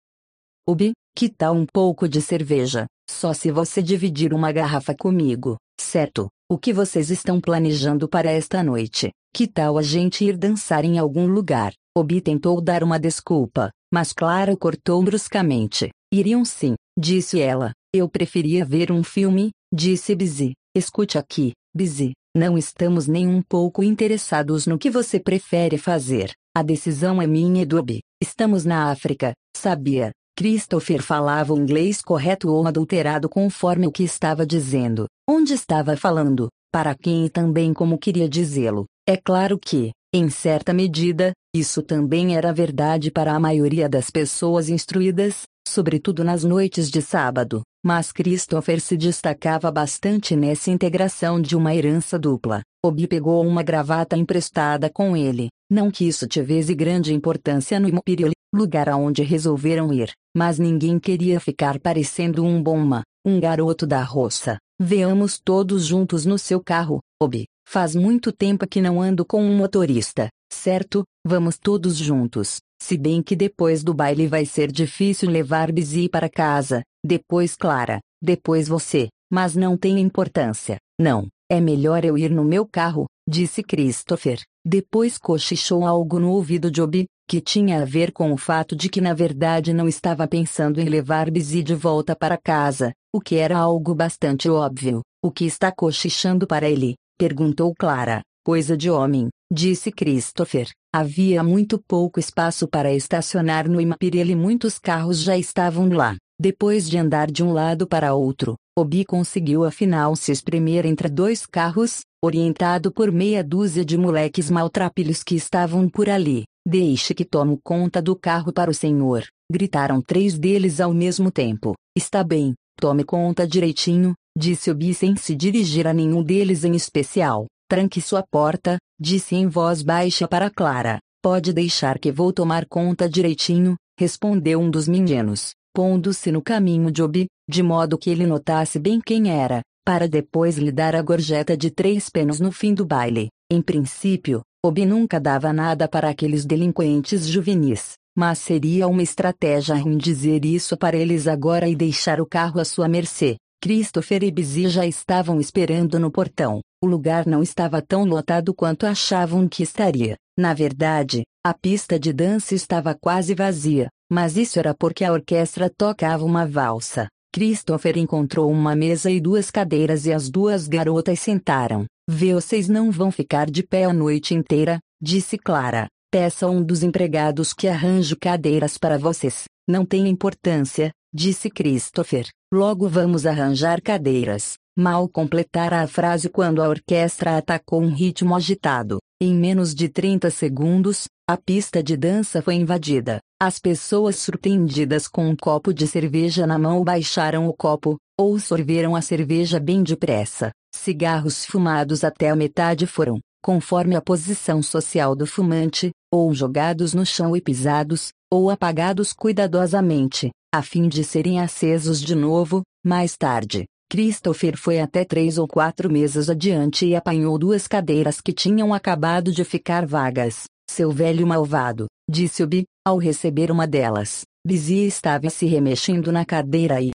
Obi, que tal um pouco de cerveja? Só se você dividir uma garrafa comigo, certo? O que vocês estão planejando para esta noite? Que tal a gente ir dançar em algum lugar? Obi tentou dar uma desculpa, mas Clara cortou bruscamente. Iriam sim, disse ela. Eu preferia ver um filme, disse Busy. Escute aqui, Busy. Não estamos nem um pouco interessados no que você prefere fazer. A decisão é minha e do Obi. Estamos na África, sabia? Christopher falava o inglês correto ou adulterado conforme o que estava dizendo, onde estava falando, para quem e também como queria dizê-lo. É claro que, em certa medida, isso também era verdade para a maioria das pessoas instruídas, sobretudo nas noites de sábado, mas Christopher se destacava bastante nessa integração de uma herança dupla. Obi pegou uma gravata emprestada com ele, não que isso tivesse grande importância no Imperial, lugar aonde resolveram ir, mas ninguém queria ficar parecendo um bomba, um garoto da roça. Veamos todos juntos no seu carro, Obi. Faz muito tempo que não ando com um motorista, certo? Vamos todos juntos. Se bem que depois do baile vai ser difícil levar Busy para casa, depois Clara, depois você, mas não tem importância, não. É melhor eu ir no meu carro, disse Christopher. Depois cochichou algo no ouvido de Obi, que tinha a ver com o fato de que na verdade não estava pensando em levar Busy de volta para casa, o que era algo bastante óbvio. O que está cochichando para ele? Perguntou Clara. Coisa de homem, disse Christopher. Havia muito pouco espaço para estacionar no Imperial e muitos carros já estavam lá. Depois de andar de um lado para outro, Obi conseguiu afinal se espremer entre dois carros, orientado por meia dúzia de moleques maltrapilhos que estavam por ali. Deixe que tomo conta do carro para o senhor, gritaram três deles ao mesmo tempo. Está bem, tome conta direitinho, disse Obi sem se dirigir a nenhum deles em especial. Tranque sua porta, disse em voz baixa para Clara. Pode deixar que vou tomar conta direitinho, respondeu um dos meninos, pondo-se no caminho de Obi, de modo que ele notasse bem quem era, para depois lhe dar a gorjeta de três penos no fim do baile. Em princípio, Obi nunca dava nada para aqueles delinquentes juvenis, mas seria uma estratégia ruim dizer isso para eles agora e deixar o carro à sua mercê. Christopher e Busy já estavam esperando no portão. O lugar não estava tão lotado quanto achavam que estaria. Na verdade, a pista de dança estava quase vazia, mas isso era porque a orquestra tocava uma valsa. Christopher encontrou uma mesa e duas cadeiras e as duas garotas sentaram. Vocês não vão ficar de pé a noite inteira, disse Clara. Peça um dos empregados que arranje cadeiras para vocês. Não tem importância, disse Christopher. Logo vamos arranjar cadeiras. Mal completara a frase quando a orquestra atacou um ritmo agitado. Em menos de 30 segundos, a pista de dança foi invadida. As pessoas surpreendidas com um copo de cerveja na mão baixaram o copo, ou sorveram a cerveja bem depressa. Cigarros fumados até a metade foram, conforme a posição social do fumante, ou jogados no chão e pisados, ou apagados cuidadosamente, a fim de serem acesos de novo, mais tarde. Christopher foi até três ou quatro mesas adiante e apanhou duas cadeiras que tinham acabado de ficar vagas. Seu velho malvado, disse Obi, ao receber uma delas. Bizzy estava se remexendo na cadeira e,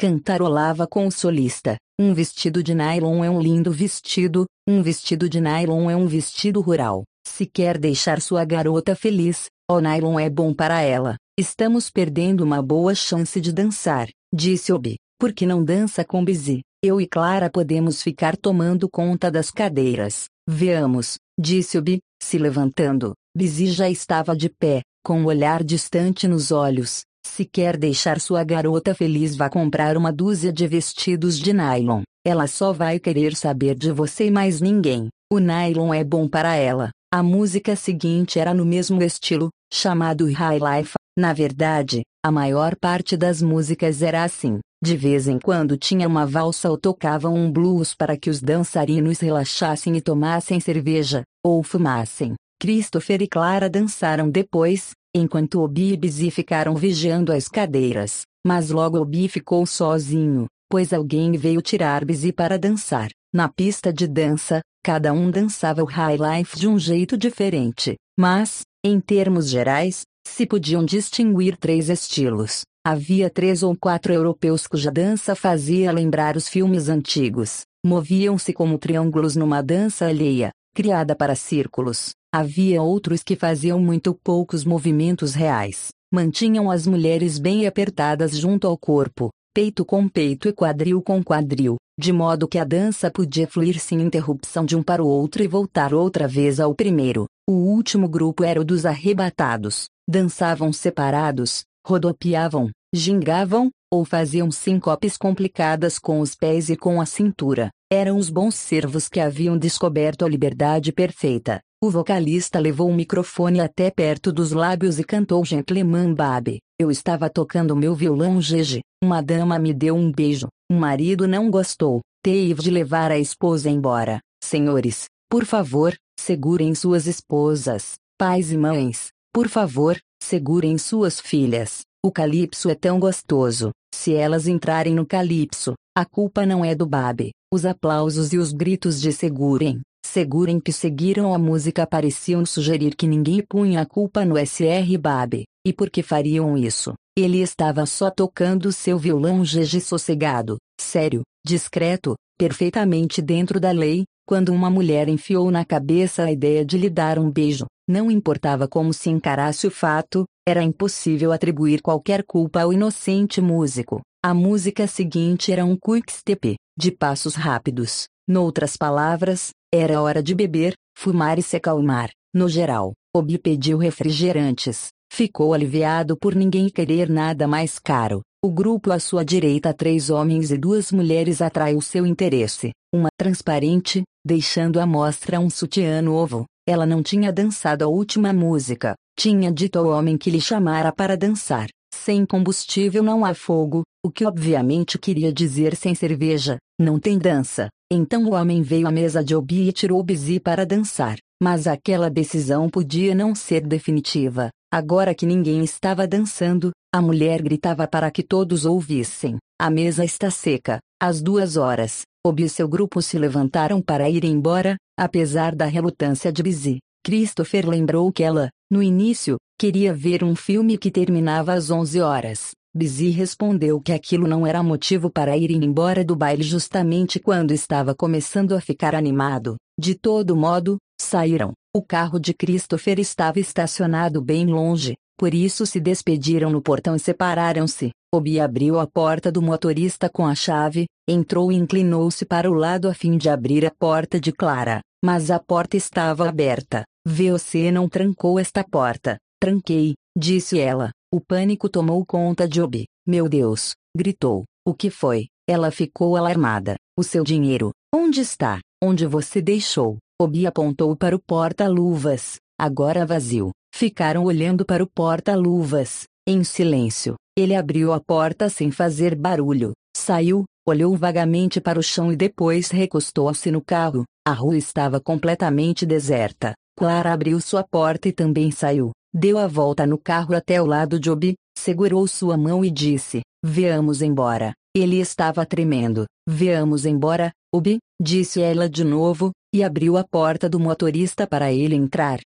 Cantarolava com o solista. Um vestido de nylon é um lindo vestido, um vestido de nylon é um vestido rural. Se quer deixar sua garota feliz, o nylon é bom para ela. Estamos perdendo uma boa chance de dançar, disse Obi. Por que não dança com Busy? Eu e Clara podemos ficar tomando conta das cadeiras. Veamos, disse Obi, se levantando. Busy já estava de pé, com o um olhar distante nos olhos. Se quer deixar sua garota feliz, vá comprar uma dúzia de vestidos de nylon. Ela só vai querer saber de você e mais ninguém. O nylon é bom para ela. A música seguinte era no mesmo estilo, chamado High Life. Na verdade, a maior parte das músicas era assim. De vez em quando tinha uma valsa ou tocavam um blues para que os dançarinos relaxassem e tomassem cerveja, ou fumassem. Christopher e Clara dançaram depois, enquanto Obi e Busy ficaram vigiando as cadeiras, mas logo Obi ficou sozinho, pois alguém veio tirar Busy para dançar. Na pista de dança, cada um dançava o high life de um jeito diferente, mas, em termos gerais, se podiam distinguir três estilos. Havia três ou quatro europeus cuja dança fazia lembrar os filmes antigos. Moviam-se como triângulos numa dança alheia, criada para círculos. Havia outros que faziam muito poucos movimentos reais. Mantinham as mulheres bem apertadas junto ao corpo, peito com peito e quadril com quadril, de modo que a dança podia fluir sem interrupção de um para o outro e voltar outra vez ao primeiro. O último grupo era o dos arrebatados. Dançavam separados, rodopiavam, gingavam, ou faziam sincopes complicadas com os pés e com a cintura. Eram os bons servos que haviam descoberto a liberdade perfeita. O vocalista levou o microfone até perto dos lábios e cantou Gentleman Babe. Eu estava tocando meu violão Gege. Uma dama me deu um beijo. O marido não gostou. Teve de levar a esposa embora. Senhores, por favor, segurem suas esposas. Pais e mães, por favor, segurem suas filhas. O calipso é tão gostoso. Se elas entrarem no calipso, a culpa não é do Babe. Os aplausos e os gritos de segurem Segurem que seguiram a música pareciam sugerir que ninguém punha a culpa no Sr. Babe. E por que fariam isso? Ele estava só tocando seu violão GG sossegado, sério, discreto, perfeitamente dentro da lei, quando uma mulher enfiou na cabeça a ideia de lhe dar um beijo. Não importava como se encarasse o fato, era impossível atribuir qualquer culpa ao inocente músico. A música seguinte era um quick step, de passos rápidos. Noutras palavras, Era hora de beber, fumar e se acalmar. No geral, Obi pediu refrigerantes. Ficou aliviado por ninguém querer nada mais caro. O grupo à sua direita, três homens e duas mulheres, atraiu seu interesse. Uma transparente, deixando à mostra um sutiã novo. Ela não tinha dançado a última música. Tinha dito ao homem que lhe chamara para dançar. Sem combustível não há fogo, o que obviamente queria dizer sem cerveja, não tem dança. Então o homem veio à mesa de Obi e tirou Bizi para dançar. Mas aquela decisão podia não ser definitiva. Agora que ninguém estava dançando, a mulher gritava para que todos ouvissem. A mesa está seca. Às duas horas, Obi e seu grupo se levantaram para ir embora, apesar da relutância de Bizi. Christopher lembrou que ela, no início, queria ver um filme que terminava às 11 horas. Bizi respondeu que aquilo não era motivo para ir embora do baile justamente quando estava começando a ficar animado. De todo modo, saíram. O carro de Christopher estava estacionado bem longe, por isso se despediram no portão e separaram-se. Obi abriu a porta do motorista com a chave, entrou e inclinou-se para o lado a fim de abrir a porta de Clara, mas a porta estava aberta. Você não trancou esta porta. Tranquei, disse ela. O pânico tomou conta de Obi. Meu Deus, gritou. O que foi? Ela ficou alarmada. O seu dinheiro. Onde está? Onde você deixou? Obi apontou para o porta-luvas, agora vazio. Ficaram olhando para o porta-luvas, em silêncio. Ele abriu a porta sem fazer barulho, saiu, olhou vagamente para o chão e depois recostou-se no carro. A rua estava completamente deserta. Clara abriu sua porta e também saiu. Deu a volta no carro até o lado de Obi, segurou sua mão e disse: Veamos embora. Ele estava tremendo. Veamos embora, Obi, disse ela de novo, e abriu a porta do motorista para ele entrar.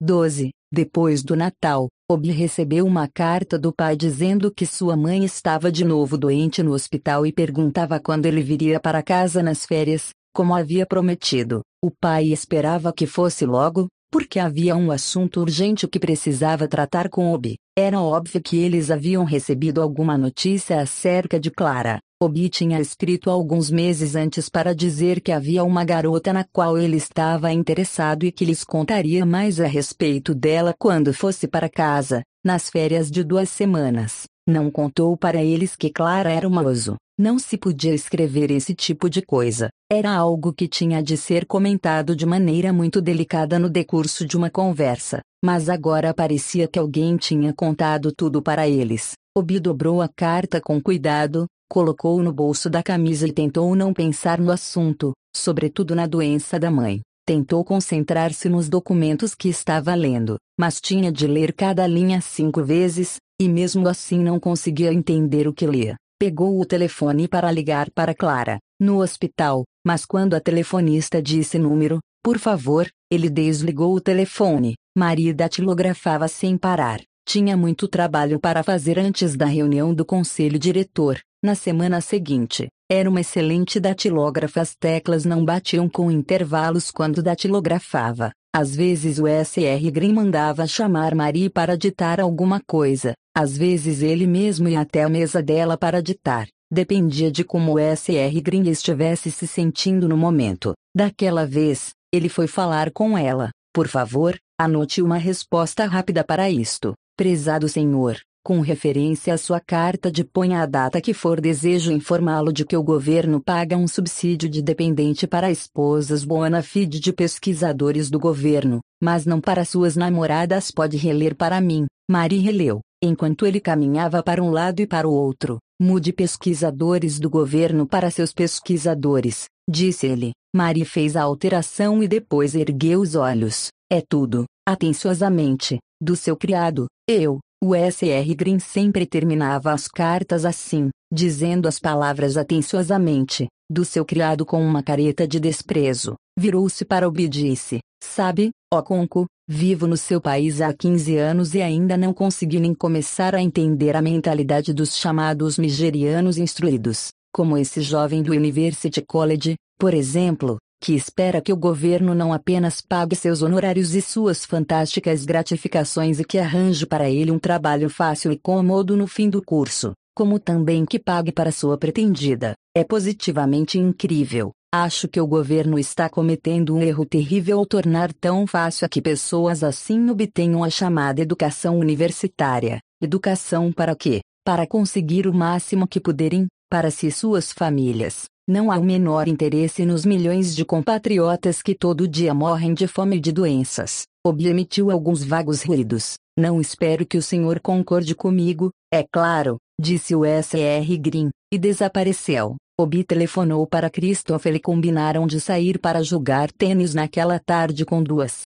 12. Depois do Natal, Obi recebeu uma carta do pai dizendo que sua mãe estava de novo doente no hospital e perguntava quando ele viria para casa nas férias, como havia prometido. O pai esperava que fosse logo, porque havia um assunto urgente que precisava tratar com Obi. Era óbvio que eles haviam recebido alguma notícia acerca de Clara. Obi tinha escrito alguns meses antes para dizer que havia uma garota na qual ele estava interessado e que lhes contaria mais a respeito dela quando fosse para casa, nas férias de duas semanas. Não contou para eles que Clara era uma oso. Não se podia escrever esse tipo de coisa. Era algo que tinha de ser comentado de maneira muito delicada no decurso de uma conversa. Mas agora parecia que alguém tinha contado tudo para eles. Obi dobrou a carta com cuidado, colocou no bolso da camisa e tentou não pensar no assunto, sobretudo na doença da mãe. Tentou concentrar-se nos documentos que estava lendo, mas tinha de ler cada linha cinco vezes, e mesmo assim não conseguia entender o que lia. Pegou o telefone para ligar para Clara, no hospital, mas quando a telefonista disse número, por favor, ele desligou o telefone. Maria datilografava sem parar. Tinha muito trabalho para fazer antes da reunião do conselho diretor, na semana seguinte, era uma excelente datilógrafa. As teclas não batiam com intervalos quando datilografava. Às vezes o SR Green mandava chamar Marie para ditar alguma coisa. Às vezes ele mesmo ia até a mesa dela para ditar. Dependia de como o SR Green estivesse se sentindo no momento. Daquela vez, ele foi falar com ela. Por favor, anote uma resposta rápida para isto. Prezado senhor, com referência à sua carta de ponha a data que for desejo informá-lo de que o governo paga um subsídio de dependente para esposas bona fide de pesquisadores do governo, mas não para suas namoradas pode reler para mim. Mari releu, enquanto ele caminhava para um lado e para o outro. Mude pesquisadores do governo para seus pesquisadores, disse ele. Mari fez a alteração e depois ergueu os olhos. É tudo, atenciosamente, do seu criado, eu, o S.R. Green sempre terminava as cartas assim, dizendo as palavras atenciosamente, do seu criado com uma careta de desprezo. Virou-se para Obi e disse: Sabe, ó Conco, vivo no seu país há 15 anos e ainda não consegui nem começar a entender a mentalidade dos chamados nigerianos instruídos, como esse jovem do University College, por exemplo, que espera que o governo não apenas pague seus honorários e suas fantásticas gratificações e que arranje para ele um trabalho fácil e cômodo no fim do curso, como também que pague para sua pretendida. É positivamente incrível. Acho que o governo está cometendo um erro terrível ao tornar tão fácil que pessoas assim obtenham a chamada educação universitária. Educação para quê? Para conseguir o máximo que puderem, para si e suas famílias. Não há o menor interesse nos milhões de compatriotas que todo dia morrem de fome e de doenças. Obi emitiu alguns vagos ruídos. Não espero que o senhor concorde comigo, é claro, disse o S.R. Green, e desapareceu. Obi telefonou para Christopher e combinaram de sair para jogar tênis naquela tarde com duas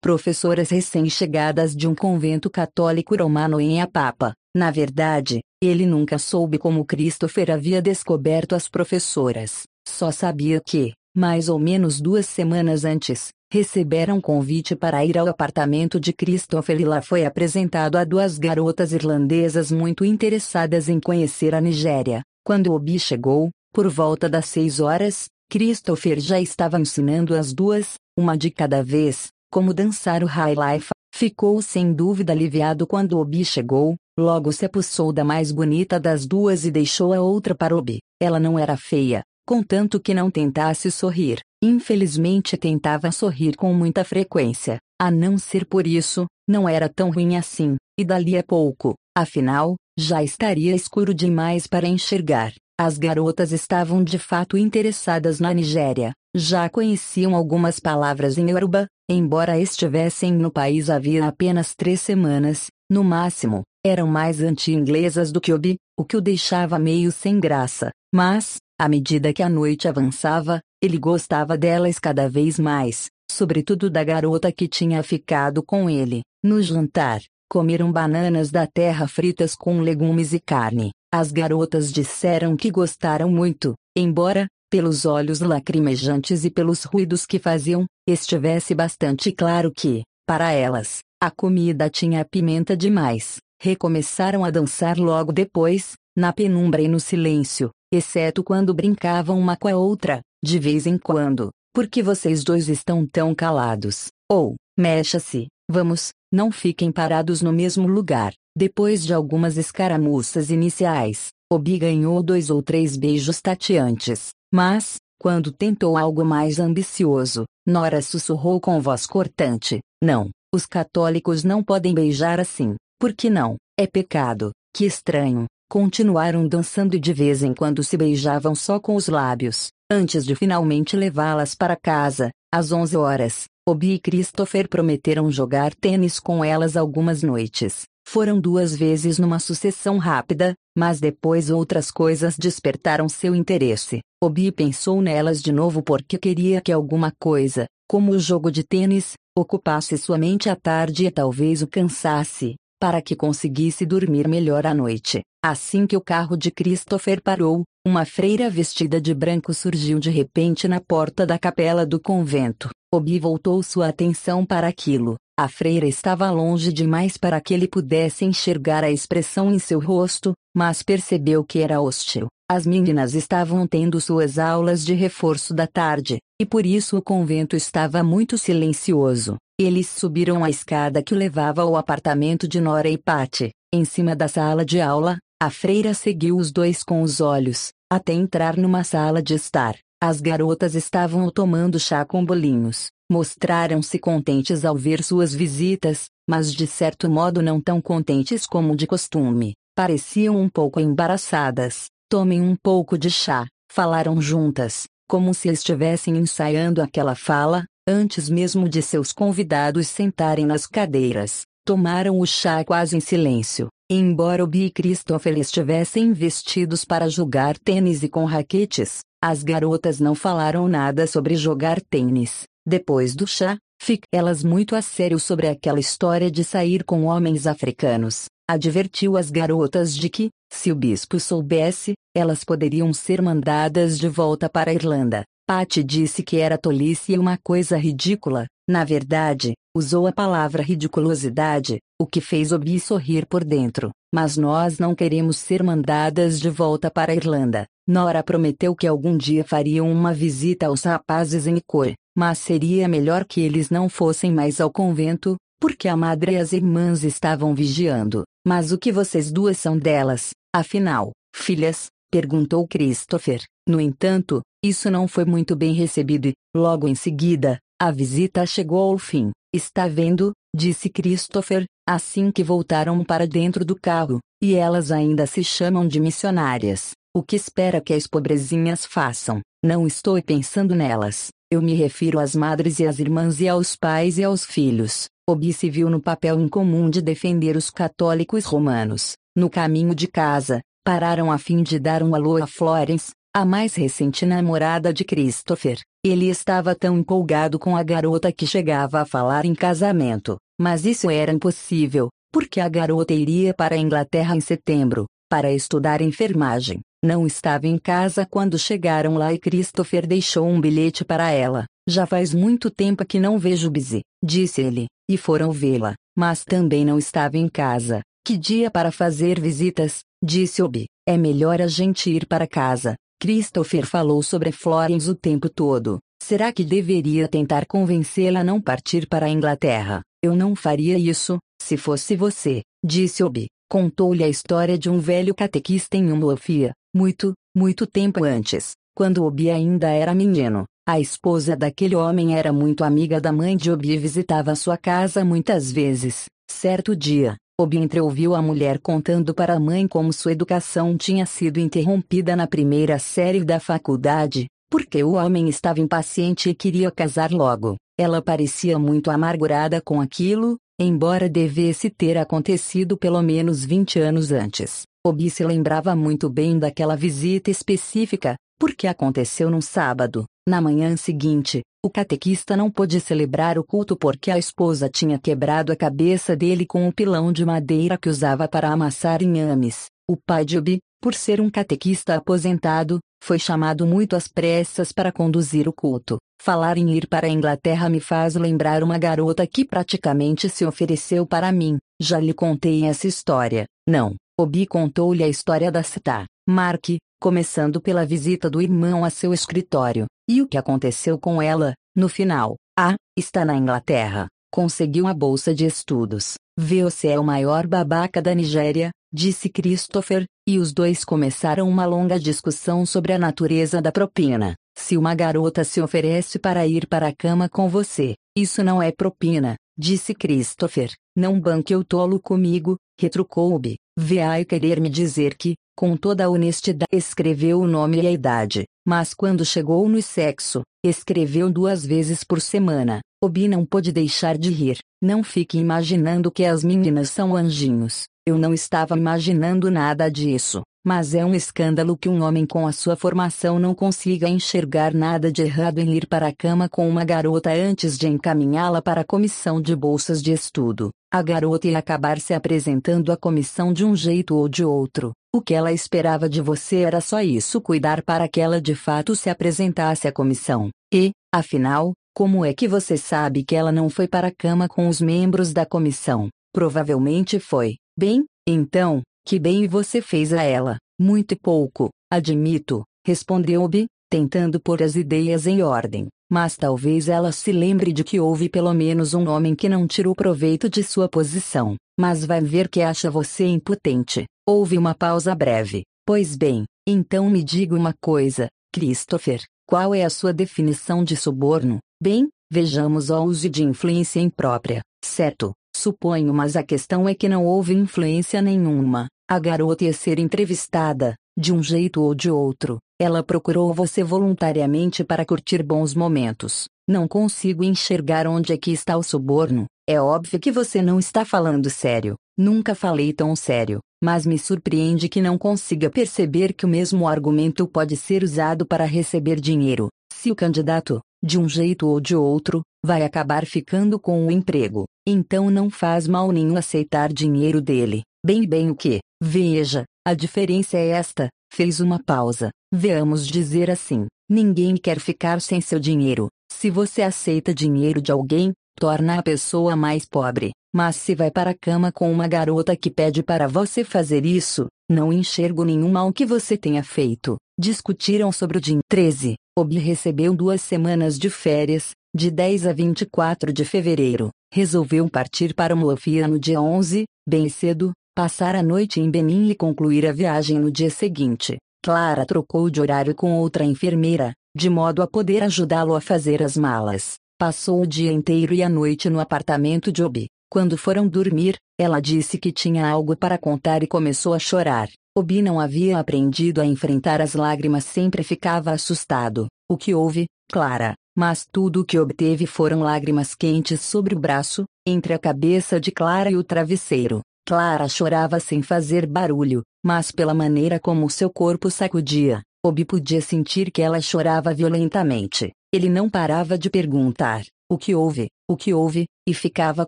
professoras recém-chegadas de um convento católico romano em Apapa. Na verdade, ele nunca soube como Christopher havia descoberto as professoras. Só sabia que, mais ou menos duas semanas antes, receberam convite para ir ao apartamento de Christopher e lá foi apresentado a duas garotas irlandesas muito interessadas em conhecer a Nigéria. Quando Obi chegou, por volta das seis horas, Christopher já estava ensinando as duas, uma de cada vez, como dançar o High Life. Ficou sem dúvida aliviado quando Obi chegou, logo se apossou da mais bonita das duas e deixou a outra para Obi. Ela não era feia, contanto que não tentasse sorrir. Infelizmente tentava sorrir com muita frequência. A não ser por isso, não era tão ruim assim, e dali a pouco, afinal, já estaria escuro demais para enxergar. As garotas estavam de fato interessadas na Nigéria, já conheciam algumas palavras em Yoruba, embora estivessem no país havia apenas três semanas, no máximo, eram mais anti-inglesas do que Obi, o que o deixava meio sem graça. Mas, à medida que a noite avançava, ele gostava delas cada vez mais, sobretudo da garota que tinha ficado com ele. No jantar, comeram bananas da terra fritas com legumes e carne. As garotas disseram que gostaram muito, embora, pelos olhos lacrimejantes e pelos ruídos que faziam, estivesse bastante claro que, para elas, a comida tinha pimenta demais. Recomeçaram a dançar logo depois, na penumbra e no silêncio, exceto quando brincavam uma com a outra, de vez em quando. Porque vocês dois estão tão calados? Ou, mexa-se, vamos, não fiquem parados no mesmo lugar. Depois de algumas escaramuças iniciais, Obi ganhou dois ou três beijos tateantes, mas, quando tentou algo mais ambicioso, Nora sussurrou com voz cortante: Não, os católicos não podem beijar assim. Por que não? É pecado. Que estranho. Continuaram dançando e de vez em quando se beijavam só com os lábios. Antes de finalmente levá-las para casa, às 11 horas, Obi e Christopher prometeram jogar tênis com elas algumas noites. Foram duas vezes numa sucessão rápida, mas depois outras coisas despertaram seu interesse. Obi pensou nelas de novo porque queria que alguma coisa, como o jogo de tênis, ocupasse sua mente à tarde e talvez o cansasse para que conseguisse dormir melhor à noite. Assim que o carro de Christopher parou, uma freira vestida de branco surgiu de repente na porta da capela do convento. Obi voltou sua atenção para aquilo. A freira estava longe demais para que ele pudesse enxergar a expressão em seu rosto, mas percebeu que era hostil. As meninas estavam tendo suas aulas de reforço da tarde, e por isso o convento estava muito silencioso. Eles subiram a escada que levava ao apartamento de Nora e Patty. Em cima da sala de aula, a freira seguiu os dois com os olhos, até entrar numa sala de estar. As garotas estavam tomando chá com bolinhos. Mostraram-se contentes ao ver suas visitas, mas de certo modo não tão contentes como de costume. Pareciam um pouco embaraçadas. Tomem um pouco de chá, falaram juntas, como se estivessem ensaiando aquela fala, Antes mesmo de seus convidados sentarem nas cadeiras, tomaram o chá quase em silêncio. Embora Obi e Christopher estivessem vestidos para jogar tênis e com raquetes, as garotas não falaram nada sobre jogar tênis. Depois do chá, fic elas muito a sério sobre aquela história de sair com homens africanos. Advertiu as garotas de que, se o bispo soubesse, elas poderiam ser mandadas de volta para a Irlanda. Patty disse que era tolice e uma coisa ridícula. Na verdade, usou a palavra ridiculosidade, o que fez Obi sorrir por dentro. Mas nós não queremos ser mandadas de volta para a Irlanda. Nora prometeu que algum dia fariam uma visita aos rapazes em Icor, mas seria melhor que eles não fossem mais ao convento, porque a madre e as irmãs estavam vigiando. Mas o que vocês duas são delas, afinal, filhas? Perguntou Christopher. No entanto, isso não foi muito bem recebido e, logo em seguida, a visita chegou ao fim. Está vendo? disse Christopher, assim que voltaram para dentro do carro, e elas ainda se chamam de missionárias. O que espera que as pobrezinhas façam? Não estou pensando nelas. Eu me refiro às madres e às irmãs e aos pais e aos filhos. Obi se viu no papel incomum de defender os católicos romanos. No caminho de casa, pararam a fim de dar um alô a Florence, a mais recente namorada de Christopher. Ele estava tão empolgado com a garota que chegava a falar em casamento, mas isso era impossível, porque a garota iria para a Inglaterra em setembro, para estudar enfermagem. Não estava em casa quando chegaram lá e Christopher deixou um bilhete para ela. Já faz muito tempo que não vejo Busy, disse ele, e foram vê-la, mas também não estava em casa. Que dia para fazer visitas, disse Obi. É melhor a gente ir para casa. Christopher falou sobre Florence o tempo todo. Será que deveria tentar convencê-la a não partir para a Inglaterra? Eu não faria isso, se fosse você, disse Obi. Contou-lhe a história de um velho catequista em Umlofia, muito, muito tempo antes, quando Obi ainda era menino. A esposa daquele homem era muito amiga da mãe de Obi e visitava sua casa muitas vezes. Certo dia, Obi entreouviu a mulher contando para a mãe como sua educação tinha sido interrompida na primeira série da faculdade, porque o homem estava impaciente e queria casar logo. Ela parecia muito amargurada com aquilo, embora devesse ter acontecido pelo menos 20 anos antes. Obi se lembrava muito bem daquela visita específica, porque aconteceu num sábado. Na manhã seguinte, o catequista não pôde celebrar o culto porque a esposa tinha quebrado a cabeça dele com um pilão de madeira que usava para amassar inhames. O pai de Obi, por ser um catequista aposentado, foi chamado muito às pressas para conduzir o culto. Falar em ir para a Inglaterra me faz lembrar uma garota que praticamente se ofereceu para mim. Já lhe contei essa história. Não. Obi contou-lhe a história da Cita. Mark, começando pela visita do irmão a seu escritório, e o que aconteceu com ela, no final. Ah, está na Inglaterra. Conseguiu a bolsa de estudos. Você é o maior babaca da Nigéria, disse Christopher, e os dois começaram uma longa discussão sobre a natureza da propina. Se uma garota se oferece para ir para a cama com você, isso não é propina, disse Christopher. Não banque o tolo comigo, retrucou Obi. Vai querer me dizer que, com toda a honestidade, escreveu o nome e a idade, mas quando chegou no sexo, escreveu duas vezes por semana. Obi não pôde deixar de rir. Não fique imaginando que as meninas são anjinhos. Eu não estava imaginando nada disso, mas é um escândalo que um homem com a sua formação não consiga enxergar nada de errado em ir para a cama com uma garota antes de encaminhá-la para a comissão de bolsas de estudo. A garota ia acabar se apresentando à comissão de um jeito ou de outro. O que ela esperava de você era só isso: cuidar para que ela de fato se apresentasse à comissão. E, afinal, como é que você sabe que ela não foi para a cama com os membros da comissão? Provavelmente foi. Bem, então, que bem você fez a ela? Muito pouco, admito, respondeu Obi, tentando pôr as ideias em ordem. Mas talvez ela se lembre de que houve pelo menos um homem que não tirou proveito de sua posição. Mas vai ver que acha você impotente. Houve uma pausa breve. Pois bem, então me diga uma coisa, Christopher. Qual é a sua definição de suborno? Bem, vejamos o uso de influência imprópria, certo? Suponho, mas a questão é que não houve influência nenhuma. A garota ia ser entrevistada, de um jeito ou de outro. Ela procurou você voluntariamente para curtir bons momentos. Não consigo enxergar onde é que está o suborno. É óbvio que você não está falando sério. Nunca falei tão sério, mas me surpreende que não consiga perceber que o mesmo argumento pode ser usado para receber dinheiro. Se o candidato, de um jeito ou de outro, vai acabar ficando com o emprego. Então não faz mal nenhum aceitar dinheiro dele. Bem, bem o que? Veja, a diferença é esta. Fez uma pausa. Veamos dizer assim: ninguém quer ficar sem seu dinheiro. Se você aceita dinheiro de alguém, torna a pessoa mais pobre. Mas se vai para a cama com uma garota que pede para você fazer isso, não enxergo nenhum mal que você tenha feito. Discutiram sobre o dinheiro. 13. Obi recebeu duas semanas de férias, de 10 a 24 de fevereiro. Resolveu partir para Mofia no dia 11, bem cedo, passar a noite em Benin e concluir a viagem no dia seguinte. Clara trocou de horário com outra enfermeira, de modo a poder ajudá-lo a fazer as malas. Passou o dia inteiro e a noite no apartamento de Obi. Quando foram dormir, ela disse que tinha algo para contar e começou a chorar. Obi não havia aprendido a enfrentar as lágrimas, sempre ficava assustado. O que houve, Clara? Mas tudo o que obteve foram lágrimas quentes sobre o braço, entre a cabeça de Clara e o travesseiro. Clara chorava sem fazer barulho, mas pela maneira como seu corpo sacudia, Obi podia sentir que ela chorava violentamente. Ele não parava de perguntar: o que houve, o que houve, e ficava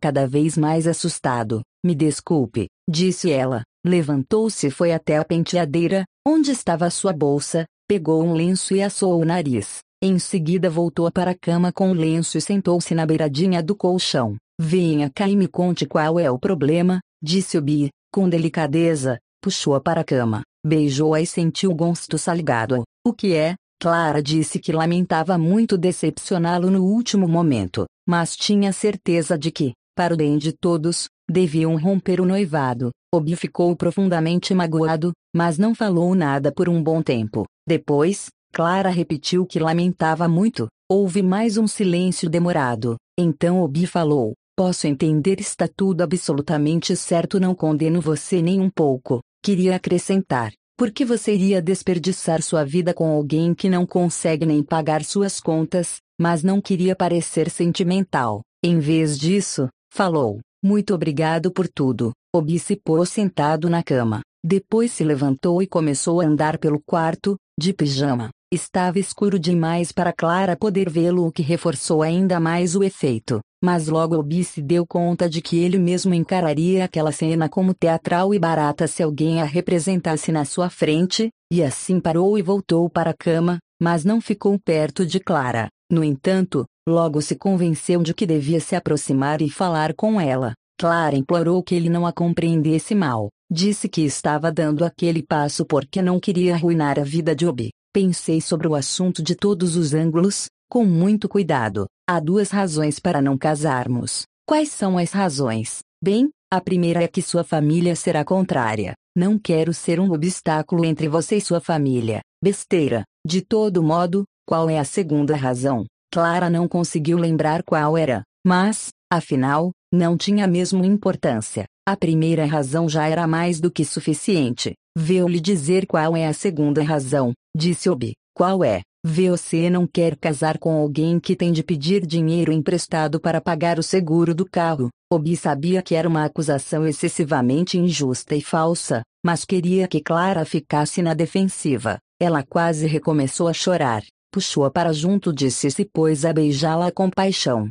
cada vez mais assustado. Me desculpe, disse ela. Levantou-se e foi até a penteadeira, onde estava sua bolsa, pegou um lenço e assou o nariz. Em seguida voltou para a cama com o lenço e sentou-se na beiradinha do colchão. Venha cá e me conte qual é o problema, disse o Bi, com delicadeza, puxou-a para a cama, beijou-a e sentiu o gosto salgado. O que é? Clara disse que lamentava muito decepcioná-lo no último momento, mas tinha certeza de que, para o bem de todos, deviam romper o noivado. Obi ficou profundamente magoado, mas não falou nada por um bom tempo. Depois, Clara repetiu que lamentava muito. Houve mais um silêncio demorado. Então Obi falou: Posso entender, está tudo absolutamente certo, não condeno você nem um pouco. Queria acrescentar: por que você iria desperdiçar sua vida com alguém que não consegue nem pagar suas contas, mas não queria parecer sentimental. Em vez disso, falou: Muito obrigado por tudo. Obi se pôs sentado na cama. Depois se levantou e começou a andar pelo quarto, de pijama. Estava escuro demais para Clara poder vê-lo, o que reforçou ainda mais o efeito. Mas logo Obi se deu conta de que ele mesmo encararia aquela cena como teatral e barata se alguém a representasse na sua frente, e assim parou e voltou para a cama, mas não ficou perto de Clara. No entanto, logo se convenceu de que devia se aproximar e falar com ela. Clara implorou que ele não a compreendesse mal. Disse que estava dando aquele passo porque não queria arruinar a vida de Obi. Pensei sobre o assunto de todos os ângulos, com muito cuidado. Há duas razões para não casarmos. Quais são as razões? Bem, a primeira é que sua família será contrária. Não quero ser um obstáculo entre você e sua família. Besteira. De todo modo, qual é a segunda razão? Clara não conseguiu lembrar qual era, mas, afinal, não tinha mesmo importância. A primeira razão já era mais do que suficiente. Veu-lhe dizer qual é a segunda razão, disse Obi. Qual é? Você não quer casar com alguém que tem de pedir dinheiro emprestado para pagar o seguro do carro. Obi sabia que era uma acusação excessivamente injusta e falsa, mas queria que Clara ficasse na defensiva. Ela quase recomeçou a chorar, puxou-a para junto de si e pôs a beijá-la com paixão.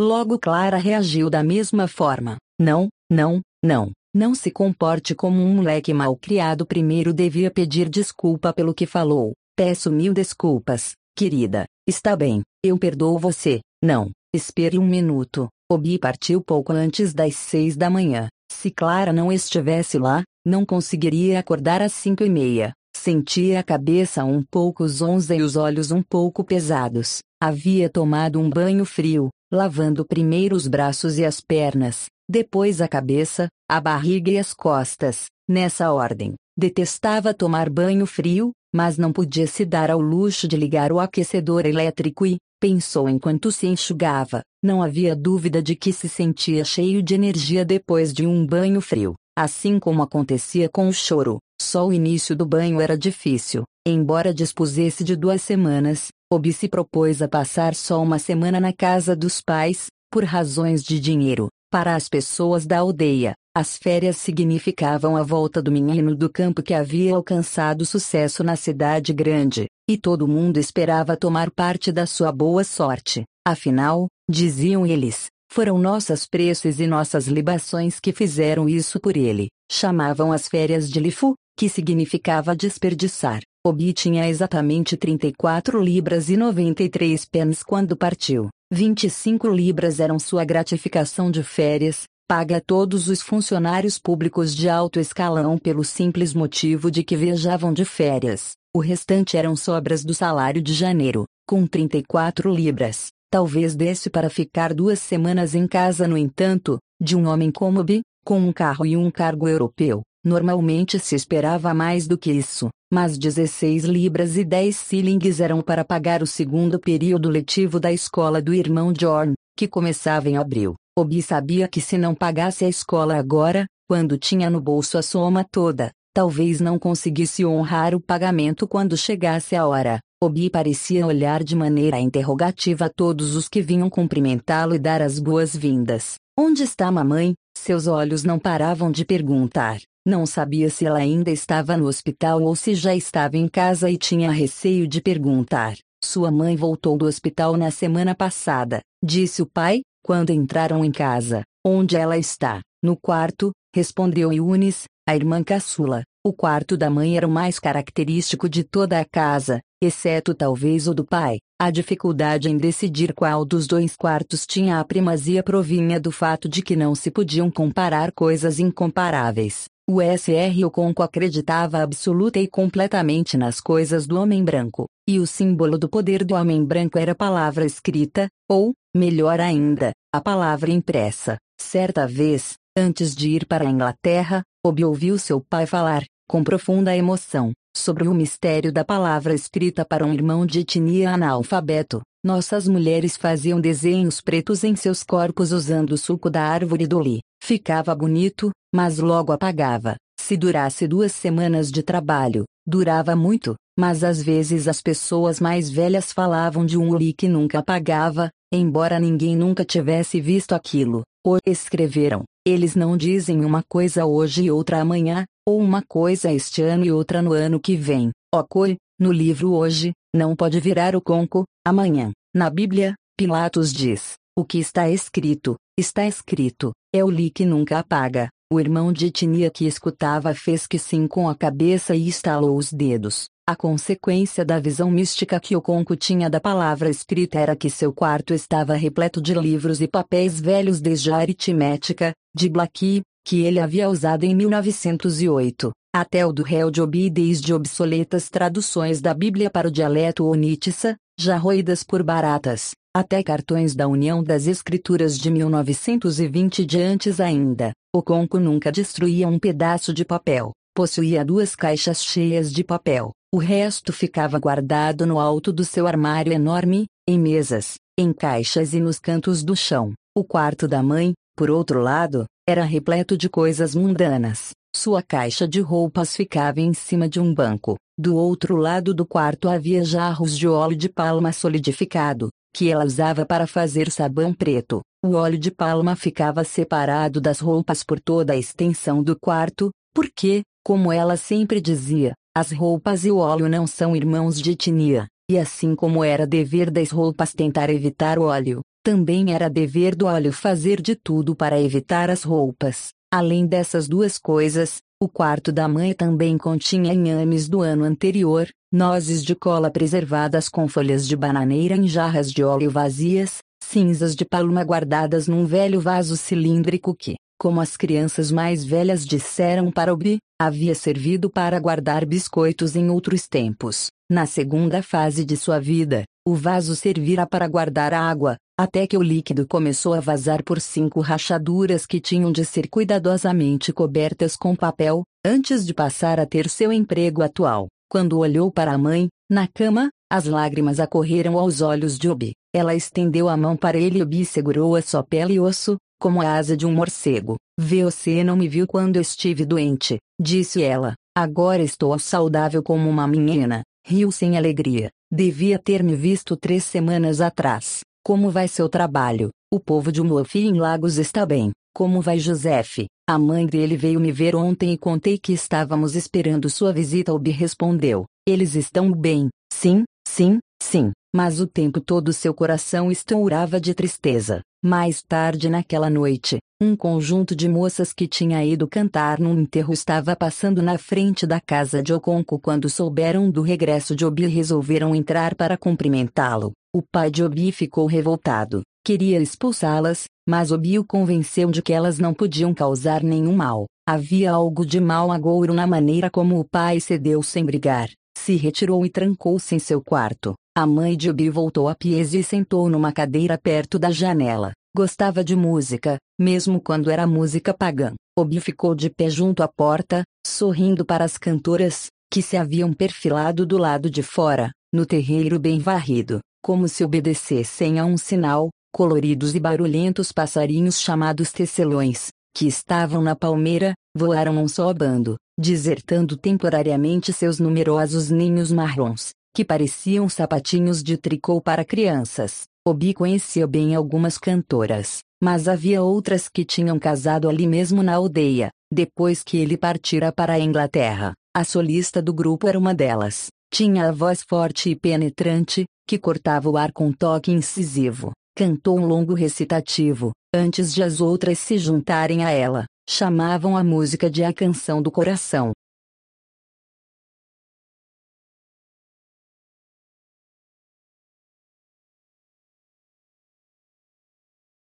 Logo Clara reagiu da mesma forma. Não, não, não. Não se comporte como um moleque mal criado. Primeiro devia pedir desculpa pelo que falou. Peço mil desculpas, querida. Está bem, eu perdoo você. Não, espere um minuto. Obi partiu pouco antes das seis da manhã. Se Clara não estivesse lá, não conseguiria acordar às cinco e meia. Sentia a cabeça um pouco zonza e os olhos um pouco pesados. Havia tomado um banho frio, lavando primeiro os braços e as pernas, depois a cabeça, a barriga e as costas, nessa ordem. Detestava tomar banho frio, mas não podia se dar ao luxo de ligar o aquecedor elétrico e, pensou enquanto se enxugava, não havia dúvida de que se sentia cheio de energia depois de um banho frio. Assim como acontecia com o choro, só o início do banho era difícil. Embora dispusesse de duas semanas, Obi se propôs a passar só uma semana na casa dos pais, por razões de dinheiro. Para as pessoas da aldeia, as férias significavam a volta do menino do campo que havia alcançado sucesso na cidade grande, e todo mundo esperava tomar parte da sua boa sorte. Afinal, diziam eles, foram nossas preces e nossas libações que fizeram isso por ele. Chamavam as férias de Lifu, que significava desperdiçar. Obi tinha exatamente 34 libras e 93 pens quando partiu. 25 libras eram sua gratificação de férias, paga todos os funcionários públicos de alto escalão pelo simples motivo de que viajavam de férias. O restante eram sobras do salário de janeiro, com 34 libras. Talvez desse para ficar duas semanas em casa, no entanto, de um homem como B, com um carro e um cargo europeu. Normalmente se esperava mais do que isso, mas 16 libras e 10 shillings eram para pagar o segundo período letivo da escola do irmão John, que começava em abril. Obi sabia que se não pagasse a escola agora, quando tinha no bolso a soma toda, Talvez não conseguisse honrar o pagamento quando chegasse a hora. Obi parecia olhar de maneira interrogativa a todos os que vinham cumprimentá-lo e dar as boas-vindas. Onde está mamãe? Seus olhos não paravam de perguntar. Não sabia se ela ainda estava no hospital ou se já estava em casa e tinha receio de perguntar. Sua mãe voltou do hospital na semana passada, disse o pai, quando entraram em casa. Onde ela está? No quarto, respondeu Yunis, a irmã caçula. O quarto da mãe era o mais característico de toda a casa, exceto talvez o do pai. A dificuldade em decidir qual dos dois quartos tinha a primazia provinha do fato de que não se podiam comparar coisas incomparáveis. O SR Oconco acreditava absoluta e completamente nas coisas do homem branco, e o símbolo do poder do homem branco era a palavra escrita, ou, melhor ainda, a palavra impressa. Certa vez, antes de ir para a Inglaterra, Obi ouviu seu pai falar, com profunda emoção, sobre o mistério da palavra escrita para um irmão de etnia analfabeto. Nossas mulheres faziam desenhos pretos em seus corpos usando o suco da árvore do li. Ficava bonito, mas logo apagava. Se durasse duas semanas de trabalho, durava muito, mas às vezes as pessoas mais velhas falavam de um li que nunca apagava, embora ninguém nunca tivesse visto aquilo. Ou escreveram. Eles não dizem uma coisa hoje e outra amanhã, ou uma coisa este ano e outra no ano que vem. Ok, no livro hoje, não pode virar o conco, amanhã. Na Bíblia, Pilatos diz: o que está escrito, está escrito, é o li que nunca apaga. O irmão de etnia que escutava fez que sim com a cabeça e estalou os dedos. A consequência da visão mística que o Conco tinha da palavra escrita era que seu quarto estava repleto de livros e papéis velhos desde a aritmética, de Blackie, que ele havia usado em 1908, até o do réu de Obi desde obsoletas traduções da Bíblia para o dialeto onítissa, já roídas por baratas, até cartões da União das Escrituras de 1920 de antes ainda. O Conco nunca destruía um pedaço de papel. Possuía duas caixas cheias de papel, o resto ficava guardado no alto do seu armário enorme, em mesas, em caixas e nos cantos do chão. O quarto da mãe, por outro lado, era repleto de coisas mundanas. Sua caixa de roupas ficava em cima de um banco. Do outro lado do quarto havia jarros de óleo de palma solidificado, que ela usava para fazer sabão preto. O óleo de palma ficava separado das roupas por toda a extensão do quarto, porque, como ela sempre dizia, as roupas e o óleo não são irmãos de etnia, e assim como era dever das roupas tentar evitar o óleo, também era dever do óleo fazer de tudo para evitar as roupas. Além dessas duas coisas, o quarto da mãe também continha inhames do ano anterior, nozes de cola preservadas com folhas de bananeira em jarras de óleo vazias, cinzas de palma guardadas num velho vaso cilíndrico que, como as crianças mais velhas disseram para Obi, havia servido para guardar biscoitos em outros tempos. Na segunda fase de sua vida, o vaso servira para guardar água, até que o líquido começou a vazar por cinco rachaduras que tinham de ser cuidadosamente cobertas com papel, antes de passar a ter seu emprego atual. Quando olhou para a mãe, na cama, as lágrimas acorreram aos olhos de Obi. Ela estendeu a mão para ele e Obi segurou a sua pele e osso, como a asa de um morcego. Você não me viu quando estive doente, disse ela. Agora estou saudável como uma menina. Riu sem alegria. Devia ter me visto três semanas atrás. Como vai seu trabalho? O povo de Mofi em Lagos está bem. Como vai Josefe? A mãe dele veio me ver ontem e contei que estávamos esperando sua visita. Obi respondeu. Eles estão bem. Sim, sim, sim. Mas o tempo todo seu coração estourava de tristeza. Mais tarde naquela noite, um conjunto de moças que tinha ido cantar num enterro estava passando na frente da casa de Oconco quando souberam do regresso de Obi e resolveram entrar para cumprimentá-lo. O pai de Obi ficou revoltado. Queria expulsá-las, mas Obi o convenceu de que elas não podiam causar nenhum mal. Havia algo de mal agouro na maneira como o pai cedeu sem brigar, se retirou e trancou-se em seu quarto. A mãe de Obi voltou a pies e sentou numa cadeira perto da janela. Gostava de música, mesmo quando era música pagã. Obi ficou de pé junto à porta, sorrindo para as cantoras, que se haviam perfilado do lado de fora, no terreiro bem varrido, como se obedecessem a um sinal, coloridos e barulhentos passarinhos chamados tecelões, que estavam na palmeira, voaram um só bando, desertando temporariamente seus numerosos ninhos marrons, que pareciam sapatinhos de tricô para crianças. Obi conhecia bem algumas cantoras, mas havia outras que tinham casado ali mesmo na aldeia, depois que ele partira para a Inglaterra. A solista do grupo era uma delas. Tinha a voz forte e penetrante, que cortava o ar com toque incisivo. Cantou um longo recitativo, antes de as outras se juntarem a ela. Chamavam a música de a canção do coração.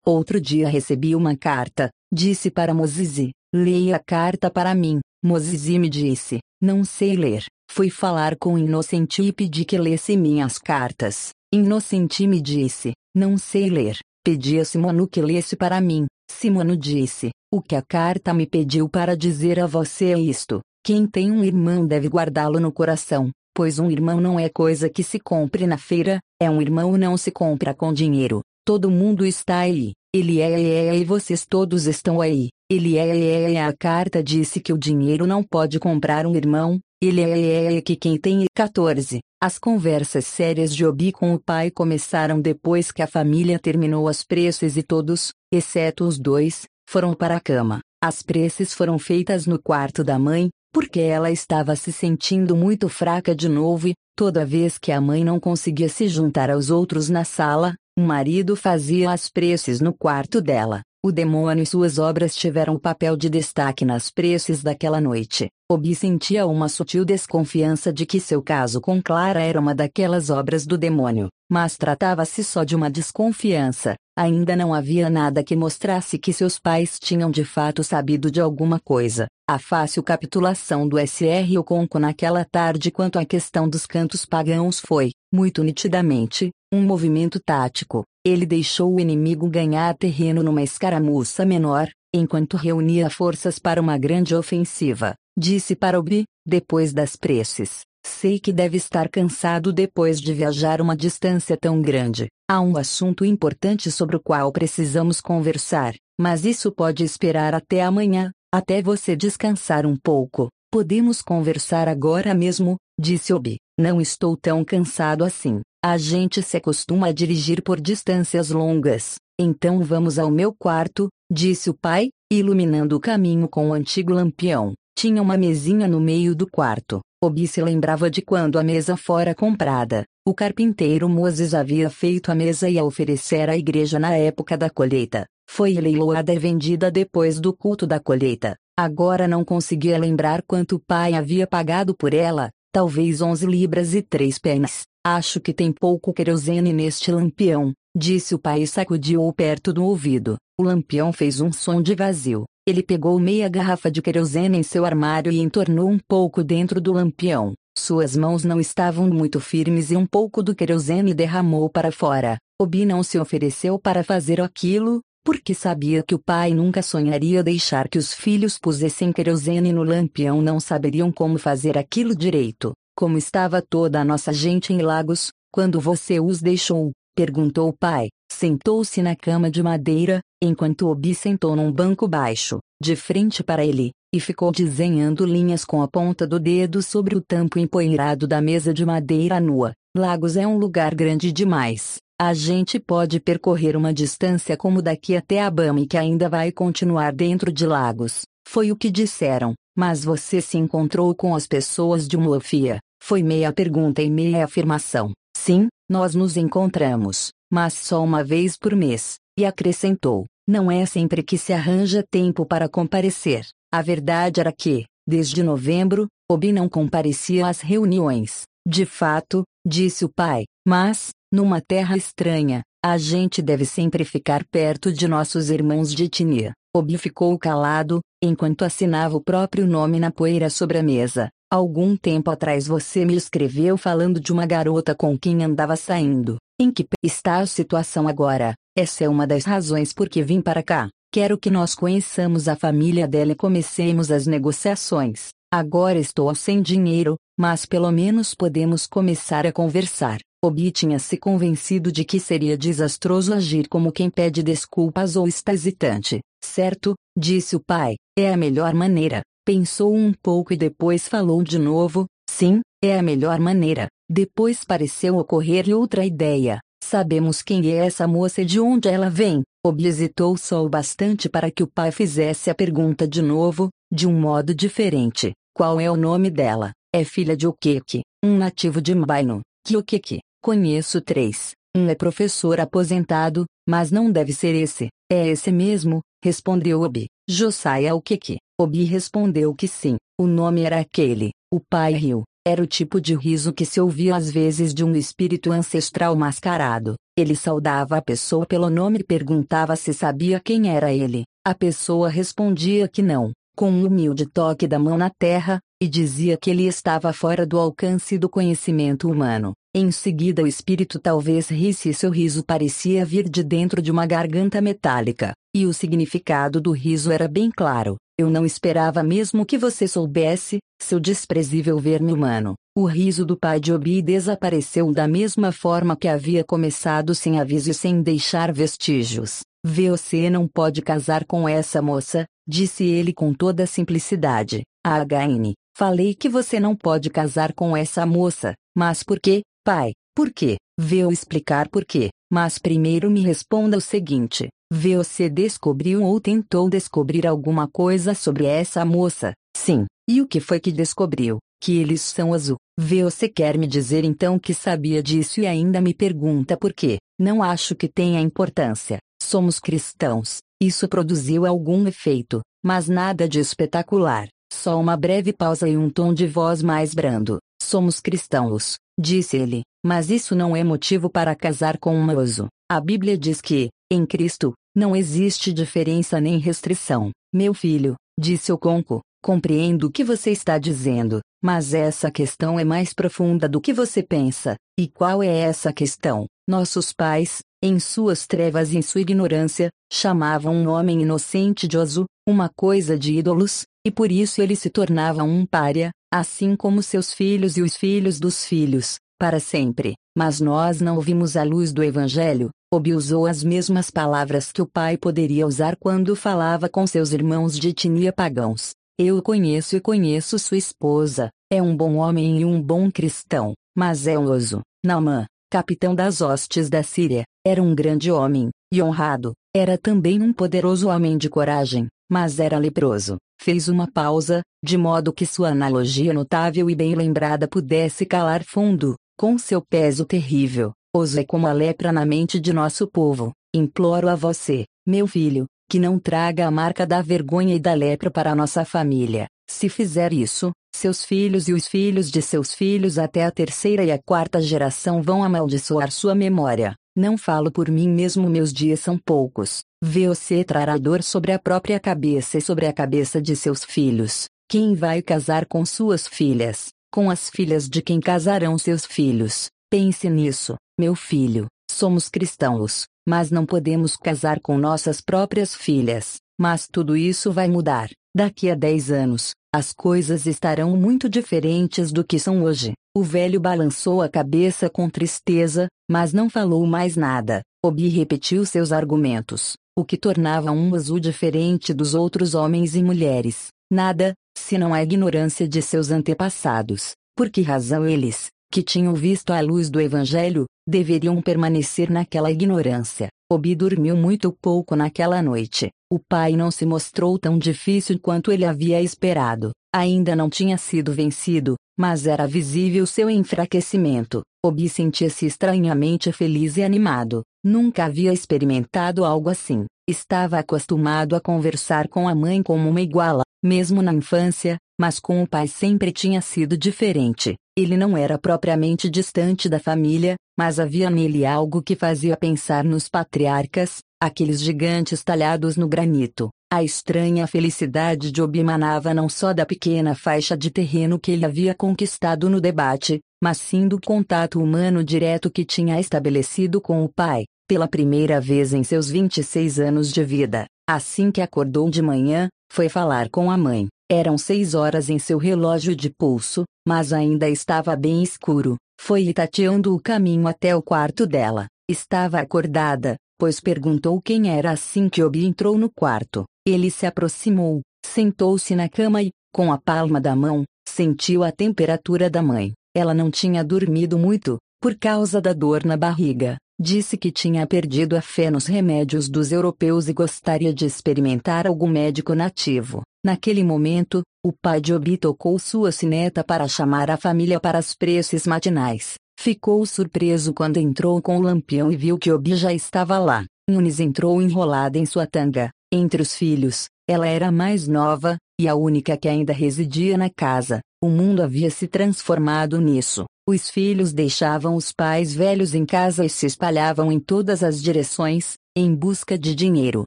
Outro dia recebi uma carta, disse para Moses, leia a carta para mim. Moses me disse, não sei ler. Fui falar com Inocente e pedi que lesse minhas cartas. Inocente me disse, não sei ler. Pedi a Simonu que lesse para mim. Simonu disse, o que a carta me pediu para dizer a você é isto. Quem tem um irmão deve guardá-lo no coração, pois um irmão não é coisa que se compre na feira, é um irmão não se compra com dinheiro. Todo mundo está aí. Ele é, é, é e vocês todos estão aí. Ele é, é, é a carta disse que o dinheiro não pode comprar um irmão. Ele é, é, é que quem tem 14. As conversas sérias de Obi com o pai começaram depois que a família terminou as preces e todos, exceto os dois, foram para a cama. As preces foram feitas no quarto da mãe, porque ela estava se sentindo muito fraca de novo e, toda vez que a mãe não conseguia se juntar aos outros na sala, o marido fazia as preces no quarto dela. O demônio e suas obras tiveram papel de destaque nas preces daquela noite. Obi sentia uma sutil desconfiança de que seu caso com Clara era uma daquelas obras do demônio, mas tratava-se só de uma desconfiança. Ainda não havia nada que mostrasse que seus pais tinham de fato sabido de alguma coisa. A fácil capitulação do SR Oconco naquela tarde quanto à questão dos cantos pagãos foi, muito nitidamente, um movimento tático. Ele deixou o inimigo ganhar terreno numa escaramuça menor, enquanto reunia forças para uma grande ofensiva. Disse para Obi, depois das preces. Sei que deve estar cansado depois de viajar uma distância tão grande. Há um assunto importante sobre o qual precisamos conversar, mas isso pode esperar até amanhã, até você descansar um pouco. Podemos conversar agora mesmo, disse Obi. Não estou tão cansado assim. A gente se acostuma a dirigir por distâncias longas. Então vamos ao meu quarto, disse o pai, iluminando o caminho com o antigo lampião. Tinha uma mesinha no meio do quarto. Obi se lembrava de quando a mesa fora comprada. O carpinteiro Moses havia feito a mesa e a oferecer à igreja na época da colheita. Foi leiloada e vendida depois do culto da colheita. Agora não conseguia lembrar quanto o pai havia pagado por ela, talvez 11 libras e 3 penas. Acho que tem pouco querosene neste lampião, disse o pai e sacudiu-o perto do ouvido. O lampião fez um som de vazio. Ele pegou meia garrafa de querosene em seu armário e entornou um pouco dentro do lampião. Suas mãos não estavam muito firmes e um pouco do querosene derramou para fora. Obi não se ofereceu para fazer aquilo, porque sabia que o pai nunca sonharia deixar que os filhos pusessem querosene no lampião não saberiam como fazer aquilo direito. Como estava toda a nossa gente em Lagos, quando você os deixou? Perguntou o pai. Sentou-se na cama de madeira, enquanto Obi sentou num banco baixo, de frente para ele, e ficou desenhando linhas com a ponta do dedo sobre o tampo empoeirado da mesa de madeira nua. Lagos é um lugar grande demais. A gente pode percorrer uma distância como daqui até Abama e que ainda vai continuar dentro de Lagos. Foi o que disseram. Mas você se encontrou com as pessoas de Muafia? Foi meia pergunta e meia afirmação. Sim, nós nos encontramos, mas só uma vez por mês. E acrescentou: não é sempre que se arranja tempo para comparecer. A verdade era que, desde novembro, Obi não comparecia às reuniões. De fato, disse o pai, mas, numa terra estranha, A gente deve sempre ficar perto de nossos irmãos de etnia. Obi ficou calado, enquanto assinava o próprio nome na poeira sobre a mesa. Algum tempo atrás você me escreveu falando de uma garota com quem andava saindo. Em que está a situação agora? Essa é uma das razões por que vim para cá. Quero que nós conheçamos a família dela e comecemos as negociações. Agora estou sem dinheiro, mas pelo menos podemos começar a conversar. Obi tinha se convencido de que seria desastroso agir como quem pede desculpas ou está hesitante. Certo, disse o pai, é a melhor maneira. Pensou um pouco e depois falou de novo: sim, é a melhor maneira. Depois pareceu ocorrer-lhe outra ideia. Sabemos quem é essa moça e de onde ela vem. Obi hesitou só o bastante para que o pai fizesse a pergunta de novo, de um modo diferente. Qual é o nome dela? É filha de Okeke, um nativo de Mbaino. Que Okeke? Conheço três. Um é professor aposentado, mas não deve ser esse. É esse mesmo, respondeu Obi. Josiah Okeke. Obi respondeu que sim, o nome era aquele. O pai riu. Era o tipo de riso que se ouvia às vezes de um espírito ancestral mascarado. Ele saudava a pessoa pelo nome e perguntava se sabia quem era ele. A pessoa respondia que não, com um humilde toque da mão na terra, e dizia que ele estava fora do alcance do conhecimento humano. Em seguida, o espírito talvez risse e seu riso parecia vir de dentro de uma garganta metálica, e o significado do riso era bem claro. Eu não esperava mesmo que você soubesse, seu desprezível verme humano. O riso do pai de Obi desapareceu da mesma forma que havia começado sem aviso e sem deixar vestígios. Você não pode casar com essa moça, disse ele com toda simplicidade. A HN, falei que você não pode casar com essa moça, mas por quê, pai? Por quê? Vou explicar por quê, mas primeiro me responda o seguinte: você descobriu ou tentou descobrir alguma coisa sobre essa moça? Sim. E o que foi que descobriu? Que eles são azul. Você quer me dizer então que sabia disso e ainda me pergunta por quê? Não acho que tenha importância. Somos cristãos. Isso produziu algum efeito, mas nada de espetacular. Só uma breve pausa e um tom de voz mais brando. Somos cristãos, disse ele, mas isso não é motivo para casar com um moço. A Bíblia diz que, em Cristo, não existe diferença nem restrição. Meu filho, disse o conco, compreendo o que você está dizendo, mas essa questão é mais profunda do que você pensa. E qual é essa questão? Nossos pais, em suas trevas e em sua ignorância, chamavam um homem inocente de oso, uma coisa de ídolos, e por isso ele se tornava um pária, assim como seus filhos e os filhos dos filhos, para sempre. Mas nós não ouvimos a luz do Evangelho, Obi usou as mesmas palavras que o pai poderia usar quando falava com seus irmãos de etnia pagãos. Eu o conheço e conheço sua esposa, é um bom homem e um bom cristão, mas é um oso. Naamã, capitão das hostes da Síria, era um grande homem, e honrado, era também um poderoso homem de coragem, mas era leproso. Fez uma pausa, de modo que sua analogia notável e bem lembrada pudesse calar fundo, com seu peso terrível. É como a lepra na mente de nosso povo. Imploro a você, meu filho, que não traga a marca da vergonha e da lepra para nossa família. Se fizer isso, seus filhos e os filhos de seus filhos até a terceira e a quarta geração vão amaldiçoar sua memória. Não falo por mim mesmo, meus dias são poucos. Você trará dor sobre a própria cabeça e sobre a cabeça de seus filhos. Quem vai casar com suas filhas? Com as filhas de quem casarão seus filhos? Pense nisso, meu filho. Somos cristãos, mas não podemos casar com nossas próprias filhas. Mas tudo isso vai mudar. Daqui a 10 anos, as coisas estarão muito diferentes do que são hoje. O velho balançou a cabeça com tristeza, mas não falou mais nada. Obi repetiu seus argumentos, o que tornava um azul diferente dos outros homens e mulheres. Nada, senão a ignorância de seus antepassados. Por que razão eles, que tinham visto a luz do Evangelho, deveriam permanecer naquela ignorância. Obi dormiu muito pouco naquela noite. O pai não se mostrou tão difícil quanto ele havia esperado. Ainda não tinha sido vencido, mas era visível seu enfraquecimento. Obi sentia-se estranhamente feliz e animado. Nunca havia experimentado algo assim. Estava acostumado a conversar com a mãe como uma iguala, mesmo na infância, mas com o pai sempre tinha sido diferente. Ele não era propriamente distante da família, mas havia nele algo que fazia pensar nos patriarcas, aqueles gigantes talhados no granito. A estranha felicidade de Obi manava não só da pequena faixa de terreno que ele havia conquistado no debate, mas sim do contato humano direto que tinha estabelecido com o pai, pela primeira vez em seus 26 anos de vida. Assim que acordou de manhã, foi falar com a mãe. Eram seis horas em seu relógio de pulso, mas ainda estava bem escuro. Foi tateando o caminho até o quarto dela. Estava acordada, pois perguntou quem era assim que Obi entrou no quarto. Ele se aproximou, sentou-se na cama e, com a palma da mão, sentiu a temperatura da mãe. Ela não tinha dormido muito, por causa da dor na barriga. Disse que tinha perdido a fé nos remédios dos europeus e gostaria de experimentar algum médico nativo. Naquele momento, o pai de Obi tocou sua sineta para chamar a família para as preces matinais. Ficou surpreso quando entrou com o lampião e viu que Obi já estava lá. Nunes entrou enrolada em sua tanga. Entre os filhos, ela era a mais nova, e a única que ainda residia na casa. O mundo havia se transformado nisso. Os filhos deixavam os pais velhos em casa e se espalhavam em todas as direções, em busca de dinheiro.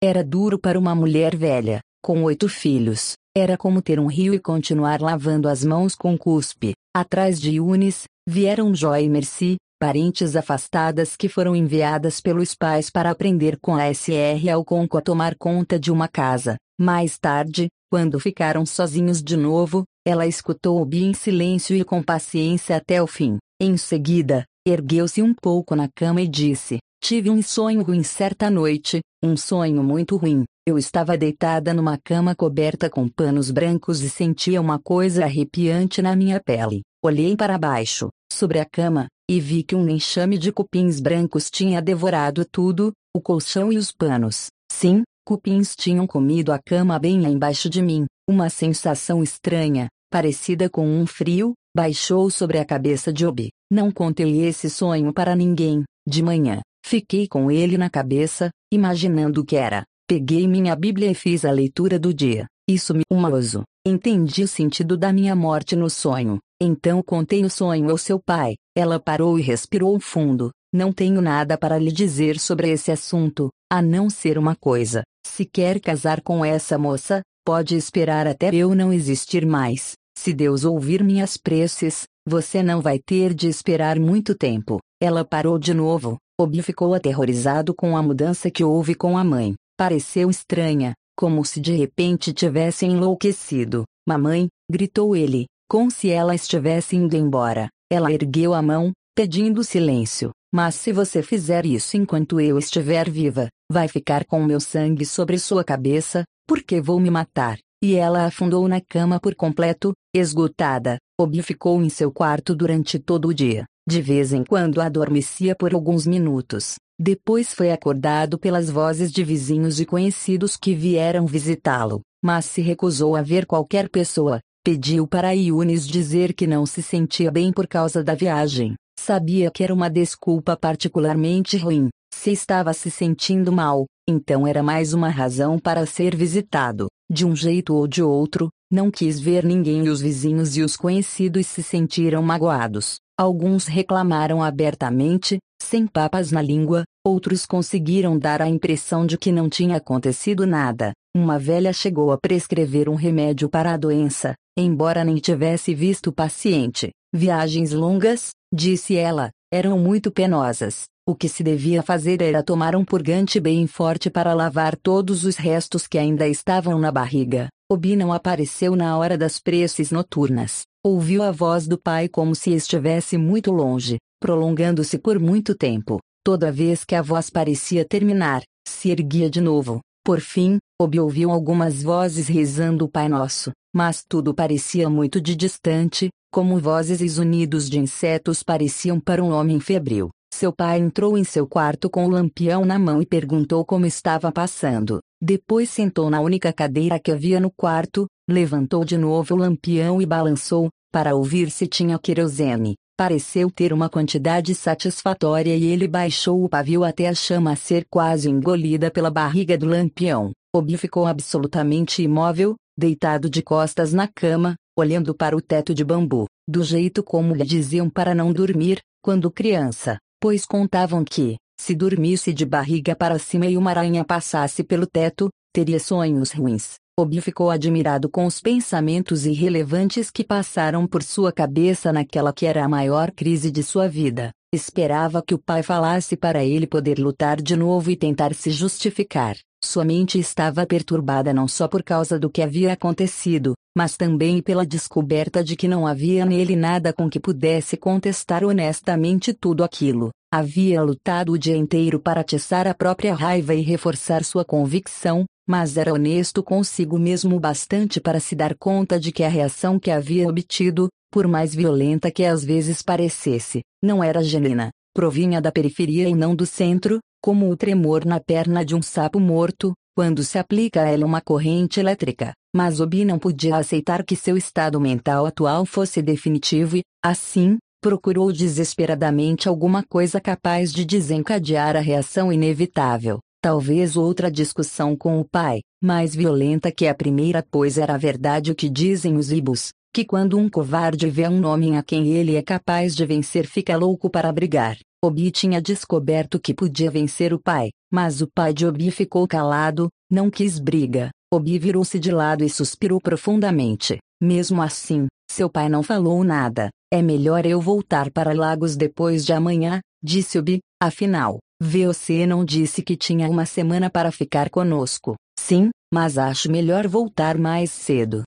Era duro para uma mulher velha, com oito filhos. Era como ter um rio e continuar lavando as mãos com cuspe. Atrás de Yunis, vieram Joy e Mercy, parentes afastadas que foram enviadas pelos pais para aprender com a SR Alconco a tomar conta de uma casa. Mais tarde, quando ficaram sozinhos de novo, ela escutou Obi em silêncio e com paciência até o fim. Em seguida, ergueu-se um pouco na cama e disse: Tive um sonho ruim certa noite, um sonho muito ruim. Eu estava deitada numa cama coberta com panos brancos e sentia uma coisa arrepiante na minha pele. Olhei para baixo, sobre a cama, e vi que um enxame de cupins brancos tinha devorado tudo, o colchão e os panos. Sim, cupins tinham comido a cama bem embaixo de mim. Uma sensação estranha, parecida com um frio, baixou sobre a cabeça de Obi. Não contei esse sonho para ninguém. De manhã, fiquei com ele na cabeça, imaginando o que era. Peguei minha Bíblia e fiz a leitura do dia. Isso me humoso. Entendi o sentido da minha morte no sonho. Então contei o sonho ao seu pai. Ela parou e respirou fundo. Não tenho nada para lhe dizer sobre esse assunto, a não ser uma coisa. Se quer casar com essa moça, pode esperar até eu não existir mais. Se Deus ouvir minhas preces, você não vai ter de esperar muito tempo. Ela parou de novo. Obi ficou aterrorizado com a mudança que houve com a mãe. Pareceu estranha, como se de repente tivesse enlouquecido. Mamãe, gritou ele, como se ela estivesse indo embora. Ela ergueu a mão, pedindo silêncio. Mas se você fizer isso enquanto eu estiver viva, vai ficar com meu sangue sobre sua cabeça, porque vou me matar. E ela afundou na cama por completo, esgotada. Obi ficou em seu quarto durante todo o dia. De vez em quando adormecia por alguns minutos. Depois foi acordado pelas vozes de vizinhos e conhecidos que vieram visitá-lo, mas se recusou a ver qualquer pessoa. Pediu para Yunis dizer que não se sentia bem por causa da viagem. Sabia que era uma desculpa particularmente ruim. Se estava se sentindo mal, então era mais uma razão para ser visitado. De um jeito ou de outro, não quis ver ninguém e os vizinhos e os conhecidos se sentiram magoados. Alguns reclamaram abertamente, sem papas na língua, outros conseguiram dar a impressão de que não tinha acontecido nada. Uma velha chegou a prescrever um remédio para a doença, embora nem tivesse visto o paciente. Viagens longas, disse ela, eram muito penosas. O que se devia fazer era tomar um purgante bem forte para lavar todos os restos que ainda estavam na barriga. Obi não apareceu na hora das preces noturnas. Ouviu a voz do pai como se estivesse muito longe, prolongando-se por muito tempo. Toda vez que a voz parecia terminar, se erguia de novo. Por fim, Obi ouviu algumas vozes rezando o Pai Nosso, mas tudo parecia muito de distante, como vozes e zunidos de insetos pareciam para um homem febril. Seu pai entrou em seu quarto com o lampião na mão e perguntou como estava passando. Depois sentou na única cadeira que havia no quarto, levantou de novo o lampião e balançou, para ouvir se tinha querosene. Pareceu ter uma quantidade satisfatória e ele baixou o pavio até a chama ser quase engolida pela barriga do lampião. Obi ficou absolutamente imóvel, deitado de costas na cama, olhando para o teto de bambu, do jeito como lhe diziam para não dormir, quando criança, pois contavam que, se dormisse de barriga para cima e uma aranha passasse pelo teto, teria sonhos ruins. Obi ficou admirado com os pensamentos irrelevantes que passaram por sua cabeça naquela que era a maior crise de sua vida. Esperava que o pai falasse para ele poder lutar de novo e tentar se justificar. Sua mente estava perturbada não só por causa do que havia acontecido, mas também pela descoberta de que não havia nele nada com que pudesse contestar honestamente tudo aquilo. Havia lutado o dia inteiro para atiçar a própria raiva e reforçar sua convicção, mas era honesto consigo mesmo bastante para se dar conta de que a reação que havia obtido, por mais violenta que às vezes parecesse, não era genuína, provinha da periferia e não do centro, como o tremor na perna de um sapo morto, quando se aplica a ela uma corrente elétrica. Mas Obi não podia aceitar que seu estado mental atual fosse definitivo e, assim, procurou desesperadamente alguma coisa capaz de desencadear a reação inevitável. Talvez outra discussão com o pai, mais violenta que a primeira, pois era verdade o que dizem os ibus, que quando um covarde vê um homem a quem ele é capaz de vencer fica louco para brigar. Obi tinha descoberto que podia vencer o pai, mas o pai de Obi ficou calado, não quis briga. Obi virou-se de lado e suspirou profundamente. Mesmo assim, seu pai não falou nada. É melhor eu voltar para Lagos depois de amanhã, disse Obi, afinal, você não disse que tinha uma semana para ficar conosco. Sim, mas acho melhor voltar mais cedo.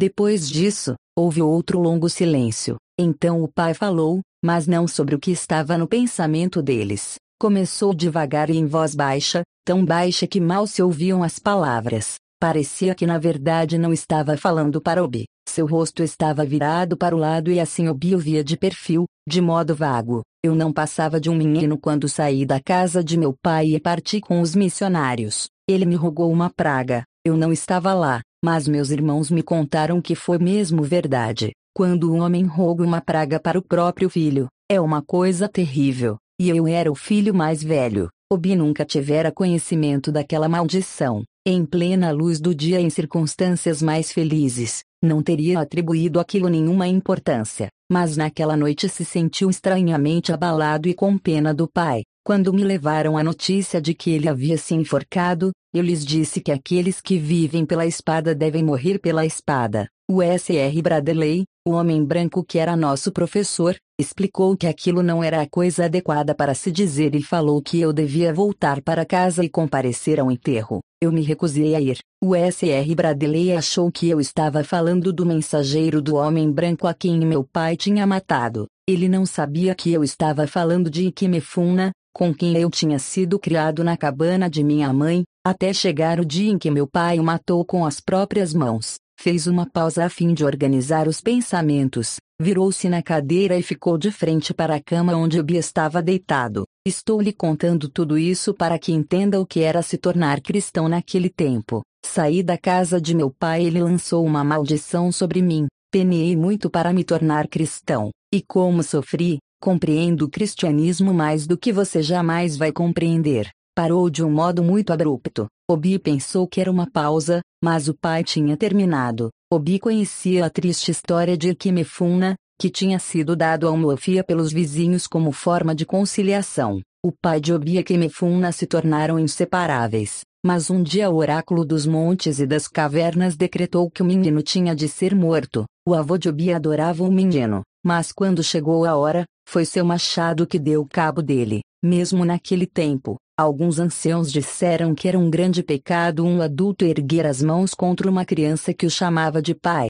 Depois disso, houve outro longo silêncio. Então o pai falou, mas não sobre o que estava no pensamento deles. Começou devagar e em voz baixa, tão baixa que mal se ouviam as palavras. Parecia que na verdade não estava falando para Obi. Seu rosto estava virado para o lado e assim Obi o via de perfil, de modo vago. Eu não passava de um menino quando saí da casa de meu pai e parti com os missionários. Ele me rogou uma praga. Eu não estava lá, mas meus irmãos me contaram que foi mesmo verdade. Quando um homem roga uma praga para o próprio filho, é uma coisa terrível. E eu era o filho mais velho. Obi nunca tivera conhecimento daquela maldição. Em plena luz do dia em circunstâncias mais felizes, não teria atribuído aquilo nenhuma importância. Mas naquela noite se sentiu estranhamente abalado e com pena do pai. Quando me levaram a notícia de que ele havia se enforcado, eu lhes disse que aqueles que vivem pela espada devem morrer pela espada. O S.R. Bradley, o homem branco que era nosso professor, explicou que aquilo não era a coisa adequada para se dizer e falou que eu devia voltar para casa e comparecer ao enterro. Eu me recusei a ir. O S.R. Bradley achou que eu estava falando do mensageiro do homem branco a quem meu pai tinha matado. Ele não sabia que eu estava falando de Ikemefuna, com quem eu tinha sido criado na cabana de minha mãe, até chegar o dia em que meu pai o matou com as próprias mãos. Fez uma pausa a fim de organizar os pensamentos, virou-se na cadeira e ficou de frente para a cama onde Bi estava deitado. Estou lhe contando tudo isso para que entenda o que era se tornar cristão naquele tempo. Saí da casa de meu pai e ele lançou uma maldição sobre mim. Penei muito para me tornar cristão. E como sofri, Compreendo o cristianismo mais do que você jamais vai compreender. Parou de um modo muito abrupto. Obi pensou que era uma pausa, mas o pai tinha terminado. Obi conhecia a triste história de Ikimefuna, que tinha sido dado a Umuofia pelos vizinhos como forma de conciliação. O pai de Obi e Ikimefuna se tornaram inseparáveis. Mas um dia o oráculo dos montes e das cavernas decretou que o menino tinha de ser morto. O avô de Obi adorava o menino, mas quando chegou a hora, foi seu machado que deu cabo dele. Mesmo naquele tempo, alguns anciãos disseram que era um grande pecado um adulto erguer as mãos contra uma criança que o chamava de pai.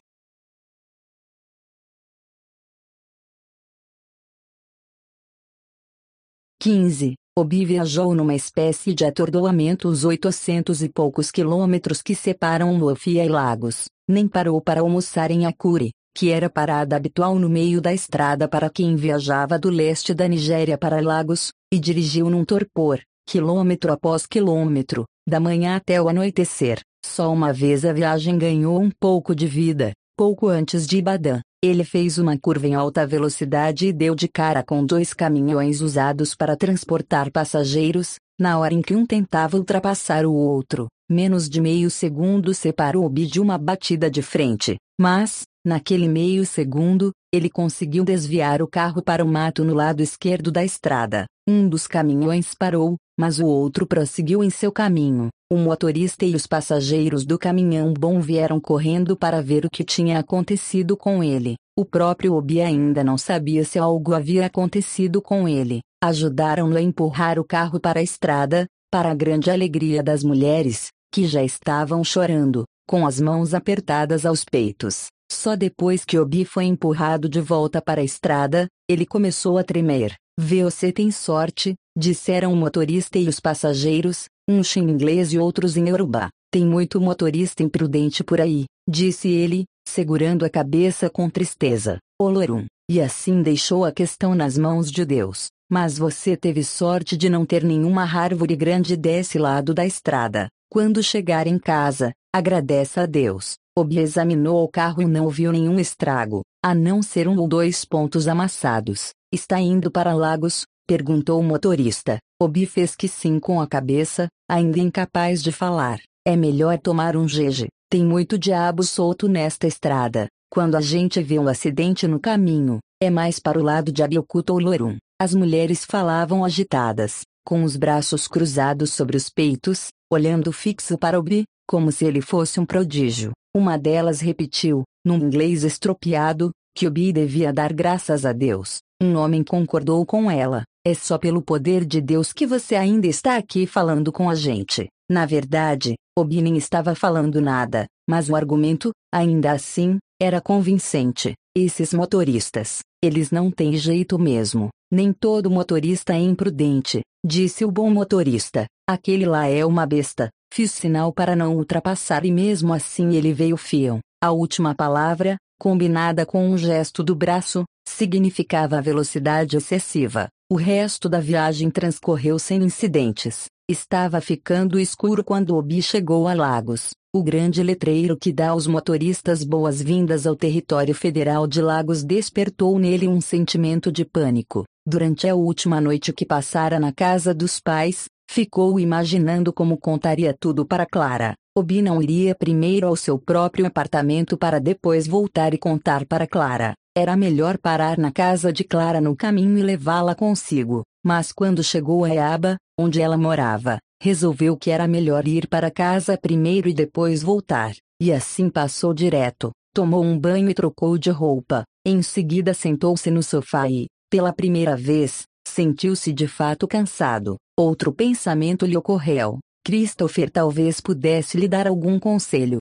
Quinze. Obi viajou numa espécie de atordoamento os oitocentos e poucos quilômetros que separam Luafia e Lagos. Nem parou para almoçar em Akure, que era parada habitual no meio da estrada para quem viajava do leste da Nigéria para Lagos, e dirigiu num torpor, quilômetro após quilômetro, da manhã até o anoitecer. Só uma vez a viagem ganhou um pouco de vida, pouco antes de Ibadan. Ele fez uma curva em alta velocidade e deu de cara com dois caminhões usados para transportar passageiros, Na hora em que um tentava ultrapassar o outro, menos de meio segundo separou Obi de uma batida de frente, mas, naquele meio segundo, ele conseguiu desviar o carro para o mato no lado esquerdo da estrada. Um dos caminhões parou, mas o outro prosseguiu em seu caminho. O motorista e os passageiros do caminhão bom vieram correndo para ver o que tinha acontecido com ele. O próprio Obi ainda não sabia se algo havia acontecido com ele. Ajudaram-no a empurrar o carro para a estrada, para a grande alegria das mulheres, que já estavam chorando, com as mãos apertadas aos peitos. Só depois que Obi foi empurrado de volta para a estrada, ele começou a tremer. Você tem sorte, disseram o motorista e os passageiros, uns em inglês e outros em Yorubá. Tem muito motorista imprudente por aí, disse ele, segurando a cabeça com tristeza. Olorum. E assim deixou a questão nas mãos de Deus. Mas você teve sorte de não ter nenhuma árvore grande desse lado da estrada. Quando chegar em casa, agradeça a Deus. Obi examinou o carro e não viu nenhum estrago, a não ser um ou dois pontos amassados. Está indo para Lagos? perguntou o motorista. Obi fez que sim com a cabeça, ainda incapaz de falar. É melhor tomar um jeje. Tem muito diabo solto nesta estrada. Quando a gente vê um acidente no caminho, é mais para o lado de Abiyokuta ou Lorum. As mulheres falavam agitadas, com os braços cruzados sobre os peitos, olhando fixo para Obi, como se ele fosse um prodígio. Uma delas repetiu, num inglês estropiado, que Obi devia dar graças a Deus. Um homem concordou com ela. É só pelo poder de Deus que você ainda está aqui falando com a gente. Na verdade, Obi nem estava falando nada, mas o argumento, ainda assim, era convincente. Esses motoristas, eles não têm jeito mesmo. Nem todo motorista é imprudente, disse o bom motorista. Aquele lá é uma besta. Fiz sinal para não ultrapassar e mesmo assim ele veio fião. A última palavra, combinada com um gesto do braço, significava a velocidade excessiva. O resto da viagem transcorreu sem incidentes. Estava ficando escuro quando Obi chegou a Lagos. O grande letreiro que dá aos motoristas boas-vindas ao território federal de Lagos despertou nele um sentimento de pânico. Durante a última noite que passara na casa dos pais, ficou imaginando como contaria tudo para Clara. Obi não iria primeiro ao seu próprio apartamento para depois voltar e contar para Clara. Era melhor parar na casa de Clara no caminho e levá-la consigo. Mas quando chegou a Eaba, onde ela morava, resolveu que era melhor ir para casa primeiro e depois voltar, e assim passou direto, tomou um banho e trocou de roupa, em seguida sentou-se no sofá e, pela primeira vez, sentiu-se de fato cansado. Outro pensamento lhe ocorreu. Christopher talvez pudesse lhe dar algum conselho,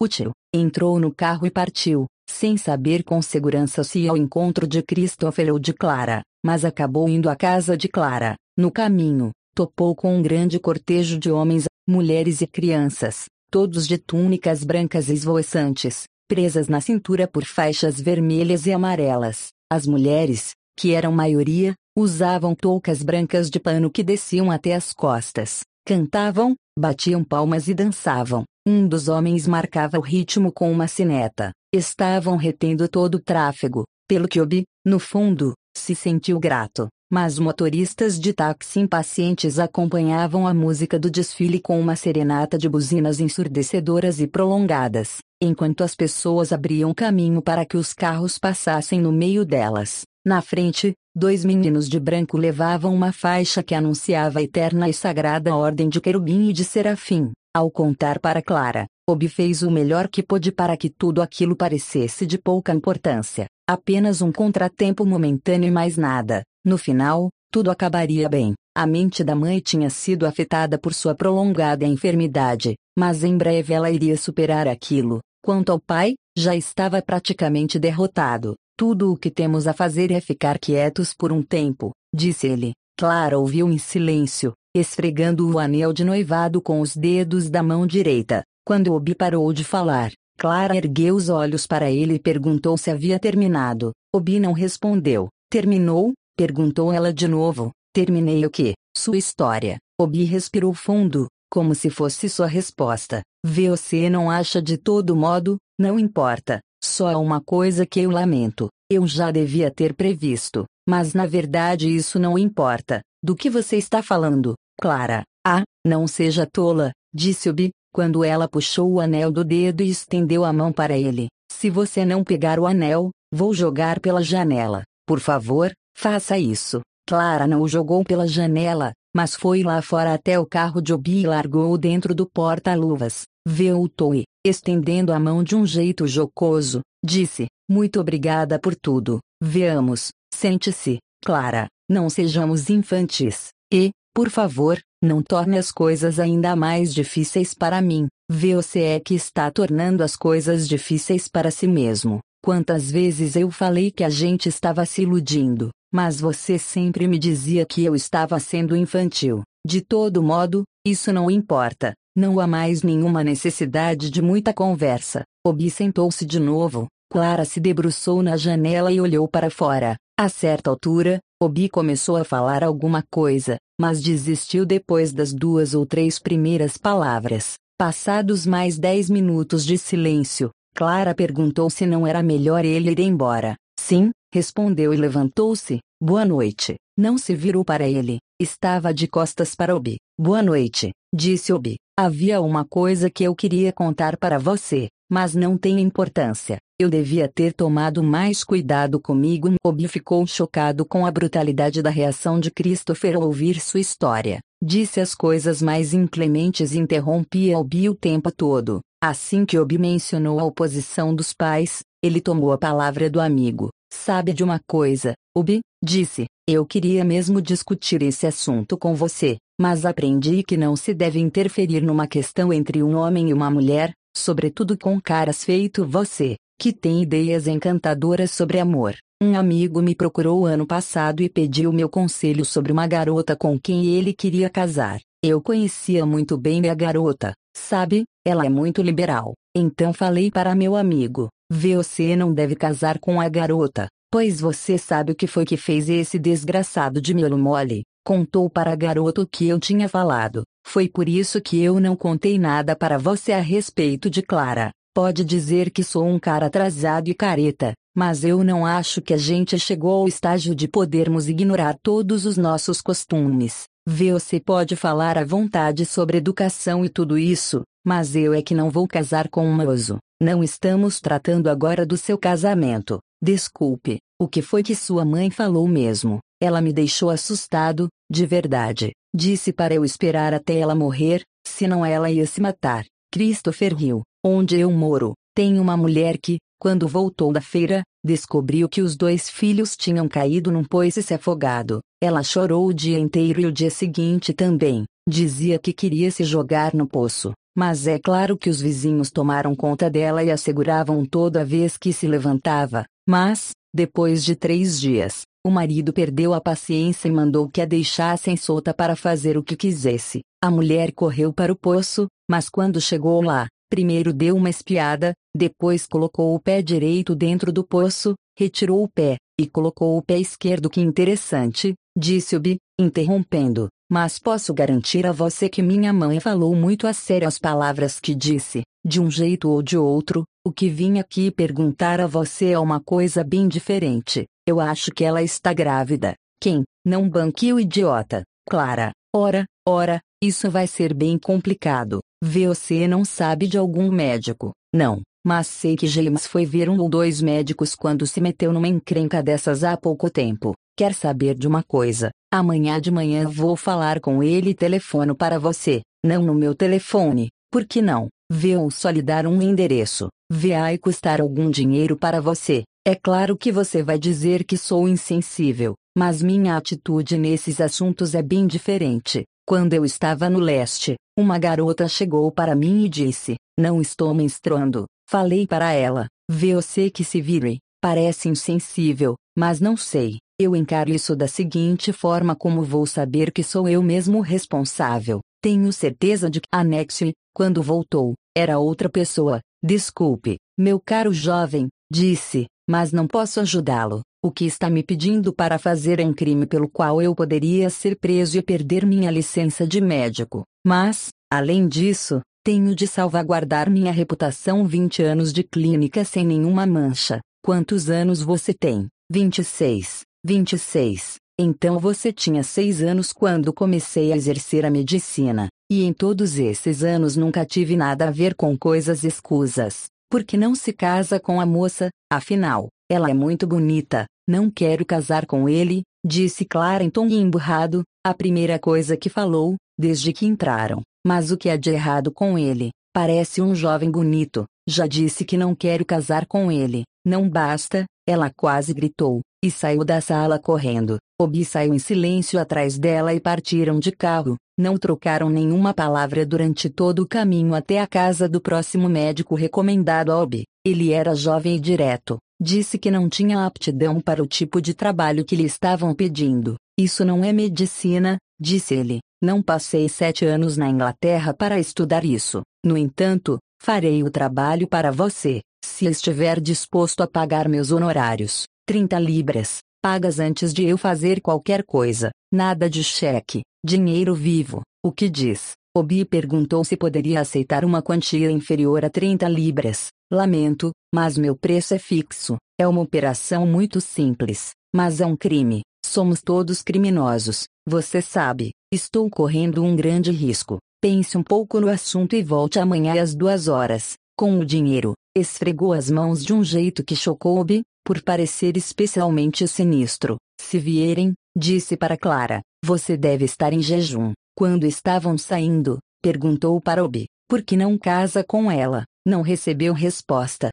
útil. Entrou no carro e partiu, sem saber com segurança se ia ao encontro de Christopher ou de Clara, mas acabou indo à casa de Clara. No caminho, topou com um grande cortejo de homens, mulheres e crianças, todos de túnicas brancas esvoaçantes, presas na cintura por faixas vermelhas e amarelas. As mulheres, que eram maioria, usavam toucas brancas de pano que desciam até as costas, cantavam, batiam palmas e dançavam. Um dos homens marcava o ritmo com uma sineta. Estavam retendo todo o tráfego, pelo que Obi, no fundo, se sentiu grato. Mas motoristas de táxi impacientes acompanhavam a música do desfile com uma serenata de buzinas ensurdecedoras e prolongadas, enquanto as pessoas abriam caminho para que os carros passassem no meio delas. Na frente, dois meninos de branco levavam uma faixa que anunciava a eterna e sagrada ordem de querubim e de serafim. Ao contar para Clara, Obi fez o melhor que pôde para que tudo aquilo parecesse de pouca importância, apenas um contratempo momentâneo e mais nada. No final, tudo acabaria bem. A mente da mãe tinha sido afetada por sua prolongada enfermidade, mas em breve ela iria superar aquilo. Quanto ao pai, já estava praticamente derrotado. Tudo o que temos a fazer é ficar quietos por um tempo, disse ele. Clara ouviu em silêncio, esfregando o anel de noivado com os dedos da mão direita. Quando Obi parou de falar, Clara ergueu os olhos para ele e perguntou se havia terminado. Obi não respondeu. Terminou? perguntou ela de novo. Terminei o quê? Sua história. Obi respirou fundo, como se fosse sua resposta. Você não acha de todo modo? Não importa. Só há uma coisa que eu lamento. Eu já devia ter previsto. Mas na verdade isso não importa. Do que você está falando, Clara? Ah, não seja tola, disse Obi, quando ela puxou o anel do dedo e estendeu a mão para ele. Se você não pegar o anel, vou jogar pela janela. Por favor, faça isso. Clara não o jogou pela janela, mas foi lá fora até o carro de Obi e largou-o dentro do porta-luvas. Voltou e, estendendo a mão de um jeito jocoso, disse: Muito obrigada por tudo. Veamos, sente-se, Clara, não sejamos infantis. E, por favor, não torne as coisas ainda mais difíceis para mim. Você é que está tornando as coisas difíceis para si mesmo. Quantas vezes eu falei que a gente estava se iludindo, mas você sempre me dizia que eu estava sendo infantil. De todo modo, isso não importa. Não há mais nenhuma necessidade de muita conversa. Obi sentou-se de novo. Clara se debruçou na janela e olhou para fora. A certa altura, Obi começou a falar alguma coisa, mas desistiu depois das duas ou três primeiras palavras. Passados mais dez minutos de silêncio, Clara perguntou se não era melhor ele ir embora. Sim, respondeu e levantou-se. Boa noite. Não se virou para ele. Estava de costas para Obi. Boa noite, disse Obi. Havia uma coisa que eu queria contar para você, mas não tem importância. Eu devia ter tomado mais cuidado comigo. Obi ficou chocado com a brutalidade da reação de Christopher ao ouvir sua história. Disse as coisas mais inclementes e interrompia Obi o tempo todo. Assim que Obi mencionou a oposição dos pais, ele tomou a palavra do amigo. Sabe de uma coisa, Obi? Disse. Eu queria mesmo discutir esse assunto com você, mas aprendi que não se deve interferir numa questão entre um homem e uma mulher, sobretudo com caras feito você que tem ideias encantadoras sobre amor. Um amigo me procurou ano passado e pediu meu conselho sobre uma garota com quem ele queria casar. Eu conhecia muito bem a garota, sabe? Ela é muito liberal. Então falei para meu amigo: você não deve casar com a garota, pois você sabe o que foi que fez esse desgraçado de miolo mole. Contou para a garota o que eu tinha falado. Foi por isso que eu não contei nada para você a respeito de Clara. Pode dizer que sou um cara atrasado e careta, mas eu não acho que a gente chegou ao estágio de podermos ignorar todos os nossos costumes. Você pode falar à vontade sobre educação e tudo isso, mas eu é que não vou casar com um moço. Não estamos tratando agora do seu casamento. Desculpe, o que foi que sua mãe falou mesmo? Ela me deixou assustado, de verdade. Disse para eu esperar até ela morrer, senão ela ia se matar. Christopher riu. Onde eu moro, tem uma mulher que, quando voltou da feira, descobriu que os dois filhos tinham caído num poço e se afogado. Ela chorou o dia inteiro e o dia seguinte também. Dizia que queria se jogar no poço. Mas é claro que os vizinhos tomaram conta dela e a seguravam toda vez que se levantava. Mas, depois de três dias, o marido perdeu a paciência e mandou que a deixassem solta para fazer o que quisesse. A mulher correu para o poço, mas quando chegou lá, Primeiro deu uma espiada, depois colocou o pé direito dentro do poço, retirou o pé, e colocou o pé esquerdo. Que interessante, disse Obi, interrompendo. Mas posso garantir a você que minha mãe falou muito a sério as palavras que disse, de um jeito ou de outro. O que vim aqui perguntar a você é uma coisa bem diferente. Eu acho que ela está grávida. Quem? Não banque o idiota. Clara. Ora, ora, isso vai ser bem complicado. Você não sabe de algum médico? Não, mas sei que James foi ver um ou dois médicos quando se meteu numa encrenca dessas há pouco tempo. Quer saber de uma coisa? Amanhã de manhã vou falar com ele e telefono para você. Não no meu telefone. Por que não? Vou só lhe dar um endereço. Vai custar algum dinheiro para você. É claro que você vai dizer que sou insensível, mas minha atitude nesses assuntos é bem diferente. Quando eu estava no leste, uma garota chegou para mim e disse: Não estou menstruando. Falei para ela: Você que se vire. Parece insensível, mas não sei. Eu encaro isso da seguinte forma: como vou saber que sou eu mesmo responsável? Tenho certeza de que anexe, quando voltou, era outra pessoa. Desculpe, meu caro jovem, disse, mas não posso ajudá-lo. O que está me pedindo para fazer é um crime pelo qual eu poderia ser preso e perder minha licença de médico. Mas, além disso, tenho de salvaguardar minha reputação 20 anos de clínica sem nenhuma mancha. Quantos anos você tem? 26. 26. Então você tinha 6 anos quando comecei a exercer a medicina, e em todos esses anos nunca tive nada a ver com coisas escusas. Por que não se casa com a moça? Afinal, ela é muito bonita. Não quero casar com ele, disse Clara em tom emburrado, a primeira coisa que falou, desde que entraram. Mas o que há de errado com ele? Parece um jovem bonito. Já disse que não quero casar com ele. Não basta, ela quase gritou, e saiu da sala correndo. Obi saiu em silêncio atrás dela e partiram de carro. Não trocaram nenhuma palavra durante todo o caminho até a casa do próximo médico recomendado a Obi. Ele era jovem e direto. Disse que não tinha aptidão para o tipo de trabalho que lhe estavam pedindo. Isso não é medicina, disse ele. Não passei sete anos na Inglaterra para estudar isso. No entanto, farei o trabalho para você, se estiver disposto a pagar meus honorários. 30 libras, pagas antes de eu fazer qualquer coisa. Nada de cheque, dinheiro vivo. O que diz? Obi perguntou se poderia aceitar uma quantia inferior a 30 libras. Lamento, mas meu preço é fixo. É uma operação muito simples, mas é um crime. Somos todos criminosos. Você sabe, estou correndo um grande risco. Pense um pouco no assunto e volte amanhã às duas horas. Com o dinheiro, esfregou as mãos de um jeito que chocou Obi, por parecer especialmente sinistro. Se vierem, disse para Clara, você deve estar em jejum. Quando estavam saindo, perguntou para Obi, por que não casa com ela? Não recebeu resposta.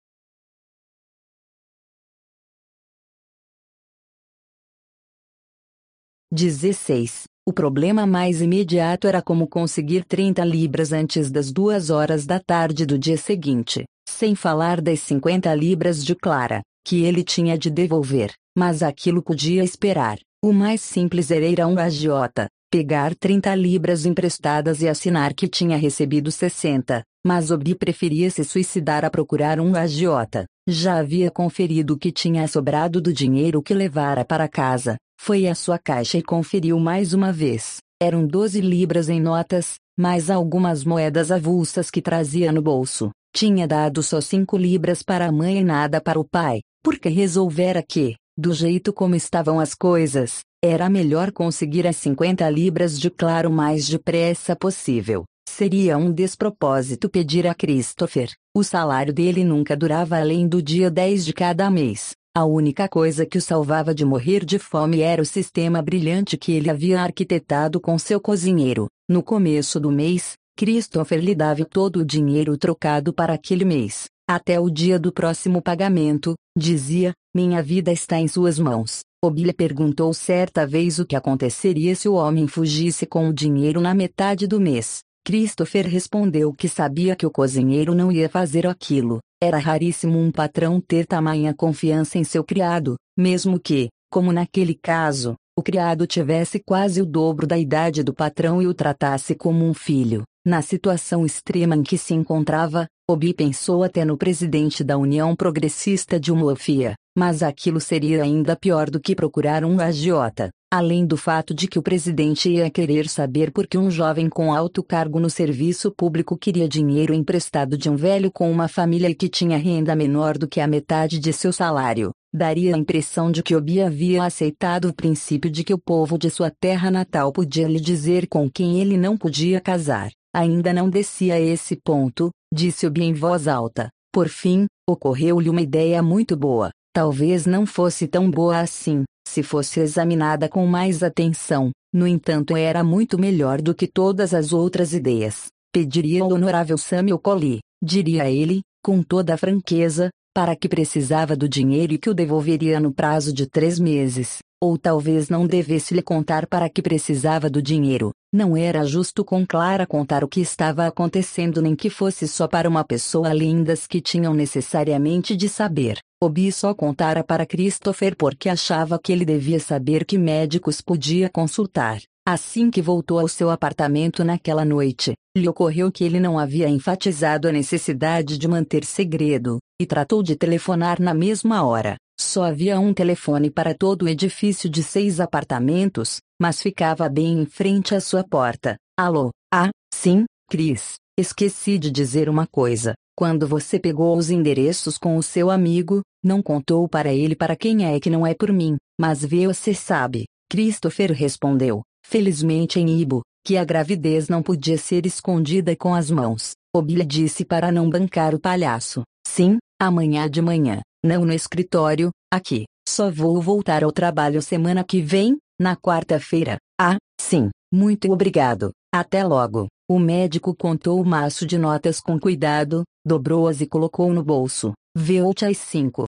Dezesseis. O problema mais imediato era como conseguir 30 libras antes das duas horas da tarde do dia seguinte, sem falar das 50 libras de Clara, que ele tinha de devolver, mas aquilo podia esperar. O mais simples era ir a um agiota, pegar 30 libras emprestadas e assinar que tinha recebido 60, mas Obi preferia se suicidar a procurar um agiota. Já havia conferido o que tinha sobrado do dinheiro que levara para casa, foi à sua caixa e conferiu mais uma vez. Eram 12 libras em notas, mais algumas moedas avulsas que trazia no bolso. Tinha dado só 5 libras para a mãe e nada para o pai, porque resolvera que, do jeito como estavam as coisas, era melhor conseguir as 50 libras de claro mais depressa possível. Seria um despropósito pedir a Christopher. O salário dele nunca durava além do dia 10 de cada mês. A única coisa que o salvava de morrer de fome era o sistema brilhante que ele havia arquitetado com seu cozinheiro. No começo do mês, Christopher lhe dava todo o dinheiro trocado para aquele mês. Até o dia do próximo pagamento, dizia, minha vida está em suas mãos. Obilha perguntou certa vez o que aconteceria se o homem fugisse com o dinheiro na metade do mês. Christopher respondeu que sabia que o cozinheiro não ia fazer aquilo. Era raríssimo um patrão ter tamanha confiança em seu criado, mesmo que, como naquele caso, o criado tivesse quase o dobro da idade do patrão e o tratasse como um filho. Na situação extrema em que se encontrava, Obi pensou até no presidente da União Progressista de Umofia, mas aquilo seria ainda pior do que procurar um agiota, além do fato de que o presidente ia querer saber por que um jovem com alto cargo no serviço público queria dinheiro emprestado de um velho com uma família e que tinha renda menor do que a metade de seu salário. Daria a impressão de que Obi havia aceitado o princípio de que o povo de sua terra natal podia lhe dizer com quem ele não podia casar. Ainda não descia esse ponto, disse Obi em voz alta. Por fim, ocorreu-lhe uma ideia muito boa. Talvez não fosse tão boa assim, se fosse examinada com mais atenção. No entanto, era muito melhor do que todas as outras ideias. Pediria ao honorável Samuel Collie, diria ele, com toda a franqueza, para que precisava do dinheiro e que o devolveria no prazo de três meses. Ou talvez não devesse lhe contar para que precisava do dinheiro. Não era justo com Clara contar o que estava acontecendo nem que fosse só para uma pessoa lindas que tinham necessariamente de saber. Obi só contara para Christopher porque achava que ele devia saber que médicos podia consultar. Assim que voltou ao seu apartamento naquela noite, lhe ocorreu que ele não havia enfatizado a necessidade de manter segredo, e tratou de telefonar na mesma hora. Só havia um telefone para todo o edifíço de seis apartamentos, mas ficava bem em frente à sua porta. Alô? Ah, sim, Cris. Esqueci de dizer uma coisa. Quando você pegou os endereços com o seu amigo, não contou para ele para quem é que não é por mim, mas você sabe. Christopher respondeu, felizmente em Ibo, que a gravidez não podia ser escondida com as mãos. Obi disse para não bancar o palhaço. Sim, amanhã de manhã, não no escritório, aqui. Só vou voltar ao trabalho semana que vem, na quarta-feira. Ah, sim, muito obrigado. Até logo. O médico contou o maço de notas com cuidado, dobrou-as e colocou no bolso. Volte às cinco.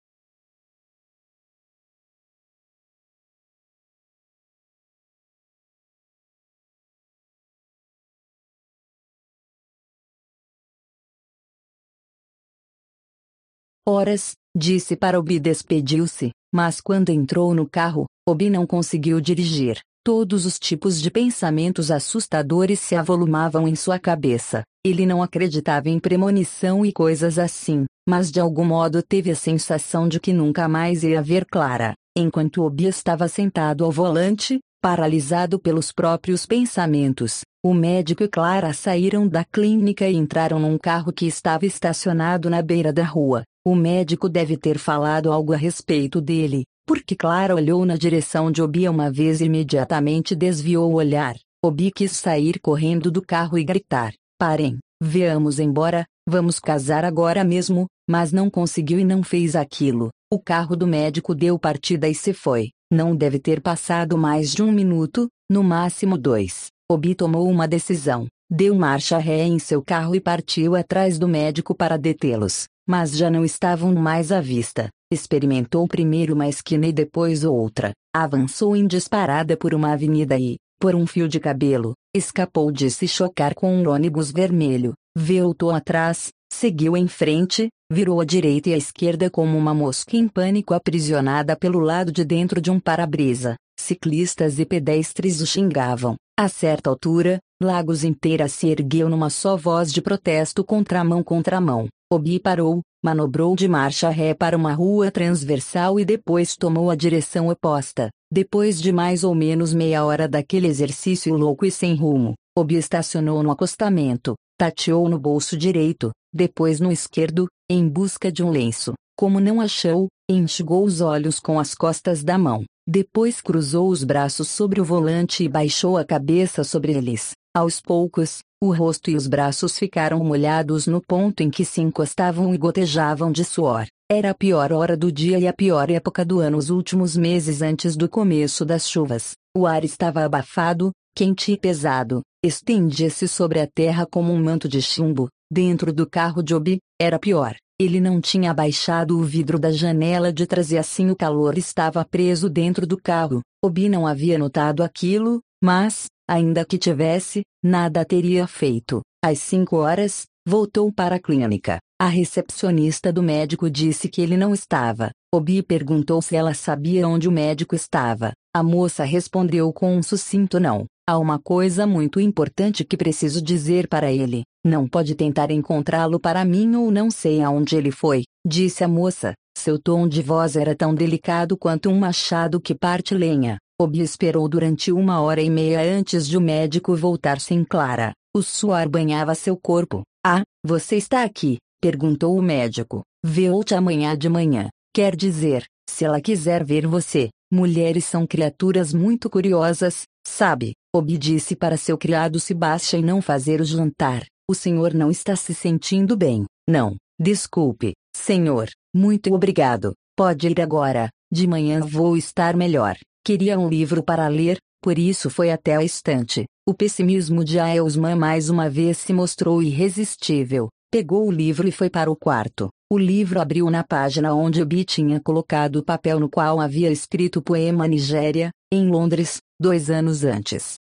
Horas, disse para Obi despediu-se, mas quando entrou no carro, Obi não conseguiu dirigir. Todos os tipos de pensamentos assustadores se avolumavam em sua cabeça. Ele não acreditava em premonição e coisas assim, mas de algum modo teve a sensação de que nunca mais ia ver Clara. Enquanto Obi estava sentado ao volante, paralisado pelos próprios pensamentos, o médico e Clara saíram da clínica e entraram num carro que estava estacionado na beira da rua. O médico deve ter falado algo a respeito dele, porque Clara olhou na direção de Obi uma vez e imediatamente desviou o olhar. Obi quis sair correndo do carro e gritar: Parem, veamos embora, vamos casar agora mesmo, mas não conseguiu e não fez aquilo. O carro do médico deu partida e se foi. Não deve ter passado mais de um minuto, no máximo dois. Obi tomou uma decisão. Deu marcha ré em seu carro e partiu atrás do médico para detê-los mas já não estavam mais à vista. Experimentou primeiro uma esquina e depois outra. Avançou em disparada por uma avenida e, por um fio de cabelo, escapou de se chocar com um ônibus vermelho. Voltou atrás, seguiu em frente, virou à direita e à esquerda como uma mosca em pânico aprisionada pelo lado de dentro de um para-brisa. Ciclistas e pedestres o xingavam. A certa altura, Lagos inteira se ergueu numa só voz de protesto contramão contramão. Obi parou, manobrou de marcha ré para uma rua transversal e depois tomou a direção oposta. Depois de mais ou menos meia hora daquele exercício louco e sem rumo, Obi estacionou no acostamento, tateou no bolso direito, depois no esquerdo, em busca de um lenço. Como não achou, enxugou os olhos com as costas da mão. Depois cruzou os braços sobre o volante e baixou a cabeça sobre eles. Aos poucos, o rosto e os braços ficaram molhados no ponto em que se encostavam e gotejavam de suor. Era a pior hora do dia e a pior época do ano os últimos meses antes do começo das chuvas. O ar estava abafado, quente e pesado, estendia-se sobre a terra como um manto de chumbo. Dentro do carro de Obi, era pior. Ele não tinha abaixado o vidro da janela de trás e assim o calor estava preso dentro do carro. Obi não havia notado aquilo, mas, Ainda que tivesse, nada teria feito. Às cinco horas, voltou para a clínica. A recepcionista do médico disse que ele não estava. Obi perguntou se ela sabia onde o médico estava. A moça respondeu com um sucinto não. Há uma coisa muito importante que preciso dizer para ele. Não pode tentar encontrá-lo para mim ou não sei aonde ele foi, disse a moça. Seu tom de voz era tão delicado quanto um machado que parte lenha. Obi esperou durante uma hora e meia antes de o médico voltar sem Clara. O suor banhava seu corpo. Ah, você está aqui? perguntou o médico. Vê-te amanhã de manhã. Quer dizer, se ela quiser ver você. Mulheres são criaturas muito curiosas, sabe? Obi disse para seu criado Sebastian não fazer o jantar. O senhor não está se sentindo bem. Não, desculpe, senhor. Muito obrigado. Pode ir agora. De manhã vou estar melhor. Queria um livro para ler, por isso foi até a estante. O pessimismo de Aelsman mais uma vez se mostrou irresistível. Pegou o livro e foi para o quarto. O livro abriu na página onde Obi tinha colocado o papel no qual havia escrito o poema Nigéria, em Londres, dois anos antes.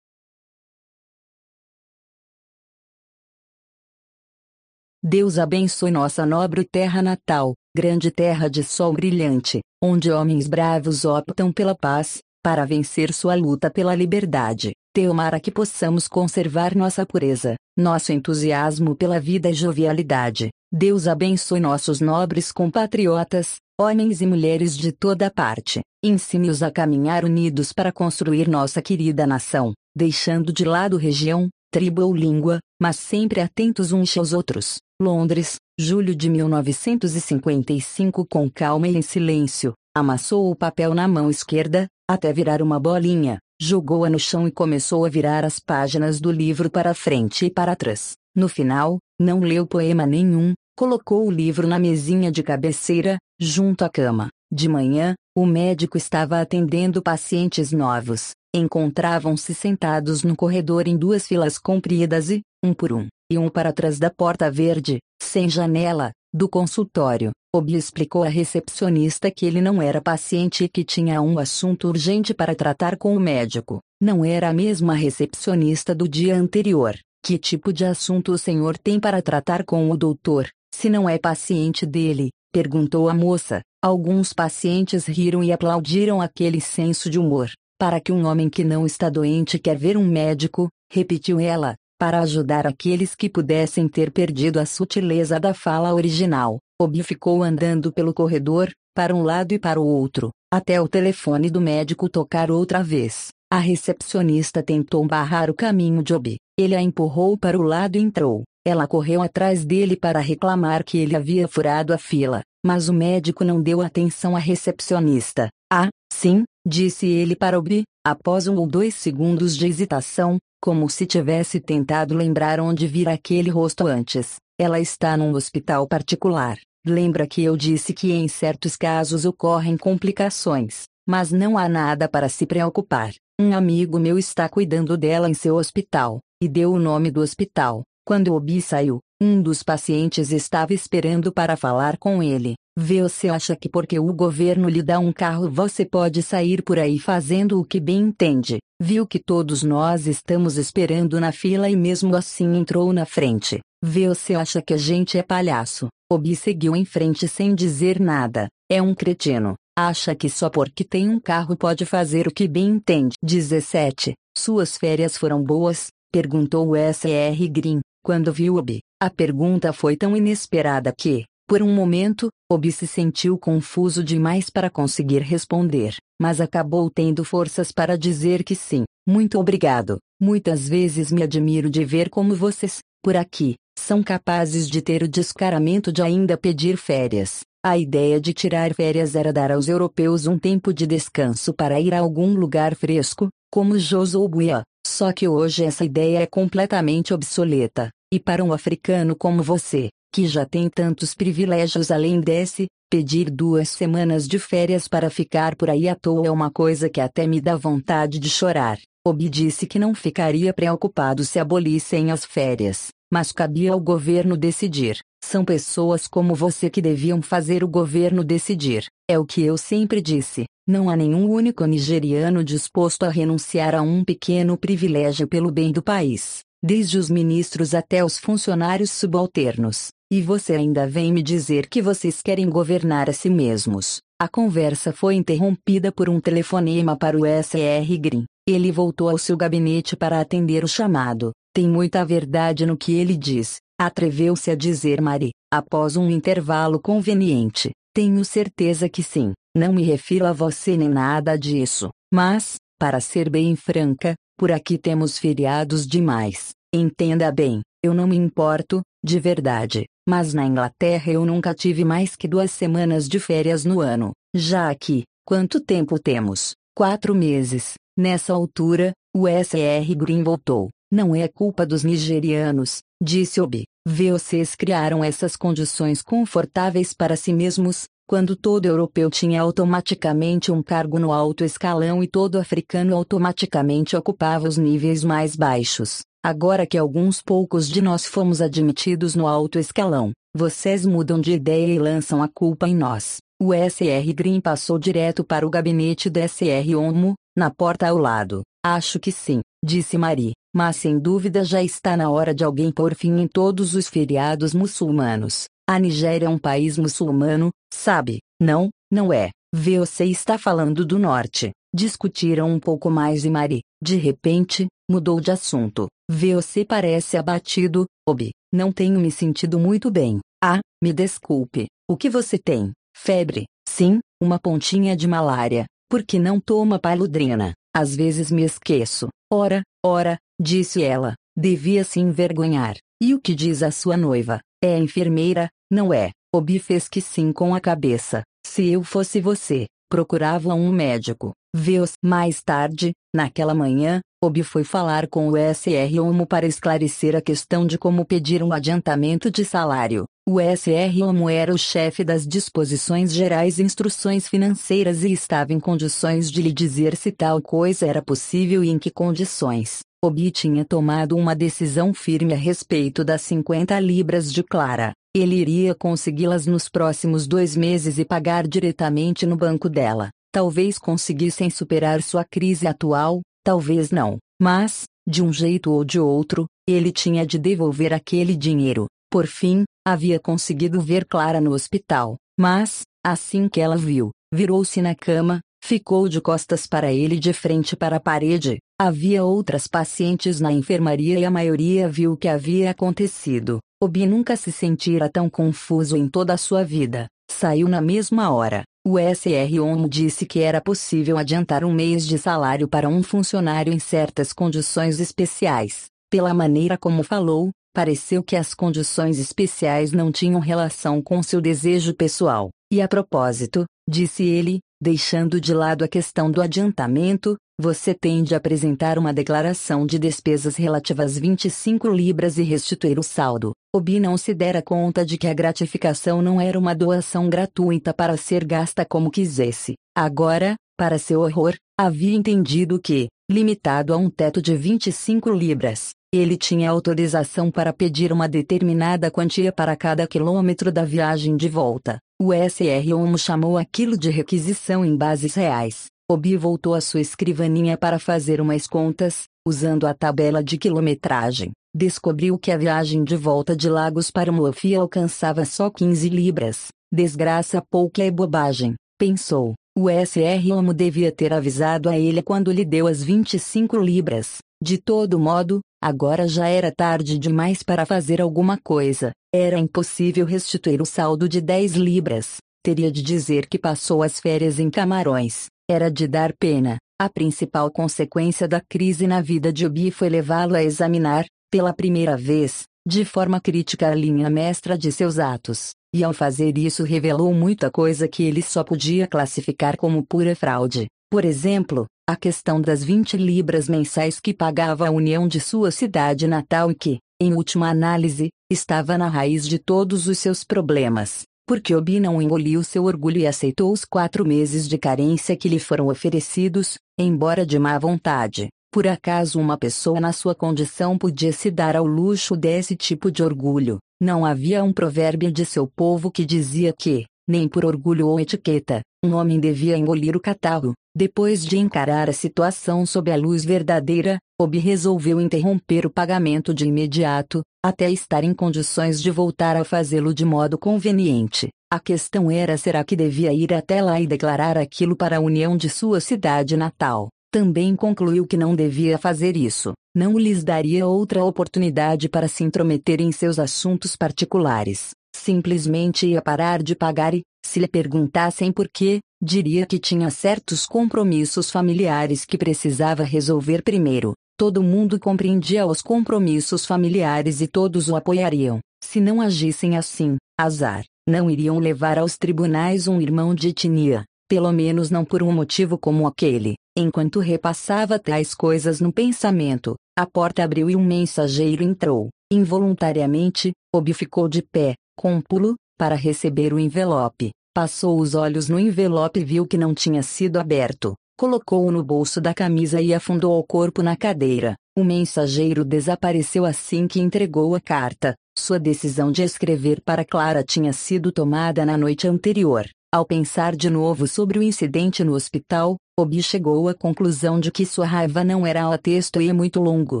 Deus abençoe nossa nobre terra natal, grande terra de sol brilhante, onde homens bravos optam pela paz, para vencer sua luta pela liberdade. Teomara que possamos conservar nossa pureza, nosso entusiasmo pela vida e jovialidade. Deus abençoe nossos nobres compatriotas, homens e mulheres de toda parte. Ensine-os a caminhar unidos para construir nossa querida nação, deixando de lado região, tribo ou língua, mas sempre atentos uns aos outros. Londres, julho de 1955 Com calma e em silêncio, amassou o papel na mão esquerda, até virar uma bolinha, jogou-a no chão e começou a virar as páginas do livro para frente e para trás. No final, não leu poema nenhum, colocou o livro na mesinha de cabeceira, junto à cama. De manhã, o médico estava atendendo pacientes novos. Encontravam-se sentados no corredor em duas filas compridas e, um por um, e um para trás da porta verde, sem janela, do consultório. Obi explicou à recepcionista que ele não era paciente e que tinha um assunto urgente para tratar com o médico. Não era a mesma recepcionista do dia anterior. Que tipo de assunto o senhor tem para tratar com o doutor, se não é paciente dele? perguntou a moça. Alguns pacientes riram e aplaudiram aquele senso de humor. Para que um homem que não está doente quer ver um médico, repetiu ela, para ajudar aqueles que pudessem ter perdido a sutileza da fala original. Obi ficou andando pelo corredor, para um lado e para o outro, até o telefone do médico tocar outra vez. A recepcionista tentou barrar o caminho de Obi. Ele a empurrou para o lado e entrou. Ela correu atrás dele para reclamar que ele havia furado a fila, mas o médico não deu atenção à recepcionista. Ah, sim, disse ele para Obi, após um ou dois segundos de hesitação, como se tivesse tentado lembrar onde vira aquele rosto antes. Ela está num hospital particular. Lembra que eu disse que em certos casos ocorrem complicações, mas não há nada para se preocupar. Um amigo meu está cuidando dela em seu hospital, e deu o nome do hospital. Quando Obi saiu, um dos pacientes estava esperando para falar com ele. Você acha que porque o governo lhe dá um carro você pode sair por aí fazendo o que bem entende? Viu que todos nós estamos esperando na fila e mesmo assim entrou na frente. Você acha que a gente é palhaço? Obi seguiu em frente sem dizer nada. É um cretino. Acha que só porque tem um carro pode fazer o que bem entende. 17. Suas férias foram boas? Perguntou o S.R. Green, quando viu Obi. A pergunta foi tão inesperada que, por um momento, Obi se sentiu confuso demais para conseguir responder, mas acabou tendo forças para dizer que sim. Muito obrigado. Muitas vezes me admiro de ver como vocês, por aqui, são capazes de ter o descaramento de ainda pedir férias. A ideia de tirar férias era dar aos europeus um tempo de descanso para ir a algum lugar fresco, como Jos ou Buia. Só que hoje essa ideia é completamente obsoleta. E para um africano como você, que já tem tantos privilégios além desse, pedir duas semanas de férias para ficar por aí à toa é uma coisa que até me dá vontade de chorar. Obi disse que não ficaria preocupado se abolissem as férias, mas cabia ao governo decidir. São pessoas como você que deviam fazer o governo decidir. É o que eu sempre disse. Não há nenhum único nigeriano disposto a renunciar a um pequeno privilégio pelo bem do país, desde os ministros até os funcionários subalternos. E você ainda vem me dizer que vocês querem governar a si mesmos. A conversa foi interrompida por um telefonema para o SR Green. Ele voltou ao seu gabinete para atender o chamado. Tem muita verdade no que ele diz, atreveu-se a dizer Mari, após um intervalo conveniente. Tenho certeza que sim. Não me refiro a você nem nada disso. Mas, para ser bem franca, por aqui temos feriados demais. Entenda bem, eu não me importo, de verdade. Mas na Inglaterra eu nunca tive mais que duas semanas de férias no ano. Já aqui, quanto tempo temos? Quatro meses. Nessa altura, o SR Green voltou. Não é culpa dos nigerianos, disse Obi. Vocês criaram essas condições confortáveis para si mesmos, quando todo europeu tinha automaticamente um cargo no alto escalão e todo africano automaticamente ocupava os níveis mais baixos. Agora que alguns poucos de nós fomos admitidos no alto escalão, vocês mudam de ideia e lançam a culpa em nós. O SR Green passou direto para o gabinete do SR Onmo, na porta ao lado. Acho que sim, disse Marie, mas sem dúvida já está na hora de alguém pôr fim em todos os feriados muçulmanos. A Nigéria é um país muçulmano, sabe? Não, não é. Você está falando do norte. Discutiram um pouco mais e Marie, de repente, mudou de assunto. Você parece abatido, Obi. Não tenho me sentido muito bem. Ah, me desculpe. O que você tem? Febre? Sim, uma pontinha de malária. Por que não toma paludrina? Às vezes me esqueço. Ora, ora, disse ela. Devia se envergonhar. E o que diz a sua noiva? É enfermeira, não é? Obi fez que sim com a cabeça. Se eu fosse você, procurava um médico. Veus mais tarde, naquela manhã, Obi foi falar com o SR Omo para esclarecer a questão de como pedir um adiantamento de salário. O SR Omo era o chefe das disposições gerais e instruções financeiras e estava em condições de lhe dizer se tal coisa era possível e em que condições. Obi tinha tomado uma decisão firme a respeito das 50 libras de Clara. Ele iria consegui-las nos próximos dois meses e pagar diretamente no banco dela. Talvez conseguissem superar sua crise atual, talvez não. Mas, de um jeito ou de outro, ele tinha de devolver aquele dinheiro. Por fim, havia conseguido ver Clara no hospital. Mas, assim que ela viu, virou-se na cama, ficou de costas para ele de frente para a parede. Havia outras pacientes na enfermaria e a maioria viu o que havia acontecido. Obi nunca se sentira tão confuso em toda a sua vida. Saiu na mesma hora. O SR OMO disse que era possível adiantar um mês de salário para um funcionário em certas condições especiais. Pela maneira como falou, pareceu que as condições especiais não tinham relação com seu desejo pessoal. E a propósito, disse ele, deixando de lado a questão do adiantamento, você tem de apresentar uma declaração de despesas relativas 25 libras e restituir o saldo. Obi não se dera conta de que a gratificação não era uma doação gratuita para ser gasta como quisesse. Agora, para seu horror, havia entendido que, limitado a um teto de 25 libras, ele tinha autorização para pedir uma determinada quantia para cada quilômetro da viagem de volta. O SR-OMO chamou aquilo de requisição em bases reais. Obi voltou à sua escrivaninha para fazer umas contas, usando a tabela de quilometragem. Descobriu que a viagem de volta de Lagos para Mofi alcançava só 15 libras. Desgraça pouca é bobagem, pensou. O SR Homo devia ter avisado a ele quando lhe deu as 25 libras. De todo modo, agora já era tarde demais para fazer alguma coisa. Era impossível restituir o saldo de 10 libras. Teria de dizer que passou as férias em Camarões. Era de dar pena. A principal consequência da crise na vida de Obi foi levá-lo a examinar, pela primeira vez, de forma crítica a linha mestra de seus atos, e ao fazer isso revelou muita coisa que ele só podia classificar como pura fraude. Por exemplo, a questão das 20 libras mensais que pagava a União de sua cidade natal e que, em última análise, estava na raiz de todos os seus problemas porque Obi não engoliu seu orgulho e aceitou os quatro meses de carência que lhe foram oferecidos, embora de má vontade. Por acaso uma pessoa na sua condição podia se dar ao luxo desse tipo de orgulho? Não havia um provérbio de seu povo que dizia que, nem por orgulho ou etiqueta, um homem devia engolir o catarro. Depois de encarar a situação sob a luz verdadeira, Obi resolveu interromper o pagamento de imediato, até estar em condições de voltar a fazê-lo de modo conveniente. A questão era será que devia ir até lá e declarar aquilo para a união de sua cidade natal. Também concluiu que não devia fazer isso, não lhes daria outra oportunidade para se intrometer em seus assuntos particulares. Simplesmente ia parar de pagar e, se lhe perguntassem por quê, diria que tinha certos compromissos familiares que precisava resolver primeiro. Todo mundo compreendia os compromissos familiares e todos o apoiariam. Se não agissem assim, azar, não iriam levar aos tribunais um irmão de etnia, pelo menos não por um motivo como aquele. Enquanto repassava tais coisas no pensamento, a porta abriu e um mensageiro entrou. Involuntariamente, Obi ficou de pé, com pulo, para receber o envelope. Passou os olhos no envelope e viu que não tinha sido aberto colocou-o no bolso da camisa e afundou o corpo na cadeira. O mensageiro desapareceu assim que entregou a carta. Sua decisão de escrever para Clara tinha sido tomada na noite anterior. Ao pensar de novo sobre o incidente no hospital, Obi chegou à conclusão de que sua raiva não era ao texto e muito longo.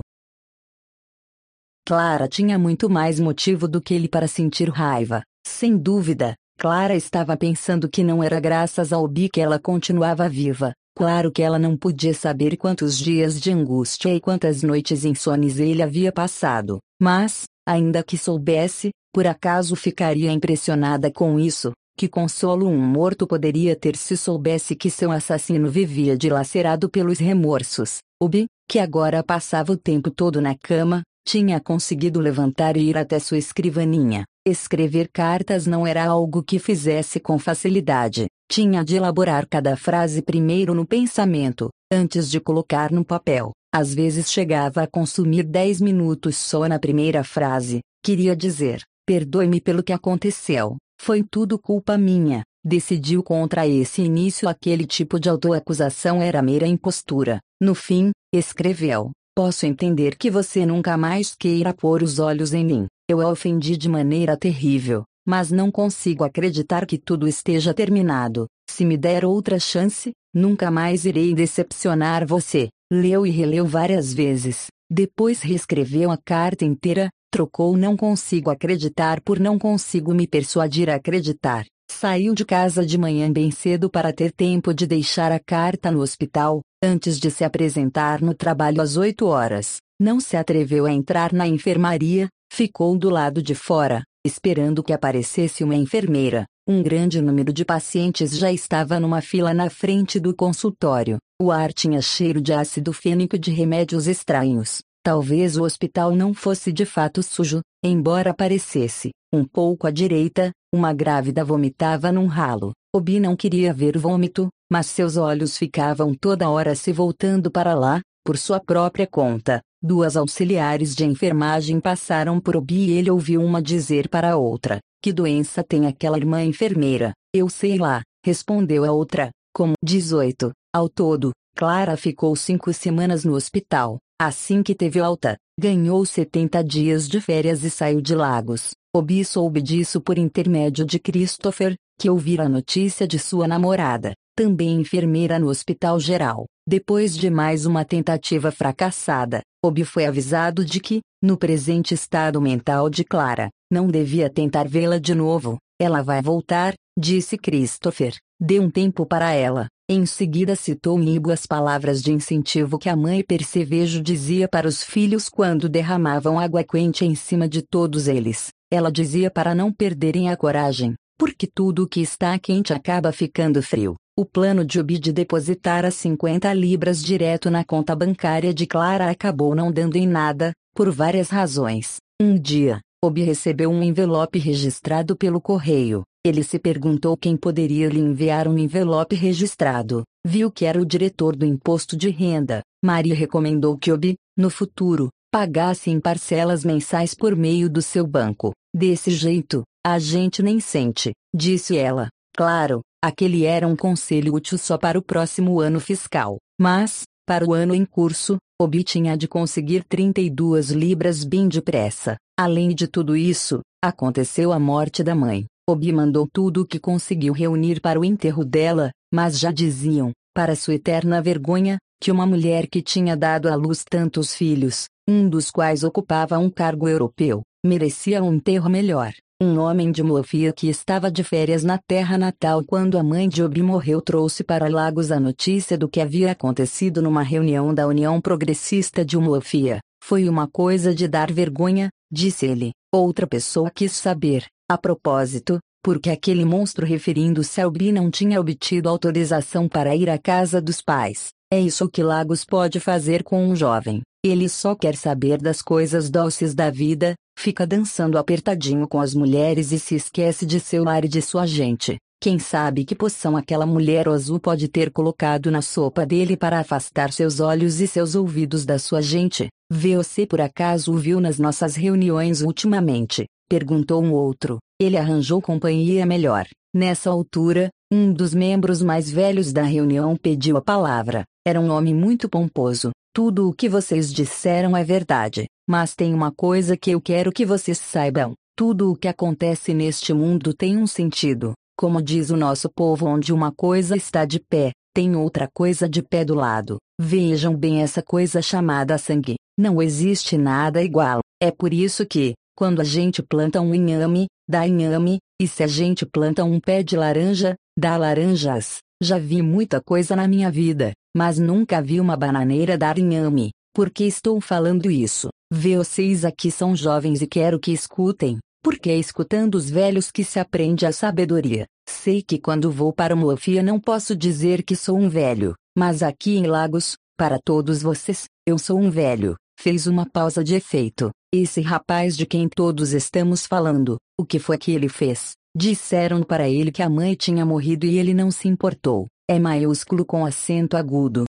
Clara tinha muito mais motivo do que ele para sentir raiva. Sem dúvida, Clara estava pensando que não era graças ao Obi que ela continuava viva, Claro que ela não podia saber quantos dias de angústia e quantas noites insones ele havia passado, mas, ainda que soubesse, por acaso ficaria impressionada com isso, que consolo um morto poderia ter se soubesse que seu assassino vivia dilacerado pelos remorsos. Ubi, que agora passava o tempo todo na cama, tinha conseguido levantar e ir até sua escrivaninha. Escrever cartas não era algo que fizesse com facilidade. Tinha de elaborar cada frase primeiro no pensamento, antes de colocar no papel. Às vezes chegava a consumir dez minutos só na primeira frase. Queria dizer: perdoe-me pelo que aconteceu. Foi tudo culpa minha. Decidiu contra esse início aquele tipo de autoacusação era mera impostura. No fim, escreveu: Posso entender que você nunca mais queira pôr os olhos em mim. Eu a ofendi de maneira terrível, mas não consigo acreditar que tudo esteja terminado. Se me der outra chance, nunca mais irei decepcionar você. Leu e releu várias vezes. Depois reescreveu a carta inteira, trocou não consigo acreditar por não consigo me persuadir a acreditar. Saiu de casa de manhã bem cedo para ter tempo de deixar a carta no hospital, antes de se apresentar no trabalho às oito horas. Não se atreveu a entrar na enfermaria, Ficou do lado de fora, esperando que aparecesse uma enfermeira. Um grande número de pacientes já estava numa fila na frente do consultório. O ar tinha cheiro de ácido fênico de remédios estranhos. Talvez o hospital não fosse de fato sujo, embora parecesse. Um pouco à direita, uma grávida vomitava num ralo. Obi não queria ver vômito, mas seus olhos ficavam toda hora se voltando para lá, por sua própria conta. Duas auxiliares de enfermagem passaram por Obi e ele ouviu uma dizer para a outra: Que doença tem aquela irmã enfermeira? Eu sei lá, respondeu a outra. Como 18. Ao todo, Clara ficou cinco semanas no hospital. Assim que teve alta, ganhou 70 dias de férias e saiu de Lagos. Obi soube disso por intermédio de Christopher, que ouvira a notícia de sua namorada, também enfermeira no Hospital Geral. Depois de mais uma tentativa fracassada, Obi foi avisado de que, no presente estado mental de Clara, não devia tentar vê-la de novo. Ela vai voltar, disse Christopher. Dê um tempo para ela. Em seguida citou Ibo as palavras de incentivo que a mãe Percevejo dizia para os filhos quando derramavam água quente em cima de todos eles. Ela dizia para não perderem a coragem, porque tudo o que está quente acaba ficando frio. O plano de Obi de depositar as 50 libras direto na conta bancária de Clara acabou não dando em nada, por várias razões. Um dia, Obi recebeu um envelope registrado pelo correio. Ele se perguntou quem poderia lhe enviar um envelope registrado. Viu que era o diretor do imposto de renda. Maria recomendou que Obi, no futuro, pagasse em parcelas mensais por meio do seu banco. Desse jeito, a gente nem sente, disse ela. Claro, Aquele era um conselho útil só para o próximo ano fiscal. Mas, para o ano em curso, Obi tinha de conseguir 32 libras bem depressa. Além de tudo isso, aconteceu a morte da mãe. Obi mandou tudo o que conseguiu reunir para o enterro dela, mas já diziam, para sua eterna vergonha, que uma mulher que tinha dado à luz tantos filhos, um dos quais ocupava um cargo europeu, merecia um enterro melhor. Um homem de Moafia que estava de férias na terra natal quando a mãe de Obi morreu trouxe para Lagos a notícia do que havia acontecido numa reunião da União Progressista de Moafia. Foi uma coisa de dar vergonha, disse ele. Outra pessoa quis saber, a propósito, porque aquele monstro referindo-se a Obi não tinha obtido autorização para ir à casa dos pais. É isso que Lagos pode fazer com um jovem. Ele só quer saber das coisas doces da vida, fica dançando apertadinho com as mulheres e se esquece de seu lar e de sua gente. Quem sabe que poção aquela mulher azul pode ter colocado na sopa dele para afastar seus olhos e seus ouvidos da sua gente? Você por acaso o viu nas nossas reuniões ultimamente? Perguntou um outro. Ele arranjou companhia melhor. Nessa altura, um dos membros mais velhos da reunião pediu a palavra. Era um homem muito pomposo. Tudo o que vocês disseram é verdade, mas tem uma coisa que eu quero que vocês saibam: tudo o que acontece neste mundo tem um sentido. Como diz o nosso povo, onde uma coisa está de pé, tem outra coisa de pé do lado. Vejam bem essa coisa chamada sangue. Não existe nada igual. É por isso que, quando a gente planta um inhame, dá inhame, e se a gente planta um pé de laranja, dá laranjas. já vi muita coisa na minha vida, mas nunca vi uma bananeira dar inhame. Por que estou falando isso? Vocês aqui são jovens e quero que escutem, porque é escutando os velhos que se aprende a sabedoria. Sei que quando vou para ofia não posso dizer que sou um velho, mas aqui em Lagos, para todos vocês, eu sou um velho. Fez uma pausa de efeito. Esse rapaz de quem todos estamos falando, o que foi que ele fez? Disseram para ele que a mãe tinha morrido e ele não se importou. É maiúsculo com acento agudo.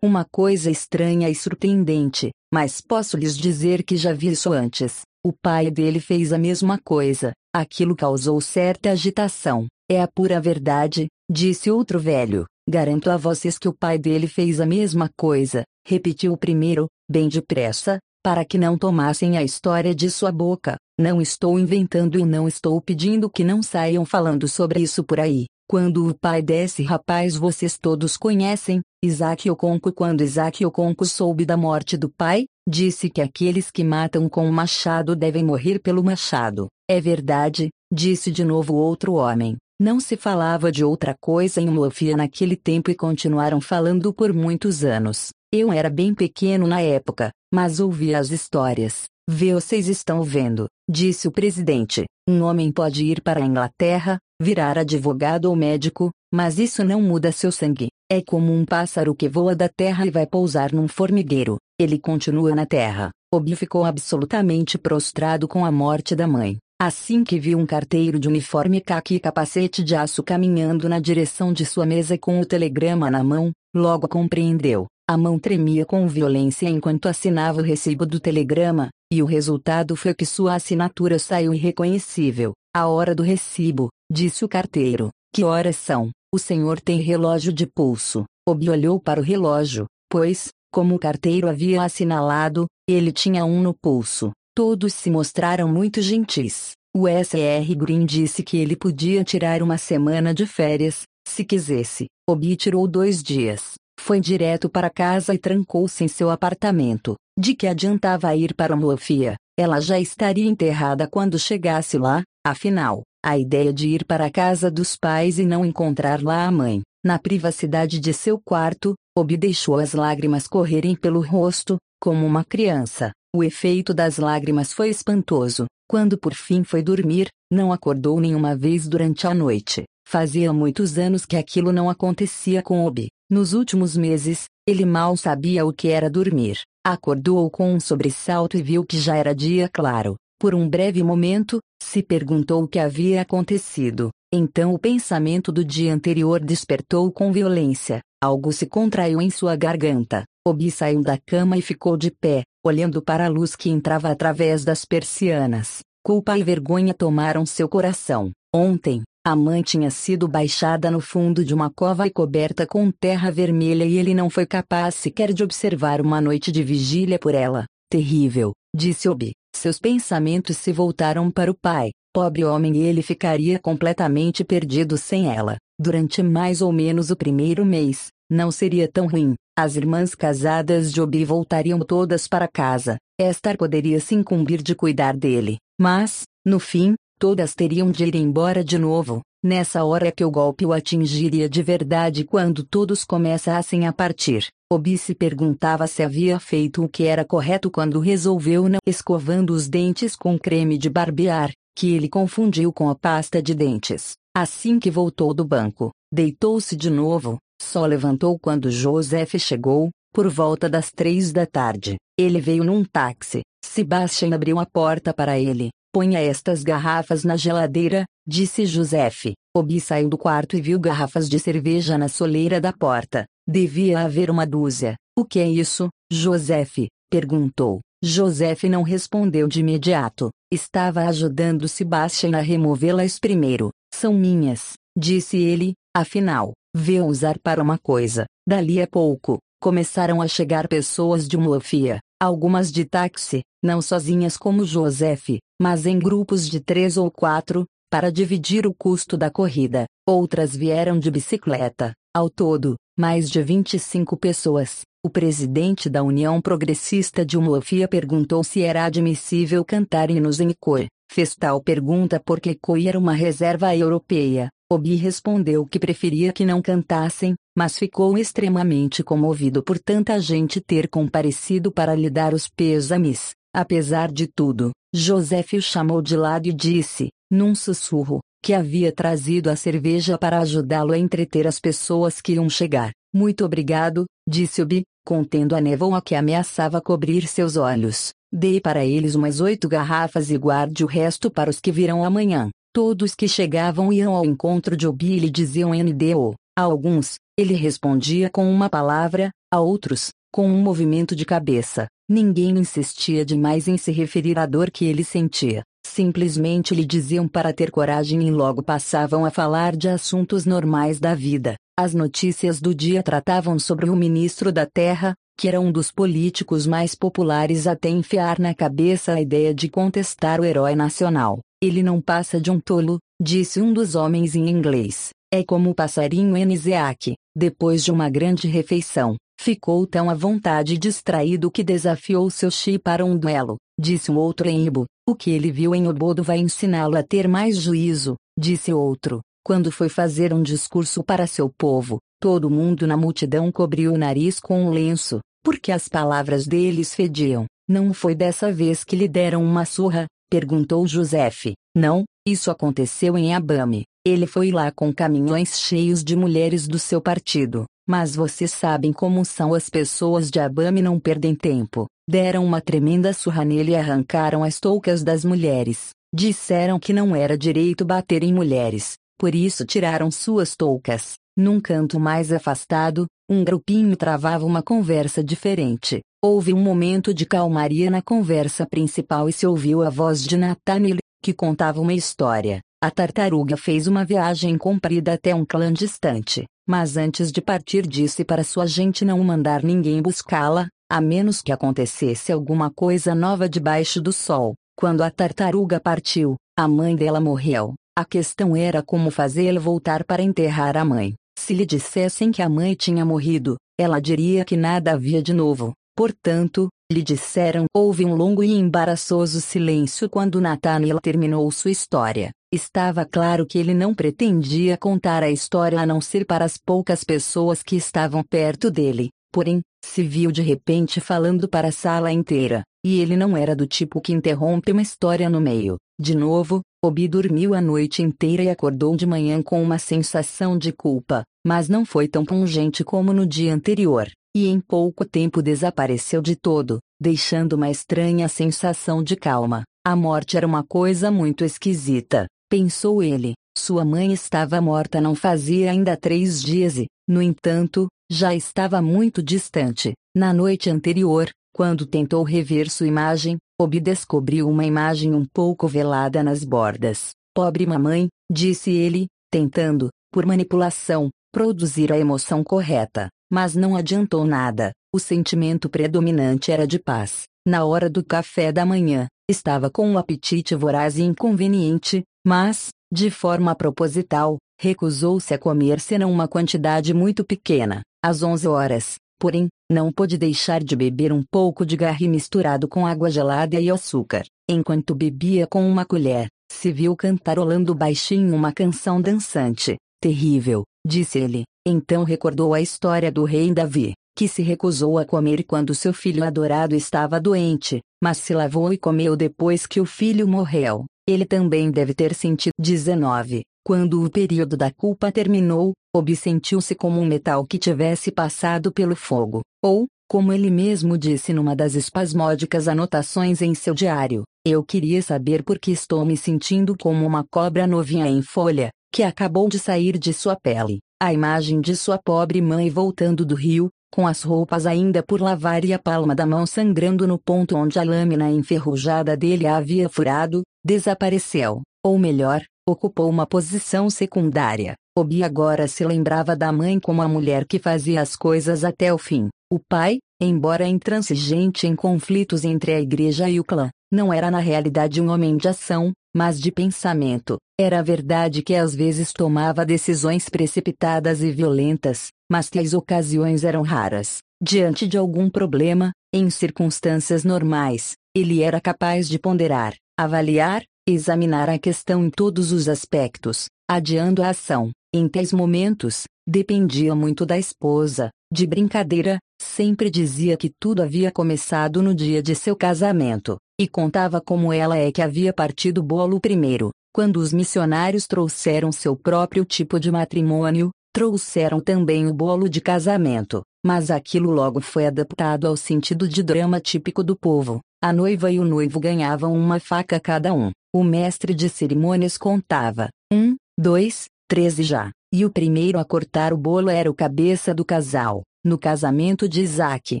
Uma coisa estranha e surpreendente, mas posso lhes dizer que já vi isso antes. O pai dele fez a mesma coisa. Aquilo causou certa agitação. É a pura verdade, disse outro velho. Garanto a vocês que o pai dele fez a mesma coisa, repetiu o primeiro, bem depressa, para que não tomassem a história de sua boca. Não estou inventando e não estou pedindo que não saiam falando sobre isso por aí. Quando o pai desse rapaz vocês todos conhecem, Isaac Oconco. Quando Isaac Oconco soube da morte do pai, disse que aqueles que matam com o machado devem morrer pelo machado. É verdade, disse de novo outro homem. Não se falava de outra coisa em Mofia naquele tempo e continuaram falando por muitos anos. Eu era bem pequeno na época, mas ouvi as histórias. Vocês estão vendo, disse o presidente. Um homem pode ir para a Inglaterra, virar advogado ou médico, mas isso não muda seu sangue. É como um pássaro que voa da terra e vai pousar num formigueiro. Ele continua na terra. Obi ficou absolutamente prostrado com a morte da mãe. Assim que viu um carteiro de uniforme caqui e capacete de aço caminhando na direção de sua mesa com o telegrama na mão, logo compreendeu. A mão tremia com violência enquanto assinava o recibo do telegrama, e o resultado foi que sua assinatura saiu irreconhecível. A hora do recibo, disse o carteiro. Que horas são? O senhor tem relógio de pulso. Obi olhou para o relógio, pois, como o carteiro havia assinalado, ele tinha um no pulso. Todos se mostraram muito gentis. O S.R. Green disse que ele podia tirar uma semana de férias, se quisesse. Obi tirou dois dias. Foi direto para casa e trancou-se em seu apartamento. De que adiantava ir para Mofia? Ela já estaria enterrada quando chegasse lá, afinal, a ideia de ir para a casa dos pais e não encontrar lá a mãe, na privacidade de seu quarto, Obi deixou as lágrimas correrem pelo rosto, como uma criança. O efeito das lágrimas foi espantoso. Quando por fim foi dormir, não acordou nenhuma vez durante a noite. Fazia muitos anos que aquilo não acontecia com Obi. Nos últimos meses, ele mal sabia o que era dormir. Acordou com um sobressalto e viu que já era dia claro. Por um breve momento, se perguntou o que havia acontecido. Então o pensamento do dia anterior despertou com violência. Algo se contraiu em sua garganta. Obi saiu da cama e ficou de pé, olhando para a luz que entrava através das persianas. Culpa e vergonha tomaram seu coração. Ontem, a mãe tinha sido baixada no fundo de uma cova e coberta com terra vermelha e ele não foi capaz sequer de observar uma noite de vigília por ela. Terrível, disse Obi. Seus pensamentos se voltaram para o pai. Pobre homem ele ficaria completamente perdido sem ela. Durante mais ou menos o primeiro mês, não seria tão ruim. As irmãs casadas de Obi voltariam todas para casa. Esther poderia se incumbir de cuidar dele. Mas, no fim, todas teriam de ir embora de novo. Nessa hora é que o golpe o atingiria de verdade quando todos começassem a partir. Obi se perguntava se havia feito o que era correto quando resolveu não escovando os dentes com creme de barbear, que ele confundiu com a pasta de dentes. Assim que voltou do banco, deitou-se de novo, só levantou quando Joseph chegou, por volta das três da tarde. Ele veio num táxi. Sebastian abriu a porta para ele. Ponha estas garrafas na geladeira, disse Joseph. Obi saiu do quarto e viu garrafas de cerveja na soleira da porta. Devia haver uma dúzia. O que é isso, Joseph? perguntou. Joseph não respondeu de imediato. Estava ajudando Sebastian a removê-las primeiro. São minhas, disse ele, afinal, vê usar para uma coisa. Dali a pouco, começaram a chegar pessoas de Mofia, algumas de táxi, não sozinhas como Joseph, mas em grupos de três ou quatro, para dividir o custo da corrida. Outras vieram de bicicleta. Ao todo, mais de 25 pessoas. O presidente da União Progressista de Umofia perguntou se era admissível cantar hinos em cor. fez tal pergunta porque Koi era uma reserva europeia. Obi respondeu que preferia que não cantassem, mas ficou extremamente comovido por tanta gente ter comparecido para lhe dar os pêsames. Apesar de tudo, Joseph o chamou de lado e disse, num sussurro, que havia trazido a cerveja para ajudá-lo a entreter as pessoas que iam chegar. Muito obrigado, disse Obi, contendo a névoa que ameaçava cobrir seus olhos. Dei para eles umas oito garrafas e guarde o resto para os que virão amanhã. Todos que chegavam iam ao encontro de Obi e lhe diziam NDO. A alguns, ele respondia com uma palavra, a outros, com um movimento de cabeça. Ninguém insistia demais em se referir à dor que ele sentia. Simplesmente lhe diziam para ter coragem e logo passavam a falar de assuntos normais da vida. As notícias do dia tratavam sobre o ministro da Terra, que era um dos políticos mais populares até enfiar na cabeça a ideia de contestar o herói nacional. Ele não passa de um tolo, disse um dos homens em inglês. É como o passarinho Eniseak, depois de uma grande refeição, ficou tão à vontade e distraído que desafiou seu chi para um duelo, disse um outro em Ibo. O que ele viu em Obodo vai ensiná-lo a ter mais juízo, disse outro. Quando foi fazer um discurso para seu povo, todo mundo na multidão cobriu o nariz com um lenço, porque as palavras deles fediam. Não foi dessa vez que lhe deram uma surra? perguntou Joseph. Não, isso aconteceu em Abame. Ele foi lá com caminhões cheios de mulheres do seu partido. Mas vocês sabem como são as pessoas de Abame não perdem tempo. Deram uma tremenda surra nele e arrancaram as toucas das mulheres. Disseram que não era direito bater em mulheres, por isso tiraram suas toucas. Num canto mais afastado, um grupinho travava uma conversa diferente. Houve um momento de calmaria na conversa principal e se ouviu a voz de Nathaniel, que contava uma história. A tartaruga fez uma viagem comprida até um clã distante, mas antes de partir disse para sua gente não mandar ninguém buscá-la, a menos que acontecesse alguma coisa nova debaixo do sol. Quando a tartaruga partiu, a mãe dela morreu. A questão era como fazê-la voltar para enterrar a mãe. Se lhe dissessem que a mãe tinha morrido, ela diria que nada havia de novo. Portanto, lhe disseram. Houve um longo e embaraçoso silêncio quando Nathaniel terminou sua história. Estava claro que ele não pretendia contar a história a não ser para as poucas pessoas que estavam perto dele. Porém, se viu de repente falando para a sala inteira, e ele não era do tipo que interrompe uma história no meio. De novo, Obi dormiu a noite inteira e acordou de manhã com uma sensação de culpa, mas não foi tão pungente como no dia anterior e em pouco tempo desapareceu de todo, deixando uma estranha sensação de calma. A morte era uma coisa muito esquisita, pensou ele. Sua mãe estava morta não fazia ainda três dias e, no entanto, já estava muito distante. Na noite anterior, quando tentou rever sua imagem, Obi descobriu uma imagem um pouco velada nas bordas. Pobre mamãe, disse ele, tentando, por manipulação, produzir a emoção correta. Mas não adiantou nada, o sentimento predominante era de paz. Na hora do café da manhã, estava com um apetite voraz e inconveniente, mas, de forma proposital, recusou-se a comer senão uma quantidade muito pequena. Às 11 horas, porém, não pôde deixar de beber um pouco de garri misturado com água gelada e açúcar. Enquanto bebia com uma colher, se viu cantarolando baixinho uma canção dançante. Terrível, disse ele. Então recordou a história do rei Davi, que se recusou a comer quando seu filho adorado estava doente, mas se lavou e comeu depois que o filho morreu. Ele também deve ter sentido 19. Quando o período da culpa terminou, Obi sentiu-se como um metal que tivesse passado pelo fogo, ou, como ele mesmo disse numa das espasmódicas anotações em seu diário, eu queria saber por que estou me sentindo como uma cobra novinha em folha, que acabou de sair de sua pele. A imagem de sua pobre mãe voltando do rio, com as roupas ainda por lavar e a palma da mão sangrando no ponto onde a lâmina enferrujada dele a havia furado, desapareceu. Ou melhor, ocupou uma posição secundária. Obi agora se lembrava da mãe como a mulher que fazia as coisas até o fim. O pai, embora intransigente em conflitos entre a igreja e o clã, não era na realidade um homem de ação, mas de pensamento. Era verdade que às vezes tomava decisões precipitadas e violentas, mas que as ocasiões eram raras. Diante de algum problema, em circunstâncias normais, ele era capaz de ponderar, avaliar, examinar a questão em todos os aspectos, adiando a ação. Em tais momentos, dependia muito da esposa, de brincadeira, sempre dizia que tudo havia começado no dia de seu casamento, e contava como ela é que havia partido bolo primeiro, quando os missionários trouxeram seu próprio tipo de matrimônio, trouxeram também o bolo de casamento, mas aquilo logo foi adaptado ao sentido de drama típico do povo. A noiva e o noivo ganhavam uma faca cada um. O mestre de cerimônias contava: um, dois, três e já. E o primeiro a cortar o bolo era o cabeça do casal. No casamento de Isaac,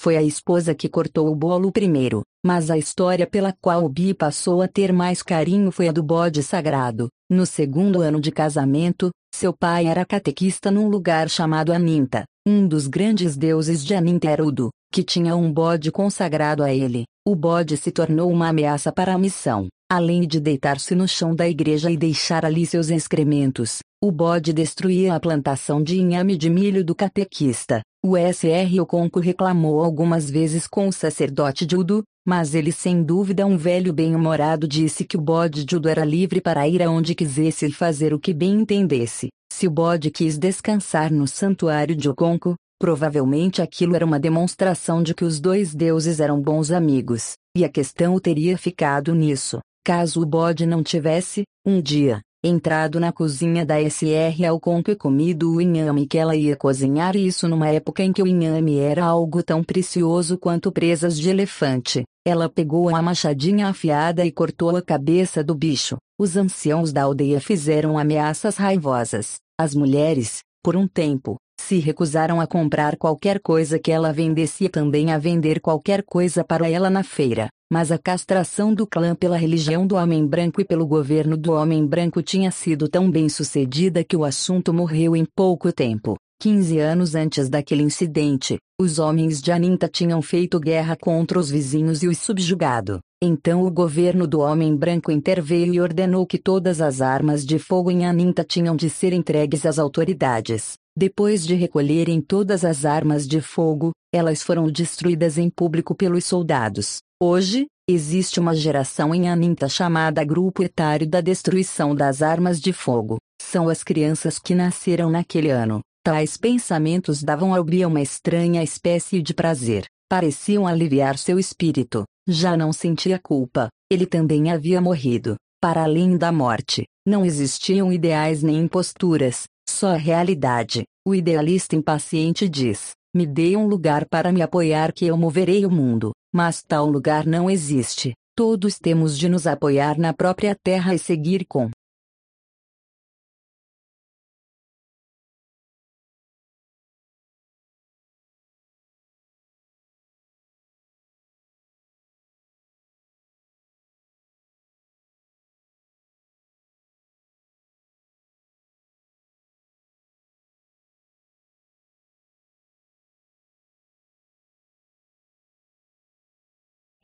foi a esposa que cortou o bolo primeiro, mas a história pela qual o Bi passou a ter mais carinho foi a do bode sagrado. No segundo ano de casamento, seu pai era catequista num lugar chamado Aninta. Um dos grandes deuses de Aninta era Udo, que tinha um bode consagrado a ele. O bode se tornou uma ameaça para a missão. Além de deitar-se no chão da igreja e deixar ali seus excrementos, o bode destruía a plantação de inhame de milho do catequista. O SR Oconco reclamou algumas vezes com o sacerdote Judo, mas ele sem dúvida um velho bem-humorado disse que o bode Judo era livre para ir aonde quisesse e fazer o que bem entendesse. Se o bode quis descansar no santuário de Oconco, provavelmente aquilo era uma demonstração de que os dois deuses eram bons amigos, e a questão teria ficado nisso. Caso o bode não tivesse, um dia, entrado na cozinha da SR Alconco e comido o inhame que ela ia cozinhar isso numa época em que o inhame era algo tão precioso quanto presas de elefante, ela pegou uma machadinha afiada e cortou a cabeça do bicho. Os anciãos da aldeia fizeram ameaças raivosas. As mulheres, por um tempo, se recusaram a comprar qualquer coisa que ela vendesse e também a vender qualquer coisa para ela na feira. Mas a castração do clã pela religião do homem branco e pelo governo do homem branco tinha sido tão bem sucedida que o assunto morreu em pouco tempo. 15 anos antes daquele incidente, os homens de Aninta tinham feito guerra contra os vizinhos e os subjugado. Então o governo do homem branco interveio e ordenou que todas as armas de fogo em Aninta tinham de ser entregues às autoridades. Depois de recolherem todas as armas de fogo, elas foram destruídas em público pelos soldados. Hoje, existe uma geração em Aninta chamada Grupo Etário da Destruição das Armas de Fogo. São as crianças que nasceram naquele ano. Tais pensamentos davam ao Bia uma estranha espécie de prazer. Pareciam aliviar seu espírito. Já não sentia culpa. Ele também havia morrido. Para além da morte, não existiam ideais nem imposturas, só a realidade. O idealista impaciente diz: Me dê um lugar para me apoiar que eu moverei o mundo. Mas tal lugar não existe. Todos temos de nos apoiar na própria terra e seguir com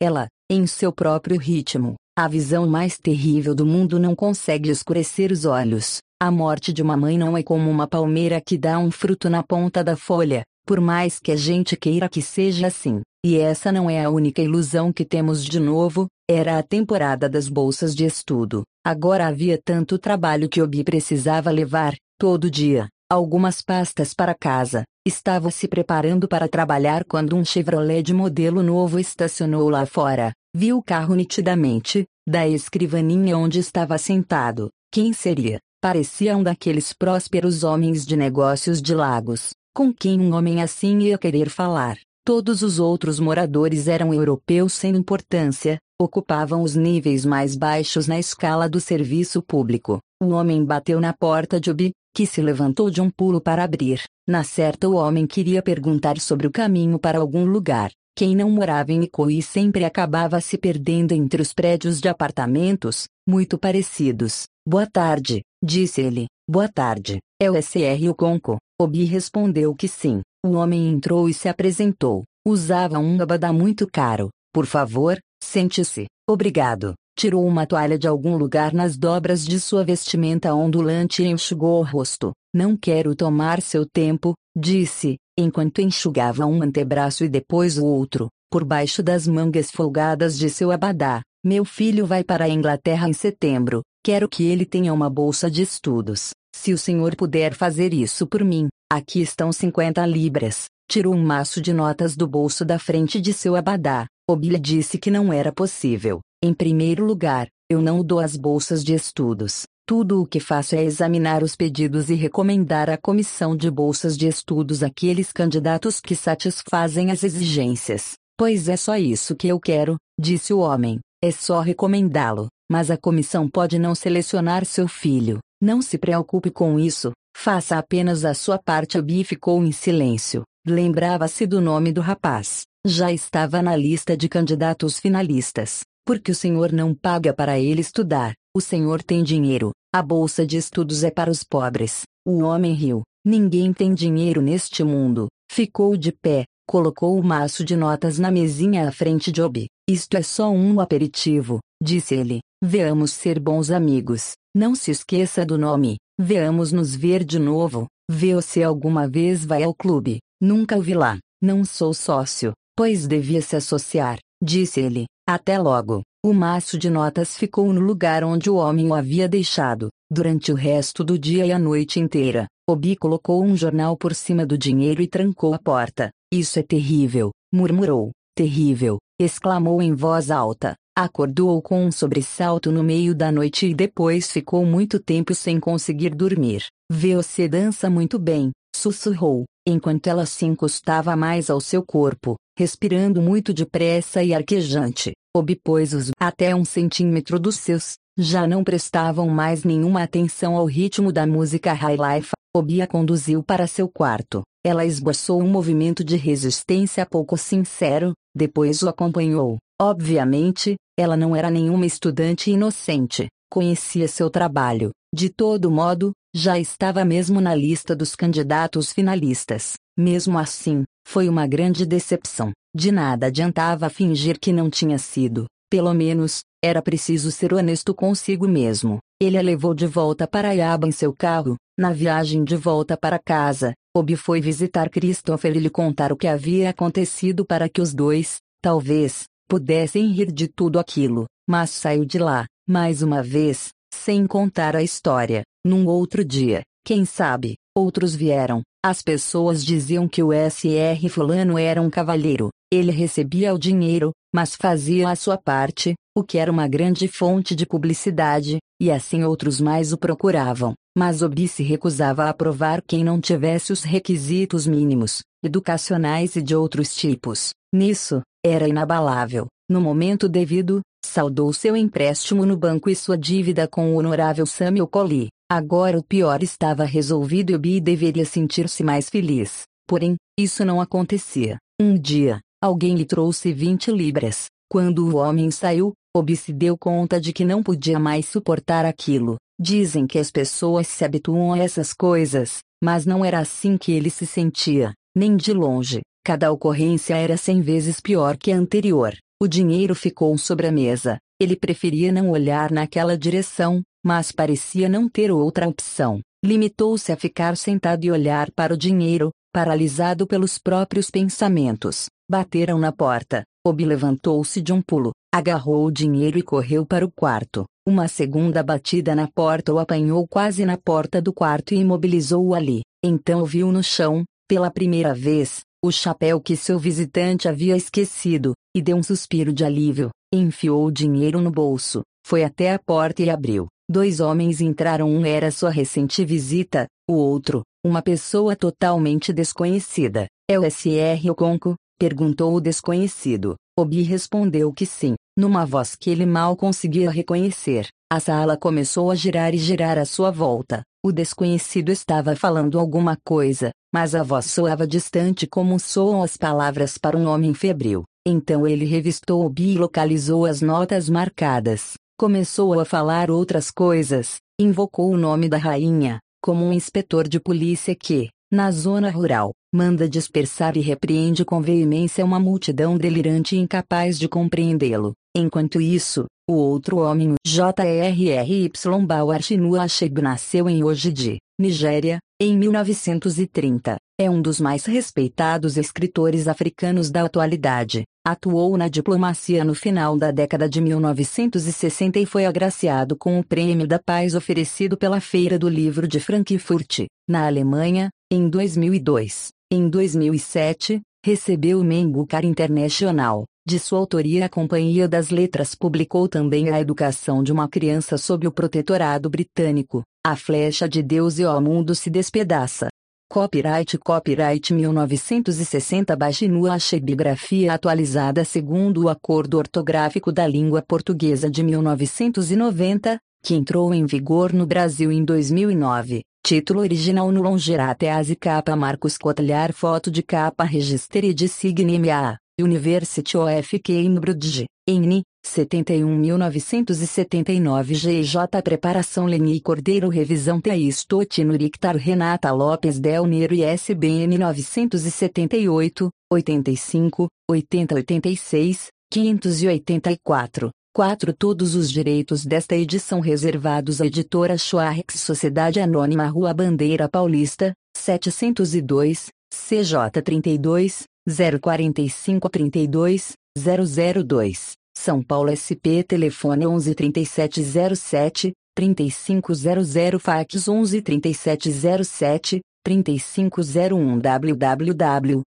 Ela, em seu próprio ritmo, a visão mais terrível do mundo não consegue escurecer os olhos. A morte de uma mãe não é como uma palmeira que dá um fruto na ponta da folha, por mais que a gente queira que seja assim. E essa não é a única ilusão que temos de novo, era a temporada das bolsas de estudo. Agora havia tanto trabalho que Obi precisava levar, todo dia, algumas pastas para casa, Estava se preparando para trabalhar quando um Chevrolet de modelo novo estacionou lá fora. Viu o carro nitidamente, da escrivaninha onde estava sentado. Quem seria? Parecia um daqueles prósperos homens de negócios de Lagos, com quem um homem assim ia querer falar. Todos os outros moradores eram europeus sem importância, ocupavam os níveis mais baixos na escala do serviço público. O homem bateu na porta de Obi, que se levantou de um pulo para abrir. Na certa o homem queria perguntar sobre o caminho para algum lugar. Quem não morava em Icoi sempre acabava se perdendo entre os prédios de apartamentos, muito parecidos. Boa tarde, disse ele. Boa tarde. É o SR Oconco. Obi respondeu que sim. O homem entrou e se apresentou. Usava um abadá muito caro. Por favor, sente-se. Obrigado tirou uma toalha de algum lugar nas dobras de sua vestimenta ondulante e enxugou o rosto. Não quero tomar seu tempo, disse, enquanto enxugava um antebraço e depois o outro, por baixo das mangas folgadas de seu abadá. Meu filho vai para a Inglaterra em setembro, quero que ele tenha uma bolsa de estudos. Se o senhor puder fazer isso por mim, aqui estão 50 libras. Tirou um maço de notas do bolso da frente de seu abadá. Obi disse que não era possível. Em primeiro lugar, eu não dou as bolsas de estudos. Tudo o que faço é examinar os pedidos e recomendar à comissão de bolsas de estudos aqueles candidatos que satisfazem as exigências. Pois é só isso que eu quero, disse o homem. É só recomendá-lo, mas a comissão pode não selecionar seu filho. Não se preocupe com isso, faça apenas a sua parte. Obi ficou em silêncio. Lembrava-se do nome do rapaz. Já estava na lista de candidatos finalistas. Porque o senhor não paga para ele estudar, o senhor tem dinheiro, a bolsa de estudos é para os pobres. O homem riu. Ninguém tem dinheiro neste mundo. Ficou de pé, colocou o maço de notas na mesinha à frente de Obi. Isto é só um aperitivo, disse ele. Veamos ser bons amigos. Não se esqueça do nome. Veamos nos ver de novo. Vê se alguma vez vai ao clube. Nunca o vi lá. Não sou sócio, pois devia se associar, disse ele. Até logo. O maço de notas ficou no lugar onde o homem o havia deixado. Durante o resto do dia e a noite inteira, Obi colocou um jornal por cima do dinheiro e trancou a porta. Isso é terrível, murmurou. Terrível, exclamou em voz alta. Acordou com um sobressalto no meio da noite e depois ficou muito tempo sem conseguir dormir. Você dança muito bem, sussurrou, enquanto ela se encostava mais ao seu corpo, respirando muito depressa e arquejante. Obpôs os até um centímetro dos seus, já não prestavam mais nenhuma atenção ao ritmo da música High Life. Obi a conduziu para seu quarto. Ela esboçou um movimento de resistência pouco sincero, depois o acompanhou. Obviamente, ela não era nenhuma estudante inocente, conhecia seu trabalho. De todo modo, já estava mesmo na lista dos candidatos finalistas. Mesmo assim, foi uma grande decepção. De nada adiantava fingir que não tinha sido. Pelo menos, era preciso ser honesto consigo mesmo. Ele a levou de volta para Yaba em seu carro. Na viagem de volta para casa, Obi foi visitar Christopher e lhe contar o que havia acontecido para que os dois, talvez, pudessem rir de tudo aquilo, mas saiu de lá, mais uma vez, sem contar a história. Num outro dia, quem sabe, outros vieram. As pessoas diziam que o SR Fulano era um cavalheiro. Ele recebia o dinheiro, mas fazia a sua parte, o que era uma grande fonte de publicidade, e assim outros mais o procuravam. Mas Obi se recusava a aprovar quem não tivesse os requisitos mínimos, educacionais e de outros tipos. Nisso, era inabalável. No momento devido, saldou seu empréstimo no banco e sua dívida com o honorável Samuel Collie. Agora o pior estava resolvido e Bi deveria sentir-se mais feliz. Porém, isso não acontecia. Um dia, alguém lhe trouxe 20 libras. Quando o homem saiu, Obi se deu conta de que não podia mais suportar aquilo. Dizem que as pessoas se habituam a essas coisas, mas não era assim que ele se sentia, nem de longe. Cada ocorrência era cem vezes pior que a anterior. O dinheiro ficou sobre a mesa. Ele preferia não olhar naquela direção, mas parecia não ter outra opção. Limitou-se a ficar sentado e olhar para o dinheiro, paralisado pelos próprios pensamentos. Bateram na porta. Obi levantou-se de um pulo, agarrou o dinheiro e correu para o quarto. Uma segunda batida na porta o apanhou quase na porta do quarto e imobilizou-o ali. Então viu no chão, pela primeira vez, o chapéu que seu visitante havia esquecido, e deu um suspiro de alívio. Enfiou o dinheiro no bolso, foi até a porta e abriu. Dois homens entraram. Um era sua recente visita, o outro, uma pessoa totalmente desconhecida. É o SR Oconco? perguntou o desconhecido. Obi respondeu que sim, numa voz que ele mal conseguia reconhecer. A sala começou a girar e girar à sua volta. O desconhecido estava falando alguma coisa, mas a voz soava distante como soam as palavras para um homem febril. Então ele revistou o bi e localizou as notas marcadas. Começou a falar outras coisas, invocou o nome da rainha, como um inspetor de polícia que, na zona rural, manda dispersar e repreende com veemência uma multidão delirante e incapaz de compreendê-lo. Enquanto isso, o outro homem, J.R.R.Y. Bauer Acheb nasceu em Ojidi, Nigéria, em 1930. É um dos mais respeitados escritores africanos da atualidade. Atuou na diplomacia no final da década de 1960 e foi agraciado com o Prêmio da Paz oferecido pela Feira do Livro de Frankfurt, na Alemanha, em 2002. Em 2007, recebeu o Membucar International. De sua autoria a Companhia das Letras publicou também A Educação de uma Criança sob o Protetorado Britânico, A Flecha de Deus e O Mundo se Despedaça. Copyright Copyright 1960 Baixe a biografia atualizada segundo o Acordo Ortográfico da Língua Portuguesa de 1990, que entrou em vigor no Brasil em 2009. Título original no Longerate capa Marcos Cotlar Foto de capa Registre de Signe A. University of Cambridge, N. 71 1979 GJ Preparação Leni Cordeiro Revisão Teistot Nurictar Renata Lopes Del Nero ISBN 978, 85, 80 86, 584. 4. Todos os direitos desta edição reservados à editora Schwartz Sociedade Anônima Rua Bandeira Paulista, 702, CJ 32, 045 32, 002, São Paulo SP Telefone 11 3707, 3500 Fax 11 3707, 3501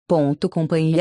www.companhia